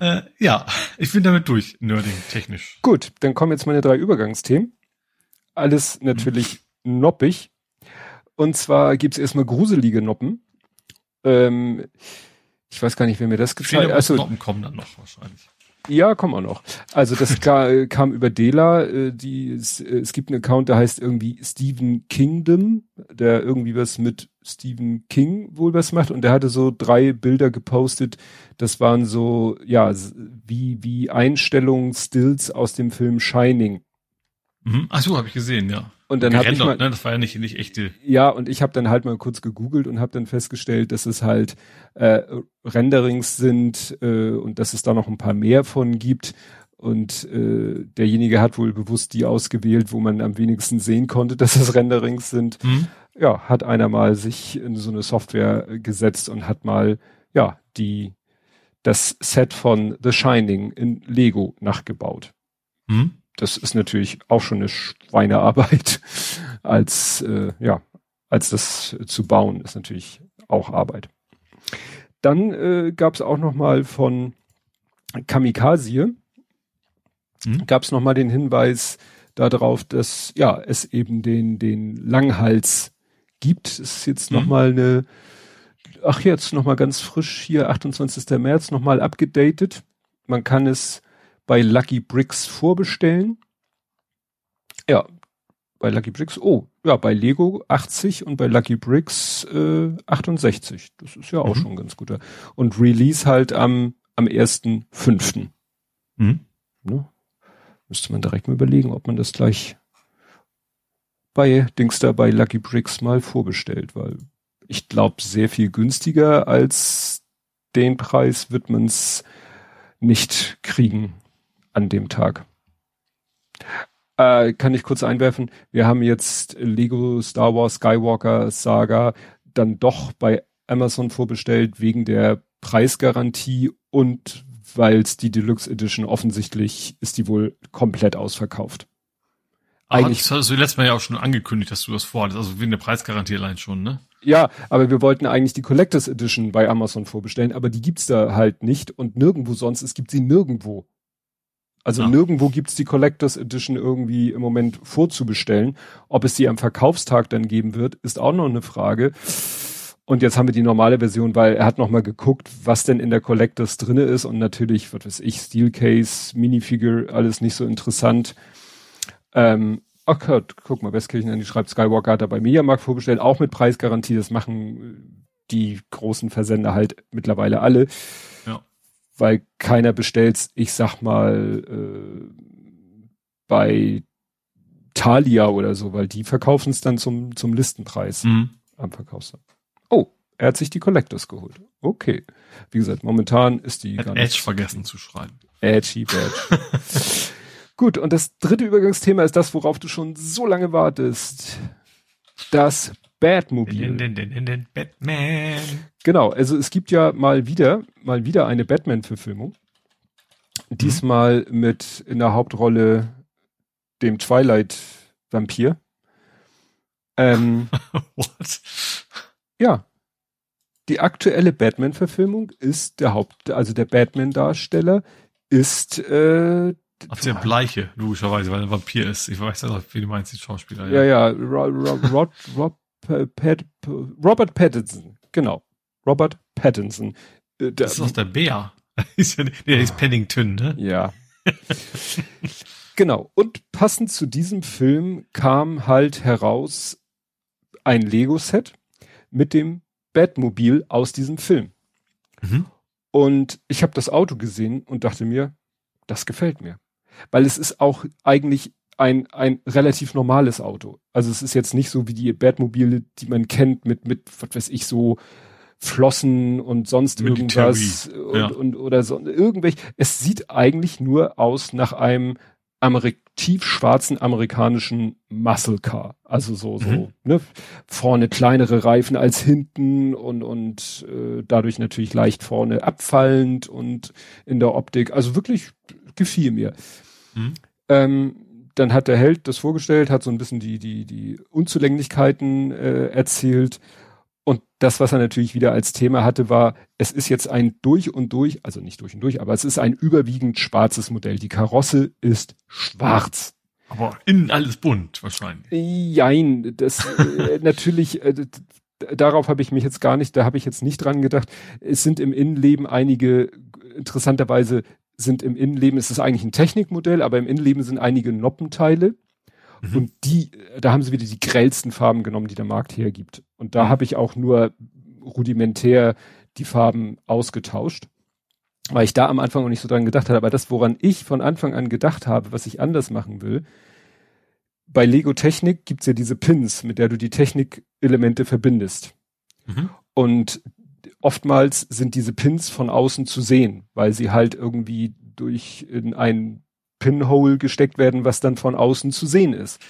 Äh, ja, ich bin damit durch, Nerding, technisch. Gut, dann kommen jetzt meine drei Übergangsthemen. Alles natürlich mhm. noppig. Und zwar gibt's erstmal gruselige Noppen. Ähm, ich weiß gar nicht, wer mir das gezeigt hat. Also, Noppen kommen dann noch wahrscheinlich. Ja, kommen auch noch. Also das kam über Dela. Äh, die, es, es gibt einen Account, der heißt irgendwie Stephen Kingdom, der irgendwie was mit Stephen King wohl was macht. Und der hatte so drei Bilder gepostet. Das waren so, ja, wie, wie Einstellungen, Stills aus dem Film Shining. Mhm. Ach so, habe ich gesehen, ja. Und dann habe ich mal, ne? das war ja nicht nicht echte. Ja, und ich habe dann halt mal kurz gegoogelt und habe dann festgestellt, dass es halt äh, Renderings sind äh, und dass es da noch ein paar mehr von gibt. Und äh, derjenige hat wohl bewusst die ausgewählt, wo man am wenigsten sehen konnte, dass es Renderings sind. Mhm. Ja, hat einer mal sich in so eine Software gesetzt und hat mal ja die das Set von The Shining in Lego nachgebaut. Mhm das ist natürlich auch schon eine Schweinearbeit, als äh, ja, als das zu bauen, ist natürlich auch Arbeit. Dann äh, gab es auch noch mal von Kamikaze, mhm. gab es noch mal den Hinweis darauf, dass ja es eben den den Langhals gibt. Es ist jetzt mhm. noch mal eine, ach jetzt noch mal ganz frisch hier 28. März noch mal abgedatet. Man kann es bei Lucky Bricks vorbestellen. Ja, bei Lucky Bricks, oh, ja, bei Lego 80 und bei Lucky Bricks äh, 68. Das ist ja auch mhm. schon ganz guter. Und Release halt am, am 1.5. Mhm. Ne? Müsste man direkt mal überlegen, ob man das gleich bei Dings da bei Lucky Bricks mal vorbestellt, weil ich glaube, sehr viel günstiger als den Preis wird man es nicht kriegen an dem Tag. Äh, kann ich kurz einwerfen, wir haben jetzt Lego Star Wars Skywalker Saga dann doch bei Amazon vorbestellt wegen der Preisgarantie und weil es die Deluxe Edition offensichtlich ist die wohl komplett ausverkauft. Eigentlich das hast du letztes Mal ja auch schon angekündigt, dass du das vorhattest, also wegen der Preisgarantie allein schon, ne? Ja, aber wir wollten eigentlich die Collectors Edition bei Amazon vorbestellen, aber die gibt's da halt nicht und nirgendwo sonst, es gibt sie nirgendwo. Also ja. nirgendwo gibt's die Collectors Edition irgendwie im Moment vorzubestellen. Ob es die am Verkaufstag dann geben wird, ist auch noch eine Frage. Und jetzt haben wir die normale Version, weil er hat noch mal geguckt, was denn in der Collectors drinne ist und natürlich, was weiß ich, Steelcase, Minifigure, alles nicht so interessant. Ähm, ach Gott, guck mal, Westkirchen, die schreibt Skywalker hat er bei Mediamarkt vorbestellt, auch mit Preisgarantie. Das machen die großen Versender halt mittlerweile alle. Ja. Weil keiner bestellt, ich sag mal, äh, bei Thalia oder so, weil die verkaufen es dann zum, zum Listenpreis mhm. am Verkaufstag. Oh, er hat sich die Collectors geholt. Okay. Wie gesagt, momentan ist die hat gar. Edge vergessen zu schreiben. Edgy Badge. Gut, und das dritte Übergangsthema ist das, worauf du schon so lange wartest. Das Batmobil. Den, den, den, Batman. Genau, also es gibt ja mal wieder, mal wieder eine Batman-Verfilmung. Mhm. Diesmal mit in der Hauptrolle dem Twilight-Vampir. Ähm, What? Ja. Die aktuelle Batman-Verfilmung ist der Haupt, also der Batman-Darsteller ist äh, Ach, der Bleiche, logischerweise, weil er ein Vampir ist. Ich weiß ja wie du meinst, die Schauspieler. Ja, ja, ja Rod, Rod, Rod, Pat, Robert Pattinson, genau. Robert Pattinson. Äh, das ist doch der Bär. der ist Pennington, ne? Ja. genau. Und passend zu diesem Film kam halt heraus ein Lego-Set mit dem Batmobil aus diesem Film. Mhm. Und ich habe das Auto gesehen und dachte mir, das gefällt mir weil es ist auch eigentlich ein, ein relativ normales Auto. Also es ist jetzt nicht so wie die Batmobile, die man kennt, mit, mit, was weiß ich, so Flossen und sonst Military. irgendwas ja. und, und, oder so irgendwelche. Es sieht eigentlich nur aus nach einem Amerik tiefschwarzen amerikanischen Muscle Car. Also so, so, mhm. ne? Vorne kleinere Reifen als hinten und, und äh, dadurch natürlich leicht vorne abfallend und in der Optik. Also wirklich gefiel mir. Mhm. Ähm, dann hat der Held das vorgestellt, hat so ein bisschen die, die, die Unzulänglichkeiten äh, erzählt. Und das, was er natürlich wieder als Thema hatte, war, es ist jetzt ein durch und durch, also nicht durch und durch, aber es ist ein überwiegend schwarzes Modell. Die Karosse ist schwarz. Aber innen alles bunt wahrscheinlich. Jein, das äh, natürlich, äh, darauf habe ich mich jetzt gar nicht, da habe ich jetzt nicht dran gedacht. Es sind im Innenleben einige interessanterweise sind im Innenleben, ist es eigentlich ein Technikmodell, aber im Innenleben sind einige Noppenteile. Mhm. Und die, da haben sie wieder die grellsten Farben genommen, die der Markt hergibt. Und da mhm. habe ich auch nur rudimentär die Farben ausgetauscht, weil ich da am Anfang noch nicht so dran gedacht habe. Aber das, woran ich von Anfang an gedacht habe, was ich anders machen will, bei Lego Technik gibt's ja diese Pins, mit der du die Technikelemente verbindest. Mhm. Und oftmals sind diese Pins von außen zu sehen, weil sie halt irgendwie durch in ein Pinhole gesteckt werden, was dann von außen zu sehen ist.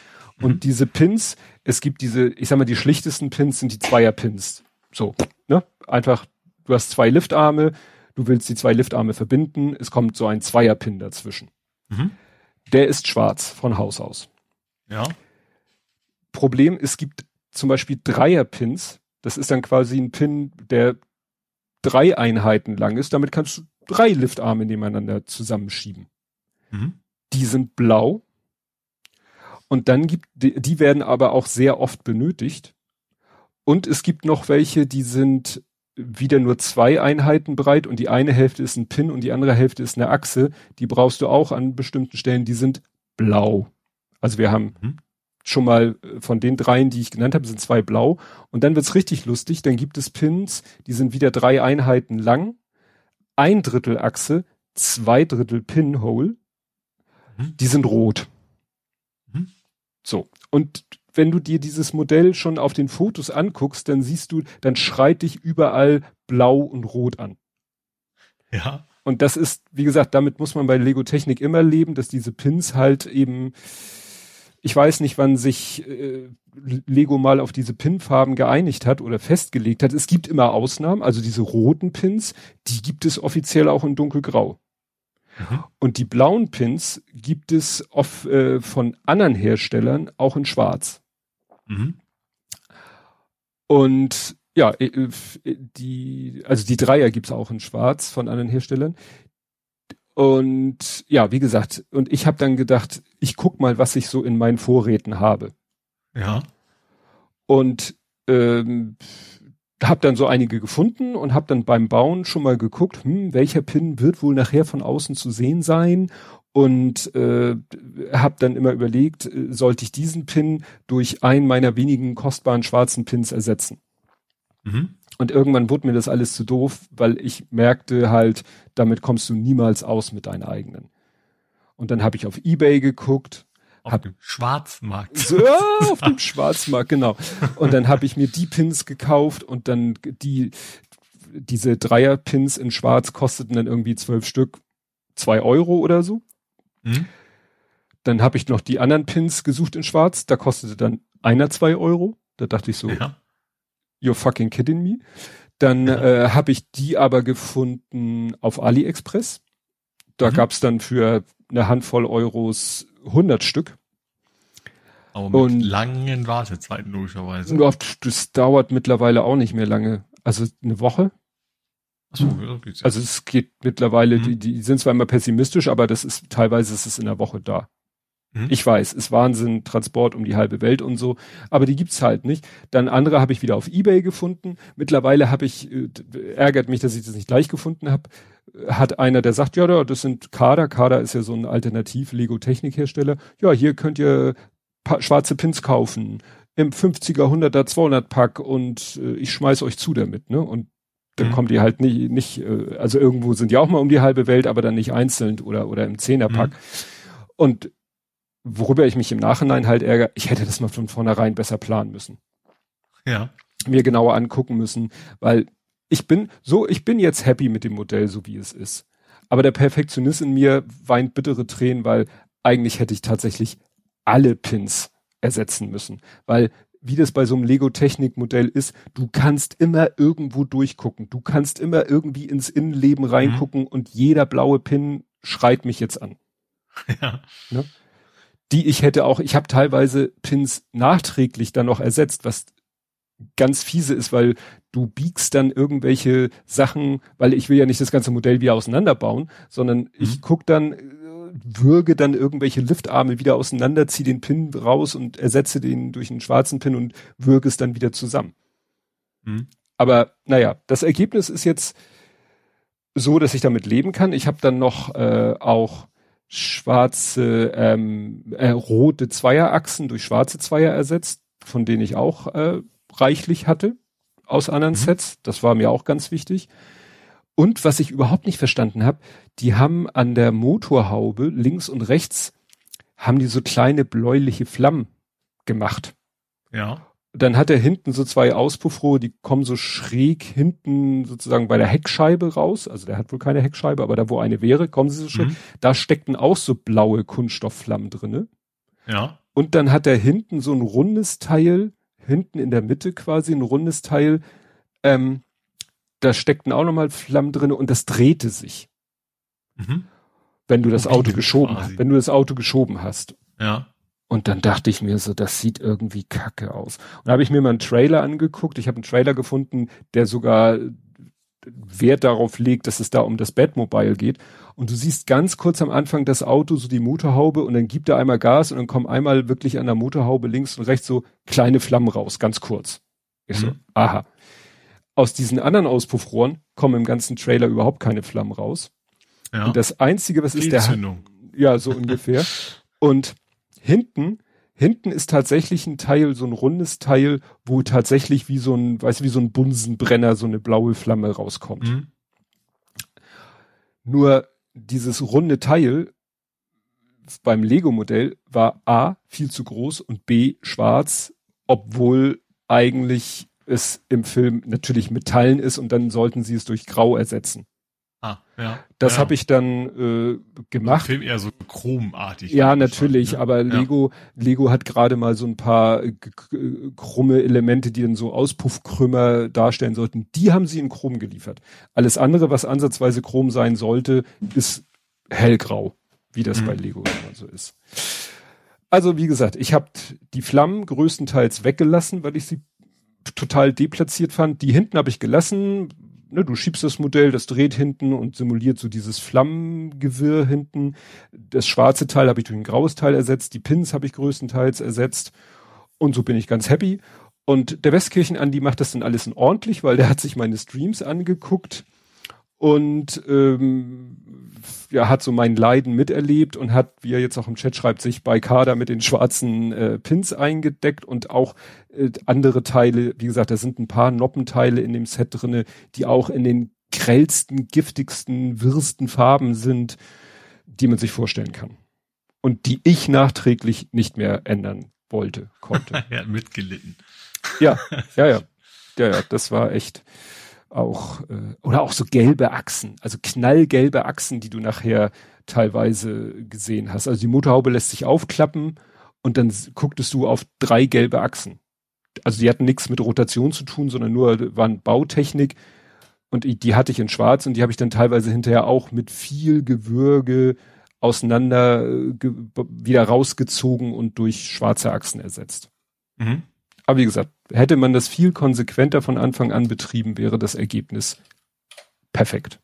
Und mhm. diese Pins, es gibt diese, ich sag mal, die schlichtesten Pins sind die Zweier-Pins. So, ne? Einfach, du hast zwei Liftarme, du willst die zwei Liftarme verbinden, es kommt so ein Zweier-Pin dazwischen. Mhm. Der ist schwarz von Haus aus. Ja. Problem, es gibt zum Beispiel Dreier-Pins, das ist dann quasi ein Pin, der drei Einheiten lang ist. Damit kannst du drei Liftarme nebeneinander zusammenschieben. Mhm. Die sind blau. Und dann gibt, die, die werden aber auch sehr oft benötigt. Und es gibt noch welche, die sind wieder nur zwei Einheiten breit und die eine Hälfte ist ein Pin und die andere Hälfte ist eine Achse. Die brauchst du auch an bestimmten Stellen, die sind blau. Also wir haben mhm schon mal äh, von den dreien, die ich genannt habe, sind zwei blau. Und dann wird's richtig lustig. Dann gibt es Pins, die sind wieder drei Einheiten lang, ein Drittel Achse, zwei Drittel Pinhole. Mhm. Die sind rot. Mhm. So. Und wenn du dir dieses Modell schon auf den Fotos anguckst, dann siehst du, dann schreit dich überall blau und rot an. Ja. Und das ist, wie gesagt, damit muss man bei Lego Technik immer leben, dass diese Pins halt eben, ich weiß nicht, wann sich äh, Lego mal auf diese Pinfarben geeinigt hat oder festgelegt hat. Es gibt immer Ausnahmen, also diese roten Pins, die gibt es offiziell auch in dunkelgrau. Mhm. Und die blauen Pins gibt es oft, äh, von anderen Herstellern auch in schwarz. Mhm. Und ja, äh, äh, die, also die Dreier gibt's auch in Schwarz von anderen Herstellern. Und ja, wie gesagt, und ich habe dann gedacht, ich guck mal, was ich so in meinen Vorräten habe. Ja. Und ähm, habe dann so einige gefunden und habe dann beim Bauen schon mal geguckt, hm, welcher Pin wird wohl nachher von außen zu sehen sein und äh, habe dann immer überlegt, äh, sollte ich diesen Pin durch einen meiner wenigen kostbaren schwarzen Pins ersetzen. Mhm. Und irgendwann wurde mir das alles zu doof, weil ich merkte halt, damit kommst du niemals aus mit deinen eigenen. Und dann habe ich auf eBay geguckt. Auf hab, dem Schwarzmarkt. So, ja, auf dem Schwarzmarkt, genau. Und dann habe ich mir die Pins gekauft und dann die, diese Dreier-Pins in Schwarz kosteten dann irgendwie zwölf Stück, zwei Euro oder so. Mhm. Dann habe ich noch die anderen Pins gesucht in Schwarz, da kostete dann einer zwei Euro. Da dachte ich so, ja you're fucking kidding me. Dann äh, habe ich die aber gefunden auf AliExpress. Da mhm. gab's dann für eine Handvoll Euros 100 Stück. Aber mit und, langen Wartezeiten logischerweise. Das dauert mittlerweile auch nicht mehr lange. Also eine Woche. Ja, also es geht mittlerweile, mhm. die, die sind zwar immer pessimistisch, aber das ist teilweise ist es in der Woche da. Mhm. Ich weiß, ist Wahnsinn, Transport um die halbe Welt und so, aber die gibt's halt nicht. Dann andere habe ich wieder auf eBay gefunden. Mittlerweile habe ich, äh, ärgert mich, dass ich das nicht gleich gefunden habe, hat einer, der sagt, ja, das sind Kader. Kader ist ja so ein Alternativ-Lego-Technik-Hersteller. Ja, hier könnt ihr schwarze Pins kaufen im 50er, 100er, 200 Pack und äh, ich schmeiß euch zu damit, ne? Und dann mhm. kommen die halt nicht, nicht, äh, also irgendwo sind die auch mal um die halbe Welt, aber dann nicht einzeln oder, oder im Zehnerpack. Mhm. Und worüber ich mich im Nachhinein halt ärgere, ich hätte das mal von vornherein besser planen müssen. Ja. Mir genauer angucken müssen, weil ich bin so, ich bin jetzt happy mit dem Modell, so wie es ist. Aber der Perfektionist in mir weint bittere Tränen, weil eigentlich hätte ich tatsächlich alle Pins ersetzen müssen, weil wie das bei so einem Lego-Technik-Modell ist, du kannst immer irgendwo durchgucken. Du kannst immer irgendwie ins Innenleben reingucken mhm. und jeder blaue Pin schreit mich jetzt an. Ja. Ne? Die ich hätte auch, ich habe teilweise Pins nachträglich dann noch ersetzt, was ganz fiese ist, weil du biegst dann irgendwelche Sachen, weil ich will ja nicht das ganze Modell wieder auseinanderbauen, sondern mhm. ich guck dann, äh, würge dann irgendwelche Liftarme wieder auseinander, ziehe den Pin raus und ersetze den durch einen schwarzen Pin und würge es dann wieder zusammen. Mhm. Aber naja, das Ergebnis ist jetzt so, dass ich damit leben kann. Ich habe dann noch äh, auch schwarze, ähm, äh, rote Zweierachsen durch schwarze Zweier ersetzt, von denen ich auch äh, reichlich hatte aus anderen mhm. Sets. Das war mir auch ganz wichtig. Und was ich überhaupt nicht verstanden habe, die haben an der Motorhaube links und rechts haben die so kleine bläuliche Flammen gemacht. Ja dann hat er hinten so zwei Auspuffrohre, die kommen so schräg hinten sozusagen bei der Heckscheibe raus. Also der hat wohl keine Heckscheibe, aber da wo eine wäre, kommen sie so schräg. Mhm. Da steckten auch so blaue Kunststoffflammen drinne. Ja. Und dann hat er hinten so ein rundes Teil, hinten in der Mitte quasi ein rundes Teil, ähm, da steckten auch nochmal Flammen drinne und das drehte sich. Mhm. Wenn du das Auto geschoben hast, wenn du das Auto geschoben hast. Ja. Und dann dachte ich mir so, das sieht irgendwie kacke aus. Und da habe ich mir mal einen Trailer angeguckt. Ich habe einen Trailer gefunden, der sogar Wert darauf legt, dass es da um das Batmobile geht. Und du siehst ganz kurz am Anfang das Auto, so die Motorhaube, und dann gibt er einmal Gas und dann kommen einmal wirklich an der Motorhaube links und rechts so kleine Flammen raus, ganz kurz. Ich so, mhm. aha. Aus diesen anderen Auspuffrohren kommen im ganzen Trailer überhaupt keine Flammen raus. Ja. Und das Einzige, was ist der... Ja, so ungefähr. Und hinten, hinten ist tatsächlich ein Teil, so ein rundes Teil, wo tatsächlich wie so ein, weißt du, wie so ein Bunsenbrenner so eine blaue Flamme rauskommt. Mhm. Nur dieses runde Teil beim Lego-Modell war A viel zu groß und B schwarz, obwohl eigentlich es im Film natürlich Metallen ist und dann sollten sie es durch Grau ersetzen. Ah, ja. Das ja. habe ich dann äh, gemacht. Film eher so chromartig. Ja, natürlich, ne? aber Ja. Lego, Lego hat gerade mal so ein paar äh, g- krumme Elemente, die dann so Auspuffkrümmer darstellen sollten. Die haben sie in Chrom geliefert. Alles andere, was ansatzweise Chrom sein sollte, ist hellgrau, wie das Mhm. bei Lego immer so ist. Also wie gesagt, ich habe die Flammen größtenteils weggelassen, weil ich sie total deplatziert fand. Die hinten habe ich gelassen. Ne, du schiebst das Modell, das dreht hinten und simuliert so dieses Flammengewirr hinten. Das schwarze Teil habe ich durch ein graues Teil ersetzt. Die Pins habe ich größtenteils ersetzt. Und so bin ich ganz happy. Und der Westkirchen-Andi macht das dann alles in ordentlich, weil der hat sich meine Streams angeguckt und ähm, ja, hat so mein Leiden miterlebt und hat, wie er jetzt auch im Chat schreibt, sich bei Kader mit den schwarzen äh, Pins eingedeckt und auch äh, andere Teile, wie gesagt, da sind ein paar Noppenteile in dem Set drinne, die auch in den grellsten, giftigsten, wirsten Farben sind, die man sich vorstellen kann. Und die ich nachträglich nicht mehr ändern wollte, konnte. Er hat mitgelitten. Ja, ja, ja. Ja, ja, das war echt auch, äh, oder auch so gelbe Achsen, also knallgelbe Achsen, die du nachher teilweise gesehen hast. Also die Motorhaube lässt sich aufklappen und dann gucktest du auf drei gelbe Achsen. Also die hatten nichts mit Rotation zu tun, sondern nur waren Bautechnik und die hatte ich in schwarz und die habe ich dann teilweise hinterher auch mit viel Gewürge auseinander äh, ge wieder rausgezogen und durch schwarze Achsen ersetzt. Mhm. Aber wie gesagt, hätte man das viel konsequenter von Anfang an betrieben, wäre das Ergebnis perfekt.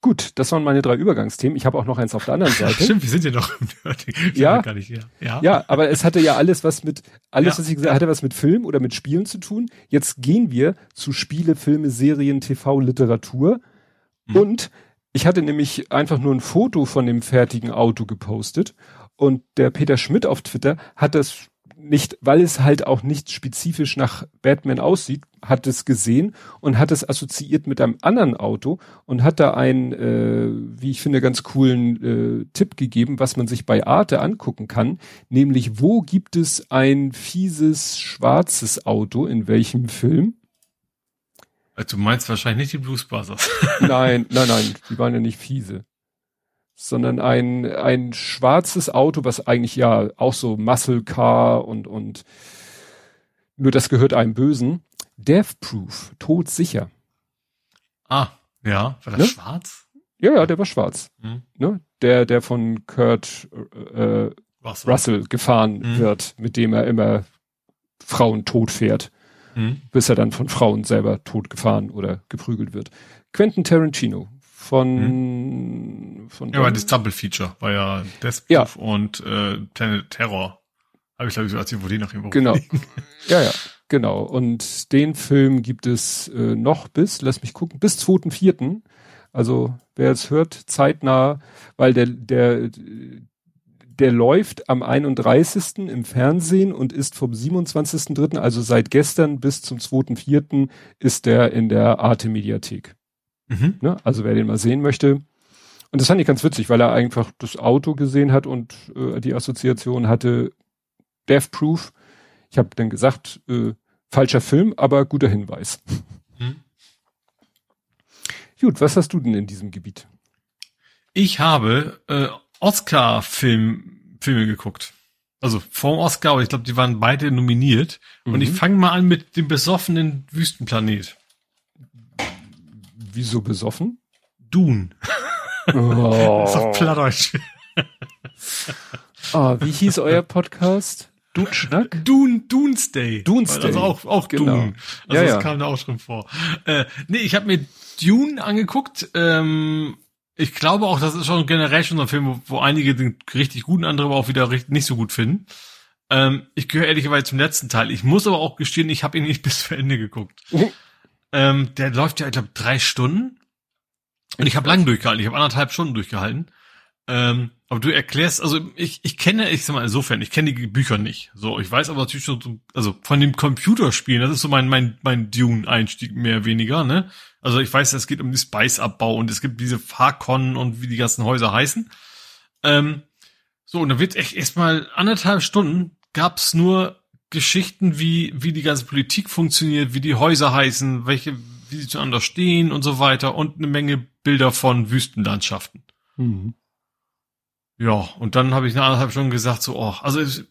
Gut, das waren meine drei Übergangsthemen. Ich habe auch noch eins auf der anderen Seite. Stimmt, wir sind ja noch im Nerding. Ja. Gar nicht, ja. ja. Ja, aber es hatte ja alles was mit, alles, Ja. was ich gesagt hatte, was mit Film oder mit Spielen zu tun. Jetzt gehen wir zu Spiele, Filme, Serien, TV, Literatur. Mhm. Und ich hatte nämlich einfach nur ein Foto von dem fertigen Auto gepostet. Und der Peter Schmidt auf Twitter hat das nicht, weil es halt auch nicht spezifisch nach Batman aussieht, hat es gesehen und hat es assoziiert mit einem anderen Auto und hat da einen, äh, wie ich finde, ganz coolen äh, Tipp gegeben, was man sich bei Arte angucken kann, nämlich wo gibt es ein fieses schwarzes Auto in welchem Film? Also, Du meinst wahrscheinlich nicht die Blues Brothers. Nein, nein, nein, die waren ja nicht fiese. Sondern ein, ein schwarzes Auto, was eigentlich ja auch so Muscle Car und, und nur das gehört einem Bösen. Death Proof, todsicher. ah, ja. War das Ne? schwarz? Ja, ja, der war schwarz. Hm. Ne? Der, der von Kurt äh, Was? Russell gefahren Mhm. wird, mit dem er immer Frauen tot fährt, Hm. bis er dann von Frauen selber tot gefahren oder geprügelt wird. Quentin Tarantino von, von Ja, aber das Double Feature war ja Death Ja. Proof und äh, Planet Terror. Habe ich glaube ich so als DVD noch irgendwo Genau. rumliegen. Ja, ja, genau. Und den Film gibt es äh, noch bis, lass mich gucken, bis 2.4. Also wer es hört, zeitnah, weil der, der, der läuft am 31. im Fernsehen und ist vom 27.3., also seit gestern bis zum 2.4. ist der in der Arte Mediathek. Mhm. Ne? Also wer den mal sehen möchte. Und das fand ich ganz witzig, weil er einfach das Auto gesehen hat und äh, die Assoziation hatte Death Proof. Ich habe dann gesagt, äh, falscher Film, aber guter Hinweis. Hm. Gut, was hast du denn in diesem Gebiet? Ich habe äh, Oscar-Film Filme geguckt. Also vor dem Oscar, aber ich glaube, die waren beide nominiert. Und Mhm. ich fange mal an mit dem besoffenen Wüstenplanet. Wieso besoffen? Dune. Oh. Das ist auf Plattdeutsch. Ah, wie hieß euer Podcast? Dutschnack? Dune, Doomsday. Doomsday. Also auch, auch Genau. Dune. Also Ja, das ja. kam da auch schon vor. Äh, nee, ich habe mir Dune angeguckt. Ähm, ich glaube auch, das ist schon generell schon so ein Film, wo, wo einige den richtig guten, andere aber auch wieder richtig, nicht so gut finden. Ähm, ich gehöre ehrlicherweise zum letzten Teil. Ich muss aber auch gestehen, ich habe ihn nicht bis zu Ende geguckt. Mhm. Ähm, der läuft ja, ich glaube, drei Stunden. Und ich habe lang durchgehalten. Ich habe anderthalb Stunden durchgehalten. Ähm, aber du erklärst, also ich, ich kenne, ich sag mal insofern, ich kenne die Bücher nicht. So, ich weiß aber natürlich schon, so, also von dem Computerspielen, das ist so mein, mein, mein Dune-Einstieg mehr oder weniger, ne? Also ich weiß, es geht um den Spice-Abbau und es gibt diese Farkonnen und wie die ganzen Häuser heißen. Ähm, so, und dann wird echt erstmal anderthalb Stunden gab's nur Geschichten, wie, wie die ganze Politik funktioniert, wie die Häuser heißen, welche, wie sie zueinander stehen und so weiter und eine Menge Bilder von Wüstenlandschaften. Mhm. Ja, und dann habe ich eine anderthalb Stunden gesagt, so, oh, also ich,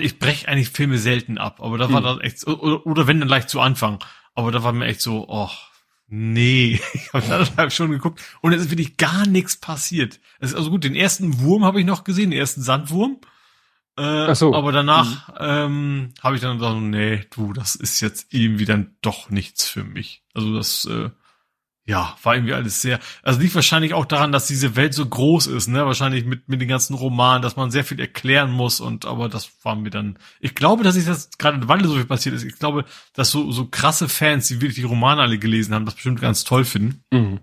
ich breche eigentlich Filme selten ab, aber da war mhm. dann echt, oder, oder wenn dann leicht zu Anfang, aber da war mir echt so, oh, nee, ich habe anderthalb Stunden geguckt und es ist wirklich gar nichts passiert. Es ist also gut, den ersten Wurm habe ich noch gesehen, den ersten Sandwurm. Äh, Ach so. Aber danach mhm. ähm, habe ich dann gesagt, nee, du, das ist jetzt irgendwie dann doch nichts für mich. Also das äh, ja, war irgendwie alles sehr, also liegt wahrscheinlich auch daran, dass diese Welt so groß ist, ne, wahrscheinlich mit, mit den ganzen Romanen, dass man sehr viel erklären muss und, aber das war mir dann, ich glaube, dass ich das gerade, weil so viel passiert ist, ich glaube, dass so, so krasse Fans, die wirklich die Romane alle gelesen haben, das bestimmt ganz toll finden. Mhm.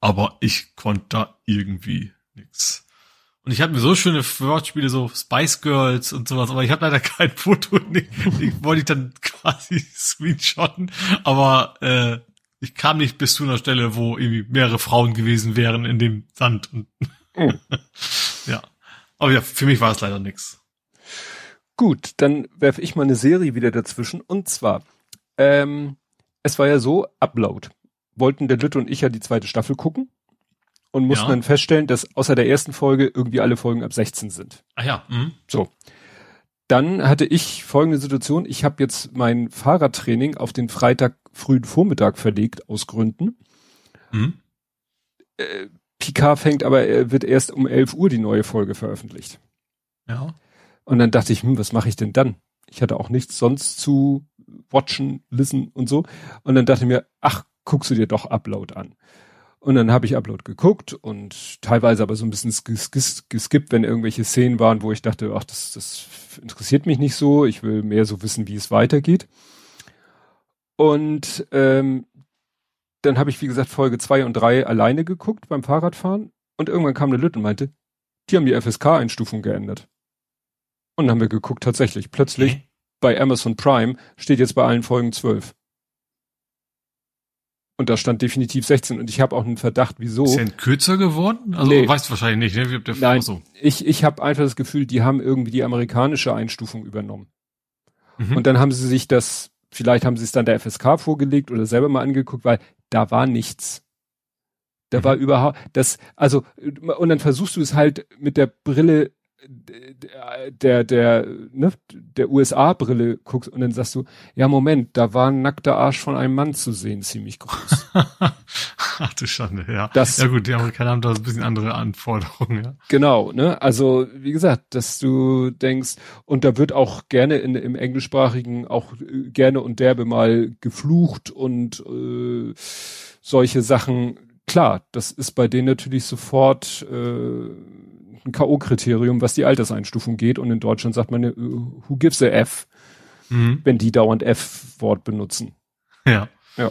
Aber ich konnte da irgendwie nix. Und ich hatte mir so schöne Wortspiele, so Spice Girls und sowas, aber ich habe leider kein Foto. Die, die wollte ich dann quasi screenshotten, aber äh, ich kam nicht bis zu einer Stelle, wo irgendwie mehrere Frauen gewesen wären in dem Sand. Und oh. ja. Aber ja, für mich war es leider nix. Gut, dann werfe ich mal eine Serie wieder dazwischen. Und zwar, ähm, es war ja so, Upload. Wollten der Lütte und ich ja die zweite Staffel gucken und mussten ja. dann feststellen, dass außer der ersten Folge irgendwie alle Folgen ab 16 sind. Ah ja. Mhm. So. Dann hatte ich folgende Situation. Ich habe jetzt mein Fahrradtraining auf den Freitag frühen Vormittag verlegt aus Gründen. Mhm. Äh, Picard fängt aber, er wird erst um 11 Uhr die neue Folge veröffentlicht. Ja. Und dann dachte ich, hm, was mache ich denn dann? Ich hatte auch nichts sonst zu watchen, listen und so. Und dann dachte ich mir, ach, guckst du dir doch Upload an. Und dann habe ich Upload geguckt und teilweise aber so ein bisschen geskippt, wenn irgendwelche Szenen waren, wo ich dachte, ach, das, das interessiert mich nicht so. Ich will mehr so wissen, wie es weitergeht. Und ähm, dann habe ich, wie gesagt, Folge zwei und drei alleine geguckt beim Fahrradfahren. Und irgendwann kam eine Lütte und meinte, die haben die FSK-Einstufung geändert. Und dann haben wir geguckt, tatsächlich. Plötzlich bei Amazon Prime steht jetzt bei allen Folgen zwölf. Und da stand definitiv 16. Und ich habe auch einen Verdacht, wieso. Ist denn kürzer geworden? Also nee. weißt du wahrscheinlich nicht, ne? Nein, so. ich, ich habe einfach das Gefühl, die haben irgendwie die amerikanische Einstufung übernommen. Mhm. Und dann haben sie sich das vielleicht haben sie es dann der FSK vorgelegt oder selber mal angeguckt, weil da war nichts. Da mhm. war überhaupt das, also, und dann versuchst du es halt mit der Brille der, der, ne, der USA-Brille guckst und dann sagst du, ja Moment, da war ein nackter Arsch von einem Mann zu sehen, ziemlich groß. Ach du Schande, ja. Das, ja gut, die Amerikaner haben da ein bisschen andere Anforderungen, ja. Genau, ne, also wie gesagt, dass du denkst, und da wird auch gerne in, im englischsprachigen auch äh, gerne und derbe mal geflucht und äh, solche Sachen, klar, das ist bei denen natürlich sofort äh, ein K.O.-Kriterium, was die Alterseinstufung geht. Und in Deutschland sagt man, äh, who gives a F, mhm. wenn die dauernd F-Wort benutzen. Ja. Ja.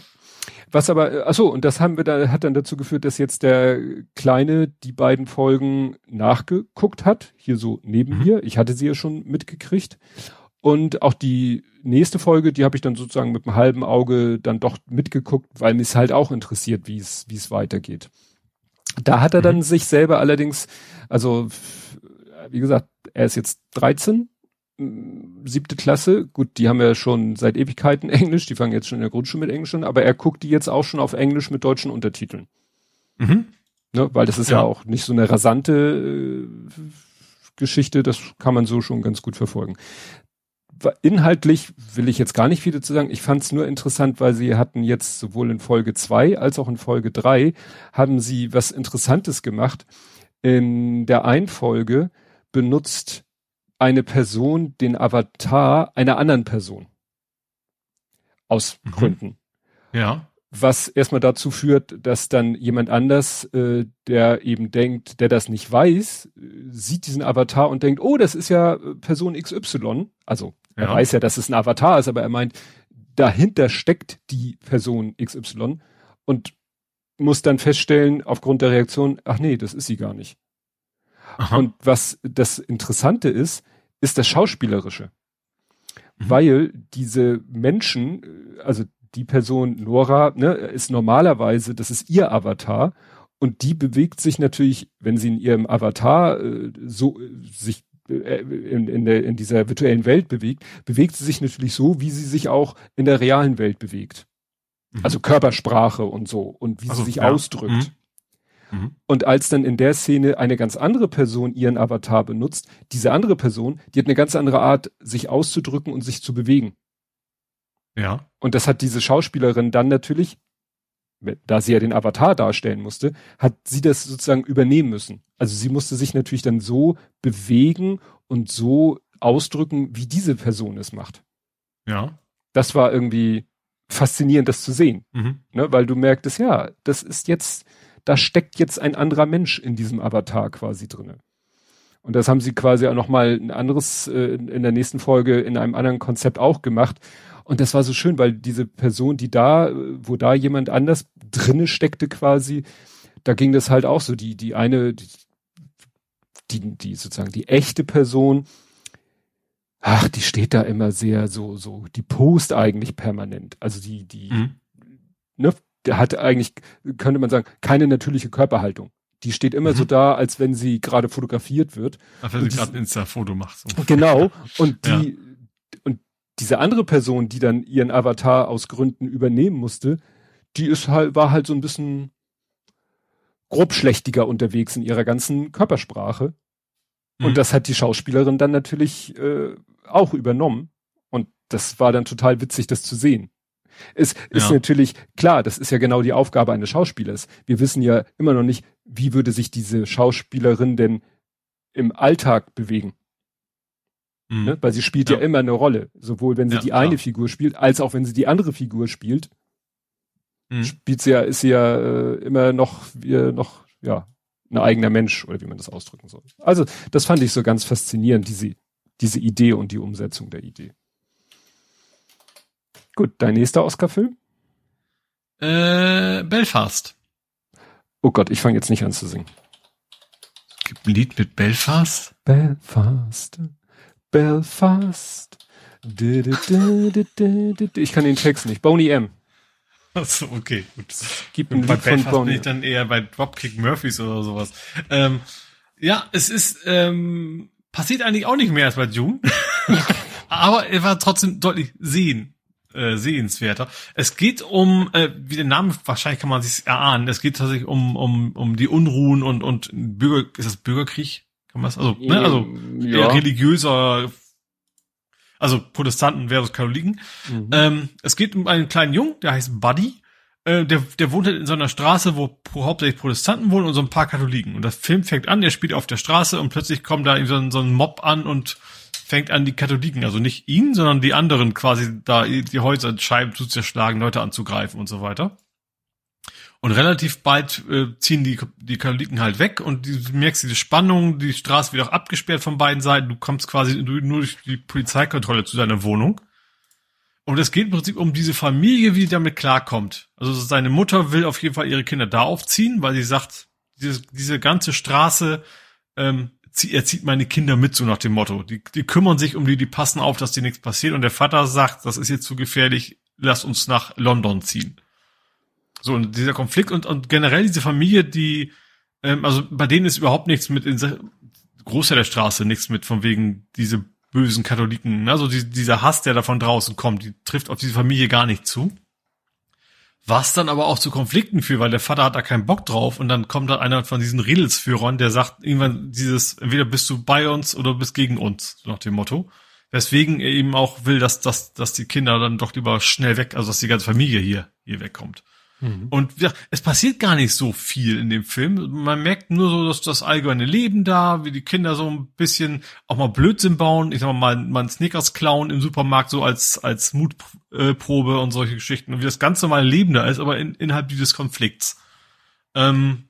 Was aber, äh, achso, und das haben wir da, hat dann dazu geführt, dass jetzt der Kleine die beiden Folgen nachgeguckt hat, hier so neben mhm. mir. Ich hatte sie ja schon mitgekriegt. Und auch die nächste Folge, die habe ich dann sozusagen mit einem halben Auge dann doch mitgeguckt, weil mich halt auch interessiert, wie es, wie es weitergeht. Da hat er dann mhm. sich selber allerdings, also wie gesagt, er ist jetzt 13, siebte Klasse. Gut, die haben ja schon seit Ewigkeiten Englisch, die fangen jetzt schon in der Grundschule mit Englisch an, aber er guckt die jetzt auch schon auf Englisch mit deutschen Untertiteln. Mhm. Ne, weil das ist ja. ja auch nicht so eine rasante äh, Geschichte, das kann man so schon ganz gut verfolgen inhaltlich will ich jetzt gar nicht viel dazu sagen. Ich fand es nur interessant, weil sie hatten jetzt sowohl in Folge zwei als auch in Folge drei haben sie was Interessantes gemacht. In der einen Folge benutzt eine Person den Avatar einer anderen Person. Aus mhm. Gründen. Ja. Was erstmal dazu führt, dass dann jemand anders, äh, der eben denkt, der das nicht weiß, äh, sieht diesen Avatar und denkt, oh, das ist ja äh, Person XY, also er ja. weiß ja, dass es ein Avatar ist, aber er meint, dahinter steckt die Person XY und muss dann feststellen, aufgrund der Reaktion, ach nee, das ist sie gar nicht. Aha. Und was das Interessante ist, ist das Schauspielerische. Mhm. Weil diese Menschen, also die Person Nora, ne, ist normalerweise, das ist ihr Avatar Und die bewegt sich natürlich, wenn sie in ihrem Avatar äh, so äh, sich in, in, der, in dieser virtuellen Welt bewegt, bewegt sie sich natürlich so, wie sie sich auch in der realen Welt bewegt. Mhm. Also Körpersprache und so und wie also, sie sich ja. ausdrückt. Mhm. mhm. Und als dann in der Szene eine ganz andere Person ihren Avatar benutzt, diese andere Person, die hat eine ganz andere Art, sich auszudrücken und sich zu bewegen. Ja. Und das hat diese Schauspielerin dann natürlich da sie ja den Avatar darstellen musste, hat sie das sozusagen übernehmen müssen. Also sie musste sich natürlich dann so bewegen und so ausdrücken, wie diese Person es macht. Ja. Das war irgendwie faszinierend, das zu sehen. Mhm. Ne, weil du merktest, ja, das ist jetzt, da steckt jetzt ein anderer Mensch in diesem Avatar quasi drinne. Und das haben sie quasi auch nochmal ein anderes äh, in der nächsten Folge in einem anderen Konzept auch gemacht, und das war so schön, weil diese Person, die da, wo da jemand anders drinne steckte quasi, da ging das halt auch so. Die, die eine, die, die, die sozusagen die echte Person, ach, die steht da immer sehr so, so, die post eigentlich permanent. Also die, die, mhm. ne, der hat eigentlich, könnte man sagen, keine natürliche Körperhaltung. Die steht immer mhm. so da, als wenn sie gerade fotografiert wird. Ach, wenn sie gerade ein Insta-Foto macht. So. Genau. Und die, ja diese andere Person, die dann ihren Avatar aus Gründen übernehmen musste, die ist halt, war halt so ein bisschen grobschlächtiger unterwegs in ihrer ganzen Körpersprache. Mhm. Und das hat die Schauspielerin dann natürlich äh, auch übernommen. Und das war dann total witzig, das zu sehen. Es ist ja. natürlich klar, das ist ja genau die Aufgabe eines Schauspielers. Wir wissen ja immer noch nicht, wie würde sich diese Schauspielerin denn im Alltag bewegen. Mhm. Ne? Weil sie spielt ja. ja. immer eine Rolle. Sowohl wenn sie ja, die eine. Figur spielt, als auch wenn sie die andere Figur spielt. Mhm. Spielt sie ja, ist sie ja äh, immer noch, äh, noch, ja, ein eigener Mensch, oder wie man das ausdrücken soll. Also, das fand ich so ganz faszinierend, diese, diese Idee und die Umsetzung der Idee. Gut, dein nächster Oscar-Film? Äh, Belfast. Oh Gott, ich fange jetzt nicht an zu singen. Gibt ein Lied mit Belfast? Belfast. Belfast. Ich kann den Text nicht. Boney M. Achso, okay, gut. Gibt ein bei Lied Belfast von bin ich dann eher bei Dropkick Murphys oder sowas. Ähm, ja, es ist ähm, passiert eigentlich auch nicht mehr als bei June. Aber er war trotzdem deutlich sehen, äh, sehenswerter. Es geht um, äh, wie der Name, wahrscheinlich kann man sich erahnen, es geht tatsächlich um, um, um die Unruhen und, und Bürger, ist das Bürgerkrieg? Kann man also, ne, also ja. religiöser, also Protestanten versus Katholiken. Mhm. Ähm, es geht um einen kleinen Jungen, der heißt Buddy. Äh, der, der wohnt halt in so einer Straße, wo hauptsächlich Protestanten wohnen und so ein paar Katholiken. Und das Film fängt an, der spielt auf der Straße und plötzlich kommt da so ein, so ein Mob an und fängt an, die Katholiken, also nicht ihn, sondern die anderen quasi da die Häuser, Scheiben zu zerschlagen, Leute anzugreifen und so weiter. Und relativ bald äh, ziehen die, die Katholiken halt weg und du merkst diese Spannung, die Straße wird auch abgesperrt von beiden Seiten. Du kommst quasi nur durch die Polizeikontrolle zu deiner Wohnung. Und es geht im Prinzip um diese Familie, wie die damit klarkommt. Also seine Mutter will auf jeden Fall ihre Kinder da aufziehen, weil sie sagt, diese, diese ganze Straße, ähm, er zieht meine Kinder mit, so nach dem Motto. Die, die kümmern sich um die, die passen auf, dass dir nichts passiert. Und der Vater sagt, das ist jetzt zu gefährlich, lass uns nach London ziehen. So, und dieser Konflikt und, und generell diese Familie, die, ähm, also bei denen ist überhaupt nichts mit in Großteil der Straße, nichts mit von wegen diese bösen Katholiken. Also die, dieser Hass, der da von draußen kommt, die trifft auf diese Familie gar nicht zu. Was dann aber auch zu Konflikten führt, weil der Vater hat da keinen Bock drauf und dann kommt da einer von diesen Redelsführern, der sagt irgendwann dieses, entweder bist du bei uns oder bist gegen uns, nach dem Motto. Weswegen er eben auch will, dass, dass, dass die Kinder dann doch lieber schnell weg, also dass die ganze Familie hier, hier wegkommt. Mhm. Und ja, es passiert gar nicht so viel in dem Film. Man merkt nur so, dass das allgemeine Leben da, wie die Kinder so ein bisschen auch mal Blödsinn bauen. Ich sag mal, mal Snickers klauen im Supermarkt so als, als Mutprobe und solche Geschichten. Und wie das ganze normale Leben da ist, aber in, innerhalb dieses Konflikts. Ähm,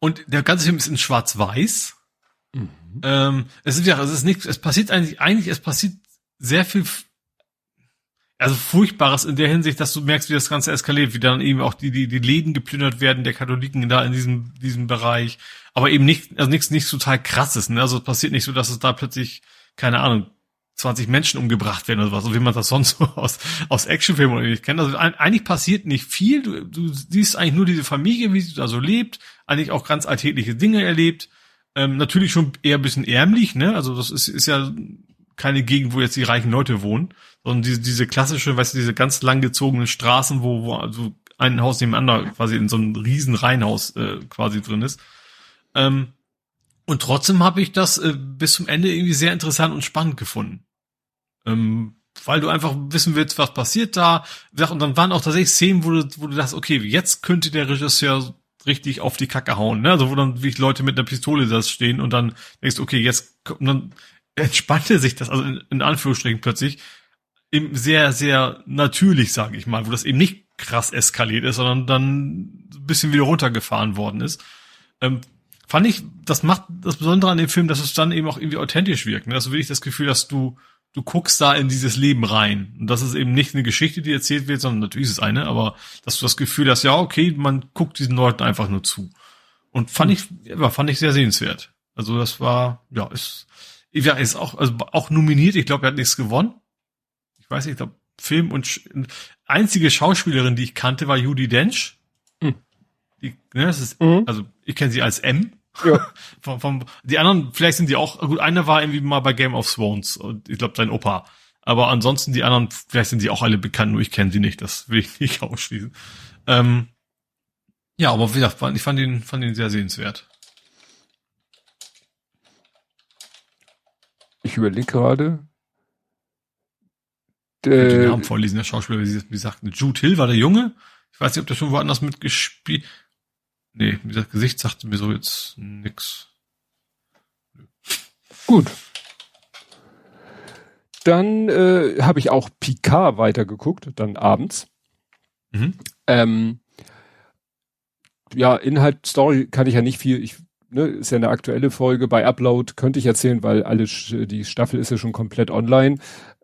und der ganze Film ist in schwarz-weiß. Mhm. Ähm, es ist ja, es ist nichts, es passiert eigentlich, eigentlich, es passiert sehr viel also Furchtbares in der Hinsicht, dass du merkst, wie das Ganze eskaliert, wie dann eben auch die, die, die Läden geplündert werden der Katholiken da in diesem, diesem Bereich. Aber eben nicht, also nichts, nichts total krasses, ne? Also es passiert nicht so, dass es da plötzlich, keine Ahnung, 20 Menschen umgebracht werden oder was, so wie man das sonst so aus, aus Actionfilmen oder nicht kennt. Also eigentlich passiert nicht viel. Du, du siehst eigentlich nur diese Familie, wie sie da so lebt, eigentlich auch ganz alltägliche Dinge erlebt. Ähm, natürlich schon eher ein bisschen ärmlich, ne? Also das ist, ist ja keine Gegend, wo jetzt die reichen Leute wohnen, sondern diese, diese klassische, weißt du, diese ganz langgezogenen Straßen, wo, wo also ein Haus neben anderen quasi in so einem riesen Reihenhaus äh, quasi drin ist. Ähm, und trotzdem habe ich das äh, bis zum Ende irgendwie sehr interessant und spannend gefunden. Ähm, weil du einfach wissen willst, was passiert da. Und dann waren auch tatsächlich Szenen, wo du, wo du dachtest, okay, jetzt könnte der Regisseur richtig auf die Kacke hauen, ne? Also wo dann wie Leute mit einer Pistole da stehen und dann denkst, okay, jetzt und dann entspannte sich das, also in, in Anführungsstrichen plötzlich, eben sehr, sehr natürlich, sage ich mal, wo das eben nicht krass eskaliert ist, sondern dann ein bisschen wieder runtergefahren worden ist. Ähm, fand ich, das macht das Besondere an dem Film, dass es dann eben auch irgendwie authentisch wirkt. Ne? Du wirklich das Gefühl, dass du, du guckst da in dieses Leben rein. Und das ist eben nicht eine Geschichte, die erzählt wird, sondern natürlich ist es eine, aber dass du das Gefühl hast, ja, okay, man guckt diesen Leuten einfach nur zu. Und fand ich, ja, fand ich sehr sehenswert. Also das war, ja, ist, ja, ist auch, also auch nominiert. Ich glaube, er hat nichts gewonnen. Ich weiß nicht, ich glaube, Film und einzige Schauspielerin, die ich kannte, war Judy Dench. Mhm. Die, ne, das ist, mhm. also ich kenne sie als M. Ja. vom, vom, die anderen, vielleicht sind die auch, gut, einer war irgendwie mal bei Game of Thrones und ich glaube sein Opa. Aber ansonsten die anderen, vielleicht sind sie auch alle bekannt, nur ich kenne sie nicht, das will ich nicht ausschließen. Ähm, ja, aber wie gesagt, ich fand ihn, fand ihn sehr sehenswert. Ich überlege gerade. Der, den Namen vorlesen, der Schauspieler, wie, wie gesagt, Jude Hill war der Junge. Ich weiß nicht, ob der schon woanders mitgespielt. Nee, wie gesagt, Gesicht sagte mir so jetzt nix. Gut. Dann äh, habe ich auch Picard weitergeguckt, dann abends. Mhm. Ähm, ja, Inhalt, Story kann ich ja nicht viel. Ich ne, ist ja eine aktuelle Folge. Bei Upload könnte ich erzählen, weil alle die Staffel ist ja schon komplett online.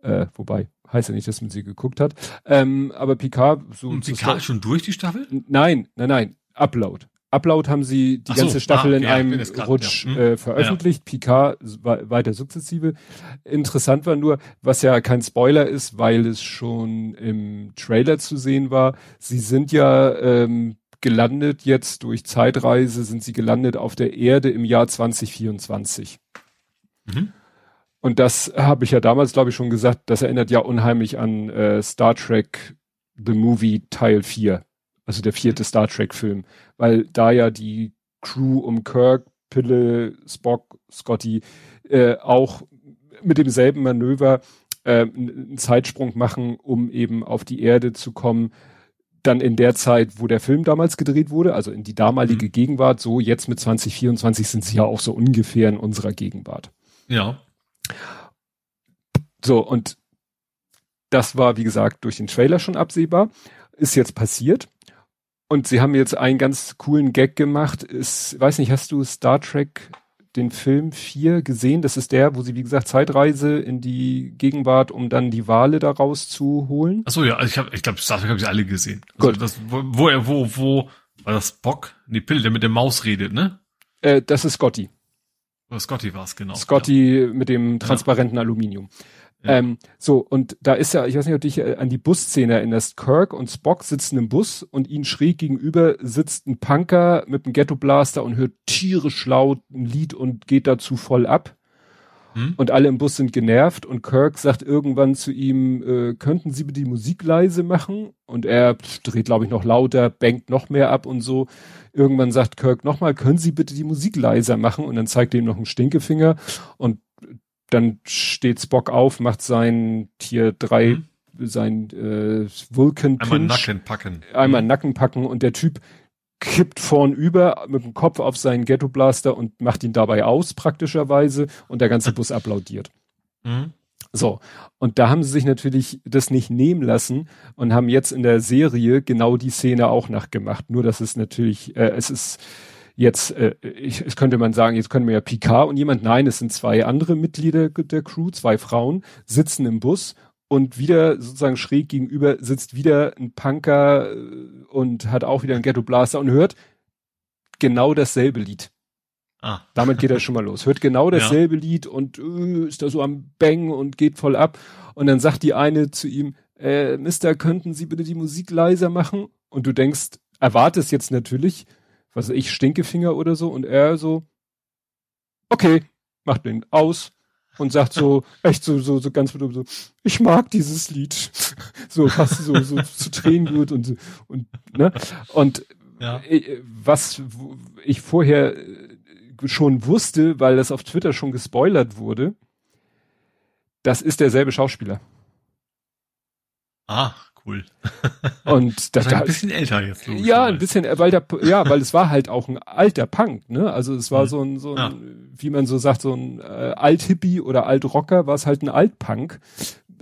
Äh, wobei, heißt ja nicht, dass man sie geguckt hat. Ähm, aber Picard, so. Und Picard ist schon durch die Staffel? Nein, nein, nein. Upload. Upload haben sie die Ach ganze so, Staffel ah, in ja, einem grad, Rutsch ja. hm. äh, veröffentlicht. Ja. Picard weiter sukzessive. Interessant war nur, was ja kein Spoiler ist, weil es schon im Trailer zu sehen war. Sie sind ja ähm, gelandet jetzt durch Zeitreise, sind sie gelandet auf der Erde im Jahr 2024. Mhm. Und das habe ich ja damals, glaube ich, schon gesagt, das erinnert ja unheimlich an äh, Star Trek The Movie Teil 4, also der vierte Star Trek-Film, weil da ja die Crew um Kirk, Pille, Spock, Scotty äh, auch mit demselben Manöver äh, einen Zeitsprung machen, um eben auf die Erde zu kommen, dann in der Zeit, wo der Film damals gedreht wurde, also in die damalige mhm. Gegenwart, so jetzt mit 2024 sind sie ja auch so ungefähr in unserer Gegenwart. Ja. So, und das war, wie gesagt, durch den Trailer schon absehbar, ist jetzt passiert. Und sie haben jetzt einen ganz coolen Gag gemacht. Ist, weiß nicht, hast du Star Trek den Film 4 gesehen. Das ist der, wo sie, wie gesagt, Zeitreise in die Gegenwart, um dann die Wale da rauszuholen. Achso, ja, also ich habe, ich glaube, Star Trek habe ich alle gesehen. Also Gut. Das, wo, er, wo, wo, war das Bock? Nee, Pille, der mit der Maus redet, ne? Äh, das ist Scotty. Oder Scotty war es, genau. Scotty ja. mit dem transparenten ja. Aluminium. Ähm, so, und da ist ja, ich weiß nicht, ob du dich äh, an die Busszene erinnerst. Kirk und Spock sitzen im Bus und ihnen schräg gegenüber sitzt ein Punker mit einem Ghetto-Blaster und hört tierisch laut ein Lied und geht dazu voll ab. Hm? Und alle im Bus sind genervt und Kirk sagt irgendwann zu ihm, äh, könnten Sie bitte die Musik leise machen? Und er dreht, glaube ich, noch lauter, bangt noch mehr ab und so. Irgendwann sagt Kirk nochmal, können Sie bitte die Musik leiser machen? Und dann zeigt er ihm noch einen Stinkefinger und dann steht Spock auf, macht sein Tier drei, mhm. sein äh, Vulcan Einmal Nacken packen. Einmal mhm. Nacken packen und der Typ kippt vorn über mit dem Kopf auf seinen Ghetto Blaster und macht ihn dabei aus praktischerweise und der ganze Bus applaudiert. Mhm. So, und da haben sie sich natürlich das nicht nehmen lassen und haben jetzt in der Serie genau die Szene auch nachgemacht. Nur dass es natürlich, äh, es ist jetzt, äh, ich, es könnte man sagen, jetzt können wir ja Picard und jemand, nein, es sind zwei andere Mitglieder der Crew, zwei Frauen, sitzen im Bus und wieder sozusagen schräg gegenüber sitzt wieder ein Punker äh, und hat auch wieder einen Ghetto Blaster und hört genau dasselbe Lied. Ah. Damit geht er schon mal los. Hört genau dasselbe ja. Lied und äh, ist da so am Bang und geht voll ab. Und dann sagt die eine zu ihm, äh, Mister, könnten Sie bitte die Musik leiser machen? Und du denkst, erwartest jetzt natürlich, was weiß ich, Stinkefinger oder so. Und er so, okay, macht den aus und sagt so, echt so, so, so ganz so, ich mag dieses Lied. so fast so, so zu Tränen wird und, und, ne? Und ja. Äh, was ich vorher schon wusste, weil das auf Twitter schon gespoilert wurde, das ist derselbe Schauspieler. Ah, cool. Und das ist ein bisschen älter jetzt. Ja, ein bisschen, weil der, ja, weil es war halt auch ein alter Punk, ne? Also es war mhm. so ein, so ein, ja. wie man so sagt, so ein äh, Alt-Hippie oder Alt-Rocker, war es halt ein Alt-Punk.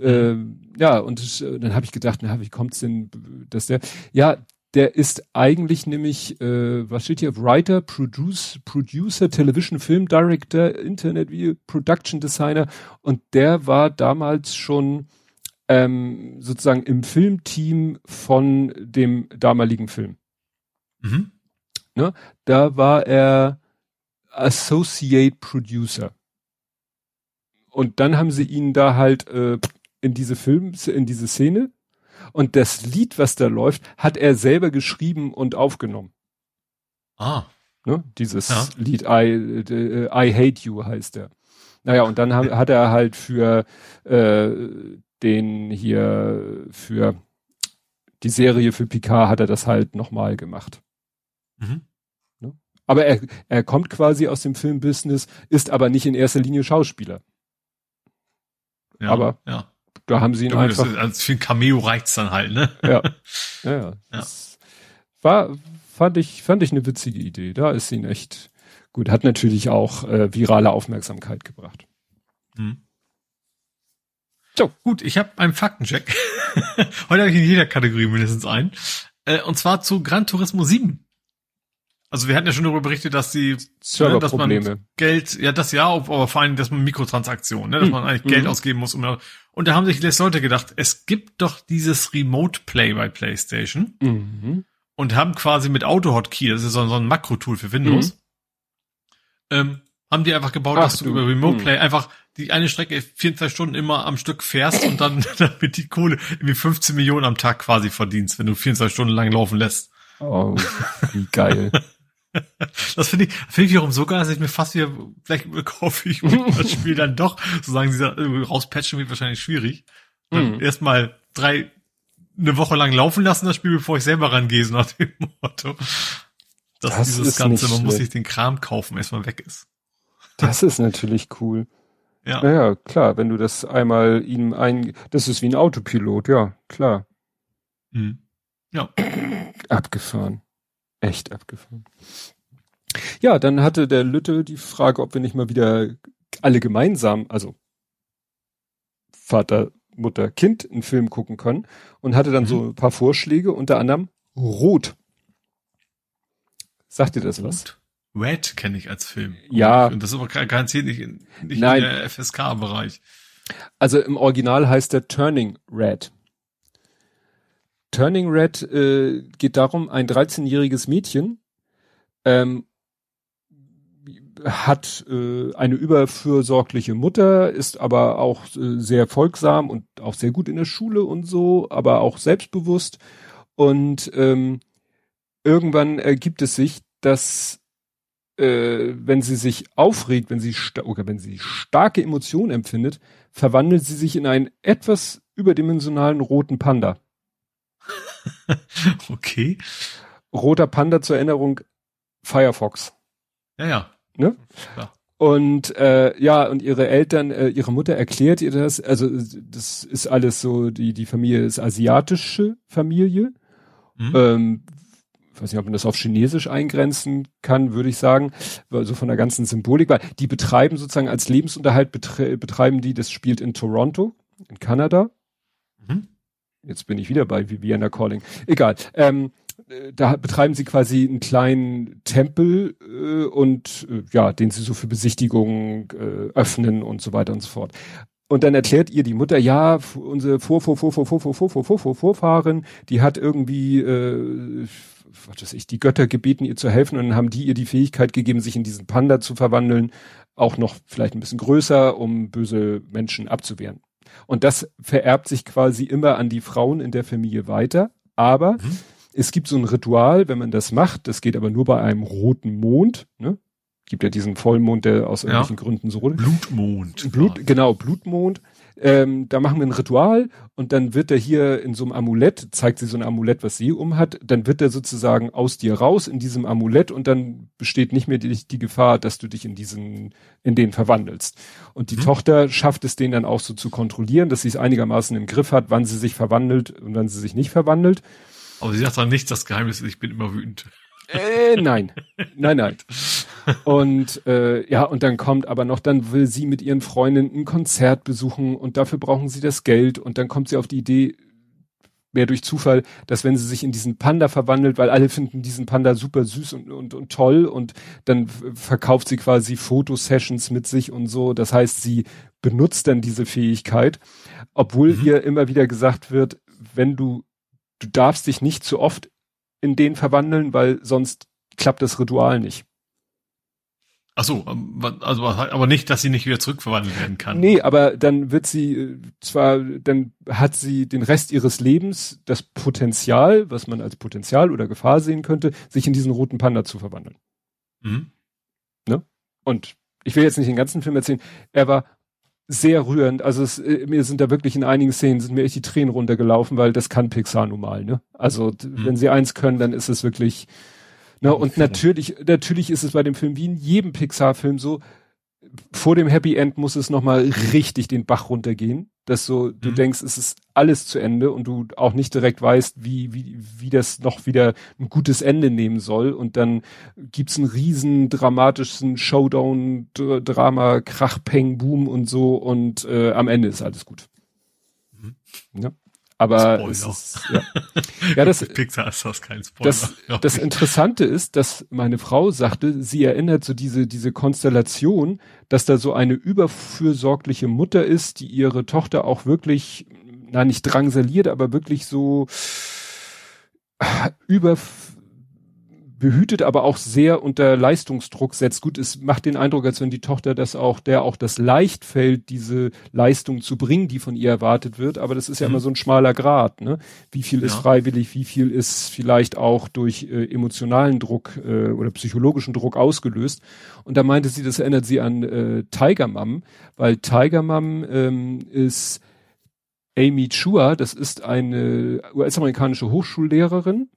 Äh, ja, und ich, dann habe ich gedacht, na, wie kommt's denn, dass der, ja, der ist eigentlich nämlich, äh, was steht hier, Writer, Produce, Producer, Television Film Director, Internet Video, Production Designer und der war damals schon ähm, sozusagen im Filmteam von dem damaligen Film. Mhm. Ne? Da war er Associate Producer. Und dann haben sie ihn da halt äh, in diese Film, in diese Szene und das Lied, was da läuft, hat er selber geschrieben und aufgenommen. Ah. Ne? Dieses ja. Lied I, äh, I Hate You heißt er. Naja, und dann hat, hat er halt für äh, den hier, für die Serie für Picard hat er das halt nochmal gemacht. Mhm. Ne? Aber er, er kommt quasi aus dem Filmbusiness, ist aber nicht in erster Linie Schauspieler. Ja, aber ja. Da haben sie ihn ja, einfach. Ist, also für ein Cameo reicht's dann halt, ne? Ja. Ja, ja. ja. War, fand ich, fand ich eine witzige Idee. Da ist sie ihn echt gut. Hat natürlich auch äh, virale Aufmerksamkeit gebracht. Hm. So. Gut, ich habe einen Faktencheck. Heute habe ich in jeder Kategorie mindestens einen. Äh, und zwar zu Gran Turismo 7. Also wir hatten ja schon darüber berichtet, dass die, ne, dass man Geld, ja das ja, aber vor allem, dass man Mikrotransaktionen, ne, dass hm. man eigentlich Geld hm. ausgeben muss. Um, und da haben sich les Leute gedacht, es gibt doch dieses Remote Play bei PlayStation mhm. und haben quasi mit AutoHotkey, das ist so, so ein Makro-Tool für Windows, mhm. ähm, haben die einfach gebaut, Ach, dass du, du über Remote hm. Play mhm. einfach die eine Strecke 24 Stunden immer am Stück fährst und dann damit die Kohle irgendwie 15 Millionen am Tag quasi verdienst, wenn du 24 Stunden lang laufen lässt. Oh, wie geil. Das finde ich, finde ich wiederum so geil, dass ich mir fast wieder, vielleicht kaufe ich das Spiel dann doch, sozusagen dieser rauspatchen wird wahrscheinlich schwierig. Mhm. Erstmal drei, eine Woche lang laufen lassen, das Spiel, bevor ich selber rangehe, so nach dem Motto. Dass das dieses Ganze, man muss sich den Kram kaufen, erstmal weg ist. Das ist natürlich cool. Ja. Naja, klar, wenn du das einmal ihm ein, das ist wie ein Autopilot, ja, klar. Mhm. Ja. Abgefahren. Echt abgefahren. Ja, dann hatte der Lütte die Frage, ob wir nicht mal wieder alle gemeinsam, also Vater, Mutter, Kind einen Film gucken können und hatte dann mhm. so ein paar Vorschläge, unter anderem Rot. Sagt dir das Rot? was? Red kenne ich als Film. Ja. Und das ist aber garantiert nicht, in, nicht Nein. in der FSK-Bereich. Also im Original heißt der Turning Red. Turning Red äh, geht darum, ein 13-jähriges Mädchen ähm, hat äh, eine überfürsorgliche Mutter, ist aber auch äh, sehr folgsam und auch sehr gut in der Schule und so, aber auch selbstbewusst. Und ähm, irgendwann ergibt es sich, dass äh, wenn sie sich aufregt, wenn sie oder wenn sie starke Emotionen empfindet, verwandelt sie sich in einen etwas überdimensionalen roten Panda. okay. Roter Panda zur Erinnerung, Firefox. Ja, ja. Ne? Ja. Und äh, ja, und ihre Eltern, äh, ihre Mutter erklärt ihr das, also das ist alles so, die, die Familie ist asiatische Familie. Mhm. Ähm, weiß nicht, ob man das auf Chinesisch eingrenzen kann, würde ich sagen, also von der ganzen Symbolik, weil die betreiben sozusagen als Lebensunterhalt betre betreiben die, das spielt in Toronto, in Kanada. Mhm. Jetzt bin ich wieder bei Vienna Calling. Egal. Ähm, da betreiben sie quasi einen kleinen Tempel äh, und äh, ja, den sie so für Besichtigungen äh, öffnen und so weiter und so fort. Und dann erklärt ihr die Mutter, ja, unsere Vor, Vor, Vor, Vor, Vor, Vor, Vor, Vor, Vor, Vorfahren, die hat irgendwie äh, was weiß ich, die Götter gebeten, ihr zu helfen und dann haben die ihr die Fähigkeit gegeben, sich in diesen Panda zu verwandeln, auch noch vielleicht ein bisschen größer, um böse Menschen abzuwehren. Und das vererbt sich quasi immer an die Frauen in der Familie weiter, aber mhm. es gibt so ein Ritual, wenn man das macht, das geht aber nur bei einem roten Mond, ne? Gibt ja diesen Vollmond, der aus irgendwelchen ja. Gründen so rot Blutmond. Blut, genau, Blutmond ähm, da machen wir ein Ritual und dann wird er hier in so einem Amulett, zeigt sie so ein Amulett, was sie umhat, dann wird er sozusagen aus dir raus in diesem Amulett und dann besteht nicht mehr die, die Gefahr, dass du dich in diesen, in den verwandelst. Und die mhm. Tochter schafft es den dann auch so zu kontrollieren, dass sie es einigermaßen im Griff hat, wann sie sich verwandelt und wann sie sich nicht verwandelt. Aber sie sagt dann nicht, das Geheimnis ist, ich bin immer wütend. Äh, nein, nein, nein. Und äh, ja, und dann kommt aber noch, dann will sie mit ihren Freundinnen ein Konzert besuchen und dafür brauchen sie das Geld und dann kommt sie auf die Idee, mehr durch Zufall, dass wenn sie sich in diesen Panda verwandelt, weil alle finden diesen Panda super süß und, und, und toll und dann verkauft sie quasi Fotosessions mit sich und so. Das heißt, sie benutzt dann diese Fähigkeit, obwohl mhm. ihr immer wieder gesagt wird, wenn du, du darfst dich nicht zu oft in den verwandeln, weil sonst klappt das Ritual nicht. Ach so, ähm, also aber nicht, dass sie nicht wieder zurückverwandelt werden kann. Nee, aber dann wird sie äh, zwar, dann hat sie den Rest ihres Lebens das Potenzial, was man als Potenzial oder Gefahr sehen könnte, sich in diesen roten Panda zu verwandeln. Mhm. Ne? Und ich will jetzt nicht den ganzen Film erzählen. Er war sehr rührend. Also es, äh, mir sind da wirklich in einigen Szenen sind mir echt die Tränen runtergelaufen, weil das kann Pixar nun mal, ne? Also mhm. wenn sie eins können, dann ist es wirklich, ne? Und natürlich, natürlich ist es bei dem Film wie in jedem Pixar-Film so, vor dem Happy End muss es nochmal richtig den Bach runtergehen dass so du mhm. denkst, es ist alles zu Ende und du auch nicht direkt weißt, wie, wie, wie das noch wieder ein gutes Ende nehmen soll. Und dann gibt's einen riesen dramatischen Showdown, Drama, Krach, Peng, Boom und so und äh, am Ende ist alles gut. Mhm. Ja. Aber ist, ja. ja, das, Pixar ist das kein Spoiler. Das, das Interessante ist, dass meine Frau sagte, sie erinnert so diese, diese Konstellation, dass da so eine überfürsorgliche Mutter ist, die ihre Tochter auch wirklich, na nicht drangsaliert, aber wirklich so über behütet, aber auch sehr unter Leistungsdruck setzt. Gut, es macht den Eindruck, als wenn die Tochter das auch, der auch das leicht fällt, diese Leistung zu bringen, die von ihr erwartet wird. Aber das ist ja mhm. immer so ein schmaler Grad. Ne? Wie viel ja. ist freiwillig, wie viel ist vielleicht auch durch äh, emotionalen Druck äh, oder psychologischen Druck ausgelöst. Und da meinte sie, das erinnert sie an äh, Tiger Mom, weil Tiger Mom ähm, ist Amy Chua, das ist eine US-amerikanische Hochschullehrerin,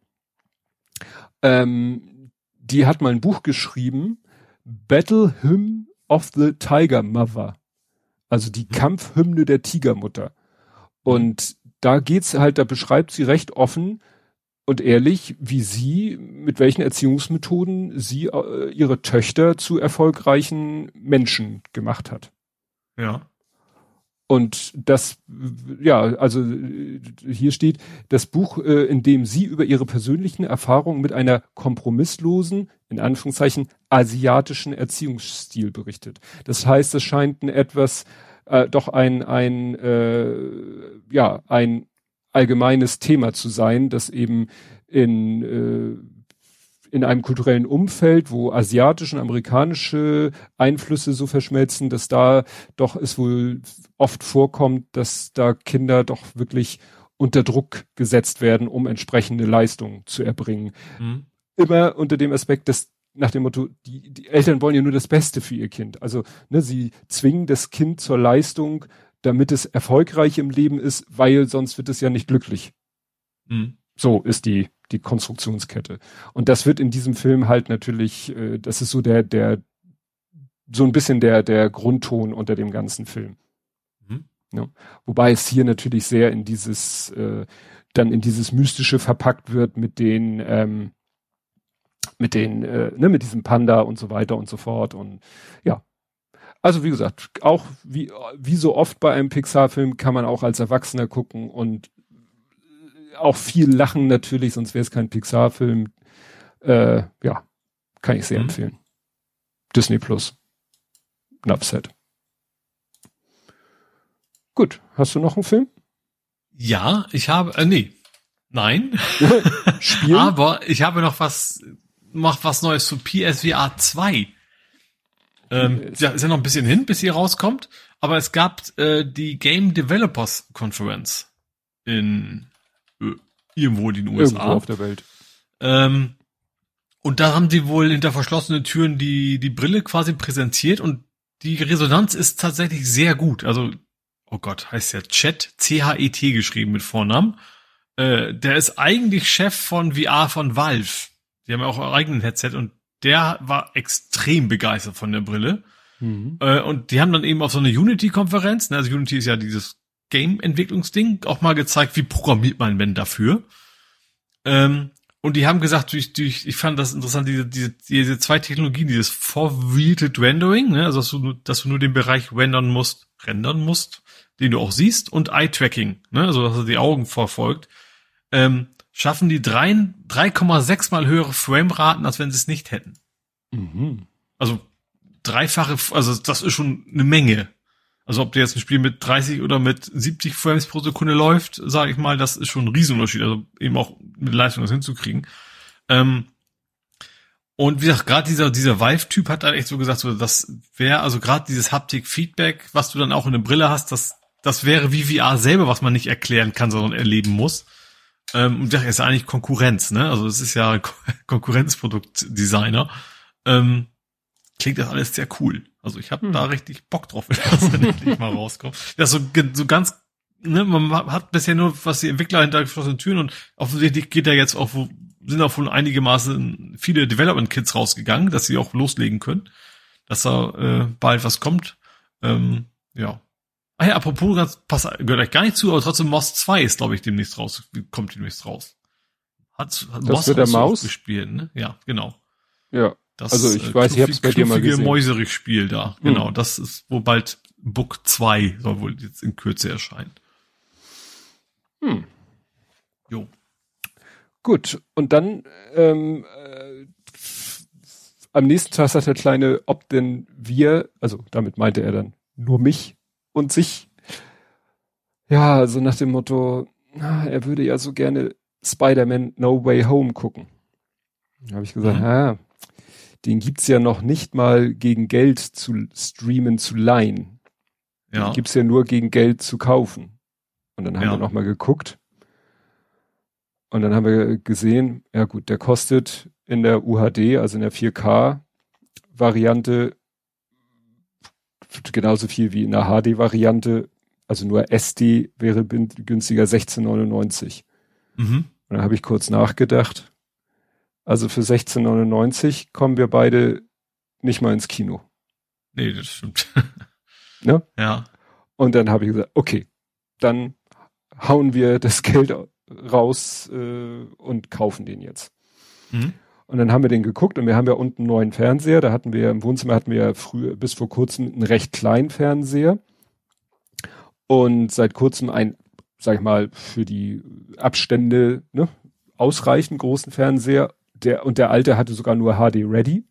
ähm, die hat mal ein Buch geschrieben, Battle Hymn of the Tiger Mother. Also die mhm. Kampfhymne der Tigermutter. Und da geht's halt, da beschreibt sie recht offen und ehrlich, wie sie, mit welchen Erziehungsmethoden sie äh, ihre Töchter zu erfolgreichen Menschen gemacht hat. Ja. Und das, ja, also hier steht das Buch, äh, in dem sie über ihre persönlichen Erfahrungen mit einer kompromisslosen, in Anführungszeichen, asiatischen Erziehungsstil berichtet. Das heißt, es scheint ein etwas, äh, doch ein, ein, äh, ja, ein allgemeines Thema zu sein, das eben in äh, in einem kulturellen Umfeld, wo asiatische und amerikanische Einflüsse so verschmelzen, dass da doch es wohl oft vorkommt, dass da Kinder doch wirklich unter Druck gesetzt werden, um entsprechende Leistungen zu erbringen. Mhm. Immer unter dem Aspekt, dass nach dem Motto, die, die Eltern wollen ja nur das Beste für ihr Kind. Also ne, sie zwingen das Kind zur Leistung, damit es erfolgreich im Leben ist, weil sonst wird es ja nicht glücklich. Mhm. So ist die die Konstruktionskette. Und das wird in diesem Film halt natürlich, äh, das ist so der, der, so ein bisschen der, der Grundton unter dem ganzen Film. Mhm. Ja. Wobei es hier natürlich sehr in dieses, äh, dann in dieses Mystische verpackt wird mit den, ähm, mit den, äh, ne, mit diesem Panda und so weiter und so fort. Und ja. Also wie gesagt, auch wie, wie so oft bei einem Pixar-Film kann man auch als Erwachsener gucken und auch viel lachen natürlich, sonst wäre es kein Pixar-Film. Äh, ja, kann ich sehr mhm. empfehlen. Disney Plus. Nupset. Gut, hast du noch einen Film? Ja, ich habe, äh, nee. Nein. Spielen? Aber ich habe noch was, mach was Neues zu PSVR 2. Ähm, ja, ist ja noch ein bisschen hin, bis sie rauskommt. Aber es gab äh, die Game Developers Conference in irgendwo in den USA. Irgendwo auf der Welt. Ähm, und da haben sie wohl hinter verschlossenen Türen die, die Brille quasi präsentiert und die Resonanz ist tatsächlich sehr gut. Also, oh Gott, heißt ja Chat, C-H-E-T geschrieben mit Vornamen. Äh, der ist eigentlich Chef von VR von Valve. Die haben ja auch ein eigenes Headset und der war extrem begeistert von der Brille. Mhm. Äh, und die haben dann eben auf so eine Unity-Konferenz, ne, also Unity ist ja dieses Game-Entwicklungsding, auch mal gezeigt, wie programmiert man denn dafür. Ähm, und die haben gesagt, durch, durch, ich fand das interessant, diese, diese, diese zwei Technologien, dieses Forwarded Rendering, ne, also dass du, dass du nur den Bereich rendern musst, rendern musst, den du auch siehst, und Eye-Tracking, ne, also dass er die Augen verfolgt, ähm, schaffen die 3,6 mal höhere Frameraten, als wenn sie es nicht hätten. Mhm. Also dreifache, also das ist schon eine Menge. Also ob dir jetzt ein Spiel mit 30 oder mit 70 Frames pro Sekunde läuft, sage ich mal, das ist schon ein Riesenunterschied. Also eben auch mit Leistung das hinzukriegen. Ähm, und wie gesagt, gerade dieser, dieser Vive-Typ hat dann echt so gesagt, so, das wäre, also gerade dieses Haptik-Feedback, was du dann auch in der Brille hast, das, das wäre wie VR selber, was man nicht erklären kann, sondern erleben muss. Ähm, und das ist eigentlich Konkurrenz, ne? Also es ist ja Konkurrenzproduktdesigner. Ähm, klingt das alles sehr cool. Also ich habe hm. da richtig Bock drauf, wenn das dann endlich mal rauskommt. Das so, so ganz, ne, man hat bisher nur, was die Entwickler hinter geschlossenen Türen und offensichtlich geht da jetzt auch, sind auch wohl einige Maße viele Development-Kits rausgegangen, dass sie auch loslegen können, dass da äh, bald was kommt. Ähm, ja. Ah ja, apropos, ganz, pass, gehört euch gar nicht zu, aber trotzdem Moss 2 ist, glaube ich, demnächst raus, kommt demnächst raus. Hat, hat das Moss wird der Maus gespielt, ne? Ja, genau. Ja. Das also ich äh, weiß, ich habe es bei dir mal gesehen. Mäuserich-Spiel da. Hm. Genau, das ist wo bald Book 2 soll wohl jetzt in Kürze erscheinen. Hm. Jo. Gut, und dann ähm, äh, am nächsten Tag sagt der Kleine, ob denn wir, also damit meinte er dann nur mich und sich, ja, so nach dem Motto, na, er würde ja so gerne Spider-Man No Way Home gucken. Da habe ich gesagt, mhm. ja, den gibt's ja noch nicht mal gegen Geld zu streamen, zu leihen. Ja. Den gibt's ja nur gegen Geld zu kaufen. Und dann haben ja. wir noch mal geguckt. Und dann haben wir gesehen, ja gut, der kostet in der UHD, also in der 4K Variante genauso viel wie in der HD Variante, also nur SD wäre günstiger 16,99. Mhm. Und dann habe ich kurz nachgedacht also für 16,99 kommen wir beide nicht mal ins Kino. Nee, das stimmt. ne? Ja. Und dann habe ich gesagt, okay, dann hauen wir das Geld raus äh, und kaufen den jetzt. Mhm. Und dann haben wir den geguckt und wir haben ja unten einen neuen Fernseher. Da hatten wir im Wohnzimmer hatten wir ja früher bis vor kurzem einen recht kleinen Fernseher und seit kurzem ein, sag ich mal, für die Abstände ne, ausreichend großen Fernseher der, und der alte hatte sogar nur HD Ready.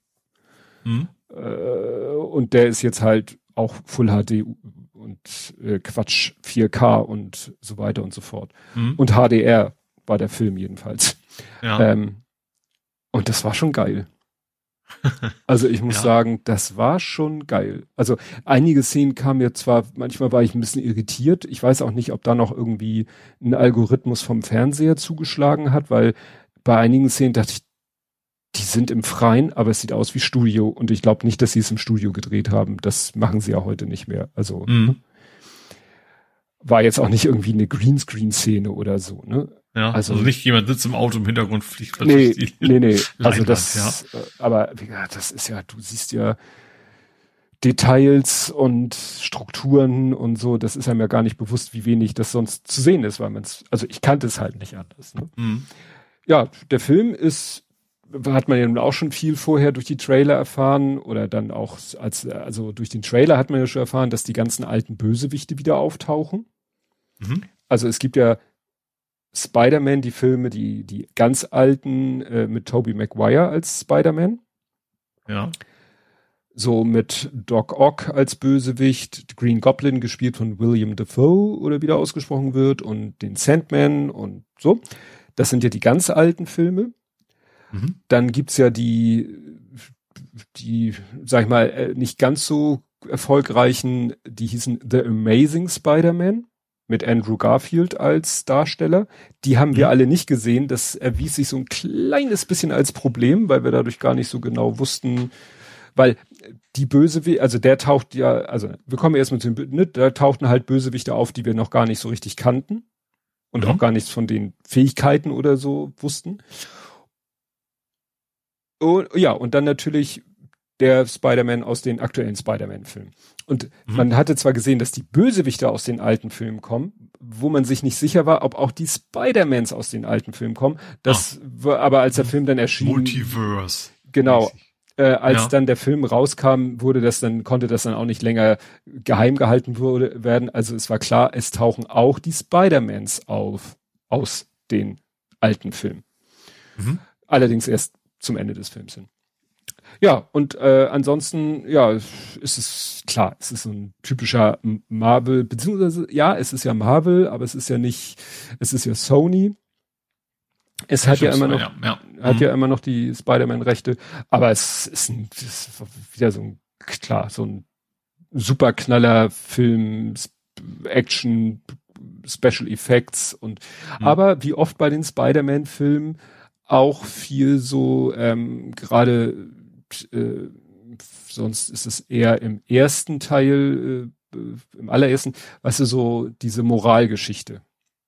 Mhm. Äh, und der ist jetzt halt auch Full HD und äh, Quatsch 4K und so weiter und so fort. Mhm. Und HDR war der Film jedenfalls. Ja. Ähm, und das war schon geil. Also ich muss ja. sagen, das war schon geil. Also einige Szenen kamen mir zwar, manchmal war ich ein bisschen irritiert. Ich weiß auch nicht, ob da noch irgendwie ein Algorithmus vom Fernseher zugeschlagen hat, weil bei einigen Szenen dachte ich, die sind im Freien, aber es sieht aus wie Studio und ich glaube nicht, dass sie es im Studio gedreht haben. Das machen sie ja heute nicht mehr. Also mhm. Ne? war jetzt auch nicht irgendwie eine Greenscreen-Szene oder so, ne? Ja, also, also, nicht jemand sitzt im Auto im Hintergrund fliegt nee, nee, nee. Also das, ja. Äh, aber wie gesagt, das ist ja, du siehst ja Details und Strukturen und so, das ist einem ja gar nicht bewusst, wie wenig das sonst zu sehen ist, weil man es, also ich kannte es halt nicht anders. Ne? Mhm. Ja, der Film ist hat man ja auch schon viel vorher durch die Trailer erfahren oder dann auch als, also durch den Trailer hat man ja schon erfahren, dass die ganzen alten Bösewichte wieder auftauchen. Mhm. Also es gibt ja Spider-Man, die Filme, die, die ganz alten äh, mit Tobey Maguire als Spider-Man. Ja. So mit Doc Ock als Bösewicht, Green Goblin gespielt von William Defoe oder wieder ausgesprochen wird und den Sandman und so. Das sind ja die ganz alten Filme. Mhm. Dann gibt's ja die, die, sag ich mal, äh, nicht ganz so erfolgreichen, die hießen The Amazing Spider-Man mit Andrew Garfield als Darsteller. Die haben wir mhm. alle nicht gesehen. Das erwies sich so ein kleines bisschen als Problem, weil wir dadurch gar nicht so genau wussten, weil die Bösewichte, also der taucht ja, also wir kommen erstmal zu dem, ne, da tauchten halt Bösewichte auf, die wir noch gar nicht so richtig kannten und mhm. auch gar nichts von den Fähigkeiten oder so wussten. Und, ja, und dann natürlich der Spider-Man aus den aktuellen Spider-Man-Filmen. Und mhm. man hatte zwar gesehen, dass die Bösewichte aus den alten Filmen kommen, wo man sich nicht sicher war, ob auch die Spider-Mans aus den alten Filmen kommen. Das ah. war aber als der Film dann erschien. Multiverse. Genau. Äh, als ja. dann der Film rauskam, wurde das dann, konnte das dann auch nicht länger geheim gehalten wurde, werden. Also es war klar, es tauchen auch die Spider-Mans auf aus den alten Filmen. Mhm. Allerdings erst zum Ende des Films hin. Ja, und äh, ansonsten, ja, ist es klar, es ist so ein typischer Marvel, beziehungsweise, ja, es ist ja Marvel, aber es ist ja nicht, es ist ja Sony. Es hat ja immer noch, ja, ja. hat mhm. ja immer noch die Spider-Man-Rechte, aber es ist, ein, es ist wieder so ein, klar, so ein superknaller Film, Action, Special Effects und, mhm. aber wie oft bei den Spider-Man-Filmen auch viel so, ähm, gerade äh, sonst ist es eher im ersten Teil, äh, im allerersten, weißt du, so diese Moralgeschichte.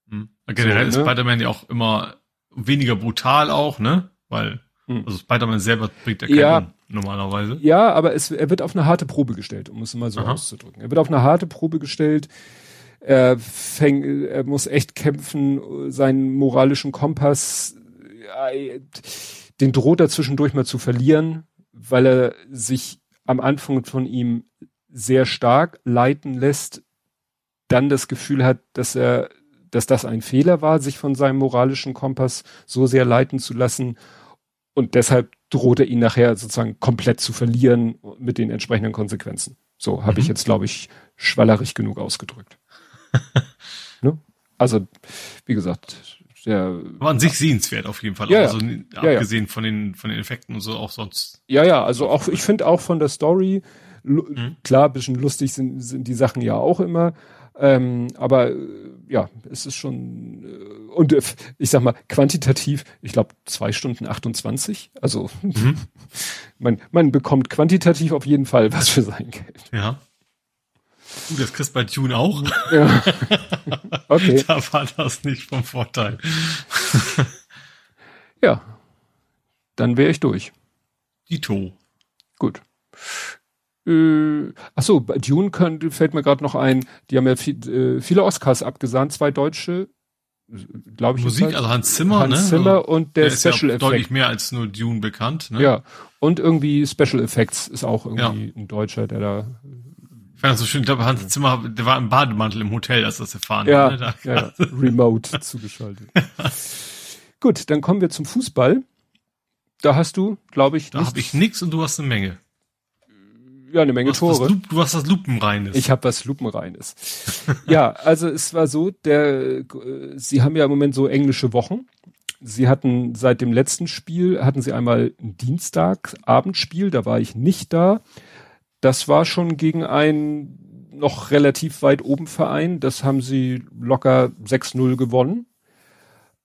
Mhm. Generell so, ist ne? Spider-Man ja auch immer weniger brutal auch, ne? Weil, hm. also Spider-Man selber bringt ja keinen ja, normalerweise. Ja, aber es, er wird auf eine harte Probe gestellt, um es mal so Aha. auszudrücken. Er wird auf eine harte Probe gestellt. Er fängt, er muss echt kämpfen, seinen moralischen Kompass, den droht er zwischendurch mal zu verlieren, weil er sich am Anfang von ihm sehr stark leiten lässt, dann das Gefühl hat, dass er, dass das ein Fehler war, sich von seinem moralischen Kompass so sehr leiten zu lassen. Und deshalb droht er ihn nachher sozusagen komplett zu verlieren mit den entsprechenden Konsequenzen. So habe mhm. ich jetzt, glaube ich, schwallerig genug ausgedrückt. ne? Also, wie gesagt, der. War an sich sehenswert auf jeden Fall. Ja, also, ja. abgesehen ja, von den, von den Effekten und so auch sonst. Ja, ja, also auch, ich finde auch von der Story, mhm. klar, bisschen lustig sind, sind die Sachen ja auch immer. Ähm, aber ja, es ist schon äh, und äh, ich sag mal quantitativ, ich glaube zwei Stunden 28. Also mhm. man, man bekommt quantitativ auf jeden Fall was für sein Geld. Ja. Du, das kriegst bei Tune auch. Ja. Okay. da war das nicht vom Vorteil. ja. Dann wäre ich durch. Dito. Gut. Äh, achso, bei Dune könnte, fällt mir gerade noch ein, die haben ja viel, äh, viele Oscars abgesahnt, zwei deutsche, glaube ich. Musik, also Hans Zimmer, Hans ne? Hans Zimmer also, und der, der Special ja Effect. deutlich mehr als nur Dune bekannt, ne? Ja. Und irgendwie Special Effects ist auch irgendwie ja. ein Deutscher, der da fand das so schön. Ich glaube, Hans Zimmer, der war im Bademantel im Hotel, als das erfahren ja, war. Ne? Ja, ja, remote zugeschaltet. Gut, dann kommen wir zum Fußball. Da hast du, glaube ich, Da habe ich nix und du hast eine Menge. Ja, eine Menge du Tore. Was, du hast was Lupenreines. Ich habe was Lupenreines. ja, also es war so, der, sie haben ja im Moment so englische Wochen. Sie hatten seit dem letzten Spiel, hatten sie einmal ein Dienstagabendspiel, da war ich nicht da das war schon gegen einen noch relativ weit oben Verein. Das haben sie locker 6-0 gewonnen.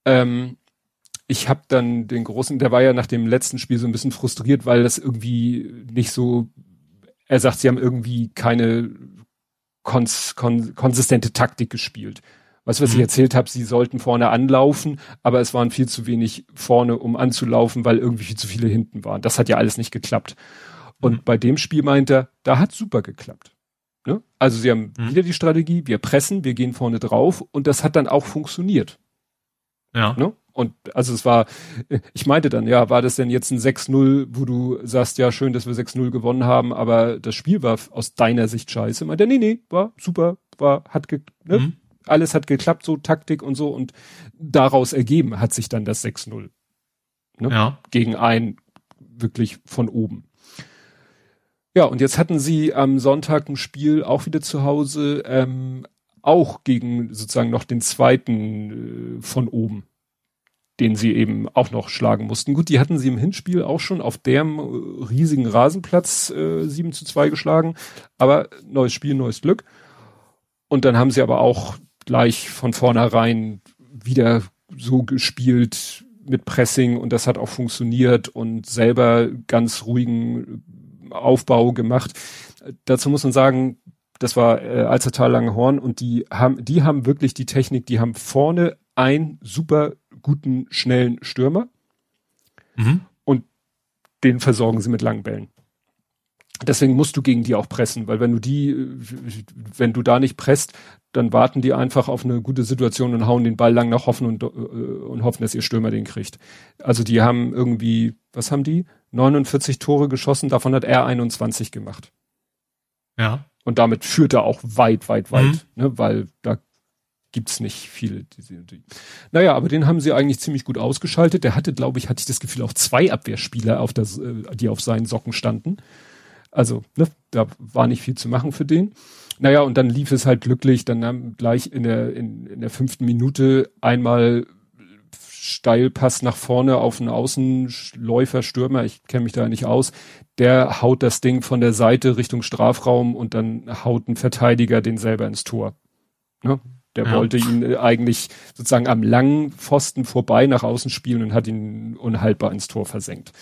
Ähm, ich habe dann den großen, der war ja nach dem letzten Spiel so ein bisschen frustriert, weil das irgendwie nicht so, er sagt, sie haben irgendwie keine kons, kon, konsistente Taktik gespielt. Was, was mhm. ich erzählt habe, sie sollten vorne anlaufen, aber es waren viel zu wenig vorne, um anzulaufen, weil irgendwie viel zu viele hinten waren. Das hat ja alles nicht geklappt. Und mhm. bei dem Spiel meint er, da hat super geklappt. Ne? Also sie haben mhm. wieder die Strategie, wir pressen, wir gehen vorne drauf und das hat dann auch funktioniert. Ja. Ne? Und also es war, ich meinte dann, ja, war das denn jetzt ein 6-0, wo du sagst, ja, schön, dass wir 6-0 gewonnen haben, aber das Spiel war aus deiner Sicht scheiße. Meinte nee, nee, war super, war, hat ge, ne? Mhm. alles hat geklappt, so Taktik und so und daraus ergeben hat sich dann das 6-0. Ne? Ja. Gegen ein wirklich von oben. Ja, und jetzt hatten sie am Sonntag ein Spiel auch wieder zu Hause, ähm, auch gegen sozusagen noch den zweiten äh, von oben. den sie eben auch noch schlagen mussten. Gut, die hatten sie im Hinspiel auch schon auf dem riesigen Rasenplatz äh, 7 zu 2 geschlagen, aber neues Spiel, neues Glück. Und dann haben sie aber auch gleich von vornherein wieder so gespielt mit Pressing und das hat auch funktioniert und selber ganz ruhigen Aufbau gemacht. Dazu muss man sagen, das war äh, Alzertal Langhorn und die haben, die haben wirklich die Technik, die haben vorne einen super guten, schnellen Stürmer mhm. und den versorgen sie mit langen Bällen. Deswegen musst du gegen die auch pressen, weil wenn du die, wenn du da nicht presst, dann warten die einfach auf eine gute Situation und hauen den Ball lang nach hoffen und, äh, und hoffen, dass ihr Stürmer den kriegt. Also die haben irgendwie, was haben die? 49 Tore geschossen, davon hat er 21 gemacht. Ja. Und damit führt er auch weit, weit, weit, mhm. ne, weil da gibt's nicht viele. Die, die. Naja, aber den haben sie eigentlich ziemlich gut ausgeschaltet. Der hatte, glaube ich, hatte ich das Gefühl, auch zwei Abwehrspieler, auf das, äh, die auf seinen Socken standen. Also, ne, da war nicht viel zu machen für den. Naja, und dann lief es halt glücklich. Dann haben gleich in der, in, in der fünften Minute einmal Steilpass nach vorne auf einen Außenläufer, Stürmer, ich kenne mich da nicht aus, der haut das Ding von der Seite Richtung Strafraum und dann haut ein Verteidiger den selber ins Tor. Ne? Der ja. wollte ihn äh, eigentlich sozusagen am langen Pfosten vorbei nach außen spielen und hat ihn unhaltbar ins Tor versenkt.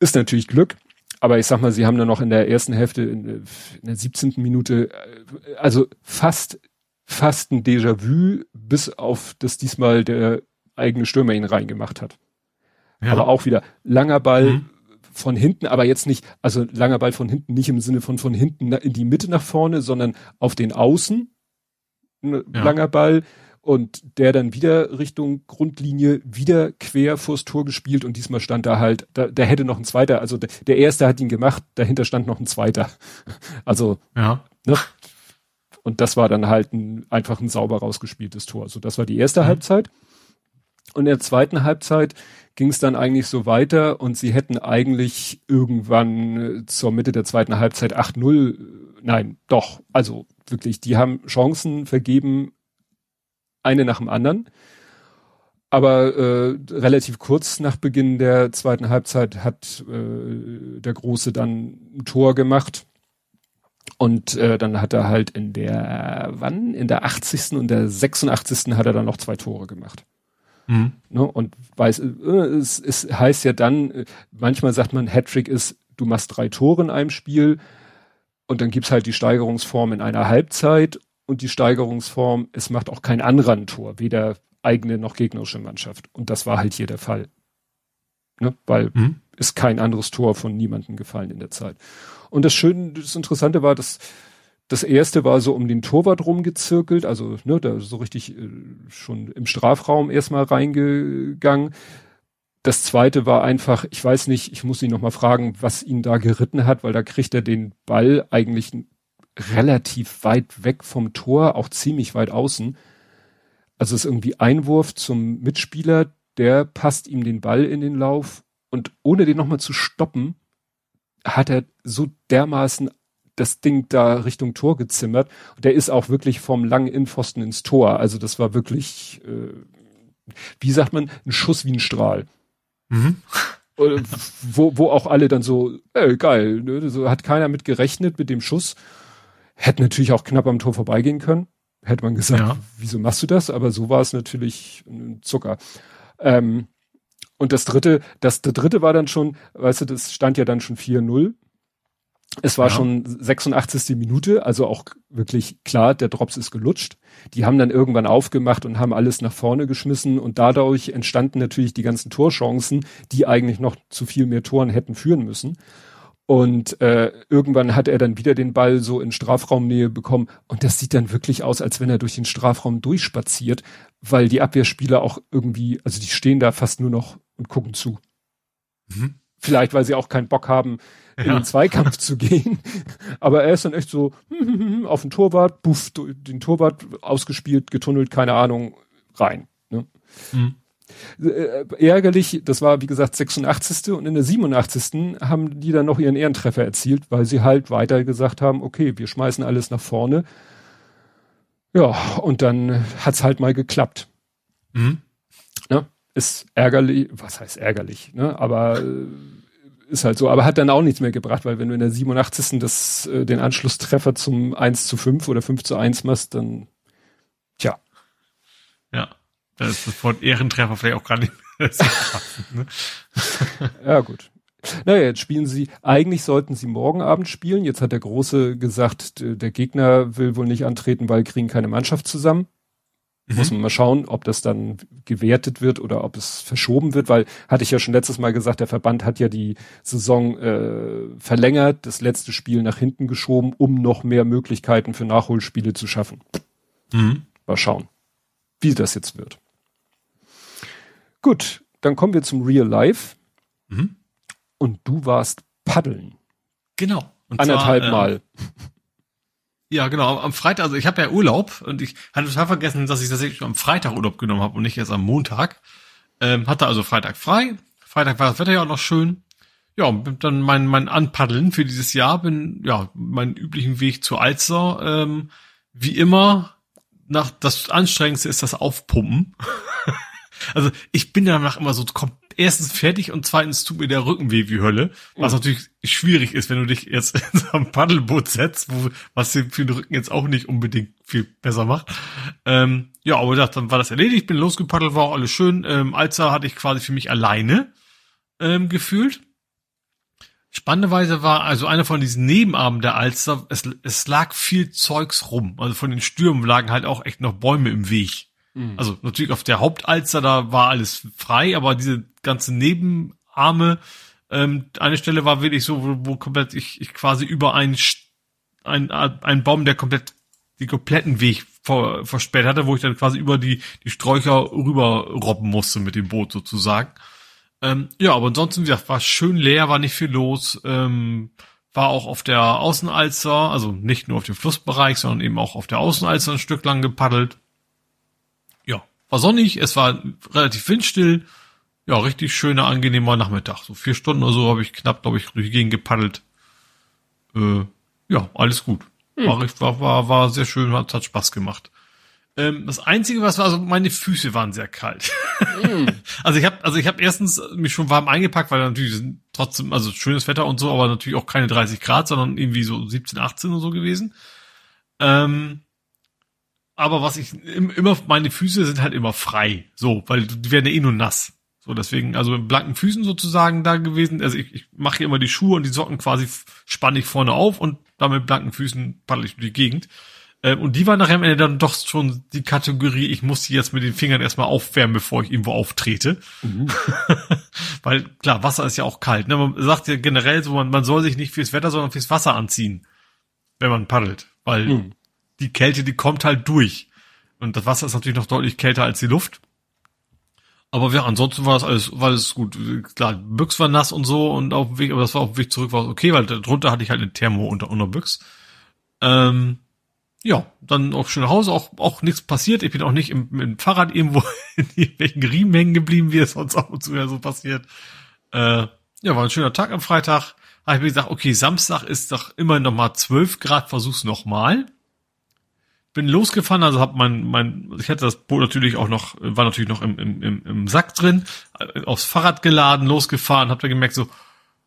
Ist natürlich Glück, aber ich sag mal, sie haben dann noch in der ersten Hälfte, in, in der 17. Minute, äh, also fast, fast ein Déjà-vu, bis auf das diesmal der eigene Stürmer ihn reingemacht hat. Ja. Aber auch wieder langer Ball mhm. von hinten, aber jetzt nicht, also langer Ball von hinten, nicht im Sinne von von hinten in die Mitte nach vorne, sondern auf den Außen, ja. langer Ball und der dann wieder Richtung Grundlinie wieder quer vors Tor gespielt und diesmal stand da halt, da, der hätte noch ein zweiter, also der, der erste hat ihn gemacht, dahinter stand noch ein zweiter. Also, ja. ne? Und das war dann halt ein, einfach ein sauber rausgespieltes Tor. So, das war die erste mhm. Halbzeit. Und in der zweiten Halbzeit ging es dann eigentlich so weiter und sie hätten eigentlich irgendwann äh, zur Mitte der zweiten Halbzeit 8-0, nein, doch, also wirklich, die haben Chancen vergeben, eine nach dem anderen. Aber äh, relativ kurz nach Beginn der zweiten Halbzeit hat äh, der Große dann ein Tor gemacht. Und äh, dann hat er halt in der, wann? In der 80. und der 86. hat er dann noch zwei Tore gemacht. Mhm. Ne? Und weiß, äh, es, es heißt ja dann, äh, manchmal sagt man, Hattrick ist, du machst drei Tore in einem Spiel und dann gibt's halt die Steigerungsform in einer Halbzeit und die Steigerungsform, es macht auch kein anderer ein Tor, weder eigene noch gegnerische Mannschaft. Und das war halt hier der Fall. Ne? Weil mhm. ist kein anderes Tor von niemandem gefallen in der Zeit. Und das Schöne, das Interessante war, dass das erste war so um den Torwart rumgezirkelt, also ne, da so richtig äh, schon im Strafraum erstmal reingegangen. Das zweite war einfach, ich weiß nicht, ich muss ihn nochmal fragen, was ihn da geritten hat, weil da kriegt er den Ball eigentlich relativ weit weg vom Tor, auch ziemlich weit außen. Also es ist irgendwie Einwurf zum Mitspieler, der passt ihm den Ball in den Lauf und ohne den nochmal zu stoppen, hat er so dermaßen das Ding da Richtung Tor gezimmert. Und der ist auch wirklich vom langen Innenpfosten ins Tor. Also das war wirklich, äh, wie sagt man, ein Schuss wie ein Strahl. Mhm. wo, wo auch alle dann so, ey, geil, ne? so hat keiner mit gerechnet mit dem Schuss. Hätte natürlich auch knapp am Tor vorbeigehen können. Hätte man gesagt, ja. wieso machst du das? Aber so war es natürlich ein Zucker. Ähm, und das dritte, das, der dritte war dann schon, weißt du, das stand ja dann schon 4-0. Es war ja. schon 86. Minute, also auch wirklich klar, der Drops ist gelutscht. Die haben dann irgendwann aufgemacht und haben alles nach vorne geschmissen und dadurch entstanden natürlich die ganzen Torchancen, die eigentlich noch zu viel mehr Toren hätten führen müssen. Und äh, irgendwann hat er dann wieder den Ball so in Strafraumnähe bekommen. Und das sieht dann wirklich aus, als wenn er durch den Strafraum durchspaziert, weil die Abwehrspieler auch irgendwie, also die stehen da fast nur noch und gucken zu. Mhm. Vielleicht, weil sie auch keinen Bock haben, in den Zweikampf zu gehen. Aber er ist dann echt so auf den Torwart, buff, den Torwart ausgespielt, getunnelt, keine Ahnung, rein. Ne? Mhm. Äh, ärgerlich, das war wie gesagt 86. und in der 87. haben die dann noch ihren Ehrentreffer erzielt, weil sie halt weiter gesagt haben, okay, wir schmeißen alles nach vorne. Ja, und dann hat's halt mal geklappt. Mhm. Ne? ist ärgerlich, was heißt ärgerlich, ne? Aber äh, ist halt so, aber hat dann auch nichts mehr gebracht, weil wenn du in der 87. Das, äh, den Anschlusstreffer zum 1 zu 5 oder 5 zu 1 machst, dann tja. Ja, da ist das Wort Ehrentreffer vielleicht auch gar nicht mehr so krass, ne? Ja, gut. Naja, jetzt spielen sie, eigentlich sollten sie morgen Abend spielen. Jetzt hat der Große gesagt, der Gegner will wohl nicht antreten, weil kriegen keine Mannschaft zusammen. Mhm. Muss man mal schauen, ob das dann gewertet wird oder ob es verschoben wird, weil hatte ich ja schon letztes Mal gesagt, der Verband hat ja die Saison äh, verlängert, das letzte Spiel nach hinten geschoben, um noch mehr Möglichkeiten für Nachholspiele zu schaffen. Mhm. Mal schauen, wie das jetzt wird. Gut, dann kommen wir zum Real Life. Mhm. Und du warst paddeln. Genau. Und Anderthalb zwar, Mal. Ja, genau. Am Freitag, also ich habe ja Urlaub und ich hatte total vergessen, dass ich tatsächlich am Freitag Urlaub genommen habe und nicht erst am Montag. Ähm, hatte also Freitag frei. Freitag war das Wetter ja auch noch schön. Ja, und dann mein, mein Anpaddeln für dieses Jahr bin, ja, meinen üblichen Weg zur Alster. Ähm, wie immer, nach das Anstrengendste ist das Aufpumpen. also ich bin danach immer so komplett erstens fertig und zweitens tut mir der Rücken weh wie Hölle. Was mhm. natürlich schwierig ist, wenn du dich jetzt in so ein Paddelboot setzt, wo, was dir für den Rücken jetzt auch nicht unbedingt viel besser macht. Ähm, ja, aber dachte, dann war das erledigt, bin losgepaddelt, war auch alles schön. Ähm, Alza hatte ich quasi für mich alleine ähm, gefühlt. Spannenderweise war also einer von diesen Nebenabenden der Alster, es, es lag viel Zeugs rum. Also von den Stürmen lagen halt auch echt noch Bäume im Weg. Mhm. Also natürlich auf der Hauptalster, da war alles frei, aber diese ganzen Nebenarme, ähm, eine Stelle war wirklich so, wo, wo komplett ich, ich quasi über einen ein, ein Baum, der komplett die kompletten Weg ver, versperrt hatte, wo ich dann quasi über die, die Sträucher rüber robben musste mit dem Boot sozusagen. Ähm, ja, aber ansonsten, wie gesagt, war schön leer, war nicht viel los. Ähm, war auch auf der Außenalster, also nicht nur auf dem Flussbereich, sondern eben auch auf der Außenalster ein Stück lang gepaddelt war sonnig, es war relativ windstill. Ja, richtig schöner, angenehmer Nachmittag. So vier Stunden oder so habe ich knapp, glaube ich, durch die Gegend gepaddelt. Äh, ja, alles gut. Hm. War, war, war, war sehr schön, hat, hat Spaß gemacht. Ähm, das Einzige, was war, also meine Füße waren sehr kalt. Mm. also ich habe, also ich habe erstens mich schon warm eingepackt, weil natürlich trotzdem, also schönes Wetter und so, aber natürlich auch keine 30 Grad, sondern irgendwie so 17, 18 oder so gewesen. Ähm, aber was ich immer, meine Füße sind halt immer frei. So, weil die werden ja eh nur nass. So, deswegen, also mit blanken Füßen sozusagen da gewesen. Also ich, ich mache hier immer die Schuhe und die Socken quasi spanne ich vorne auf und dann mit blanken Füßen paddel ich durch die Gegend. Ähm, und die war nachher am Ende dann doch schon die Kategorie, ich muss die jetzt mit den Fingern erstmal aufwärmen, bevor ich irgendwo auftrete. Mhm. Weil klar, Wasser ist ja auch kalt. Ne? Man sagt ja generell so, man, man soll sich nicht fürs Wetter, sondern fürs Wasser anziehen, wenn man paddelt. Weil mhm die Kälte, die kommt halt durch. Und das Wasser ist natürlich noch deutlich kälter als die Luft. Aber ja, ansonsten war das alles, war alles gut. Klar, Büchs war nass und so und auf dem Weg, aber das war auf dem Weg zurück war okay, weil drunter hatte ich halt eine Thermo unter, unter Büchs. Ähm, ja, dann auch schön nach Hause, auch, auch nichts passiert. Ich bin auch nicht im, im Fahrrad irgendwo in irgendwelchen Riemen hängen geblieben, wie es sonst auch und zu ja so passiert. Äh, ja, war ein schöner Tag am Freitag. Habe ich mir gesagt, okay, Samstag ist doch immer noch mal 12 Grad, versuch's noch mal bin losgefahren, also habe mein, mein, ich hatte das Boot natürlich auch noch, war natürlich noch im, im, im Sack drin, äh, aufs Fahrrad geladen, losgefahren, habe da gemerkt so,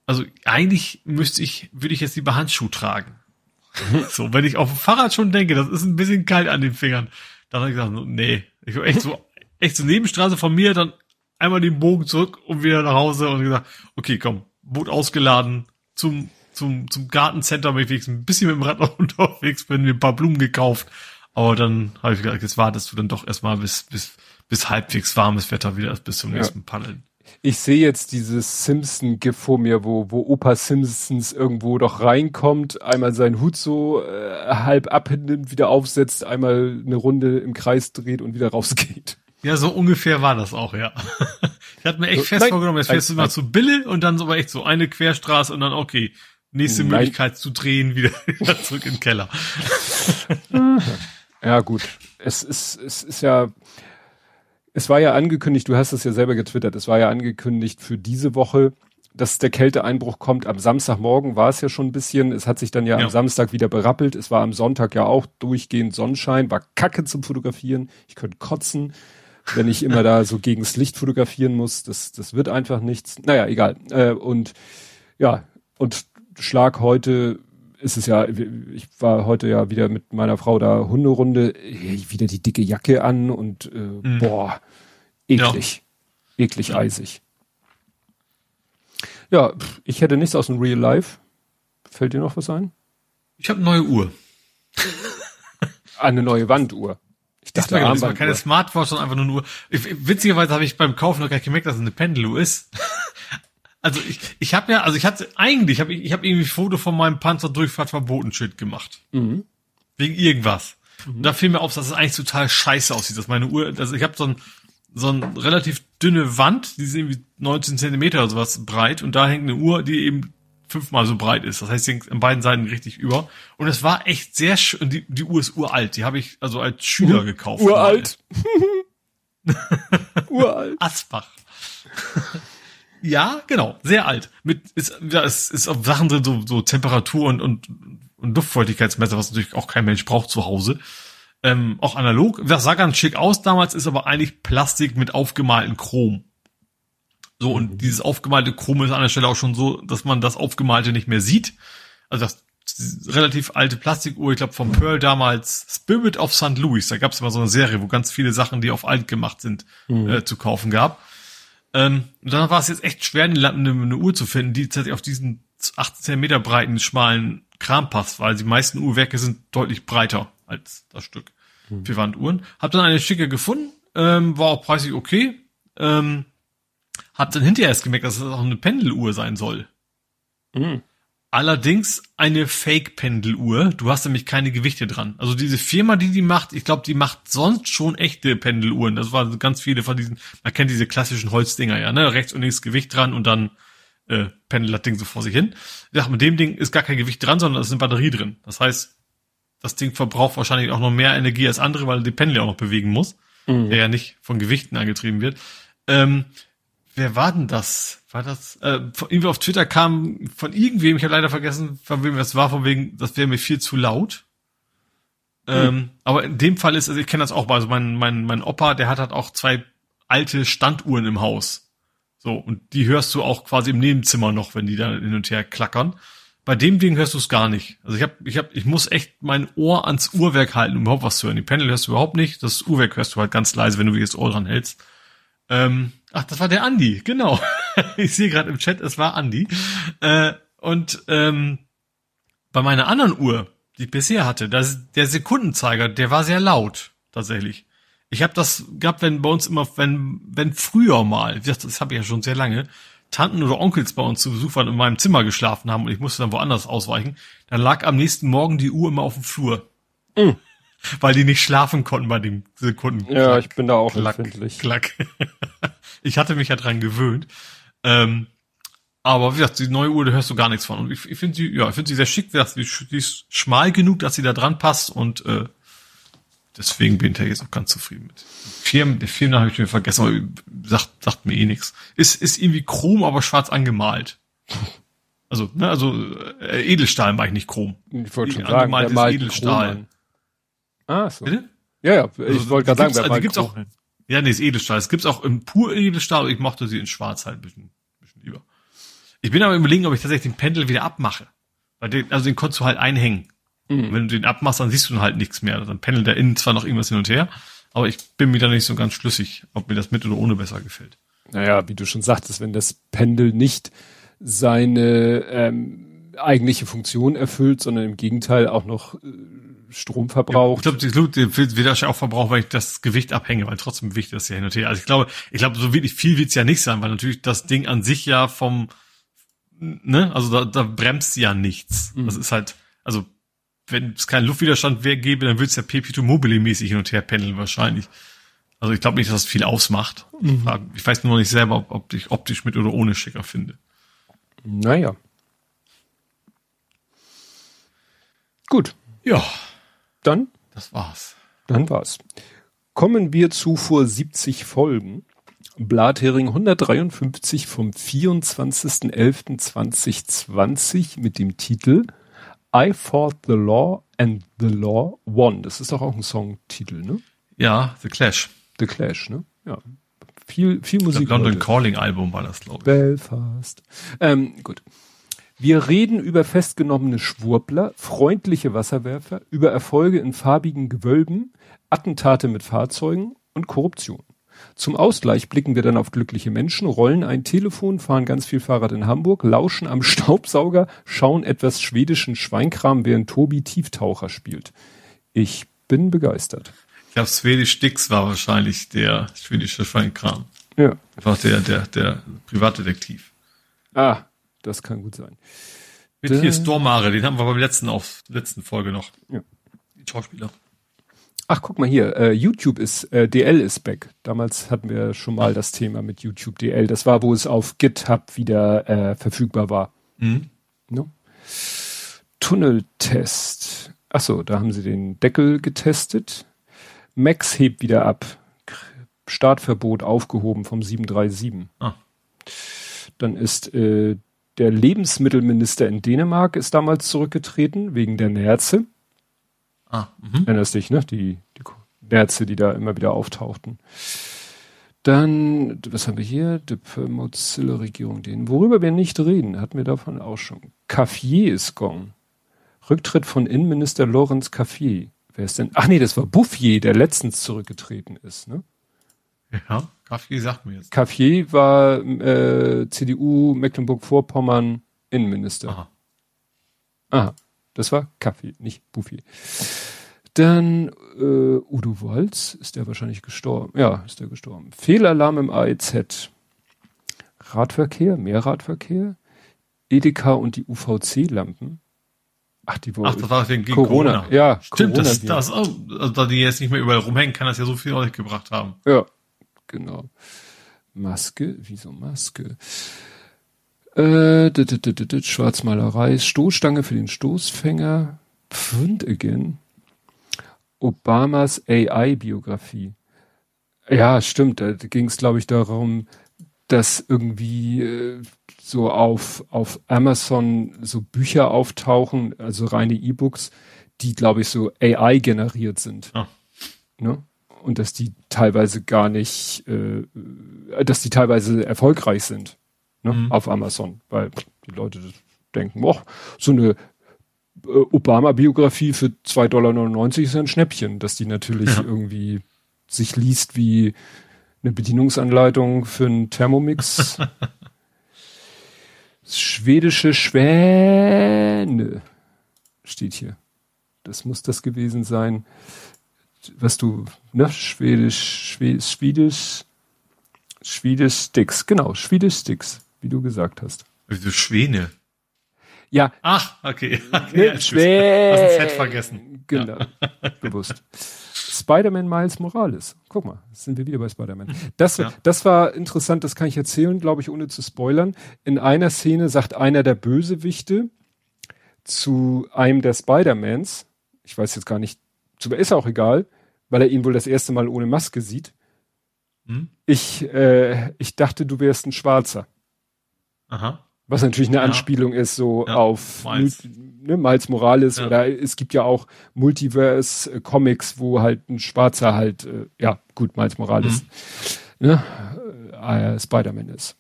also eigentlich müsste ich, würde ich jetzt lieber Handschuh tragen. so, wenn ich auf dem Fahrrad schon denke, das ist ein bisschen kalt an den Fingern, dann habe ich gesagt, nee, ich war echt so, echt so Nebenstraße von mir, dann einmal den Bogen zurück und wieder nach Hause und gesagt, okay, komm, Boot ausgeladen, zum zum, zum Gartencenter, weil ich ein bisschen mit dem Rad unterwegs bin, mir ein paar Blumen gekauft, aber dann habe ich gedacht, jetzt wartest du dann doch erstmal bis, bis, bis halbwegs warmes Wetter wieder bis zum nächsten ja. Paddeln. Ich sehe jetzt dieses Simpson-GIF vor mir, wo, wo Opa Simpsons irgendwo doch reinkommt, einmal seinen Hut so äh, halb abnimmt, wieder aufsetzt, einmal eine Runde im Kreis dreht und wieder rausgeht. Ja, so ungefähr war das auch, ja. Ich hatte mir echt so, fest nein, vorgenommen, jetzt fährst du mal zu Bille und dann so aber echt so eine Querstraße und dann, okay, nächste nein. Möglichkeit zu drehen, wieder, wieder zurück in den Keller. Ja, gut. Es ist, es ist ja, es war ja angekündigt, du hast es ja selber getwittert, es war ja angekündigt für diese Woche, dass der Kälteeinbruch kommt. Am Samstagmorgen war es ja schon ein bisschen. Es hat sich dann ja, ja, am Samstag wieder berappelt. Es war am Sonntag ja auch durchgehend Sonnenschein, war kacke zum Fotografieren. Ich könnte kotzen. wenn ich immer da so gegens Licht fotografieren muss, das, das wird einfach nichts. Naja, egal. Äh, und ja, und Schlag heute ist es ja, ich war heute ja wieder mit meiner Frau da Hunderunde, wieder die dicke Jacke an und äh, mhm. boah, eklig. Ja. Eklig eisig. Ja, ich hätte nichts aus dem Real Life. Fällt dir noch was ein? Ich habe eine neue Uhr. eine neue Wanduhr. Ich dachte, das war, das war keine Smartwatch, sondern einfach nur eine Uhr. Witzigerweise habe ich beim Kaufen noch gar nicht gemerkt, dass es eine Pendeluhr ist. Also ich, ich habe ja, also ich hatte eigentlich, hab ich, ich habe irgendwie ein Foto von meinem Panzerdurchfahrtverbotenschild gemacht. Mhm. Wegen irgendwas. Mhm. Und da fiel mir auf, dass es eigentlich total scheiße aussieht, dass meine Uhr, also ich habe so ein so ein relativ dünne Wand, die ist irgendwie 19 Zentimeter oder sowas breit und da hängt eine Uhr, die eben fünfmal so breit ist. Das heißt, sie hängt an beiden Seiten richtig über. Und es war echt sehr schön. Die, die Uhr ist uralt. Die habe ich also als Schüler gekauft. Uralt. uralt. Asbach. Ja, genau, sehr alt. Mit ist ja, es ist auf Sachen drin so, so Temperatur und und und Luftfeuchtigkeitsmesser, was natürlich auch kein Mensch braucht zu Hause. Ähm, auch analog. Das sah ganz schick aus damals, ist aber eigentlich Plastik mit aufgemalten Chrom. So, und mhm. dieses aufgemalte Chrom ist an der Stelle auch schon so, dass man das Aufgemalte nicht mehr sieht. Also das relativ alte Plastikuhr, ich glaube vom Pearl damals, Spirit of St. Louis. Da gab es immer so eine Serie, wo ganz viele Sachen, die auf alt gemacht sind, mhm. äh, zu kaufen gab. Ähm, und dann war es jetzt echt schwer, eine, eine, eine Uhr zu finden, die tatsächlich auf diesen 18 Meter breiten, schmalen Kram passt, weil die meisten Uhrwerke sind deutlich breiter als das Stück hm. für Wanduhren. Hab dann eine schicke gefunden, ähm, war auch preislich okay. Ähm, hab dann hinterher erst gemerkt, dass es das auch eine Pendeluhr sein soll. Mhm. Allerdings eine Fake-Pendeluhr. Du hast nämlich keine Gewichte dran. Also diese Firma, die die macht, ich glaube, die macht sonst schon echte Pendeluhren. Das waren ganz viele von diesen, man kennt diese klassischen Holzdinger ja, ne? Rechts und links Gewicht dran und dann äh, pendelt das Ding so vor sich hin. Ja, mit dem Ding ist gar kein Gewicht dran, sondern es ist eine Batterie drin. Das heißt, das Ding verbraucht wahrscheinlich auch noch mehr Energie als andere, weil die Pendel auch noch bewegen muss, mhm. der ja nicht von Gewichten angetrieben wird. Ähm, wer war denn das? War das, äh, von, irgendwie auf Twitter kam von irgendwem, ich habe leider vergessen, von wem das war, von wegen, das wäre mir viel zu laut. Mhm. Ähm, aber in dem Fall ist, also ich kenne das auch, also mein, mein, mein Opa, der hat halt auch zwei alte Standuhren im Haus. So, und die hörst du auch quasi im Nebenzimmer noch, wenn die da hin und her klackern. Bei dem Ding hörst du es gar nicht. Also ich hab, ich hab, ich muss echt mein Ohr ans Uhrwerk halten, um überhaupt was zu hören. Die Panel hörst du überhaupt nicht. Das Uhrwerk hörst du halt ganz leise, wenn du das Ohr dran hältst. Ähm, ach, das war der Andi, genau. ich sehe gerade im Chat, es war Andi. Äh, und ähm, bei meiner anderen Uhr, die ich bisher hatte, das, der Sekundenzeiger, der war sehr laut, tatsächlich. Ich habe das gehabt, wenn bei uns immer, wenn, wenn früher mal, das, das habe ich ja schon sehr lange, Tanten oder Onkels bei uns zu Besuch waren in meinem Zimmer geschlafen haben und ich musste dann woanders ausweichen, dann lag am nächsten Morgen die Uhr immer auf dem Flur. Mm weil die nicht schlafen konnten bei den Sekunden. Ja, ich bin da auch klack, empfindlich. Klack. ich hatte mich ja dran gewöhnt. Ähm, aber wie gesagt, die neue Uhr, da hörst du gar nichts von. Und ich, ich finde sie, ja, ich finde sie sehr schick. Die, die ist schmal genug, dass sie da dran passt und äh, deswegen bin ich da jetzt auch ganz zufrieden mit. Firmen, der Firmen habe ich mir vergessen, aber sagt, sagt mir eh nichts. Ist, ist irgendwie chrom, aber schwarz angemalt. Also, ne, also äh, Edelstahl mache ich nicht chrom. Ich wollte schon sagen, der malt Edelstahl. Ah, so. Bitte? Ja, ja, ich also, wollte gerade sagen, wer also gibt's auch, ja, nee, ist Edelstahl. Es gibt's auch im pur Edelstahl, aber ich mochte sie in schwarz halt ein bisschen, bisschen lieber. Ich bin aber überlegen, ob ich tatsächlich den Pendel wieder abmache. Weil den, also den konntest du halt einhängen. Mhm. Wenn du den abmachst, dann siehst du halt nichts mehr. Dann pendelt da innen zwar noch irgendwas hin und her, aber ich bin mir da nicht so ganz schlüssig, ob mir das mit oder ohne besser gefällt. Naja, wie du schon sagtest, wenn das Pendel nicht seine ähm, eigentliche Funktion erfüllt, sondern im Gegenteil auch noch äh, Strom verbraucht. Ja, ich glaube, wird auch verbraucht, weil ich das Gewicht abhänge, weil trotzdem wichtig ist ja hin und her. Also ich glaube, ich glaube, so wirklich viel wird's ja nicht sein, weil natürlich das Ding an sich ja vom, ne, also da, da bremst ja nichts. Mhm. Das ist halt, also wenn es keinen Luftwiderstand gäbe, dann würde es ja Pepito Mobile mäßig hin und her pendeln wahrscheinlich. Also ich glaube nicht, dass das viel ausmacht. Mhm. Ich weiß nur noch nicht selber, ob, ob ich optisch mit oder ohne schicker finde. Naja. Gut. Ja. Dann? Das war's. Dann war's. Kommen wir zu vor 70 Folgen. Blathering 153 vom 24.11.2020 mit dem Titel I Fought the Law and the Law Won. Das ist doch auch ein Songtitel, ne? Ja, The Clash. The Clash, ne? ja, viel, viel Musik. Das London heute. Calling Album war das, glaube ich. Belfast. Ähm, gut. Wir reden über festgenommene Schwurbler, freundliche Wasserwerfer, über Erfolge in farbigen Gewölben, Attentate mit Fahrzeugen und Korruption. Zum Ausgleich blicken wir dann auf glückliche Menschen, rollen ein Telefon, fahren ganz viel Fahrrad in Hamburg, lauschen am Staubsauger, schauen etwas schwedischen Schweinkram, während Tobi Tieftaucher spielt. Ich bin begeistert. Ich glaube, Swedish Sticks war wahrscheinlich der schwedische Schweinkram. Ja. Einfach der, der, der Privatdetektiv. Ah, das kann gut sein. Mit Da- hier Stormare, den haben wir beim letzten auf letzten Folge noch. Ja. Die Schauspieler. Ach, guck mal hier, äh, YouTube ist, äh, DL ist back. Damals hatten wir schon mal das Thema mit YouTube DL. Das war, wo es auf GitHub wieder äh, verfügbar war. Mhm. Ne? Tunneltest. Ach so, da haben sie den Deckel getestet. Max hebt wieder ab. Startverbot aufgehoben vom 737. Ah. Dann ist äh, der Lebensmittelminister in Dänemark ist damals zurückgetreten wegen der Nerze. Ah, mhm. Erinnerst dich, ne? Die, die Nerze, die da immer wieder auftauchten. Dann, was haben wir hier? Die Mozilla-Regierung, den, worüber wir nicht reden, hatten wir davon auch schon. Caffier ist gone. Rücktritt von Innenminister Lorenz Caffier. Wer ist denn? Ach nee, das war Bouffier, der letztens zurückgetreten ist, ne? Ja, Kaffee sagt mir jetzt. Caffier war äh, CDU Mecklenburg-Vorpommern Innenminister. Aha. Aha, das war Kaffee, nicht Bouffier. Dann äh, Udo Wolz, ist der wahrscheinlich gestorben? Ja, ist der gestorben. Fehlalarm im AEZ. Radverkehr, mehr Radverkehr. Edeka und die UVC-Lampen. Ach, die Ach, das war wegen Corona. Corona. Ja, Stimmt, das, Corona- das, oh, also da die jetzt nicht mehr überall rumhängen, kann das ja so viel auch nicht gebracht haben. Ja, genau. Maske, wieso Maske? Äh, Schwarzmalerei, Stoßstange für den Stoßfänger, Pfund again. Obamas AI-Biografie. Ja, stimmt, da ging es, glaube ich, darum, dass irgendwie äh, so auf, auf Amazon so Bücher auftauchen, also reine E-Books, die, glaube ich, so AI generiert sind. Ah. Ne? Und dass die teilweise gar nicht, äh, dass die teilweise erfolgreich sind ne? Mhm. auf Amazon, weil die Leute denken, oh, so eine äh, Obama-Biografie für 2,99 Dollar ist ja ein Schnäppchen, dass die natürlich Ja. irgendwie sich liest wie eine Bedienungsanleitung für einen Thermomix. Schwedische Schwäne steht hier. Das muss das gewesen sein, was du, ne, Schwedisch, Schwedisch, Schwedisch, Schwedisch Sticks, genau, Schwedisch Sticks, wie du gesagt hast. Wieso Schwäne? Ja, Ach, okay. okay Ne, ja, ich Schwä- Hast das Set vergessen. Genau, bewusst. Spider-Man Miles Morales. Guck mal, sind wir wieder bei Spider-Man. Das, Ja. das war interessant, das kann ich erzählen, glaube ich, ohne zu spoilern. In einer Szene sagt einer der Bösewichte zu einem der Spider-Mans, ich weiß jetzt gar nicht, zu- ist auch egal, weil er ihn wohl das erste Mal ohne Maske sieht. Hm? Ich, äh, ich dachte, du wärst ein Schwarzer. Aha. Was natürlich eine Ja. Anspielung ist, so Ja, auf Miles. Ne, Miles Morales Ja. oder es gibt ja auch Multiverse-Comics, wo halt ein Schwarzer halt, äh, ja, gut, Miles Morales, Mhm. ne, äh, Spider-Man ist.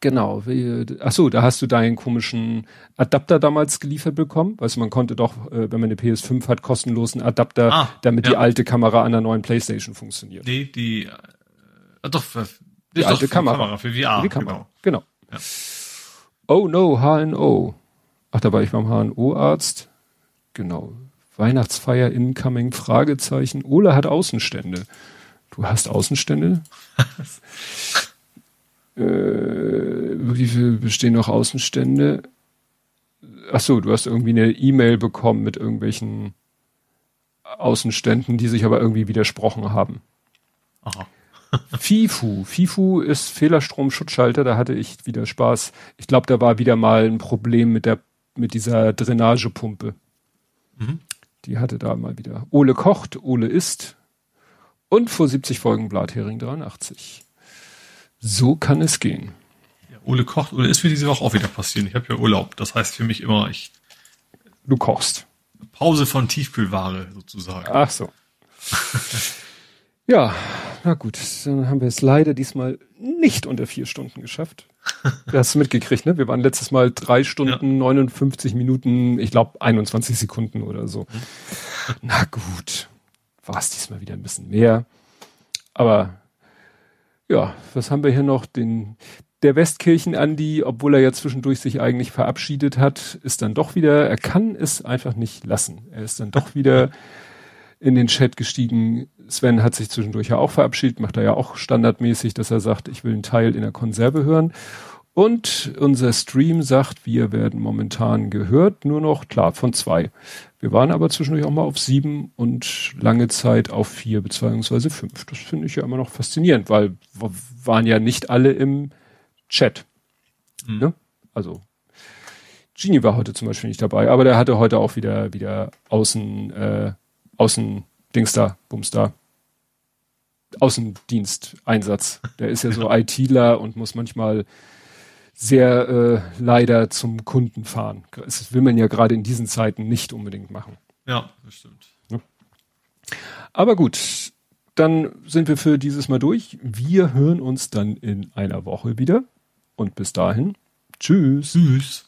Genau. Wie, ach so, da hast du deinen komischen Adapter damals geliefert bekommen. Weißt du, man konnte doch, äh, wenn man eine PS5 hat, kostenlos einen Adapter, Ah, damit die ja. alte Kamera an der neuen Playstation funktioniert. Nee, die, äh, doch, für, Die ist alte doch für Kamera. Für VR, die Kamera. genau. Genau. Ja. Oh no, HNO. Ach, da war ich beim HNO-Arzt. Genau. Weihnachtsfeier incoming, Fragezeichen. Ole hat Außenstände. Du hast Außenstände? äh, wie viel bestehen noch Außenstände? Ach so, du hast irgendwie eine E-Mail bekommen mit irgendwelchen Außenständen, die sich aber irgendwie widersprochen haben. Aha. FIFU. FIFU ist Fehlerstrom-Schutzschalter, da hatte ich wieder Spaß. Ich glaube, da war wieder mal ein Problem mit der, mit dieser Drainagepumpe. Mhm. Die hatte da mal wieder. Ole kocht, Ole isst. Und vor 70 Folgen Blathering 83. So kann es gehen. Ja, Ole kocht, Ole ist mir diese Woche auch wieder passieren. Ich habe ja Urlaub. Das heißt für mich immer, ich, Du kochst. Pause von Tiefkühlware sozusagen. Ach so. ja, na gut, dann haben wir es leider diesmal nicht unter vier Stunden geschafft. Du hast es mitgekriegt, ne? Wir waren letztes Mal drei Stunden, ja. 59 Minuten, ich glaube 21 Sekunden oder so. Mhm. Na gut, war es diesmal wieder ein bisschen mehr. Aber ja, was haben wir hier noch? Den, der Westkirchen-Andi, obwohl er ja zwischendurch sich eigentlich verabschiedet hat, ist dann doch wieder, er kann es einfach nicht lassen. Er ist dann doch wieder in den Chat gestiegen. Sven hat sich zwischendurch ja auch verabschiedet, macht er ja auch standardmäßig, dass er sagt, ich will einen Teil in der Konserve hören. Und unser Stream sagt, wir werden momentan gehört, nur noch, klar, von zwei. Wir waren aber zwischendurch auch mal auf sieben und lange Zeit auf vier beziehungsweise fünf. Das finde ich ja immer noch faszinierend, weil waren ja nicht alle im Chat. Mhm. Ne? Also Genie war heute zum Beispiel nicht dabei, aber der hatte heute auch wieder wieder außen äh, Außendings da, Bums da. Außendiensteinsatz. Der ist ja so ITler und muss manchmal sehr äh, leider zum Kunden fahren. Das will man ja gerade in diesen Zeiten nicht unbedingt machen. Ja, das stimmt. Ja. Aber gut, dann sind wir für dieses Mal durch. Wir hören uns dann in einer Woche wieder. Und bis dahin, tschüss. Tschüss.